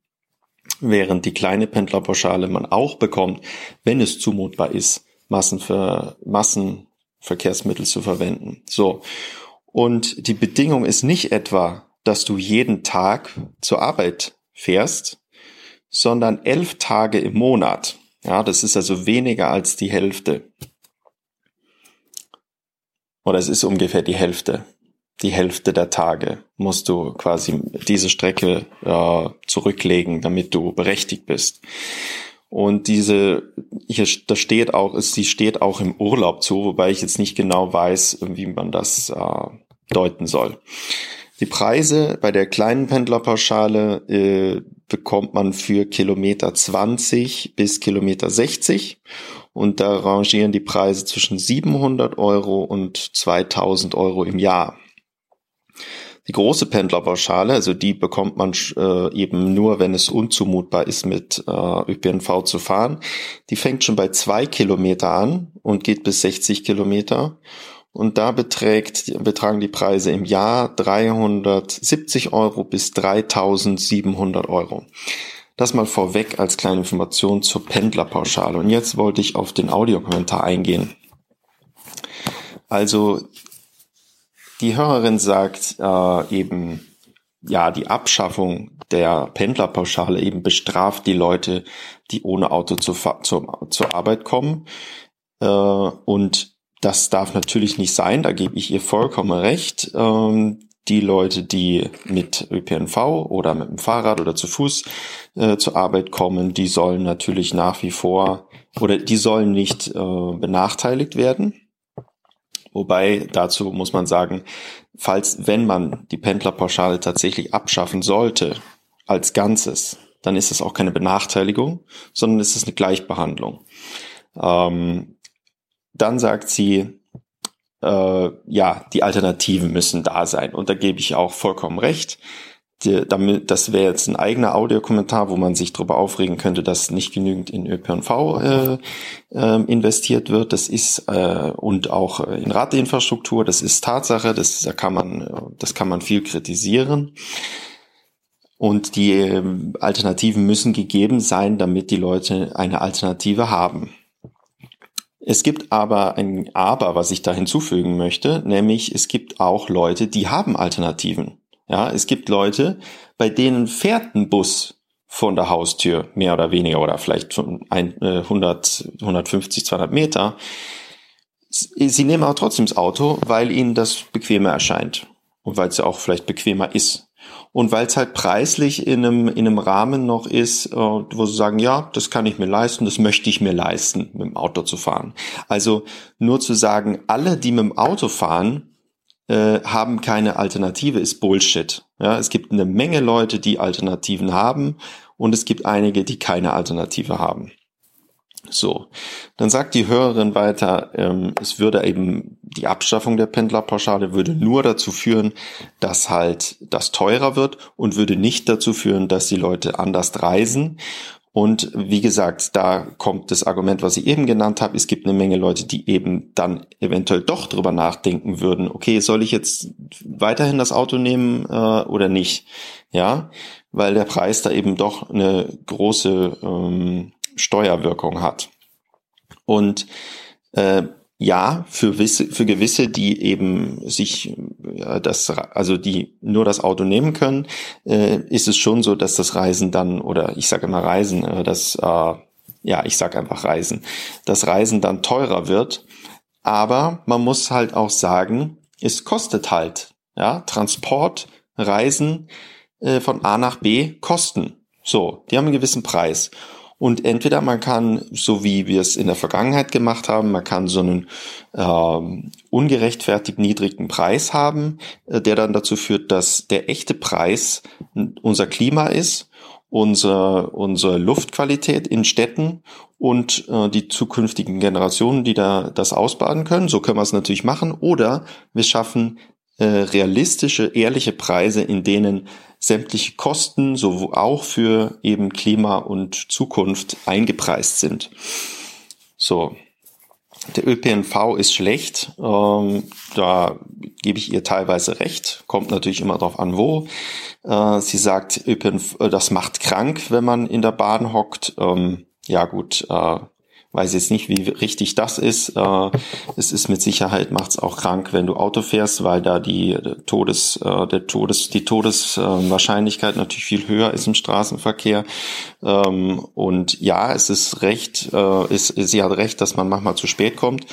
während die kleine Pendlerpauschale man auch bekommt, wenn es zumutbar ist, Massenver Massenverkehrsmittel zu verwenden. So. Und die Bedingung ist nicht etwa, dass du jeden Tag zur Arbeit fährst, sondern elf Tage im Monat. Ja, das ist also weniger als die Hälfte. Oder es ist ungefähr die Hälfte die Hälfte der Tage musst du quasi diese Strecke äh, zurücklegen, damit du berechtigt bist. Und diese, hier, da steht auch, sie steht auch im Urlaub zu, wobei ich jetzt nicht genau weiß, wie man das äh, deuten soll. Die Preise bei der kleinen Pendlerpauschale äh, bekommt man für Kilometer 20 bis Kilometer 60 und da rangieren die Preise zwischen 700 Euro und 2000 Euro im Jahr. Die große Pendlerpauschale, also die bekommt man äh, eben nur, wenn es unzumutbar ist, mit äh, ÖPNV zu fahren. Die fängt schon bei zwei Kilometer an und geht bis 60 Kilometer. Und da beträgt, betragen die Preise im Jahr 370 Euro bis 3700 Euro. Das mal vorweg als kleine Information zur Pendlerpauschale. Und jetzt wollte ich auf den Audiokommentar eingehen. Also die Hörerin sagt äh, eben, ja, die Abschaffung der Pendlerpauschale eben bestraft die Leute, die ohne Auto zur, zur, zur Arbeit kommen. Äh, und das darf natürlich nicht sein, da gebe ich ihr vollkommen recht. Ähm, die Leute, die mit ÖPNV oder mit dem Fahrrad oder zu Fuß äh, zur Arbeit kommen, die sollen natürlich nach wie vor oder die sollen nicht äh, benachteiligt werden. Wobei dazu muss man sagen, falls, wenn man die Pendlerpauschale tatsächlich abschaffen sollte, als Ganzes, dann ist es auch keine Benachteiligung, sondern es ist eine Gleichbehandlung. Ähm, dann sagt sie, äh, ja, die Alternativen müssen da sein. Und da gebe ich auch vollkommen recht. Die, damit, das wäre jetzt ein eigener Audiokommentar, wo man sich darüber aufregen könnte, dass nicht genügend in ÖPNV äh, äh, investiert wird. Das ist äh, und auch in Radinfrastruktur. Das ist Tatsache. Das da kann man, das kann man viel kritisieren. Und die äh, Alternativen müssen gegeben sein, damit die Leute eine Alternative haben. Es gibt aber ein Aber, was ich da hinzufügen möchte, nämlich es gibt auch Leute, die haben Alternativen. Ja, es gibt Leute, bei denen fährt ein Bus von der Haustür mehr oder weniger oder vielleicht 100, 150, 200 Meter. Sie nehmen aber trotzdem das Auto, weil ihnen das bequemer erscheint und weil es ja auch vielleicht bequemer ist und weil es halt preislich in einem, in einem Rahmen noch ist, äh, wo sie sagen, ja, das kann ich mir leisten, das möchte ich mir leisten, mit dem Auto zu fahren. Also nur zu sagen, alle, die mit dem Auto fahren, äh, haben keine Alternative, ist Bullshit. Ja, es gibt eine Menge Leute, die Alternativen haben und es gibt einige, die keine Alternative haben. So, dann sagt die Hörerin weiter, ähm, es würde eben die Abschaffung der Pendlerpauschale würde nur dazu führen, dass halt das teurer wird und würde nicht dazu führen, dass die Leute anders reisen. Und wie gesagt, da kommt das Argument, was ich eben genannt habe. Es gibt eine Menge Leute, die eben dann eventuell doch drüber nachdenken würden. Okay, soll ich jetzt weiterhin das Auto nehmen äh, oder nicht? Ja, weil der Preis da eben doch eine große ähm, Steuerwirkung hat. Und äh, ja, für, wisse, für gewisse, die eben sich äh, das, also die nur das Auto nehmen können, äh, ist es schon so, dass das Reisen dann, oder ich sage immer Reisen, äh, das, äh, ja, ich sage einfach Reisen, das Reisen dann teurer wird. Aber man muss halt auch sagen, es kostet halt, ja, Transport, Reisen äh, von A nach B kosten. So, die haben einen gewissen Preis. Und entweder man kann, so wie wir es in der Vergangenheit gemacht haben, man kann so einen ähm, ungerechtfertigt niedrigen Preis haben, äh, der dann dazu führt, dass der echte Preis unser Klima ist, unsere, unsere Luftqualität in Städten und äh, die zukünftigen Generationen, die da das ausbaden können. So können wir es natürlich machen. Oder wir schaffen äh, realistische, ehrliche Preise, in denen sämtliche Kosten, so auch für eben Klima und Zukunft eingepreist sind. So. Der ÖPNV ist schlecht, ähm, da gebe ich ihr teilweise recht, kommt natürlich immer darauf an, wo. Äh, sie sagt, ÖPNV, äh, das macht krank, wenn man in der Bahn hockt. Ähm, ja gut, äh, weiß jetzt nicht, wie richtig das ist. Äh, es ist mit Sicherheit macht's auch krank, wenn du Auto fährst, weil da die Todes, äh, der Todes, die Todeswahrscheinlichkeit natürlich viel höher ist im Straßenverkehr. Ähm, und ja, es ist recht, äh, ist, sie hat recht, dass man manchmal zu spät kommt.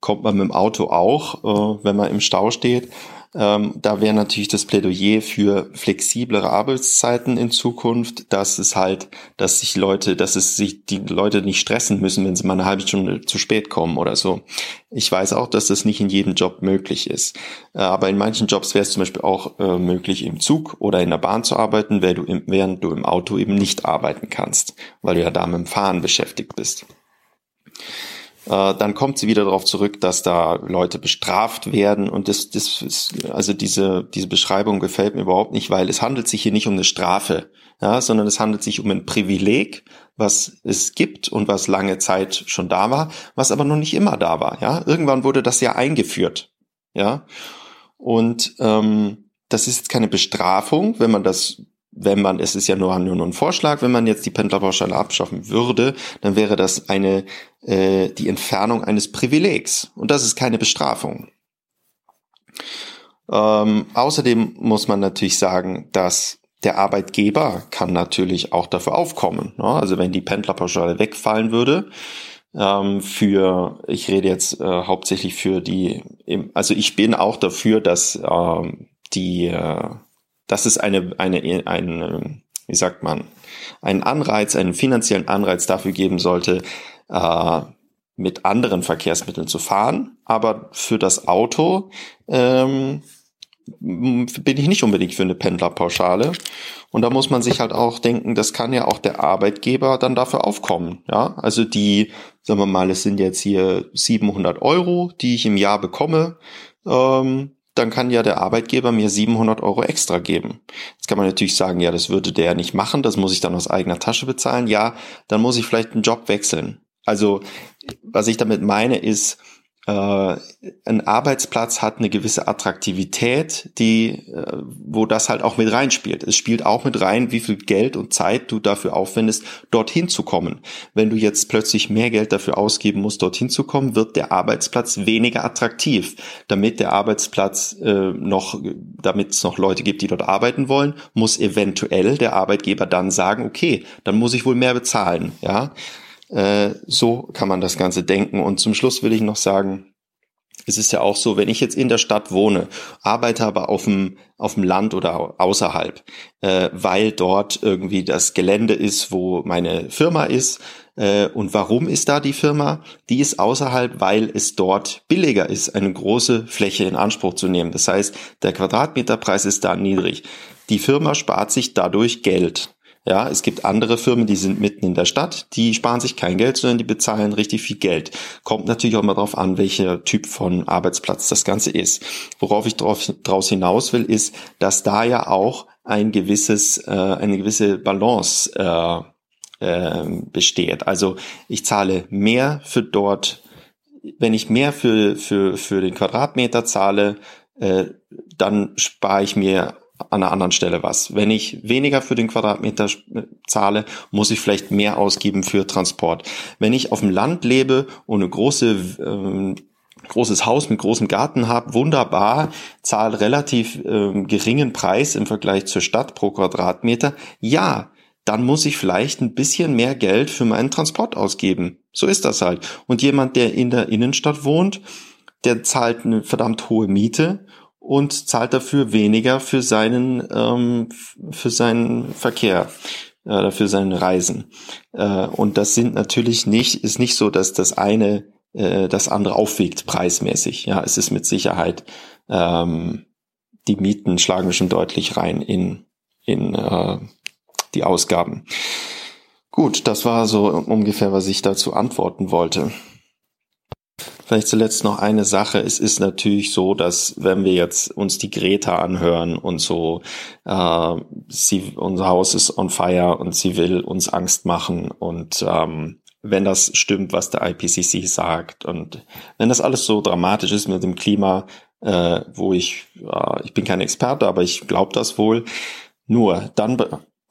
Kommt man mit dem Auto auch, wenn man im Stau steht. Ähm, da wäre natürlich das Plädoyer für flexiblere Arbeitszeiten in Zukunft, dass es halt, dass sich Leute, dass es sich die Leute nicht stressen müssen, wenn sie mal eine halbe Stunde zu spät kommen oder so. Ich weiß auch, dass das nicht in jedem Job möglich ist. Äh, aber in manchen Jobs wäre es zum Beispiel auch äh, möglich, im Zug oder in der Bahn zu arbeiten, während du, im, während du im Auto eben nicht arbeiten kannst, weil du ja da mit dem Fahren beschäftigt bist. Äh, dann kommt sie wieder darauf zurück, dass da Leute bestraft werden und das, das ist, also diese, diese Beschreibung gefällt mir überhaupt nicht, weil es handelt sich hier nicht um eine Strafe, ja, sondern es handelt sich um ein Privileg, was es gibt und was lange Zeit schon da war, was aber noch nicht immer da war, ja. Irgendwann wurde das ja eingeführt. ja. Und ähm, das ist keine Bestrafung, wenn man das wenn man, es ist ja nur, nur ein Vorschlag, wenn man jetzt die Pendlerpauschale abschaffen würde, dann wäre das eine, äh, die Entfernung eines Privilegs. Und das ist keine Bestrafung. Ähm, außerdem muss man natürlich sagen, dass der Arbeitgeber kann natürlich auch dafür aufkommen. Ne? Also wenn die Pendlerpauschale wegfallen würde, ähm, für, ich rede jetzt äh, hauptsächlich für die, also ich bin auch dafür, dass ähm, die, äh, dass es eine, eine, eine, wie sagt man, einen Anreiz, einen finanziellen Anreiz dafür geben sollte, äh, mit anderen Verkehrsmitteln zu fahren. Aber für das Auto ähm, bin ich nicht unbedingt für eine Pendlerpauschale. Und da muss man sich halt auch denken, das kann ja auch der Arbeitgeber dann dafür aufkommen. Ja, also die, sagen wir mal, es sind jetzt hier 700 Euro, die ich im Jahr bekomme. Ähm, dann kann ja der Arbeitgeber mir 700 Euro extra geben. Jetzt kann man natürlich sagen, ja, das würde der nicht machen, das muss ich dann aus eigener Tasche bezahlen. Ja, dann muss ich vielleicht einen Job wechseln. Also, was ich damit meine, ist, ein Arbeitsplatz hat eine gewisse Attraktivität, die, äh, wo das halt auch mit reinspielt. Es spielt auch mit rein, wie viel Geld und Zeit du dafür aufwendest, dorthin zu kommen. Wenn du jetzt plötzlich mehr Geld dafür ausgeben musst, dorthin zu kommen, wird der Arbeitsplatz weniger attraktiv. Damit der Arbeitsplatz äh, noch, damit es noch Leute gibt, die dort arbeiten wollen, muss eventuell der Arbeitgeber dann sagen, okay, dann muss ich wohl mehr bezahlen, ja. Äh, so kann man das Ganze denken. Und zum Schluss will ich noch sagen, es ist ja auch so, wenn ich jetzt in der Stadt wohne, arbeite aber auf dem, auf dem Land oder außerhalb, äh, weil dort irgendwie das Gelände ist, wo meine Firma ist. Äh, und warum ist da die Firma? Die ist außerhalb, weil es dort billiger ist, eine große Fläche in Anspruch zu nehmen. Das heißt, der Quadratmeterpreis ist da niedrig. Die Firma spart sich dadurch Geld. Ja, es gibt andere Firmen, die sind mitten in der Stadt, die sparen sich kein Geld, sondern die bezahlen richtig viel Geld. Kommt natürlich auch mal drauf an, welcher Typ von Arbeitsplatz das Ganze ist. Worauf ich drauf, draus hinaus will, ist, dass da ja auch ein gewisses, äh, eine gewisse Balance äh, äh, besteht. Also ich zahle mehr für dort, wenn ich mehr für, für, für den Quadratmeter zahle, äh, dann spare ich mir an einer anderen Stelle was. Wenn ich weniger für den Quadratmeter zahle, muss ich vielleicht mehr ausgeben für Transport. Wenn ich auf dem Land lebe und eine große ähm, großes Haus mit großem Garten habe, wunderbar, zahle relativ ähm, geringen Preis im Vergleich zur Stadt pro Quadratmeter. Ja, dann muss ich vielleicht ein bisschen mehr Geld für meinen Transport ausgeben. So ist das halt. Und jemand, der in der Innenstadt wohnt, der zahlt eine verdammt hohe Miete und zahlt dafür weniger für seinen ähm, für seinen Verkehr äh, für seine Reisen. Äh, und das sind natürlich nicht ist nicht so, dass das eine äh, das andere aufwiegt preismäßig. Ja, es ist mit Sicherheit ähm, die Mieten schlagen schon deutlich rein in in äh, die Ausgaben. Gut, das war so ungefähr, was ich dazu antworten wollte. Vielleicht zuletzt noch eine Sache. Es ist natürlich so, dass wenn wir jetzt uns die Greta anhören und so, äh, sie, unser Haus ist on fire und sie will uns Angst machen und ähm, wenn das stimmt, was der IPCC sagt und wenn das alles so dramatisch ist mit dem Klima, äh, wo ich, äh, ich bin kein Experte, aber ich glaube das wohl, nur dann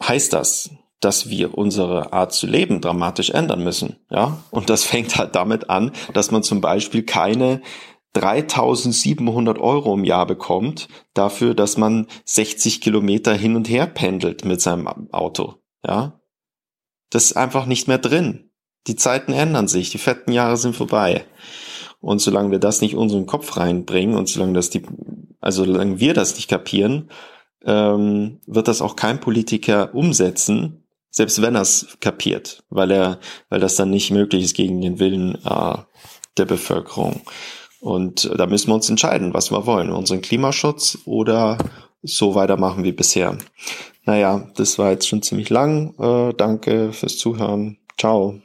heißt das, dass wir unsere Art zu leben dramatisch ändern müssen. Ja, und das fängt halt damit an, dass man zum Beispiel keine 3700 Euro im Jahr bekommt dafür, dass man 60 Kilometer hin und her pendelt mit seinem Auto. Ja, das ist einfach nicht mehr drin. Die Zeiten ändern sich, die fetten Jahre sind vorbei. Und solange wir das nicht unseren Kopf reinbringen und solange das die, also solange wir das nicht kapieren, ähm, wird das auch kein Politiker umsetzen, selbst wenn er es kapiert, weil er, weil das dann nicht möglich ist gegen den Willen äh, der Bevölkerung. Und da müssen wir uns entscheiden, was wir wollen. Unseren Klimaschutz oder so weitermachen wie bisher. Naja, das war jetzt schon ziemlich lang. Äh, danke fürs Zuhören. Ciao.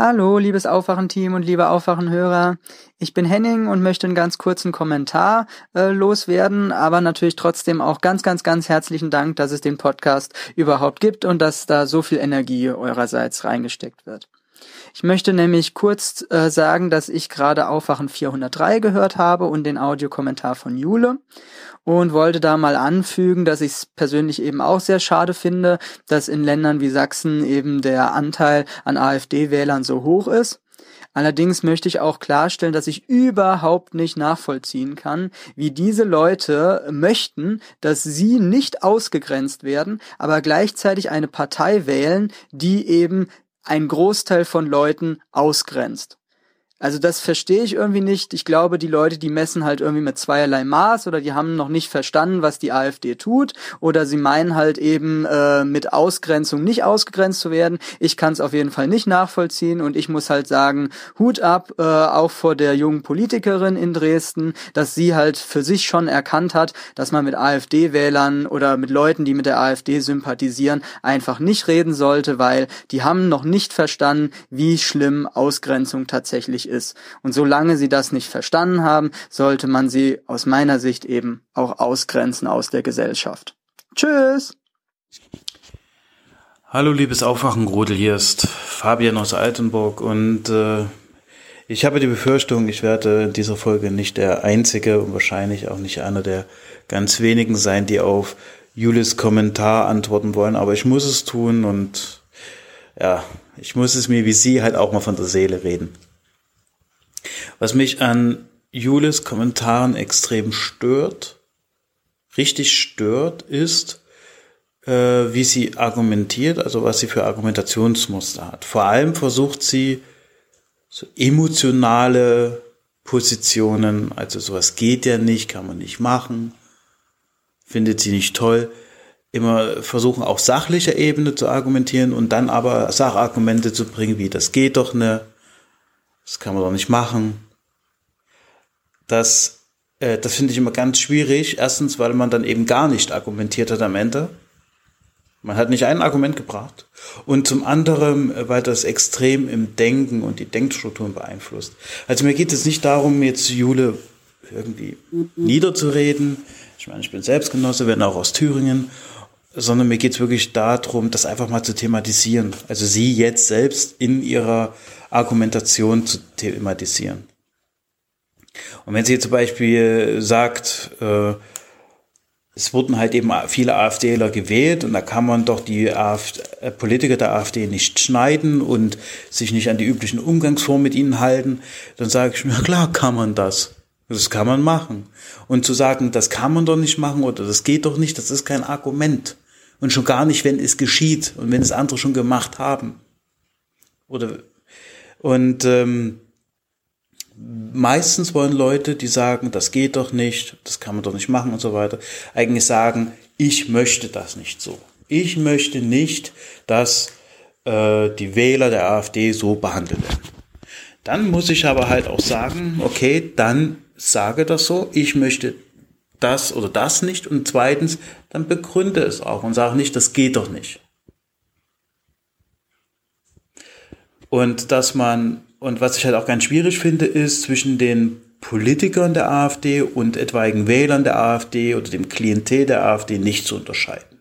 Hallo, liebes Aufwachen-Team und liebe Aufwachen-Hörer. Ich bin Henning und möchte einen ganz kurzen Kommentar äh, loswerden, aber natürlich trotzdem auch ganz, ganz, ganz herzlichen Dank, dass es den Podcast überhaupt gibt und dass da so viel Energie eurerseits reingesteckt wird. Ich möchte nämlich kurz äh, sagen, dass ich gerade Aufwachen 403 gehört habe und den Audiokommentar von Jule und wollte da mal anfügen, dass ich es persönlich eben auch sehr schade finde, dass in Ländern wie Sachsen eben der Anteil an AfD-Wählern so hoch ist. Allerdings möchte ich auch klarstellen, dass ich überhaupt nicht nachvollziehen kann, wie diese Leute möchten, dass sie nicht ausgegrenzt werden, aber gleichzeitig eine Partei wählen, die eben einen Großteil von Leuten ausgrenzt. Also das verstehe ich irgendwie nicht. Ich glaube, die Leute, die messen halt irgendwie mit zweierlei Maß oder die haben noch nicht verstanden, was die AfD tut oder sie meinen halt eben äh, mit Ausgrenzung nicht ausgegrenzt zu werden. Ich kann es auf jeden Fall nicht nachvollziehen und ich muss halt sagen, Hut ab, äh, auch vor der jungen Politikerin in Dresden, dass sie halt für sich schon erkannt hat, dass man mit AfD-Wählern oder mit Leuten, die mit der AfD sympathisieren, einfach nicht reden sollte, weil die haben noch nicht verstanden, wie schlimm Ausgrenzung tatsächlich ist. Und solange sie das nicht verstanden haben, sollte man sie aus meiner Sicht eben auch ausgrenzen aus der Gesellschaft. Tschüss! Hallo liebes Aufwachen, Grodel, hier ist Fabian aus Altenburg und äh, ich habe die Befürchtung, ich werde in dieser Folge nicht der Einzige und wahrscheinlich auch nicht einer der ganz wenigen sein, die auf Julis Kommentar antworten wollen, aber ich muss es tun und ja, ich muss es mir wie Sie halt auch mal von der Seele reden. Was mich an Julis Kommentaren extrem stört, richtig stört, ist, äh, wie sie argumentiert, also was sie für Argumentationsmuster hat. Vor allem versucht sie so emotionale Positionen, also sowas geht ja nicht, kann man nicht machen, findet sie nicht toll, immer versuchen auf sachlicher Ebene zu argumentieren und dann aber Sachargumente zu bringen, wie das geht doch ne, das kann man doch nicht machen. Das, äh, das finde ich immer ganz schwierig. Erstens, weil man dann eben gar nicht argumentiert hat am Ende. Man hat nicht ein Argument gebracht. Und zum anderen, äh, weil das extrem im Denken und die Denkstrukturen beeinflusst. Also mir geht es nicht darum, jetzt Jule irgendwie niederzureden. Ich meine, ich bin Selbstgenosse, wenn auch aus Thüringen. Sondern mir geht es wirklich darum, das einfach mal zu thematisieren. Also sie jetzt selbst in ihrer Argumentation zu thematisieren. Und wenn sie zum Beispiel sagt, äh, es wurden halt eben viele AfDler gewählt und da kann man doch die AfD, äh, Politiker der AfD nicht schneiden und sich nicht an die üblichen Umgangsformen mit ihnen halten, dann sage ich mir, klar kann man das. Das kann man machen. Und zu sagen, das kann man doch nicht machen oder das geht doch nicht, das ist kein Argument. Und schon gar nicht, wenn es geschieht und wenn es andere schon gemacht haben. Oder und ähm, meistens wollen Leute, die sagen, das geht doch nicht, das kann man doch nicht machen und so weiter, eigentlich sagen, ich möchte das nicht so. Ich möchte nicht, dass äh, die Wähler der AfD so behandelt werden. Dann muss ich aber halt auch sagen, okay, dann sage das so, ich möchte das oder das nicht und zweitens, dann begründe es auch und sage nicht, das geht doch nicht. Und dass man, und was ich halt auch ganz schwierig finde, ist zwischen den Politikern der AfD und etwaigen Wählern der AfD oder dem Klientel der AfD nicht zu unterscheiden.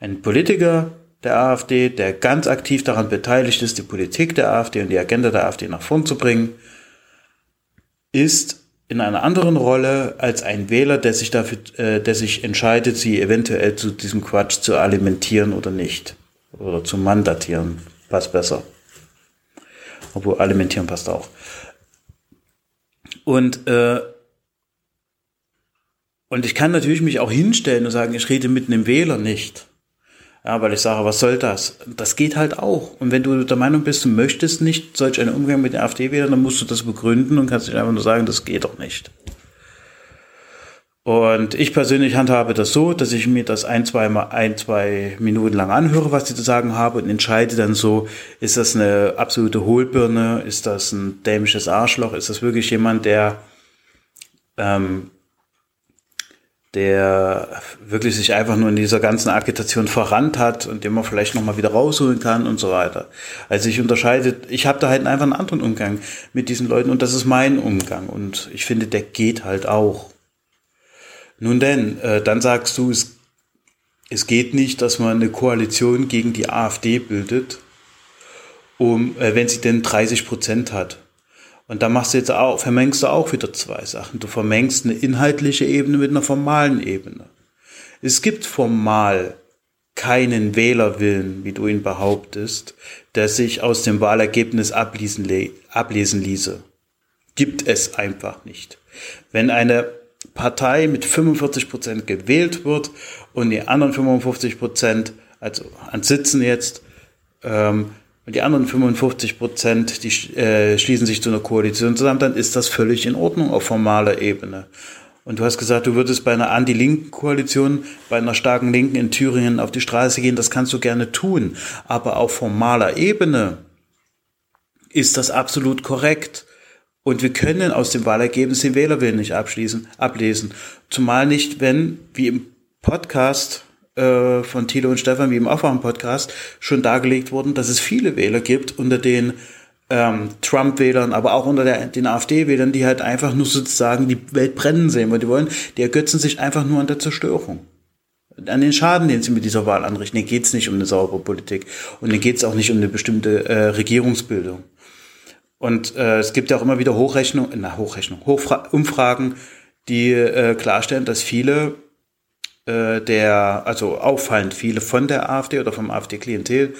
Ein Politiker der AfD, der ganz aktiv daran beteiligt ist, die Politik der AfD und die Agenda der AfD nach vorn zu bringen, ist in einer anderen Rolle als ein Wähler, der sich dafür, äh, der sich entscheidet, sie eventuell zu diesem Quatsch zu alimentieren oder nicht oder zu mandatieren passt besser. Obwohl alimentieren passt auch. Und, äh, und ich kann natürlich mich auch hinstellen und sagen, ich rede mit einem Wähler nicht. Ja, weil ich sage, was soll das? Das geht halt auch. Und wenn du der Meinung bist, du möchtest nicht solch einen Umgang mit den AfD-Wählern, dann musst du das begründen und kannst nicht einfach nur sagen, das geht doch nicht. Und ich persönlich handhabe das so, dass ich mir das ein, zwei, ein, zwei Minuten lang anhöre, was die zu sagen haben und entscheide dann so, ist das eine absolute Hohlbirne, ist das ein dämisches Arschloch, ist das wirklich jemand, der, ähm, der wirklich sich einfach nur in dieser ganzen Agitation verrannt hat und den man vielleicht nochmal wieder rausholen kann und so weiter. Also ich unterscheide, ich habe da halt einfach einen anderen Umgang mit diesen Leuten und das ist mein Umgang und ich finde, der geht halt auch. Nun denn, äh, dann sagst du, es, es geht nicht, dass man eine Koalition gegen die AfD bildet um, äh, wenn sie denn 30 Prozent hat. Und da machst du jetzt auch, vermengst du auch wieder zwei Sachen. Du vermengst eine inhaltliche Ebene mit einer formalen Ebene. Es gibt formal keinen Wählerwillen, wie du ihn behauptest, der sich aus dem Wahlergebnis ablesen, ablesen ließe. Gibt es einfach nicht. Wenn eine Partei mit 45 Prozent gewählt wird und die anderen 55 Prozent, also an Sitzen jetzt, ähm, und die anderen 55 Prozent, die äh, schließen sich zu einer Koalition zusammen, dann ist das völlig in Ordnung auf formaler Ebene. Und du hast gesagt, du würdest bei einer anti-linken Koalition, bei einer starken Linken in Thüringen auf die Straße gehen. Das kannst du gerne tun. Aber auf formaler Ebene ist das absolut korrekt. Und wir können aus dem Wahlergebnis den Wählerwillen nicht abschließen, ablesen. Zumal nicht, wenn, wie im Podcast äh, von Thilo und Stefan, wie im Aufwachen-Podcast, schon dargelegt wurden, dass es viele Wähler gibt unter den ähm, Trump-Wählern, aber auch unter der, den AfD-Wählern, die halt einfach nur sozusagen die Welt brennen sehen, weil die wollen, die ergötzen sich einfach nur an der Zerstörung. An den Schaden, den sie mit dieser Wahl anrichten. Denen geht es nicht um eine saubere Politik und denen geht es auch nicht um eine bestimmte äh, Regierungsbildung. Und äh, es gibt ja auch immer wieder Hochrechnung, na Hochrechnung, Hochfra Umfragen, die äh, klarstellen, dass viele äh, der, also auffallend viele von der AfD oder vom AfD-Klientel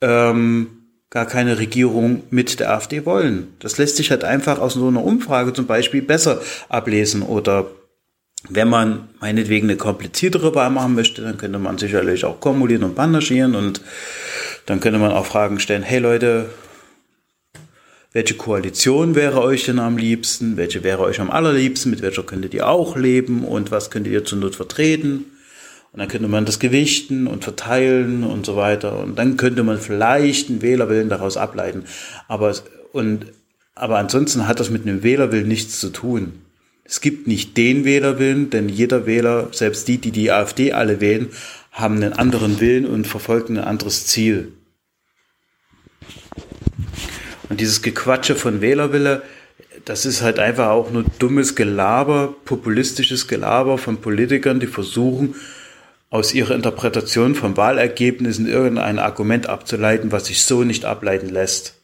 ähm, gar keine Regierung mit der AfD wollen. Das lässt sich halt einfach aus so einer Umfrage zum Beispiel besser ablesen oder wenn man meinetwegen eine kompliziertere Wahl machen möchte, dann könnte man sicherlich auch kumulieren und panaschieren und dann könnte man auch Fragen stellen, hey Leute, welche Koalition wäre euch denn am liebsten? Welche wäre euch am allerliebsten? Mit welcher könntet ihr auch leben? Und was könntet ihr zur Not vertreten? Und dann könnte man das gewichten und verteilen und so weiter. Und dann könnte man vielleicht einen Wählerwillen daraus ableiten. Aber, und, aber ansonsten hat das mit einem Wählerwillen nichts zu tun. Es gibt nicht den Wählerwillen, denn jeder Wähler, selbst die, die die AfD alle wählen, haben einen anderen Willen und verfolgen ein anderes Ziel. Und dieses Gequatsche von Wählerwille, das ist halt einfach auch nur dummes Gelaber, populistisches Gelaber von Politikern, die versuchen, aus ihrer Interpretation von Wahlergebnissen irgendein Argument abzuleiten, was sich so nicht ableiten lässt.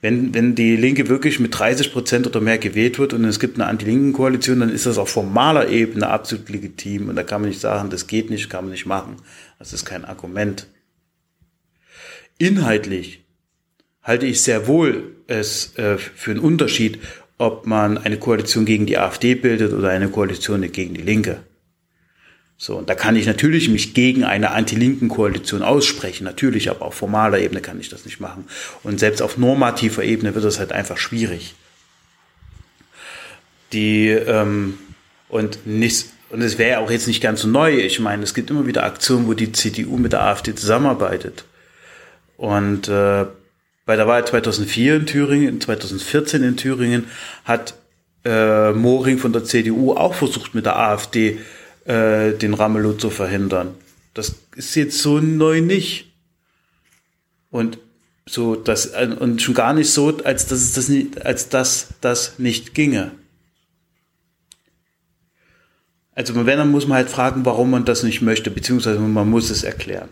Wenn, wenn die Linke wirklich mit 30 Prozent oder mehr gewählt wird und es gibt eine Anti-Linken-Koalition, dann ist das auf formaler Ebene absolut legitim. Und da kann man nicht sagen, das geht nicht, kann man nicht machen. Das ist kein Argument. Inhaltlich halte ich sehr wohl es äh, für einen Unterschied, ob man eine Koalition gegen die AfD bildet oder eine Koalition gegen die Linke. So, und da kann ich natürlich mich gegen eine anti-linken Koalition aussprechen, natürlich, aber auf formaler Ebene kann ich das nicht machen. Und selbst auf normativer Ebene wird das halt einfach schwierig. Die, ähm, und nicht, und es wäre auch jetzt nicht ganz so neu. Ich meine, es gibt immer wieder Aktionen, wo die CDU mit der AfD zusammenarbeitet. Und äh, bei der Wahl 2004 in Thüringen, 2014 in Thüringen hat äh, Moring von der CDU auch versucht, mit der AfD äh, den Ramelow zu verhindern. Das ist jetzt so neu nicht. Und so das und schon gar nicht so, als dass es das nicht, als dass das nicht ginge. Also wenn, dann muss man halt fragen, warum man das nicht möchte, beziehungsweise man muss es erklären.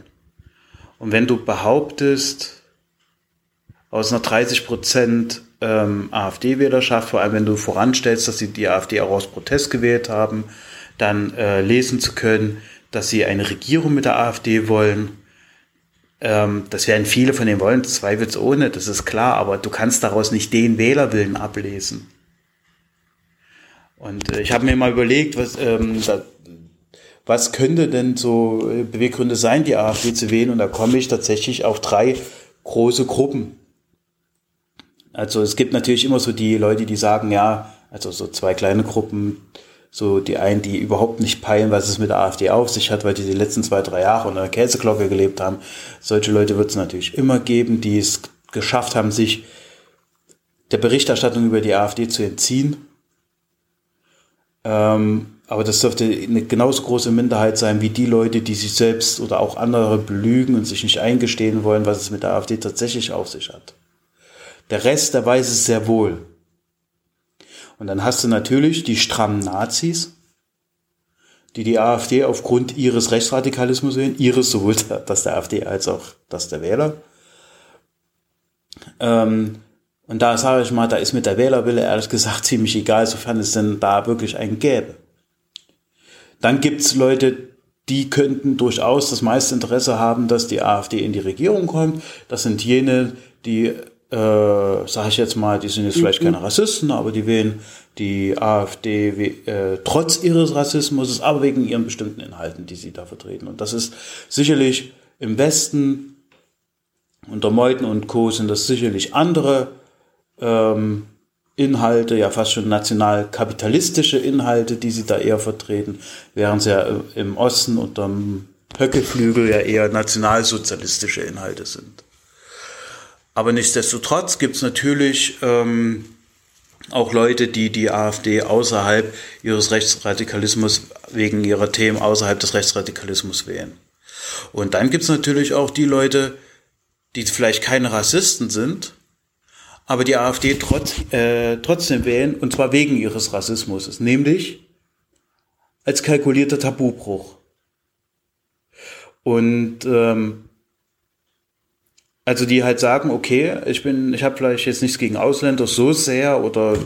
Und wenn du behauptest, aus einer 30 Prozent ähm, AfD-Wählerschaft, vor allem wenn du voranstellst, dass sie die AfD auch aus Protest gewählt haben, dann äh, lesen zu können, dass sie eine Regierung mit der AfD wollen. Ähm, das werden viele von denen wollen, zweifelsohne, das ist klar, aber du kannst daraus nicht den Wählerwillen ablesen. Und äh, ich habe mir mal überlegt, was, ähm, da, was könnte denn so äh, Beweggründe sein, die AfD zu wählen? Und da komme ich tatsächlich auf drei große Gruppen. Also es gibt natürlich immer so die Leute, die sagen, ja, also so zwei kleine Gruppen, so die einen, die überhaupt nicht peilen, was es mit der AfD auf sich hat, weil die die letzten zwei, drei Jahre unter der Käseglocke gelebt haben. Solche Leute wird es natürlich immer geben, die es geschafft haben, sich der Berichterstattung über die AfD zu entziehen. Ähm, aber das dürfte eine genauso große Minderheit sein wie die Leute, die sich selbst oder auch andere belügen und sich nicht eingestehen wollen, was es mit der AfD tatsächlich auf sich hat. Der Rest, der weiß es sehr wohl. Und dann hast du natürlich die strammen Nazis, die die AfD aufgrund ihres Rechtsradikalismus sehen, ihres sowohl das der AfD als auch das der Wähler. Ähm, und da sage ich mal, da ist mir der Wählerwille ehrlich gesagt ziemlich egal, sofern es denn da wirklich einen gäbe. Dann gibt's Leute, die könnten durchaus das meiste Interesse haben, dass die AfD in die Regierung kommt. Das sind jene, die, äh, sage ich jetzt mal, die sind jetzt vielleicht keine Rassisten, aber die wählen die AfD äh, trotz ihres Rassismus, aber wegen ihren bestimmten Inhalten, die sie da vertreten. Und das ist sicherlich im Westen unter Meuthen und Co. sind das sicherlich andere ähm, Inhalte, ja fast schon nationalkapitalistische Inhalte, die sie da eher vertreten, während sie ja im Osten unter dem Höckeflügel ja eher nationalsozialistische Inhalte sind. Aber nichtsdestotrotz gibt es natürlich ähm, auch Leute, die die AfD außerhalb ihres Rechtsradikalismus, wegen ihrer Themen außerhalb des Rechtsradikalismus wählen. Und dann gibt es natürlich auch die Leute, die vielleicht keine Rassisten sind, aber die AfD trotz, äh, trotzdem wählen, und zwar wegen ihres Rassismus, nämlich als kalkulierter Tabubruch. Und ähm, also die halt sagen, okay, ich bin, ich habe vielleicht jetzt nichts gegen Ausländer so sehr oder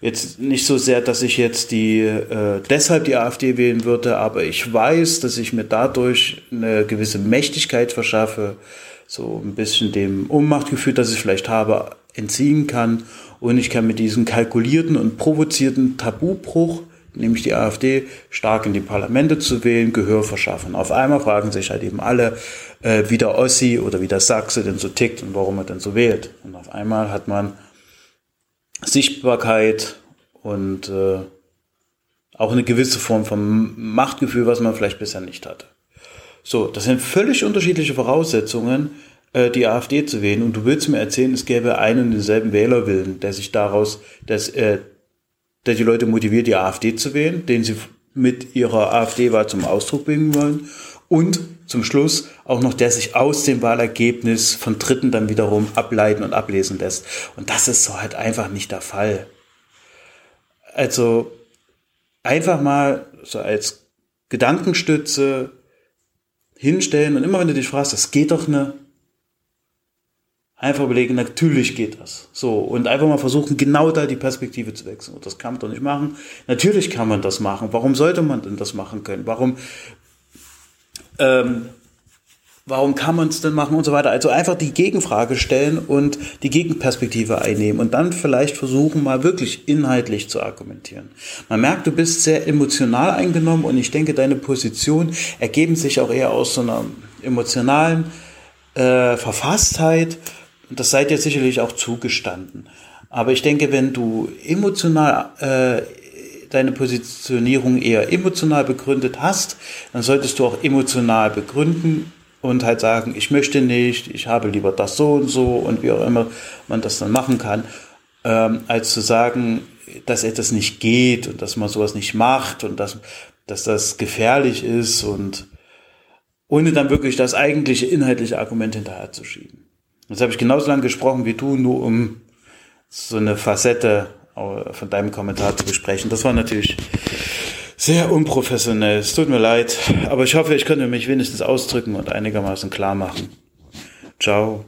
jetzt nicht so sehr, dass ich jetzt die äh, deshalb die AfD wählen würde, aber ich weiß, dass ich mir dadurch eine gewisse Mächtigkeit verschaffe, so ein bisschen dem Ohnmachtgefühl, das ich vielleicht habe, entziehen kann. Und ich kann mit diesem kalkulierten und provozierten Tabubruch nämlich die AfD, stark in die Parlamente zu wählen, Gehör verschaffen. Auf einmal fragen sich halt eben alle, äh, wie der Ossi oder wie der Sachse denn so tickt und warum er denn so wählt. Und auf einmal hat man Sichtbarkeit und äh, auch eine gewisse Form von Machtgefühl, was man vielleicht bisher nicht hatte. So, das sind völlig unterschiedliche Voraussetzungen, äh, die AfD zu wählen. Und du willst mir erzählen, es gäbe einen und denselben Wählerwillen, der sich daraus, der, äh, der die Leute motiviert, die AfD zu wählen, den sie mit ihrer AfD-Wahl zum Ausdruck bringen wollen. Und zum Schluss auch noch, der sich aus dem Wahlergebnis von Dritten dann wiederum ableiten und ablesen lässt. Und das ist so halt einfach nicht der Fall. Also einfach mal so als Gedankenstütze hinstellen und immer wenn du dich fragst, das geht doch ne, einfach überlegen, natürlich geht das. So, und einfach mal versuchen, genau da die Perspektive zu wechseln. Und das kann man doch nicht machen. Natürlich kann man das machen. Warum sollte man denn das machen können? Warum, ähm, warum kann man es denn machen und so weiter. Also einfach die Gegenfrage stellen und die Gegenperspektive einnehmen und dann vielleicht versuchen, mal wirklich inhaltlich zu argumentieren. Man merkt, du bist sehr emotional eingenommen und ich denke, deine Position ergeben sich auch eher aus so einer emotionalen äh, Verfasstheit das seid ihr sicherlich auch zugestanden. Aber ich denke, wenn du emotional äh, deine Positionierung eher emotional begründet hast, dann solltest du auch emotional begründen und halt sagen, ich möchte nicht, ich habe lieber das so und so und wie auch immer man das dann machen kann, ähm, als zu sagen, dass etwas nicht geht und dass man sowas nicht macht und dass, dass das gefährlich ist und ohne dann wirklich das eigentliche inhaltliche Argument hinterherzuschieben. Jetzt habe ich genauso lange gesprochen wie du, nur um so eine Facette von deinem Kommentar zu besprechen. Das war natürlich sehr unprofessionell. Es tut mir leid, aber ich hoffe, ich konnte mich wenigstens ausdrücken und einigermaßen klar machen. Ciao.